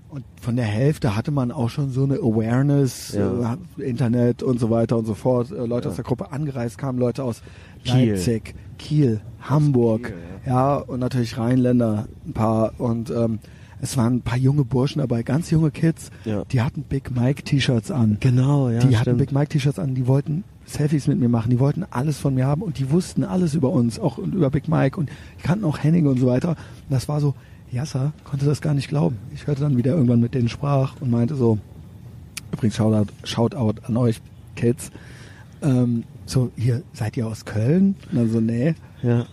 und von der Hälfte hatte man auch schon so eine Awareness, Ja. äh, Internet und so weiter und so fort. Äh, Leute Ja. aus der Gruppe angereist kamen, Leute aus Kiel. Leipzig, Kiel, Hamburg, Kiel, ja. und natürlich Rheinländer ein paar und ähm, es waren ein paar junge Burschen dabei, ganz junge Kids, Ja. die hatten Big Mike T-Shirts an genau, ja, die hatten stimmt. Big Mike T-Shirts an, die wollten Selfies mit mir machen, die wollten alles von mir haben und die wussten alles über uns, auch über Big Mike und die kannten auch Henning und so weiter. Und das war so, Yasser konnte das gar nicht glauben. Ich hörte dann, wie der irgendwann mit denen sprach und meinte so, übrigens Shoutout, Shoutout an euch Kids, ähm, so, hier, seid ihr aus Köln? Und dann so, nee. Ja.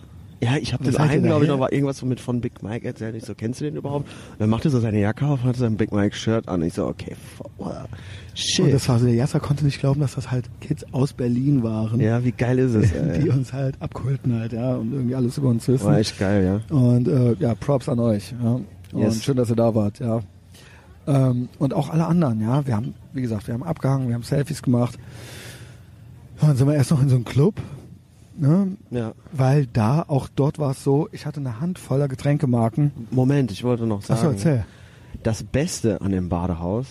Ja, ich habe Und das einen, glaube ich, noch mal irgendwas mit von Big Mike erzählt. Ich so, kennst du den überhaupt? Und dann machte er so seine Jacke auf und hatte sein Big Mike Shirt an. Ich so, okay, f- wow, shit. Und das war so, der Yasser konnte nicht glauben, dass das halt Kids aus Berlin waren. ja, wie geil ist es, die ey. uns halt abkulten halt, ja, und irgendwie alles über uns wissen. War echt geil, ja. Und äh, ja, Props an euch. Ja. Und Yes. schön, dass ihr da wart, ja. Ähm, und auch alle anderen, ja. Wir haben, wie gesagt, wir haben abgehangen, wir haben Selfies gemacht. Ja, dann sind wir erst noch in so einem Club, ne? Ja. Weil da, auch dort war es so, ich hatte eine Hand voller Getränkemarken. Moment, ich wollte noch sagen. Achso, erzähl. Das Beste an dem Badehaus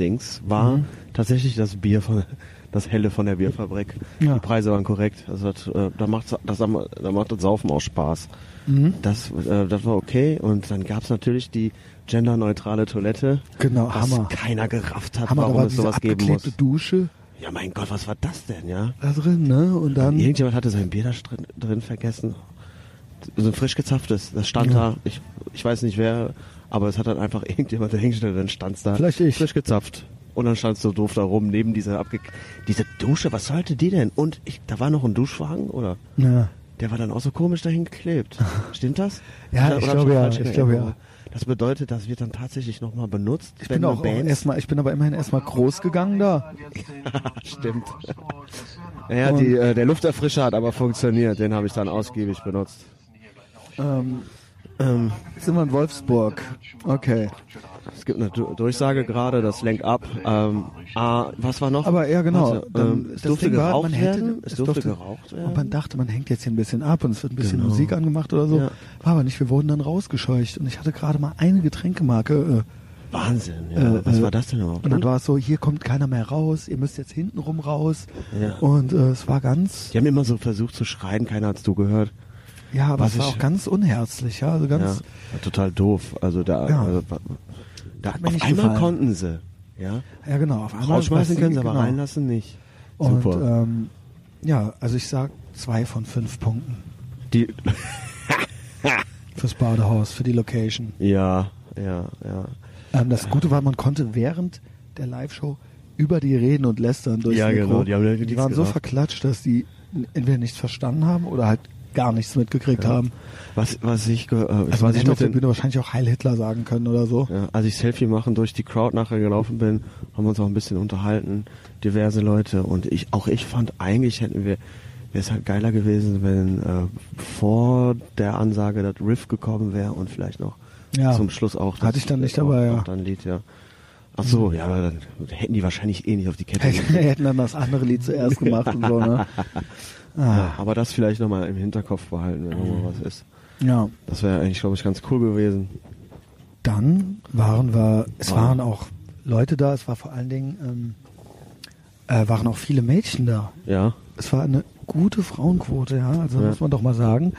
Dings war Mhm. tatsächlich das Bier von das helle von der Bierfabrik. Ja. Die Preise waren korrekt. Also das, äh, da macht das da macht das Saufen auch Spaß. Mhm. Das äh, das war okay und dann gab's natürlich die genderneutrale Toilette. Genau, was Hammer. keiner gerafft hat, Hammer, warum war es sowas geben muss. Dusche Ja, mein Gott, was war das denn, ja? da drin, ne? Und dann, Irgendjemand hatte sein Bier da drin, drin vergessen. So ein frisch gezapftes, das stand Ja. da. Ich, ich weiß nicht wer, aber es hat dann einfach irgendjemand dahingestellt, dann stand's da. Vielleicht ich. Frisch gezapft. Und dann standst du doof da rum, neben dieser abge... Diese Dusche, was sollte die denn? Und ich, da war noch ein Duschwagen, oder? ja. Der war dann auch so komisch dahin geklebt. Stimmt das? Ja, ich hab glaube ja, ich glaube ja. Das bedeutet, das wird dann tatsächlich nochmal benutzt. Ich bin auch, erstmal, ich bin aber immerhin erstmal groß gegangen da. Stimmt. Ja, die, äh, der Lufterfrischer hat aber funktioniert. Den habe ich dann ausgiebig benutzt. Ähm, Ähm, sind wir in Wolfsburg. Okay. es gibt eine Du- Durchsage gerade, das lenkt ab. Ähm, ah, was war noch? Aber ja, genau. Warte, ähm, es das durfte Ding war, geraucht man hätte- werden. Es es durfte, durfte- geraucht werden. Und man dachte, man hängt jetzt hier ein bisschen ab und es wird ein bisschen Genau. Musik angemacht oder so. Ja. War aber nicht. Wir wurden dann rausgescheucht und ich hatte gerade mal eine Getränkemarke. Wahnsinn, ja. Äh, was äh, war das denn überhaupt? Äh, und dann war es so, hier kommt keiner mehr raus, ihr müsst jetzt hintenrum raus. Ja. Und äh, es war ganz, Die haben immer so versucht zu schreien, keiner hat's du gehört. Ja, aber Was es war ich- auch ganz unherzlich, ja. Also ganz, Ja, total doof. Also da, Ja. also, da auf einmal gefallen. konnten sie. Ja. ja, genau. Auf einmal Rausschmeißen können sie, aber genau. reinlassen nicht. Und Super. ähm, ja, also ich sag zwei von fünf Punkten Die, fürs Badehaus, für die Location. ja, ja, ja. Ähm, das Gute war, man konnte während der Live-Show über die reden und lästern durch Ja, Mikro. genau, die haben die waren so verklatscht, dass die entweder nichts verstanden haben oder halt gar nichts mitgekriegt haben. Was, was ich, äh, Also was ich auf der Bühne wahrscheinlich auch Heil Hitler sagen können oder so. ja, als ich Selfie machen durch die Crowd nachher gelaufen bin, haben wir uns auch ein bisschen unterhalten, diverse Leute und ich, auch ich fand eigentlich hätten wir, wäre es halt geiler gewesen, wenn äh, vor der Ansage das Riff gekommen wäre und vielleicht noch Ja. zum Schluss auch. das- Hatte ich dann nicht auch- dabei, ja. dann Lied, ja. Ach so, ja, aber dann hätten die wahrscheinlich eh nicht auf die Kette hätten dann das andere Lied zuerst gemacht und so, ne? Ah, aber das vielleicht nochmal im Hinterkopf behalten, wenn nochmal was ist. ja. Das wäre eigentlich, glaube ich, ganz cool gewesen. Dann waren wir, es Wow. waren auch Leute da, es war vor allen Dingen, ähm, äh, waren auch viele Mädchen da. Ja, Es war eine gute Frauenquote, ja, also Ja. muss man doch mal sagen.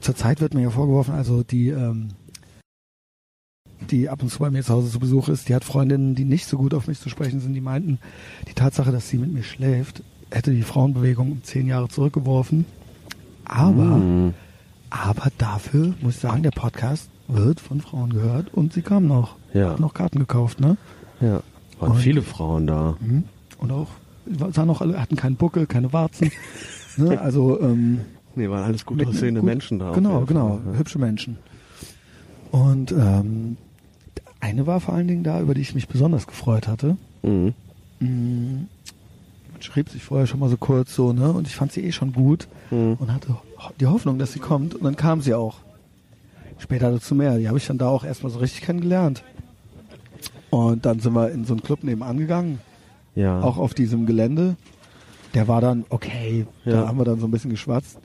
Zurzeit wird mir ja vorgeworfen, also die, ähm, die ab und zu bei mir zu Hause zu Besuch ist, die hat Freundinnen, die nicht so gut auf mich zu sprechen sind, die meinten, die Tatsache, dass sie mit mir schläft, hätte die Frauenbewegung um zehn Jahre zurückgeworfen. Aber, Mhm. aber dafür muss ich sagen, der Podcast wird von Frauen gehört und sie kamen noch. Ja. Hat noch Karten gekauft, ne? ja. Waren Und- viele Frauen da. Mhm. Und auch, sahen auch alle, hatten keinen Buckel, keine Warzen. ne? Also, ähm, Nee, waren alles gut aussehende gut- Menschen da. Genau, genau, ja. hübsche Menschen. Und ähm, eine war vor allen Dingen da, über die ich mich besonders gefreut hatte. Mhm. Schrieb sich vorher schon mal so kurz so, ne? Und ich fand sie eh schon gut Mhm. und hatte die Hoffnung, dass sie kommt. Und dann kam sie auch. Später dazu mehr. Die habe ich dann da auch erstmal so richtig kennengelernt. Und dann sind wir in so einen Club nebenan gegangen Ja. auch auf diesem Gelände. Der war dann, okay, da Ja. haben wir dann so ein bisschen geschwatzt.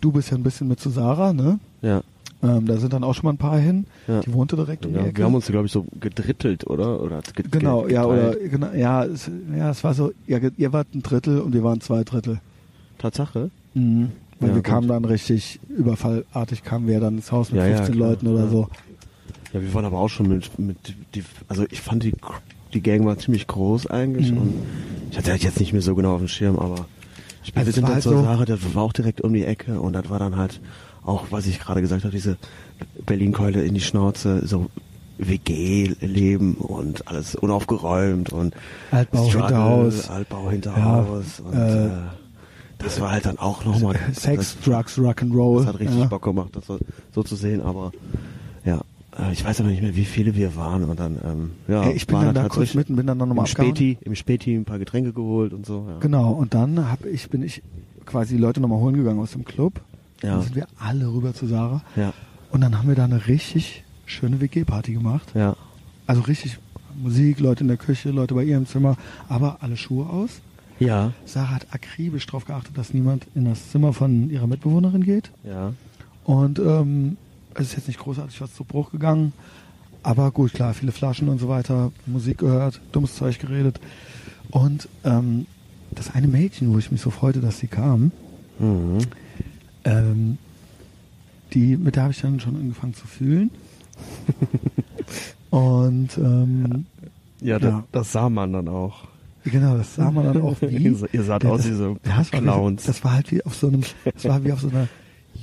Du bist ja ein bisschen mit zu Sarah, ne? ja. Ähm, da sind dann auch schon mal ein paar hin. Ja. Die wohnte direkt um die ja. Ecke. Wir haben uns, glaube ich, so gedrittelt, oder? oder ge genau, ge ja, oder, genau, ja, es, ja, es war so, ja, ihr wart ein Drittel und wir waren zwei Drittel. Tatsache? Mhm. Weil Ja, wir gut. kamen dann richtig überfallartig, kamen wir dann ins Haus mit Ja, ja, 15 klar, Leuten oder ja. so. Ja, wir waren aber auch schon mit, mit die, also ich fand die, die Gang war ziemlich groß eigentlich Mhm. und ich hatte halt jetzt nicht mehr so genau auf dem Schirm, aber ich Also wir es sind war dann halt so- Sache, das war auch direkt um die Ecke und das war dann halt auch, was ich gerade gesagt habe, diese Berlin-Keule in die Schnauze, so WG-Leben und alles unaufgeräumt und Altbau Struggle, hinter Haus. Altbau hinter Ja, Haus und äh, äh, das war halt dann auch nochmal Sex, das, Drugs, Rock'n'Roll. das hat richtig ja. Bock gemacht, das so, so zu sehen, aber ja, äh, ich weiß aber nicht mehr, wie viele wir waren und dann, ähm, ja, Ey, ich bin dann da kurz mitten, bin dann noch im abgehauen. Späti, im Späti ein paar Getränke geholt und so, ja. Genau, und dann hab ich, bin ich quasi die Leute nochmal holen gegangen aus dem Club. Ja. Dann sind wir alle rüber zu Sarah. Ja, Und dann haben wir da eine richtig schöne WG-Party gemacht. ja, Also richtig Musik, Leute in der Küche, Leute bei ihrem Zimmer, aber alle Schuhe aus. ja, Sarah hat akribisch darauf geachtet, dass niemand in das Zimmer von ihrer Mitbewohnerin geht. ja, Und ähm, es ist jetzt nicht großartig was zu Bruch gegangen. Aber gut, klar, viele Flaschen und so weiter, Musik gehört, dummes Zeug geredet. Und ähm, das eine Mädchen, wo ich mich so freute, dass sie kam, mhm. Ähm, die, mit der habe ich dann schon angefangen zu fühlen. Und ähm, ja, Ja. Das, das sah man dann auch. genau, das sah man dann auch wie. Ihr sa- ihr saht Ja, aus das- wie so das Clowns. Wie, das war halt wie auf so einem, das war wie auf so einer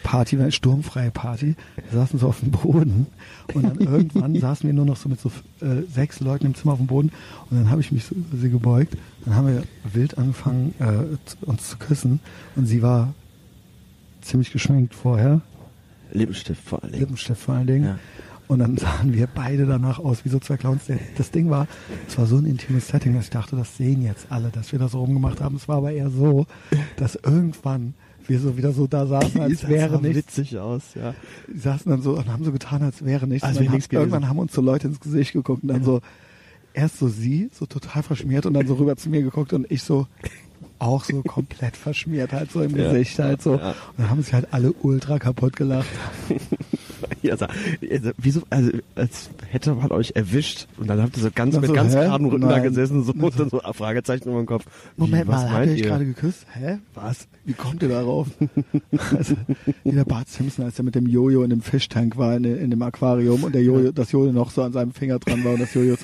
Jugendparty, eine sturmfreie Party. Wir saßen so auf dem Boden und dann irgendwann saßen wir nur noch so mit so äh, sechs Leuten im Zimmer auf dem Boden und dann habe ich mich so über sie gebeugt. Dann haben wir wild angefangen, äh, uns zu küssen und sie war ziemlich geschminkt vorher, Lippenstift vor allen Dingen. Lippenstift vor allen Dingen. Ja. Und dann sahen wir beide danach aus wie so zwei Clowns. Das Ding war, es war so ein intimes Setting, dass ich dachte, das sehen jetzt alle, dass wir das so rumgemacht haben. Es war aber eher so, dass irgendwann wir so wieder so da saßen, als wäre nichts. witzig aus, ja. Die saßen dann so und haben so getan, als wäre nichts. Als und dann wäre haben, irgendwann haben uns so Leute ins Gesicht geguckt und dann so, erst so sie, so total verschmiert und dann so rüber zu mir geguckt und ich so auch so komplett verschmiert halt so im Ja. Gesicht halt so. Ja. Und dann haben sich halt alle ultra kaputt gelacht. Ja, also, also, wieso, also, als hätte man euch erwischt und dann habt ihr so ganz Dann mit ganz hä? geraden Rücken da gesessen so, und dann so ein Fragezeichen über dem Kopf. Wie, Moment was mal, habt ihr euch gerade geküsst? Hä? Was? Wie kommt ihr darauf? also, wie der Bart Simpson, als er mit dem Jojo in dem Fischtank war, in, in dem Aquarium und der Jojo, das Jojo noch so an seinem Finger dran war und das Jojo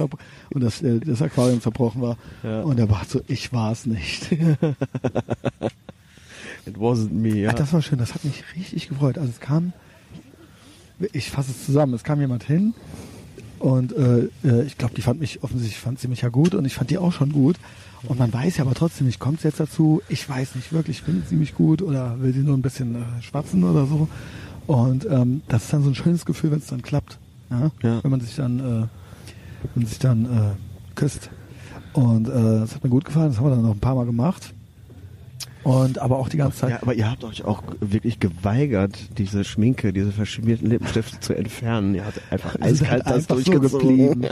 und das, äh, das Aquarium zerbrochen war. Ja. Und der Bart so, ich war es nicht. It wasn't me, ja. Ach, das war schön, das hat mich richtig gefreut. Also es kam, ich fasse es zusammen, es kam jemand hin und äh, äh, ich glaube, die fand mich offensichtlich, fand sie mich ja gut und ich fand die auch schon gut. Und man weiß ja aber trotzdem nicht, kommt es jetzt dazu, ich weiß nicht wirklich, findet sie mich gut oder will sie nur ein bisschen äh, schwatzen oder so. Und ähm, das ist dann so ein schönes Gefühl, wenn es dann klappt. Ja? Ja. Wenn man sich dann, äh, wenn man sich dann äh, küsst. Und äh, das hat mir gut gefallen, das haben wir dann noch ein paar Mal gemacht. Und aber auch die ganze Zeit. Ja, aber ihr habt euch auch wirklich geweigert, diese Schminke, diese verschmierten Lippenstifte zu entfernen. Ihr habt einfach eiskalt halt das einfach so durchgezogen. geblieben.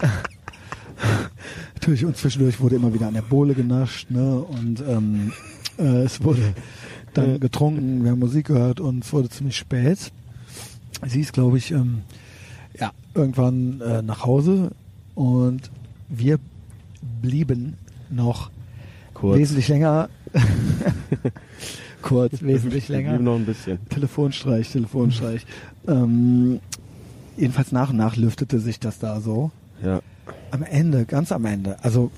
Natürlich, und zwischendurch wurde immer wieder an der Bohle genascht, ne? Und ähm, äh, es wurde dann getrunken, wir haben Musik gehört und es wurde ziemlich spät. Sie ist, glaube ich, ähm, ja, irgendwann äh, nach Hause und wir blieben noch Kurz. wesentlich länger. kurz, wesentlich länger. noch ein bisschen. Telefonstreich, Telefonstreich. ähm, jedenfalls nach und nach lüftete sich das da so. Ja. Am Ende, ganz am Ende, also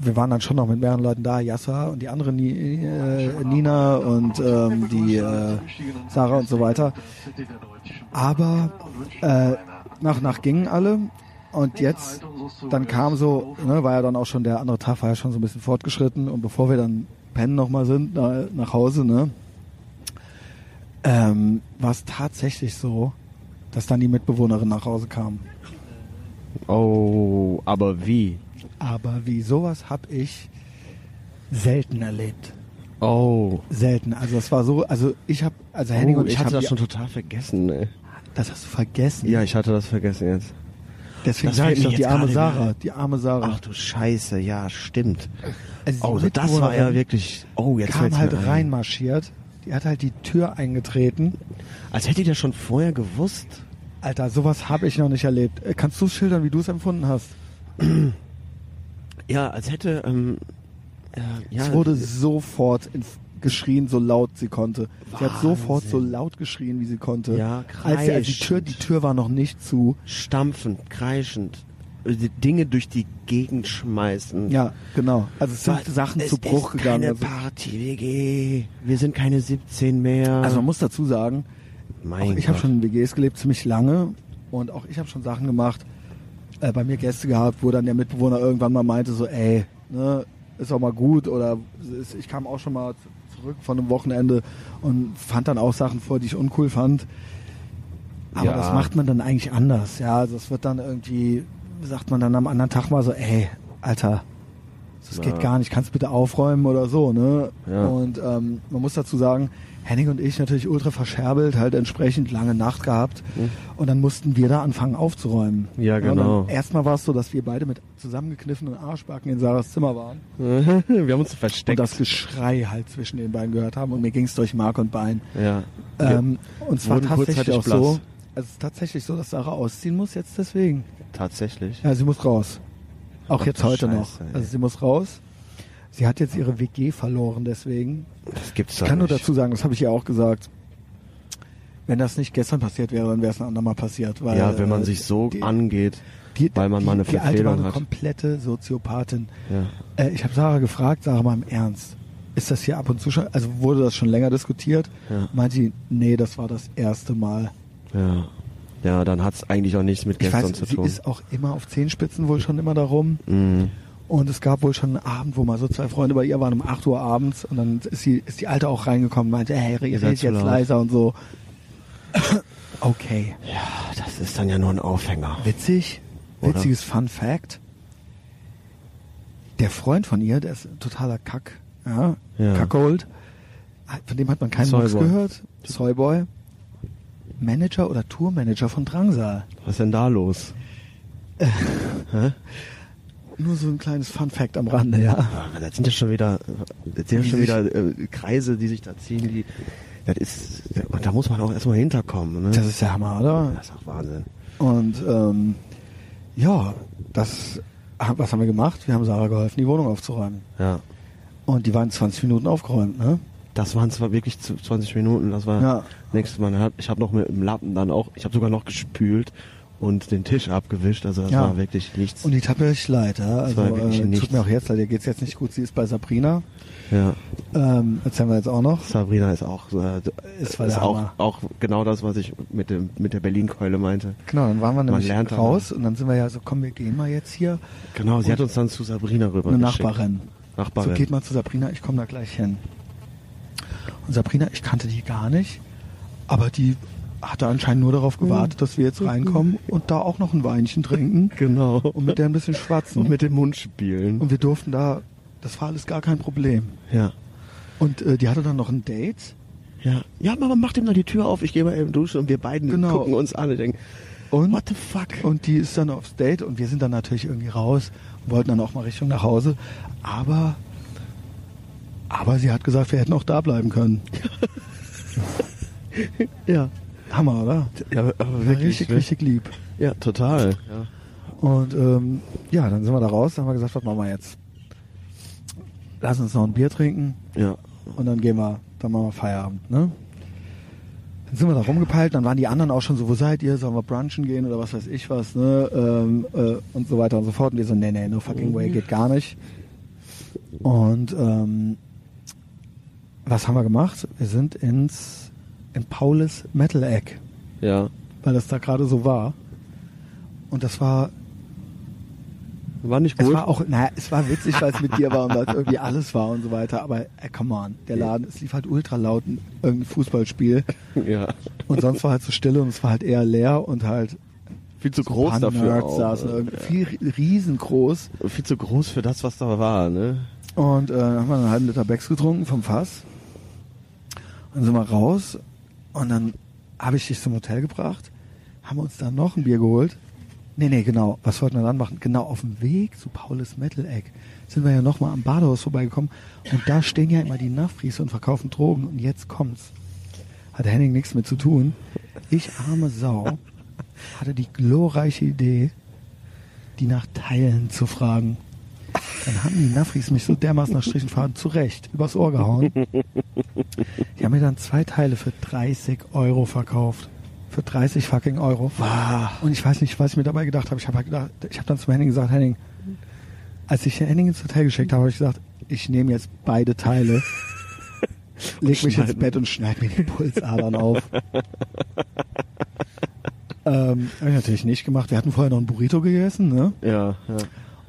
wir waren dann schon noch mit mehreren Leuten da, Yassa und die andere Ni äh, Nina und ähm, die äh, Sarah und so weiter. Aber äh, nach und nach gingen alle und jetzt, dann kam so, ne, war ja dann auch schon der andere Tag, war ja schon so ein bisschen fortgeschritten und bevor wir dann pennen nochmal sind, na, nach Hause, ne, ähm, war es tatsächlich so, dass dann die Mitbewohnerin nach Hause kam. Oh, aber wie? Aber wie sowas habe ich selten erlebt. Oh. Selten. Also das war so, also ich habe, also Henning oh und ich, ich hatte das schon total vergessen, ey. das hast du vergessen. Ja, ich hatte das vergessen jetzt. Deswegen sage ich doch die arme Sarah, die arme Sarah. Ach du Scheiße, ja, stimmt. Also die Oh, also das war ja Mitbewohnerin wirklich. Oh, jetzt kam halt reinmarschiert. Die hat halt die Tür eingetreten. Als hätte ich das schon vorher gewusst. Alter, sowas habe ich noch nicht erlebt. Äh, Kannst du es schildern, wie du es empfunden hast? Ja, als hätte. Ähm, äh, ja, es wurde sofort in, geschrien, so laut sie konnte. Sie hat sofort so Wahnsinn. laut geschrien, wie sie konnte. Ja, als, sie- als die Tür, kreischend. die Tür war noch nicht zu. stampfend, kreischend, äh, die Dinge durch die Gegend schmeißen. Ja, genau. Also es sind Sachen es zu Bruch ist gegangen. Keine Also, Party-WG. Wir sind keine 17 mehr. also man muss dazu sagen, ich habe schon in WGs gelebt, ziemlich lange. Und auch ich habe schon Sachen gemacht, äh, bei mir Gäste gehabt, wo dann der Mitbewohner irgendwann mal meinte, so, ey, ne, ist auch mal gut. Oder ich kam auch schon mal zurück von einem Wochenende und fand dann auch Sachen vor, die ich uncool fand. Aber Ja. das macht man dann eigentlich anders. Ja, also es wird dann irgendwie, sagt man dann am anderen Tag mal so, ey, Alter, das geht Ja. gar nicht, kannst du bitte aufräumen oder so, ne? Ja. Und ähm, man muss dazu sagen, Henning und ich natürlich ultra verscherbelt, halt entsprechend lange Nacht gehabt. Und dann mussten wir da anfangen aufzuräumen. Ja, und genau. dann Erstmal war es so, dass wir beide mit zusammengekniffenen Arschbacken in Sarahs Zimmer waren. wir haben uns Und versteckt. das Geschrei halt zwischen den beiden gehört haben. Und mir ging es durch Mark und Bein. ja. Ähm, und zwar tatsächlich auch blass. so. Also es ist tatsächlich so, dass Sarah ausziehen muss jetzt deswegen. Tatsächlich. Ja, sie muss raus. Auch Ach jetzt heute Scheiße, noch. ey. Also sie muss raus. Sie hat jetzt ihre WG verloren deswegen. Das gibt's Ich kann nur nicht. dazu sagen, das habe ich ja auch gesagt. Wenn das nicht gestern passiert wäre, dann wäre es ein andermal passiert. Weil, ja, wenn man äh, sich so die, angeht, die, weil man die, mal eine die Alte war Verfehlung eine hat. komplette Soziopathin. Ja. Äh, ich habe Sarah gefragt, Sarah mal im Ernst. Ist das hier ab und zu schon, also wurde das schon länger diskutiert? Ja. Meint sie, nee, das war das erste Mal. Ja. Ja, dann hat's eigentlich auch nichts mit Ich gestern weiß, zu sie tun. ist auch immer auf Zehenspitzen wohl schon immer darum. Mhm. Und es gab wohl schon einen Abend, wo mal so zwei Freunde bei ihr waren um 8 Uhr abends und dann ist, sie, ist die Alte auch reingekommen und meinte, hey, ihr redet jetzt leiser und so. okay. Ja, das ist dann ja nur ein Aufhänger. Witzig, Oder? witziges Fun Fact. Der Freund von ihr, der ist ein totaler Kack, ja, Ja. Kackold, von dem hat man keinen Soyboy. Mucks gehört. Soyboy. Manager oder Tourmanager von Drangsal. Was ist denn da los? Nur so ein kleines Fun Fact am Rande, ja. Das sind ja schon wieder, das sind ja schon wieder äh, Kreise, die sich da ziehen, die, das ist, und da muss man auch erstmal hinterkommen, ne? Das ist der Hammer, oder? Das ist auch Wahnsinn. Und ähm, ja, das, was haben wir gemacht? Wir haben Sarah geholfen, die Wohnung aufzuräumen. Ja. Und die waren 20 Minuten aufgeräumt, ne? Das waren zwar wirklich zu- 20 Minuten, das war Ja. nächstes Mal. Ich habe noch mit dem Lappen dann auch, ich habe sogar noch gespült und den Tisch abgewischt, also das Ja. war wirklich nichts. Und die tat mir richtig leid, ja. Also äh, nichts. tut mir auch jetzt leid, ihr geht's jetzt nicht gut. Sie ist bei Sabrina. ja. Ähm, erzählen wir jetzt auch noch. Sabrina ist auch, äh, Ist, ist auch, auch genau das, was ich mit dem, mit der Berlin-Keule meinte. Genau, dann waren wir nämlich lernt dann raus und dann sind wir ja so, komm, wir gehen mal jetzt hier. Genau, sie hat uns dann zu Sabrina rüber Eine geschickt. Nachbarin. Nachbarin. So, geht mal zu Sabrina, ich komme da gleich hin. Und Sabrina, ich kannte die gar nicht, aber die hatte anscheinend nur darauf gewartet, dass wir jetzt reinkommen und da auch noch ein Weinchen trinken Genau. und mit der ein bisschen schwatzen. Und mit dem Mund spielen. Und wir durften da, das war alles gar kein Problem. ja. Und äh, die hatte dann noch ein Date. Ja. Ja, Mama, mach dem mal die Tür auf, ich gehe mal eben duschen und wir beiden Genau. gucken uns an und denken, Und, what the fuck? und die ist dann aufs Date und wir sind dann natürlich irgendwie raus und wollten dann auch mal Richtung nach Hause. Aber, aber sie hat gesagt, wir hätten auch da bleiben können. ja. Hammer, oder? Ja, aber wirklich. richtig, ne? richtig lieb. Ja, total. Ja. Und ähm, ja, dann sind wir da raus, dann haben wir gesagt, was machen wir jetzt? Lass uns noch ein Bier trinken ja. und dann gehen wir, dann machen wir Feierabend, ne? Dann sind wir da rumgepeilt, dann waren die anderen auch schon so, wo seid ihr? Sollen wir brunchen gehen oder was weiß ich was, ne? Ähm, äh, und so weiter und so fort. Und die so, nee, nee, no fucking way, geht gar nicht. Und ähm, was haben wir gemacht? Wir sind ins in Paulus Metal Egg, Ja. weil das da gerade so war. Und das war War nicht Es gut. war auch, naja, es war witzig, weil es mit dir war und weil es irgendwie alles war und so weiter. Aber ey, come on, der Laden, es lief halt ultra laut, ein- irgendein Fußballspiel. ja. Und sonst war halt so Stille und es war halt eher leer und halt Viel zu so groß paar dafür. Nerds Auch, saßen irgendwie viel ri- riesengroß. Viel zu groß für das, was da war, ne? Und äh, dann haben wir einen halben Liter Becks getrunken vom Fass. Dann sind wir raus und dann habe ich dich zum Hotel gebracht, haben uns dann noch ein Bier geholt. Nee, nee, genau. Was wollten wir dann machen? Genau auf dem Weg zu Paulus Metal Egg sind wir ja nochmal am Badehaus vorbeigekommen und da stehen ja immer die Nafris und verkaufen Drogen und jetzt kommt's. Hat Henning nichts mit zu tun. Ich, arme Sau, hatte die glorreiche Idee, die nach Teilen zu fragen. Dann haben die Nafris mich so dermaßen nach Strichenfaden zurecht übers Ohr gehauen. Die haben mir dann zwei Teile für 30 Euro verkauft. Für 30 fucking Euro. Und ich weiß nicht, was ich mir dabei gedacht habe. Ich habe halt gedacht, ich habe dann zu Henning gesagt, Henning, als ich Henning ins Hotel geschickt habe, habe ich gesagt, ich nehme jetzt beide Teile, leg mich ins Bett und schneide mir die Pulsadern auf. ähm, habe ich natürlich nicht gemacht. Wir hatten vorher noch ein Burrito gegessen, ne? Ja, ja.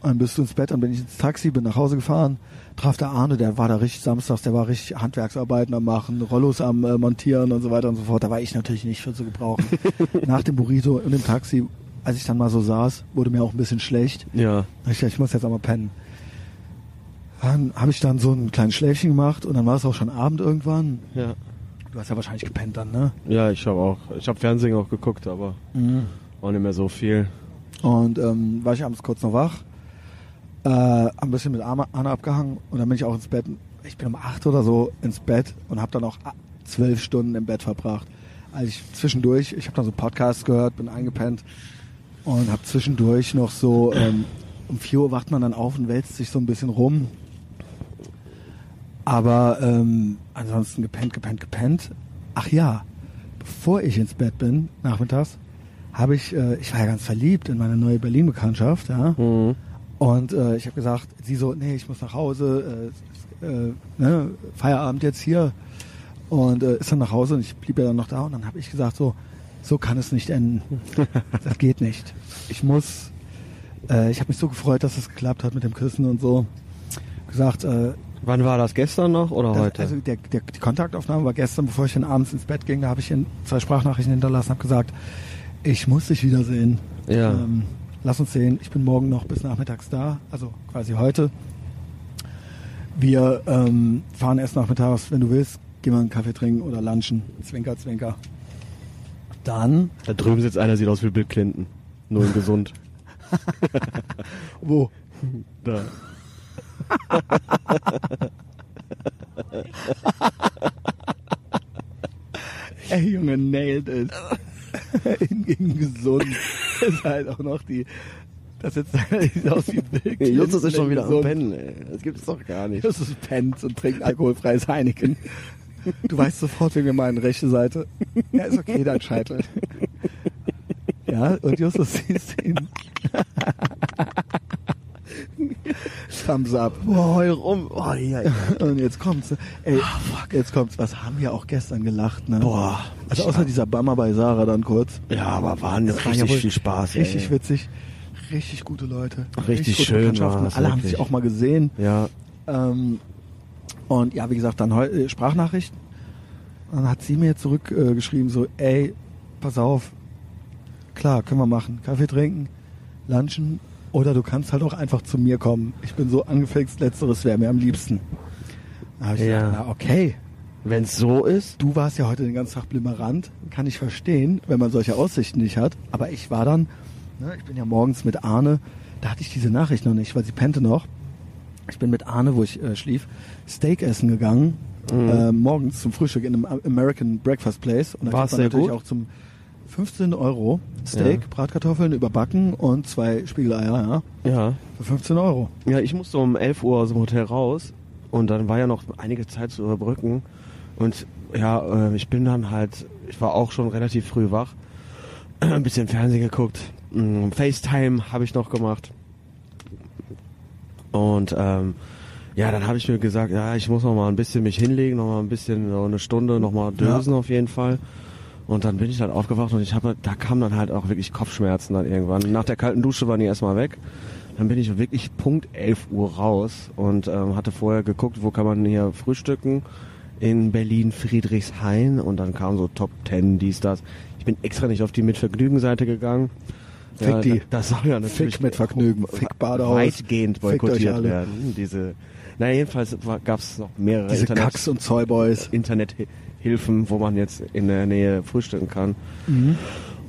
Und dann bist du ins Bett, dann bin ich ins Taxi, bin nach Hause gefahren, traf der Arne, der war da richtig samstags, der war richtig Handwerksarbeiten am machen, Rollos am äh, montieren und so weiter und so fort. Da war ich natürlich nicht für zu gebrauchen. Nach dem Burrito und dem Taxi, als ich dann mal so saß, wurde mir auch ein bisschen schlecht. Ja. Ich gedacht, ich muss jetzt auch mal pennen. Dann habe ich dann so ein kleines Schläfchen gemacht und dann war es auch schon Abend irgendwann. Ja. Du hast ja wahrscheinlich gepennt dann, ne? Ja, ich habe auch, ich habe Fernsehen auch geguckt, aber auch nicht mehr so viel. Und ähm, war ich abends kurz noch wach, äh, ein bisschen mit Anna abgehangen und dann bin ich auch ins Bett. Ich bin um acht oder so ins Bett und habe dann auch a- zwölf Stunden im Bett verbracht. Also ich zwischendurch, ich habe dann so Podcasts gehört, bin eingepennt und habe zwischendurch noch so, ähm, um vier Uhr wacht man dann auf und wälzt sich so ein bisschen rum. Aber ähm, ansonsten gepennt, gepennt, gepennt. Ach ja, bevor ich ins Bett bin, nachmittags, habe ich, äh, ich war ja ganz verliebt in meine neue Berlin-Bekanntschaft, ja. Mhm. Und äh, ich habe gesagt, sie so, nee, ich muss nach Hause, äh, äh, ne, Feierabend jetzt hier. Und äh, ist dann nach Hause und ich blieb ja dann noch da und dann habe ich gesagt, so, so kann es nicht enden. das geht nicht. Ich muss, äh, ich habe mich so gefreut, dass es geklappt hat mit dem Küssen und so. Gesagt, äh, Wann war das? Gestern noch oder das, heute? Also der, der, die Kontaktaufnahme war gestern, bevor ich dann abends ins Bett ging. Da habe ich in zwei Sprachnachrichten hinterlassen, habe gesagt, ich muss dich wiedersehen. Ja. Ähm, lass uns sehen. Ich bin morgen noch bis nachmittags da, also quasi heute. Wir ähm, fahren erst nachmittags, wenn du willst, gehen wir einen Kaffee trinken oder lunchen. Zwinker, zwinker. Dann, Da drüben sitzt einer, sieht aus wie Bill Clinton. Nur in gesund. wo? Da. Ey, Junge, nailed it. in, in gesund. ist halt auch noch die, das jetzt aus wie Clinton. Justus ist schon wieder am gesund. Pennen, ey. Das gibt's doch gar nicht. Justus pennt und trinkt alkoholfreies Heineken. Du weißt sofort, wegen mir meine rechte Seite. Ja, ist okay, dein Scheitel. Ja, und Justus siehst ihn. Thumbs up. Boah, heul rum. Oh, ja, ja. Und jetzt kommt's. Ey, jetzt kommt's. Was haben wir auch gestern gelacht, ne? Boah. Also außer dieser Bummer bei Sarah dann kurz. Ja, aber waren Das war richtig ja wohl viel Spaß, Richtig ey. witzig. Richtig gute Leute. Richtig gute schön Alle haben wirklich. sich auch mal gesehen. Ja, Ähm, und ja, wie gesagt, dann äh, Sprachnachricht. Dann hat sie mir zurückgeschrieben, äh, so, ey, pass auf, klar, können wir machen. Kaffee trinken, lunchen oder du kannst halt auch einfach zu mir kommen. Ich bin so angefixt, letzteres wäre mir am liebsten. Da hab ich Ja. gesagt, na okay, wenn's so ist. du warst ja heute den ganzen Tag blimmerant, kann ich verstehen, wenn man solche Aussichten nicht hat. Aber ich war dann, ne, ich bin ja morgens mit Arne, da hatte ich diese Nachricht noch nicht, weil sie pennte noch. Ich bin mit Arne, wo ich äh, schlief, Steak essen gegangen, äh, morgens zum Frühstück in einem American Breakfast Place. Und da War's sehr natürlich gut? auch zum 15 Euro Steak, Ja. Bratkartoffeln überbacken und zwei Spiegeleier, ja, Ja. für 15 Euro. Ja, ich musste um 11 Uhr aus dem Hotel raus und dann war ja noch einige Zeit zu überbrücken. Und ja, äh, ich bin dann halt, ich war auch schon relativ früh wach, ein bisschen Fernsehen geguckt, Mm, FaceTime habe ich noch gemacht. Und ähm, ja, dann habe ich mir gesagt, ja, ich muss noch mal ein bisschen mich hinlegen, noch mal ein bisschen, so eine Stunde noch mal dösen auf jeden Fall. Und dann bin ich halt aufgewacht und ich habe, da kamen dann halt auch wirklich Kopfschmerzen dann irgendwann. Nach der kalten Dusche waren die erstmal weg. Dann bin ich wirklich Punkt 11 Uhr raus und ähm, hatte vorher geguckt, wo kann man hier frühstücken. In Berlin Friedrichshain und dann kam so Top 10, dies, das. Ich bin extra nicht auf die Mitvergnügen-Seite gegangen. Fick die. Das soll ja natürlich Fick mit Vergnügen. Fick Badehaus. weitgehend boykottiert werden. Diese, naja, jedenfalls gab es noch mehrere Diese Internet- Kacks und Zoyboys. Internethilfen, wo man jetzt in der Nähe frühstücken kann. Mhm.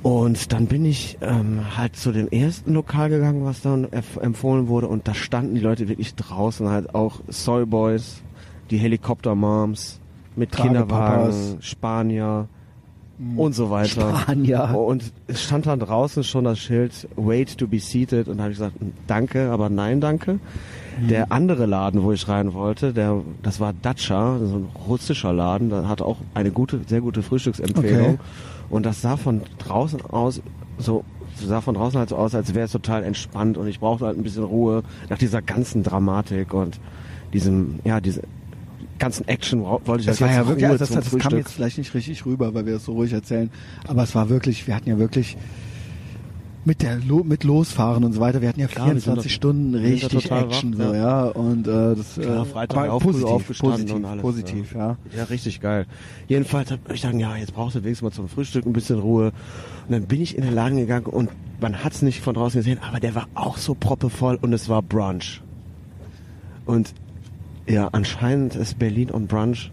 Und dann bin ich ähm, halt zu dem ersten Lokal gegangen, was dann empfohlen wurde. Und da standen die Leute wirklich draußen, halt auch Soyboys, die Helikopter-Moms mit. Kinderwagen, Spanier und so weiter. Spanier. Und es stand dann draußen schon das Schild Wait to be seated und da habe ich gesagt, danke, aber nein, danke. Der andere Laden, wo ich rein wollte, der, das war Dacia, so ein russischer Laden, der hat auch eine gute, sehr gute Frühstücksempfehlung. Okay. Und das sah von draußen aus so sah von draußen halt so aus, als wäre es total entspannt und ich brauchte halt ein bisschen Ruhe nach dieser ganzen Dramatik und diesem, ja, diese ganzen Action wollte ich Das halt war ja wirklich, Ruhe also das, das kam jetzt vielleicht nicht richtig rüber, weil wir es so ruhig erzählen. Aber es war wirklich, wir hatten ja wirklich mit der Lo mit Losfahren und so weiter, wir hatten ja Klar, wir sind 24 doch- Stunden richtig Action, wach, so, ja. ja. Und äh, das Klar, äh, Freitag aber auch positiv, aufgestanden positiv, und alles, positiv, ja. Ja, richtig geil. Jedenfalls habe ich dann, ja, jetzt brauchst du wenigstens mal zum Frühstück ein bisschen Ruhe. Und dann bin ich in den Laden gegangen und man hat es nicht von draußen gesehen, aber der war auch so proppevoll und es war Brunch. Und ja, anscheinend ist Berlin und Brunch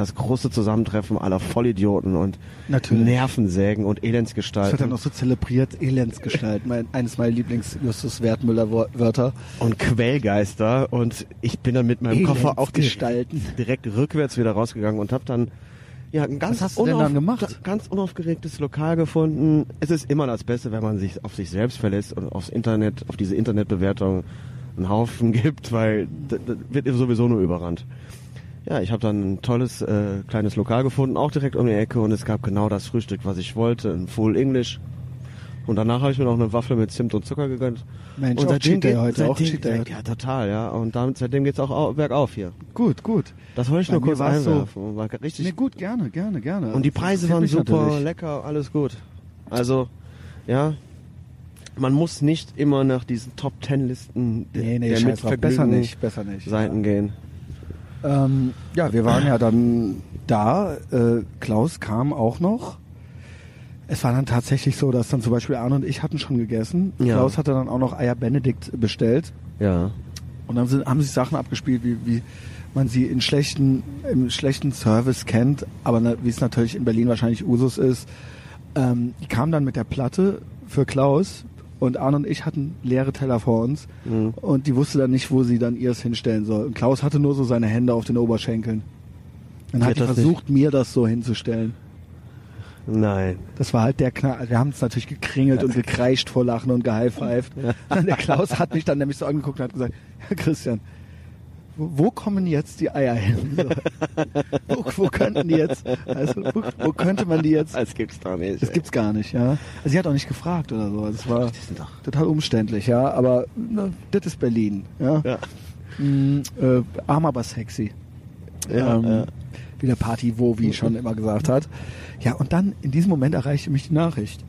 das große Zusammentreffen aller Vollidioten und Natürlich. Nervensägen und Das wird dann Elendsgestalten auch so zelebriert, Elendsgestalt, mein, eines meiner Lieblings-Justus Wertmüller-Wörter. und Quellgeister und ich bin dann mit meinem Koffer auch direkt, Elendsgestalten. direkt rückwärts wieder rausgegangen und habe dann ja ein ganz, gemacht? ganz unaufgeregtes Lokal gefunden. Es ist immer das Beste, wenn man sich auf sich selbst verlässt und aufs Internet, auf diese Internetbewertung einen Haufen gibt, weil das wird sowieso nur überrannt. Ja, ich habe dann ein tolles äh, kleines Lokal gefunden, auch direkt um die Ecke und es gab genau das Frühstück, was ich wollte, ein Full English. Und danach habe ich mir noch eine Waffel mit Zimt und Zucker gegönnt. Mensch, und auch Cheat Day heute, auch seitdem, Cheat Day heute. Ja, total, ja. Und damit, seitdem geht's auch au- bergauf hier. Gut, gut. Das wollte ich Bei nur kurz war's so- einwerfen. War richtig Nee, gut, gerne, gerne, gerne. und die Preise waren super, natürlich. lecker, alles gut. Also, ja, man muss nicht immer nach diesen Top Ten Listen Nee, nee, der besser Mitvergnügen nicht, besser nicht. Seiten gehen. Ähm, ja, wir waren ja dann da. Äh, Klaus kam auch noch. Es war dann tatsächlich so, dass dann zum Beispiel Arne und ich hatten schon gegessen. Ja. Klaus hatte dann auch noch Eier Benedikt bestellt. Ja. Und dann sind, haben sich Sachen abgespielt, wie, wie man sie in schlechten, im schlechten Service kennt, aber na, wie es natürlich in Berlin wahrscheinlich Usus ist. Ähm, die kamen dann mit der Platte für Klaus und Arne und ich hatten leere Teller vor uns Mhm. und die wusste dann nicht, wo sie dann ihrs hinstellen soll. Und Klaus hatte nur so seine Hände auf den Oberschenkeln. Dann hat das versucht, mir das so hinzustellen. Nein. Das war halt der Knall. Wir haben es natürlich gekringelt und gekreischt vor Lachen und gehighfived. Der Klaus hat mich dann nämlich so angeguckt und hat gesagt, Herr Christian, wo, kommen jetzt die Eier hin? So. Wo, wo könnten die jetzt, also wo, wo könnte man die jetzt, Das gibt's doch nicht. das gibt's gar nicht, ja. Also sie hat auch nicht gefragt oder so. Es war total umständlich, ja. Aber na, das ist Berlin, ja. Ja. Mm, äh, arm aber sexy. Ja, ähm, ja. Wie der Party Wovi schon immer gesagt hat. Ja, und dann in diesem Moment erreichte mich die Nachricht.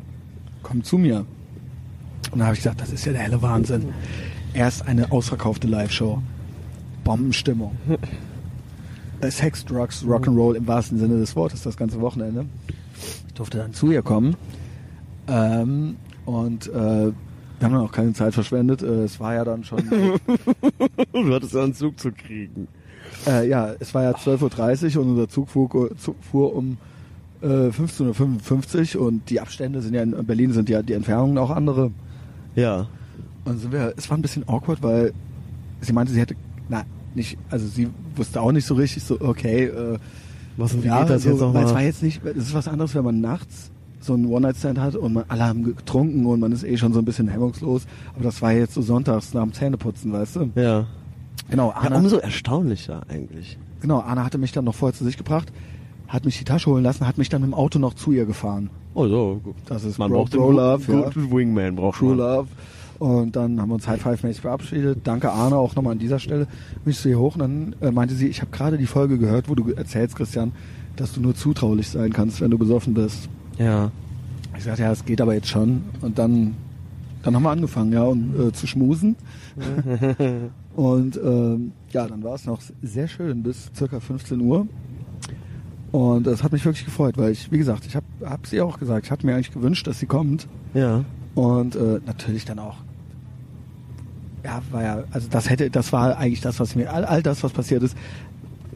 Komm zu mir. Und da habe ich gesagt, das ist ja der helle Wahnsinn. Erst eine ausverkaufte Live-Show. Bombenstimmung. Sex, Drugs, Rock'n'Roll im wahrsten Sinne des Wortes das ganze Wochenende. Ich durfte dann zu ihr kommen. Ähm, und äh, wir haben dann auch keine Zeit verschwendet. Äh, es war ja dann schon Du hattest ja einen Zug zu kriegen. Äh, ja, es war ja 12.30 Uhr und unser Zug fuhr, Zug fuhr um äh, 15.55 Uhr und die Abstände sind ja in Berlin sind ja die Entfernungen auch andere. Ja. Und sind wir, es war ein bisschen awkward, weil sie meinte, sie hätte, na, nicht, also sie wusste auch nicht so richtig, so, okay, äh, Was wie ja, geht das so, jetzt weil es war nochmal? jetzt nicht, es ist was anderes, wenn man nachts so einen One-Night-Stand hat und man, alle haben getrunken und man ist eh schon so ein bisschen hemmungslos. Aber das war jetzt so sonntags nach dem Zähneputzen, weißt du? Ja. Genau, ja. Anna, Umso erstaunlicher eigentlich. Genau, Anna hatte mich dann noch vorher zu sich gebracht, hat mich die Tasche holen lassen, hat mich dann mit dem Auto noch zu ihr gefahren. Oh so, gut. Das ist man Bro- braucht den Bro Love, ja. Wingman braucht True man. Love. Und dann haben wir uns High Five mäßig verabschiedet. Danke Arne auch nochmal an dieser Stelle. Bin ich so hier hoch und dann äh, meinte sie, ich habe gerade die Folge gehört, wo du erzählst, Christian, dass du nur zutraulich sein kannst, wenn du besoffen bist. Ja. Ich sagte, ja, es geht aber jetzt schon. Und dann, dann haben wir angefangen, ja, und, äh, zu schmusen. und ähm, ja, dann war es noch sehr schön bis circa 15 Uhr. Und das hat mich wirklich gefreut, weil ich, wie gesagt, ich habe hab sie auch gesagt, ich hatte mir eigentlich gewünscht, dass sie kommt. Ja. Und äh, natürlich dann auch. Ja, war ja, also das hätte, das war eigentlich das, was mir, all, all das, was passiert ist.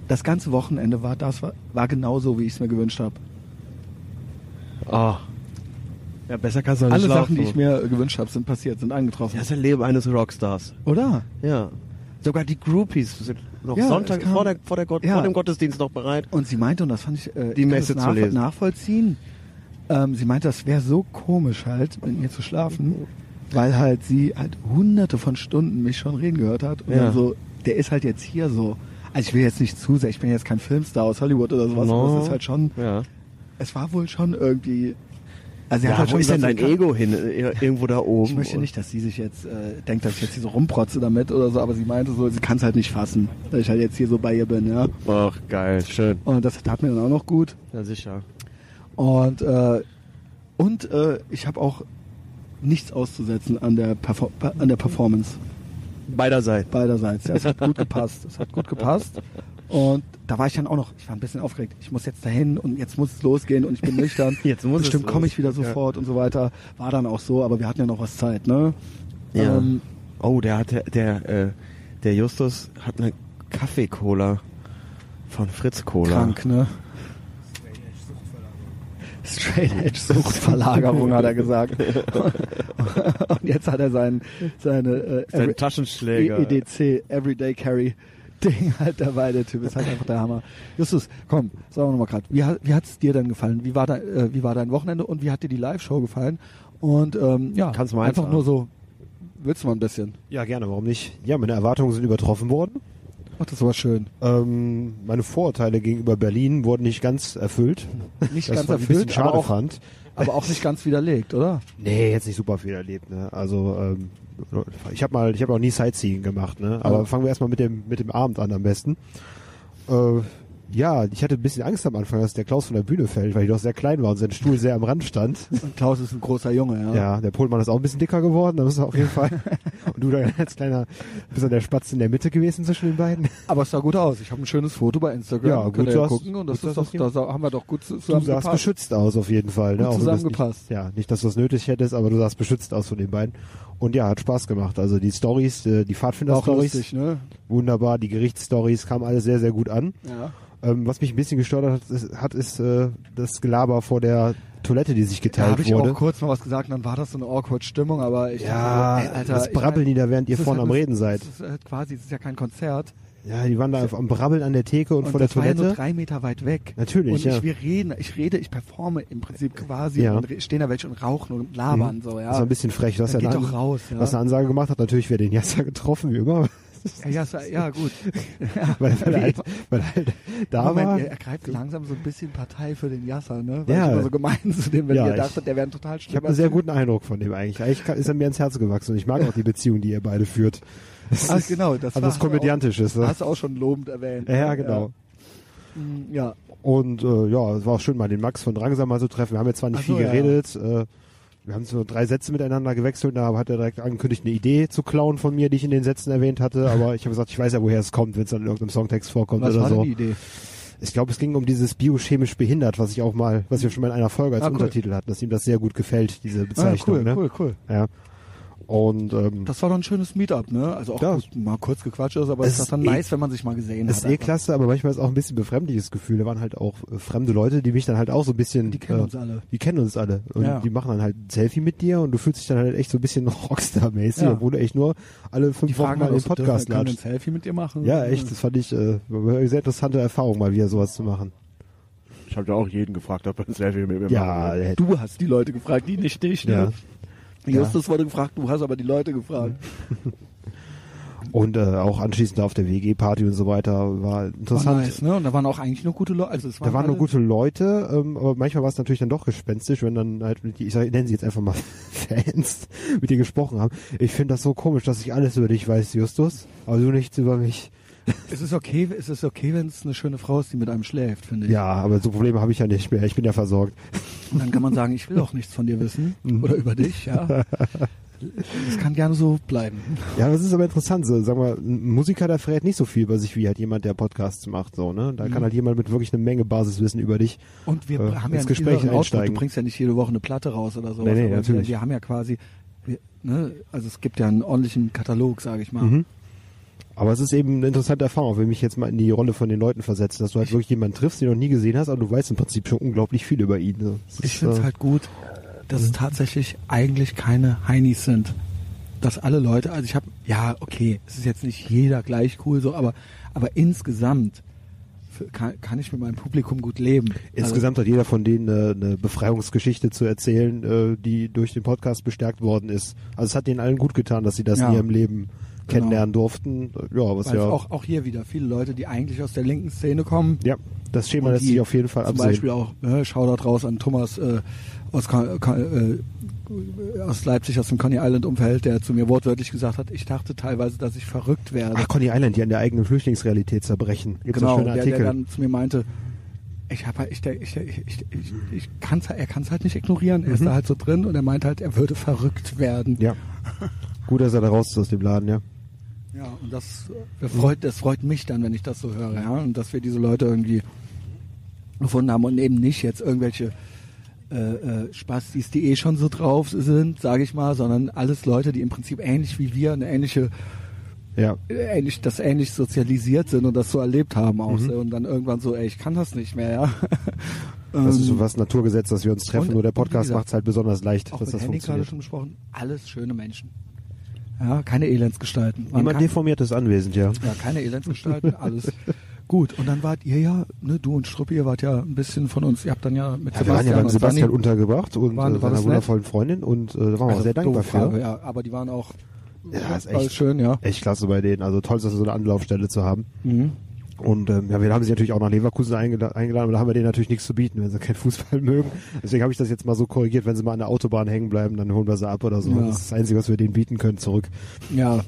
Das ganze Wochenende war das, war, war genau so, wie ich es mir gewünscht habe. Oh. Ja, besser kannst du nicht Alle schlafen. Sachen, die ich mir gewünscht habe, sind passiert, sind eingetroffen. Das ist das Leben eines Rockstars. Oder? Ja. Sogar die Groupies sind noch Ja, Sonntag vor, der, vor, der Gott, Ja. vor dem Gottesdienst noch bereit. Und sie meinte, und das fand ich, äh, Die ich kann Messe das zu lesen. nachvollziehen. Ähm, sie meinte, das wäre so komisch halt, mit mir zu schlafen, weil halt sie halt hunderte von Stunden mich schon reden gehört hat. Und Ja. dann so, der ist halt jetzt hier so. Also ich will jetzt nicht zu sehr, ich bin jetzt kein Filmstar aus Hollywood oder sowas, No. aber es ist halt schon, Ja. es war wohl schon irgendwie. Also sie Ja, hat halt wo schon ist denn dein Ego hin? Ir- Irgendwo da oben. Ich möchte nicht, dass sie sich jetzt äh, denkt, dass ich jetzt hier so rumprotze damit oder so, aber sie meinte so, sie kann es halt nicht fassen, dass ich halt jetzt hier so bei ihr bin, ja. Ach, geil, schön. Und das tat mir dann auch noch gut. Ja, sicher. Und äh, und äh, ich habe auch nichts auszusetzen an der Perfor an der Performance Beiderseits. beiderseits. Ja, es hat gut gepasst. Es hat gut gepasst. Und da war ich dann auch noch, ich war ein bisschen aufgeregt. Ich muss jetzt dahin und jetzt muss es losgehen und ich bin nüchtern. Jetzt muss es Bestimmt komme ich wieder losgehen, ja. sofort und so weiter. War dann auch so, aber wir hatten ja noch was Zeit, ne? Ja. Ähm, Oh, der hat der, der, äh, der Justus hat eine Kaffee-Cola von Fritz Cola. krank, ne? Straight Edge Suchtverlagerung hat er gesagt. und jetzt hat er sein, seine äh, Sein Every- Taschenschläger. EDC, Everyday Carry Ding halt dabei, der Typ ist halt einfach der Hammer. Justus, komm, sagen wir nochmal gerade, wie, hat- wie hat's dir denn gefallen? Wie war, dein, äh, wie war dein Wochenende und wie hat dir die Live-Show gefallen? Und ähm, ja, Kannst du mal einfach nur so, willst du mal ein bisschen? Ja, gerne, warum nicht? Ja, meine Erwartungen sind übertroffen worden. Ach, das war schön. Ähm, meine Vorurteile gegenüber Berlin wurden nicht ganz erfüllt. Nicht Das ganz erfüllt, schade aber auch, fand. aber auch nicht ganz widerlegt, oder? Nee, jetzt nicht super viel erlebt, ne? Also ähm, ich habe mal, ich habe auch nie Sightseeing gemacht, ne? Aber Ja. fangen wir erstmal mit dem mit dem Abend an am besten. Äh, ja, ich hatte ein bisschen Angst am Anfang, dass der Klaus von der Bühne fällt, weil ich doch sehr klein war und sein Stuhl sehr am Rand stand. Und Klaus ist ein großer Junge, ja. Ja, der Polmann ist auch ein bisschen dicker geworden, da müssen wir auf jeden Fall. Und du dann als kleiner, bist dann der Spatz in der Mitte gewesen zwischen den beiden. Aber es sah gut aus. Ich habe ein schönes Foto bei Instagram. Ja, gut, ja gucken. Und das ist doch, da haben wir doch gut Du sahst zusammengepasst. beschützt aus auf jeden Fall. Ne? Gut das zusammengepasst. Nicht, ja, nicht, dass du das nötig hättest, aber du sahst beschützt aus von den beiden. Und ja, hat Spaß gemacht. Also die Stories, äh, die Pfadfinder-Stories, ne? wunderbar. Die Gerichtsstories kamen alles sehr, sehr gut an. Ja. Ähm, was mich ein bisschen gestört hat, ist, hat, ist äh, das Gelaber vor der Toilette, die sich Da geteilt habe ich wurde. auch kurz mal was gesagt, und dann war das so eine awkward Stimmung, aber ich ja, dachte ey, Alter, das ich brabbeln mein, die da, während ihr vorne halt am das- Reden seid. Das ist halt quasi, es ist ja kein Konzert. Ja, die waren da am Brabbeln an der Theke und, Und vor der das war ja Toilette. nur drei Meter weit weg. Natürlich, und ja. ich, wir reden, ich rede, ich performe im Prinzip quasi Ja. und stehen da welche und rauchen und labern so, ja. Das war ein bisschen frech. Hast Dann ja geht doch raus, ja. hast eine Ansage gemacht, hat natürlich wer den Jasser getroffen, wie immer. Ja, ja, ja, gut. weil, weil, er halt, weil er halt da Moment, war. ihr ergreift langsam so ein bisschen Partei für den Yasser, ne? Weil Ja. ich immer so gemein zu dem, wenn Ja, ihr ich- dachtet, der wäre ein total Ich habe einen sehr guten Eindruck von dem eigentlich. Eigentlich ist er mir ins Herz gewachsen und ich mag auch die Beziehung, die ihr beide führt. Das Ach, ist- genau, das also war- das Komödiantisches. Hast du, Ne? auch, hast du auch schon lobend erwähnt. Ja, ne? genau. Mm, Ja. Und äh, ja, es war auch schön, mal den Max von Drangsam mal zu treffen. Wir haben jetzt zwar nicht so, viel ja. geredet, äh, wir haben so drei Sätze miteinander gewechselt, da hat er direkt angekündigt, eine Idee zu klauen von mir, die ich in den Sätzen erwähnt hatte, aber ich habe gesagt, ich weiß ja, woher es kommt, wenn es dann in irgendeinem Songtext vorkommt Was oder war so. denn die Idee? Ich glaube, es ging um dieses biochemisch behindert, was ich auch mal, was wir schon mal in einer Folge als Ah, cool. Untertitel hatten, dass ihm das sehr gut gefällt, diese Ah, Bezeichnung. cool, ne? cool, cool. Ja. Und ähm, Das war doch ein schönes Meetup, ne? Also auch Ja. gut, mal kurz gequatscht ist, aber Es ist doch dann ist eh- nice, wenn man sich mal gesehen Das hat. ist eh einfach. klasse, aber manchmal ist auch ein bisschen befremdliches Gefühl. Da waren halt auch äh, fremde Leute, die mich dann halt auch so ein bisschen. Die kennen äh, uns alle. Die kennen uns alle. Und Ja. die machen dann halt ein Selfie mit dir und du fühlst dich dann halt echt so ein bisschen Rockstar-mäßig, Ja. obwohl du echt nur alle Die fünf Wochen fragen mal den Podcast wir ein. Selfie mit dir machen? Ja, echt, das fand ich äh, eine sehr interessante Erfahrung, mal wieder sowas zu machen. Ich habe ja auch jeden gefragt, ob er ein Selfie mit mir Ja, machen will. Du hast die Leute gefragt, die nicht dich, ja. Justus wurde gefragt, du hast aber die Leute gefragt. Und äh, auch anschließend auf der WG-Party und so weiter war War interessant. nice, ne? Und da waren auch eigentlich nur gute Leute. Also es waren Da waren nur gute Leute, ähm, aber manchmal war es natürlich dann doch gespenstisch, wenn dann halt, die, ich sag, nenne sie jetzt einfach mal Fans, mit dir gesprochen haben. Ich finde das so komisch, dass ich alles über dich weiß, Justus, aber du nichts über mich. Es ist okay, es ist okay, wenn es eine schöne Frau ist, die mit einem schläft, finde ich. Ja, aber so Probleme habe ich ja nicht mehr. Ich bin ja versorgt. Und dann kann man sagen, ich will auch nichts von dir wissen Mhm. oder über dich, ja. Es kann gerne so bleiben. Ja, das ist aber interessant. So, sagen wir, ein Musiker, der verrät nicht so viel über sich wie halt jemand, der Podcasts macht. So, ne? Da kann halt jemand mit wirklich eine Menge Basiswissen über dich. Und wir Äh, haben ja ins Gespräch Output. einsteigen. Du bringst ja nicht jede Woche eine Platte raus oder sowas. Nee, nee, natürlich. Wir, wir haben ja quasi, wir, ne, also es gibt ja einen ordentlichen Katalog, sage ich mal. Mhm. Aber es ist eben eine interessante Erfahrung, auch wenn mich jetzt mal in die Rolle von den Leuten versetzt, dass du halt wirklich jemanden triffst, den du noch nie gesehen hast, aber du weißt im Prinzip schon unglaublich viel über ihn. Das Ich finde es äh, halt gut, dass es tatsächlich eigentlich keine Heinis sind. Dass alle Leute, also ich habe, ja, okay, es ist jetzt nicht jeder gleich cool so, aber, aber insgesamt kann, kann ich mit meinem Publikum gut leben. Insgesamt hat jeder von denen eine, eine Befreiungsgeschichte zu erzählen, äh, die durch den Podcast bestärkt worden ist. Also es hat denen allen gut getan, dass sie das Ja. in ihrem Leben Genau. kennenlernen durften. Ja, was Weil ja, auch, auch hier wieder viele Leute, die eigentlich aus der linken Szene kommen. ja, das Schema lässt sich auf jeden Fall Zum absehen. Beispiel auch, äh, Shoutout raus an Thomas äh, aus, äh, aus Leipzig, aus dem Coney Island Umfeld, der zu mir wortwörtlich gesagt hat, ich dachte teilweise, dass ich verrückt werde. Ach, Coney Island, die an der eigenen Flüchtlingsrealität zerbrechen. Gibt's genau, schöne der, Artikel. der dann zu mir meinte, ich habe ich, ich, ich, ich, ich, ich kann's, er kann es halt nicht ignorieren, er ist Mhm. da halt so drin und er meint halt, er würde verrückt werden. ja. Gut, dass er da raus ist aus dem Laden, ja. Ja, und das, äh, freut, das freut mich dann, wenn ich das so höre, ja, und dass wir diese Leute irgendwie gefunden haben und eben nicht jetzt irgendwelche äh, äh, Spastis, die eh schon so drauf sind, sage ich mal, sondern alles Leute, die im Prinzip ähnlich wie wir eine ähnliche Ja. äh, ähnlich, das ähnlich sozialisiert sind und das so erlebt haben auch Mhm. so, und dann irgendwann so, ey, ich kann das nicht mehr, ja. Das ist so Ähm, was Naturgesetz, dass wir uns treffen, und- nur der Podcast macht es halt besonders leicht, auch dass mit das gerade funktioniert. schon besprochen, alles schöne Menschen. Ja, keine Elendsgestalten. Man Niemand kann- deformiertes anwesend, ja. Ja, keine Elendsgestalten, alles gut. Und dann wart ihr ja, ne, du und Struppi, ihr wart ja ein bisschen von uns, ihr habt dann ja mit Ja, wir waren ja beim Sebastian untergebracht und Waren- äh, seiner wundervollen Freundin und äh, da waren wir auch Also, sehr dankbar Frage, für. Ja, aber die waren auch Ja, ist echt, schön, ja. echt klasse bei denen. Also toll, dass so eine Anlaufstelle zu haben. Mhm. Und ähm, ja, wir haben sie natürlich auch nach Leverkusen eingela eingeladen, aber da haben wir denen natürlich nichts zu bieten, wenn sie keinen Fußball mögen. Deswegen habe ich das jetzt mal so korrigiert, wenn sie mal an der Autobahn hängen bleiben, dann holen wir sie ab oder so. Ja. Das ist das Einzige, was wir denen bieten können, zurück. Ja.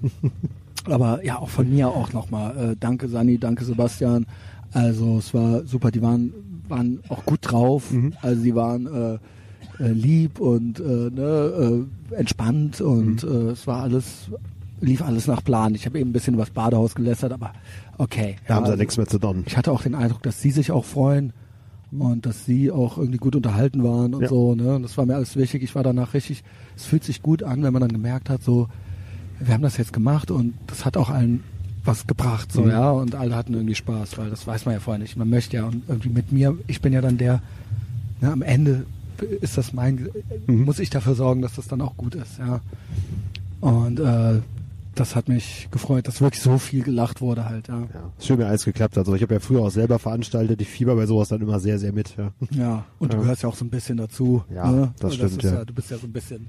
Aber ja, auch von mir auch nochmal. Äh, danke Sani, danke Sebastian. Also es war super, die waren, waren auch gut drauf. Mhm. Also die waren äh, äh, lieb und äh, ne, äh, entspannt und Mhm. äh, es war alles lief alles nach Plan. Ich habe eben ein bisschen über das Badehaus gelästert, aber okay. Da haben sie also- nichts mehr zu tun. ich hatte auch den Eindruck, dass sie sich auch freuen und dass sie auch irgendwie gut unterhalten waren und Ja. so. Ne? Und das war mir alles wichtig. Ich war danach richtig, es fühlt sich gut an, wenn man dann gemerkt hat, so, wir haben das jetzt gemacht und das hat auch allen was gebracht, so, Mhm. ja, und alle hatten irgendwie Spaß, weil das weiß man ja vorher nicht. Man möchte ja und irgendwie mit mir, ich bin ja dann der, ne, am Ende ist das mein, Mhm. muss ich dafür sorgen, dass das dann auch gut ist, ja. Und äh, das hat mich gefreut, dass wirklich so viel gelacht wurde halt, ja. Ja, schön, wenn alles geklappt hat. Also ich habe ja früher auch selber veranstaltet. Ich fieber bei sowas dann immer sehr, sehr mit. Ja. Ja, und du Ja. gehörst ja auch so ein bisschen dazu. Ja, ne? das Und stimmt, ist ja. Du bist ja so ein bisschen,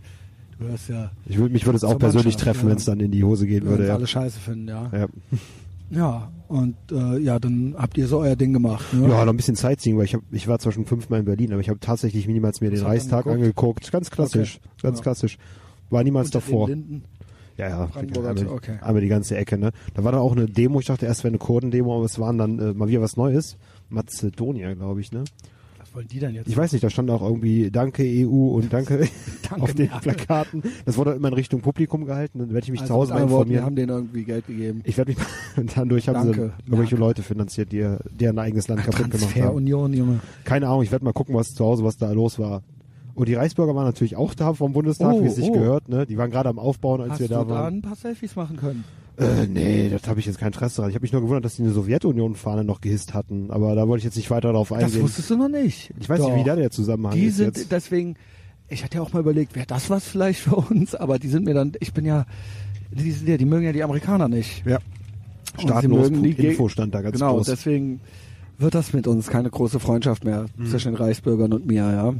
du gehörst ja, Ich würd, mich würde es auch persönlich treffen, ja. wenn es dann in die Hose gehen würde. Ja. alle scheiße finden, ja. Ja. Ja, und äh, ja, dann habt ihr so euer Ding gemacht. Ne? ja, noch ein bisschen Sightseeing, weil ich hab, ich war zwar schon fünfmal in Berlin, aber ich habe tatsächlich niemals mir den Reichstag geguckt? angeguckt. Ganz klassisch, ganz Ja. klassisch. War niemals Unter den davor. Linden. Ja, ja. Brandenburger einmal, Tor, okay. einmal die ganze Ecke, ne? Da war dann auch eine Demo, ich dachte erst wäre eine Kurden-Demo, aber es waren dann äh, mal wieder was Neues. Mazedonia, glaube ich, ne? Was wollen die denn jetzt? Ich weiß nicht, da stand auch irgendwie Danke EU und Danke, Danke, auf den. Plakaten. Das wurde immer in Richtung Publikum gehalten, dann werde ich mich also zu Hause mit mal anderen Worten, wir informieren. haben denen irgendwie Geld gegeben. Ich werde mich und dadurch haben Danke, sie irgendwelche Merkel. Leute finanziert, die deren eigenes Land kaputt gemacht haben. Transferunion, Junge. Keine Ahnung, ich werde mal gucken, was zu Hause, was da los war. Und die Reichsbürger waren natürlich auch da vom Bundestag, Oh, wie es sich oh. gehört. Ne? Die waren gerade am Aufbauen, als Hast wir du da da waren. ein paar Selfies machen können? Äh, nee, das habe ich jetzt kein Interesse dran. Ich habe mich nur gewundert, dass die eine Sowjetunion-Fahne noch gehisst hatten. Aber da wollte ich jetzt nicht weiter darauf Das eingehen. wusstest du noch nicht. Ich weiß Doch. nicht, wie da der Zusammenhang Die ist sind jetzt. deswegen, ich hatte ja auch mal überlegt, wäre das was vielleicht für uns, aber die sind mir dann, ich bin ja, die sind ja, die mögen ja die Amerikaner nicht. Ja. Staatenlos.info stand da ganz genau, groß. deswegen wird das mit uns keine große Freundschaft mehr Mhm. zwischen den Reichsbürgern und mir, ja.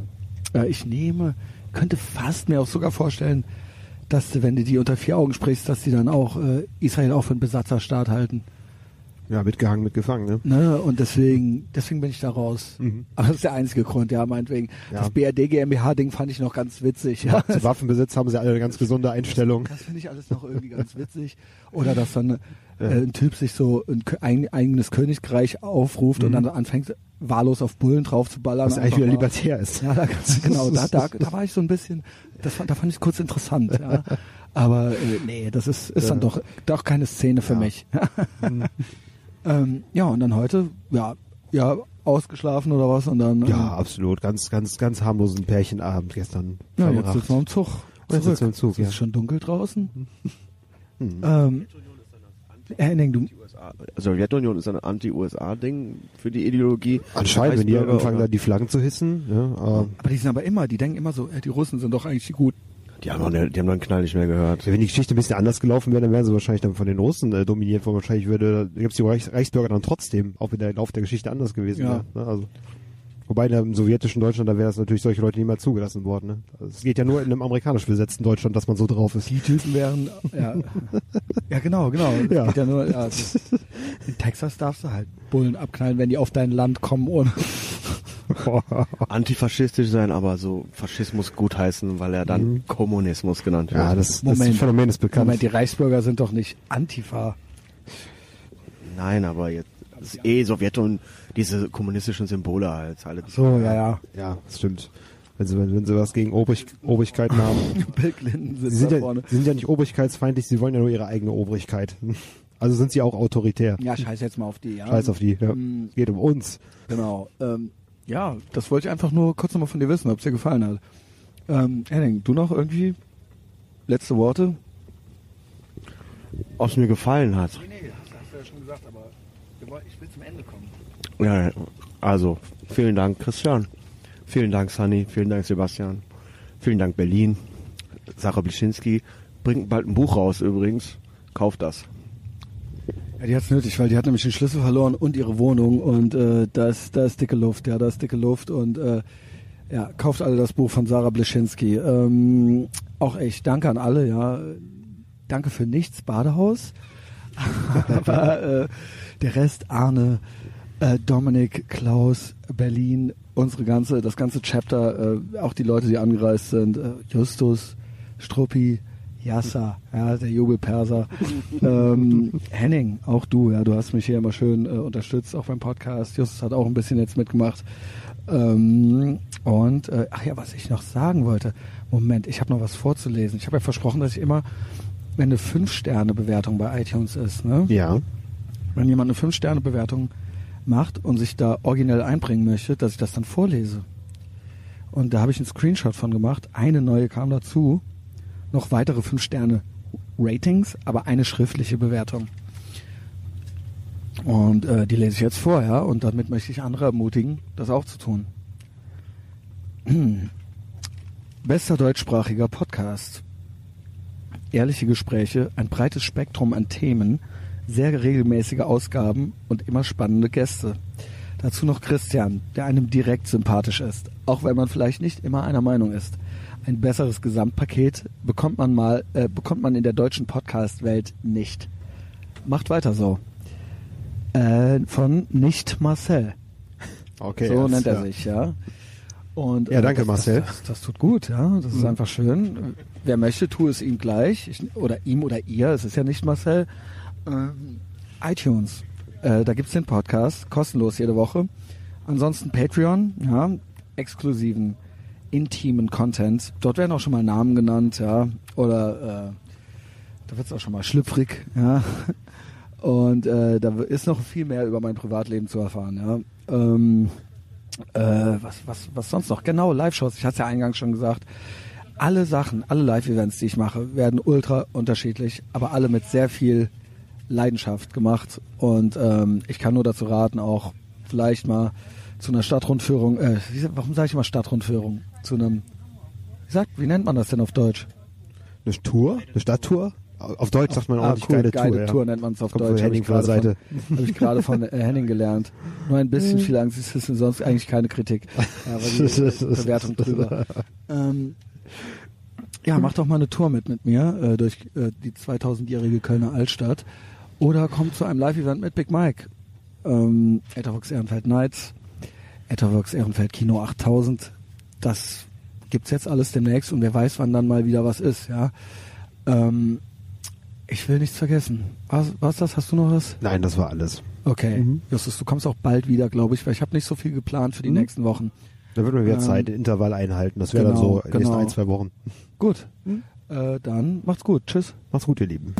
Äh, Ich nehme, könnte fast mir auch sogar vorstellen, dass du, wenn du die unter vier Augen sprichst, dass die dann auch äh, Israel auch für einen Besatzerstaat halten. Ja, mitgehangen, mitgefangen, ne? Ne? Und deswegen, deswegen bin ich da raus. Mhm. Aber das ist der einzige Grund, ja, meinetwegen. Ja. Das BRD GmbH-Ding fand ich noch ganz witzig. Ja. Zu Waffenbesitz haben sie alle eine ganz gesunde Einstellung. Das finde ich alles noch irgendwie ganz witzig. Oder dass dann äh, ein Typ sich so ein, ein eigenes Königreich aufruft und dann anfängt wahllos auf Bullen drauf zu ballern. Mhm. Was eigentlich wieder libertär ist. Ja, da, genau, da, da, da war ich so ein bisschen, das, fand- da fand ich es kurz interessant. Ja. Aber äh, nee, das ist, ist dann doch, doch keine Szene für Ja. mich. ähm, ja, und dann heute, ja, ja, ausgeschlafen oder was und dann Ja, absolut. Ganz, ganz, ganz harmlosen Pärchenabend gestern ähm, ja, jetzt verbracht. sitzen wir im Zug. Jetzt sitzen wir im Zug, es ja. ist schon dunkel draußen. Hm. Ähm, Henning, du. Sowjetunion ist ein Anti-USA-Ding für die Ideologie. Anscheinend, wenn die anfangen, oder- da die Flaggen zu hissen. Ja, aber aber die sind aber immer, die denken immer so, äh, die Russen sind doch eigentlich die Guten. Die haben, noch ne, die haben einen Knall nicht mehr gehört. wenn die Geschichte ein bisschen anders gelaufen wäre, dann wären sie wahrscheinlich dann von den Russen äh, dominiert worden. Wahrscheinlich würde, da gibt's die Reichs Reichsbürger dann trotzdem, auch wenn der Lauf der Geschichte anders gewesen Ja. wäre. Ne? Also, wobei in dem sowjetischen Deutschland, da wäre das natürlich solche Leute niemals zugelassen worden. Ne? Also, es geht ja nur in einem amerikanisch besetzten Deutschland, dass man so drauf ist. Die Typen wären, ja, ja genau, genau. Das Ja. Geht ja nur, ja, das, in Texas darfst du halt Bullen abknallen, wenn die auf dein Land kommen ohne. Antifaschistisch sein, aber so Faschismus gutheißen, weil er dann Kommunismus genannt wird. ja, das, das Moment. Phänomen ist bekannt. Moment, die Reichsbürger sind doch nicht Antifa. Nein, aber jetzt das ist eh Sowjetunion, diese kommunistischen Symbole halt. Alle So, ja, ja. ja, das stimmt. Wenn sie, wenn, wenn sie was gegen Obrig, Obrigkeiten haben. Bill Clinton Sie sitzt sind, da ja, vorne. sie sind ja nicht obrigkeitsfeindlich, sie wollen ja nur ihre eigene Obrigkeit. Also sind sie auch autoritär. Ja, scheiß jetzt mal auf die, ja. Scheiß auf die. Ja. Es geht um uns. Genau. Ähm, ja, das wollte ich einfach nur kurz nochmal von dir wissen, ob es dir gefallen hat. Ähm, Henning, du noch irgendwie letzte Worte? Ob es mir gefallen hat. Nee, nee, das hast du ja schon gesagt, aber ich will zum Ende kommen. Ja, also, vielen Dank, Christian. Vielen Dank, Sunny. Vielen Dank, Sebastian. Vielen Dank, Berlin. Sarah Blischinski bringt bald ein Buch raus übrigens. Kauft das. Ja, die hat's nötig, weil die hat nämlich den Schlüssel verloren und ihre Wohnung und äh, da, ist, da ist dicke Luft, ja, da ist dicke Luft und äh, ja, kauft alle das Buch von Sarah Blischinski. Ähm, auch echt danke an alle, ja. Danke für nichts, Badehaus. Aber äh, der Rest, Arne, äh, Dominik, Klaus, Berlin, unsere ganze, das ganze Chapter, äh, auch die Leute, die angereist sind, äh, Justus, Struppi, Yasser, ja, der Jubelperser. ähm, Henning, auch du, ja, du hast mich hier immer schön äh, unterstützt, auch beim Podcast. Justus hat auch ein bisschen jetzt mitgemacht. Ähm, und, äh, ach ja, was ich noch sagen wollte. Moment, ich habe noch was vorzulesen. Ich habe ja versprochen, dass ich immer wenn eine 5-Sterne-Bewertung bei iTunes ist, ne? Ja. wenn jemand eine 5-Sterne-Bewertung macht und sich da originell einbringen möchte, dass ich das dann vorlese. Und da habe ich einen Screenshot von gemacht. Eine neue kam dazu. Noch weitere 5-Sterne-Ratings, aber eine schriftliche Bewertung. Und äh, die lese ich jetzt vor, ja. Und damit möchte ich andere ermutigen, das auch zu tun. Bester deutschsprachiger Podcast. Ehrliche Gespräche, ein breites Spektrum an Themen, sehr regelmäßige Ausgaben und immer spannende Gäste. Dazu noch Christian, der einem direkt sympathisch ist, auch wenn man vielleicht nicht immer einer Meinung ist. Ein besseres Gesamtpaket bekommt man mal, äh, bekommt man in der deutschen Podcast-Welt nicht. Macht weiter so. Äh, von nicht Marcel. Okay. so das- nennt er ja. sich, ja. Und, Ja, äh, danke, das, Marcel. Das, das, das tut gut, ja. Das ist einfach schön. Wer möchte, tu es ihm gleich. Ich, oder ihm oder ihr, es ist ja nicht Marcel. Ähm, iTunes, äh, da gibt's den Podcast, kostenlos jede Woche. Ansonsten Patreon, ja, exklusiven, intimen Content. Dort werden auch schon mal Namen genannt, ja. Oder äh, da wird's auch schon mal schlüpfrig, ja. Und äh, da ist noch viel mehr über mein Privatleben zu erfahren, ja. Ähm, äh, was, was, was sonst noch? Genau, Live-Shows. Ich hatte es ja eingangs schon gesagt. Alle Sachen, alle Live-Events, die ich mache, werden ultra unterschiedlich, aber alle mit sehr viel Leidenschaft gemacht. Und ähm, ich kann nur dazu raten, auch vielleicht mal zu einer Stadtrundführung, äh, warum sage ich immer Stadtrundführung? Zu einem, wie sagt, wie nennt man das denn auf Deutsch? Eine Tour? Eine Stadttour? Auf Deutsch sagt man Ah, ordentlich cool, geile, geile Tour. Tour, ja. nennt man es auf Kommt von Deutsch. Hab Henning ich von der Seite. Von, Habe ich gerade von äh, Henning gelernt. Nur ein bisschen viel Anglizismen, sonst eigentlich keine Kritik. Aber die Bewertung drüber. Ähm, ja, mach doch mal eine Tour mit mit mir äh, durch äh, die 2000-jährige Kölner Altstadt. Oder komm zu einem Live-Event mit Big Mike. Ähm, Ethervox Ehrenfeld Nights, Ethervox Ehrenfeld Kino 8000. Das gibt's jetzt alles demnächst und wer weiß, wann dann mal wieder was ist, ja. Ähm, ich will nichts vergessen. Was, was das? Hast du noch was? Nein, das war alles. Okay. Mhm. Justus, du kommst auch bald wieder, glaube ich, weil ich habe nicht so viel geplant für die Mhm. nächsten Wochen. Da wird man wieder Ähm, Zeit, den Intervall einhalten. Das wäre genau, dann so in den nächsten genau. ein, zwei Wochen. Gut. Mhm. Äh, dann macht's gut. Tschüss. Macht's gut, ihr Lieben.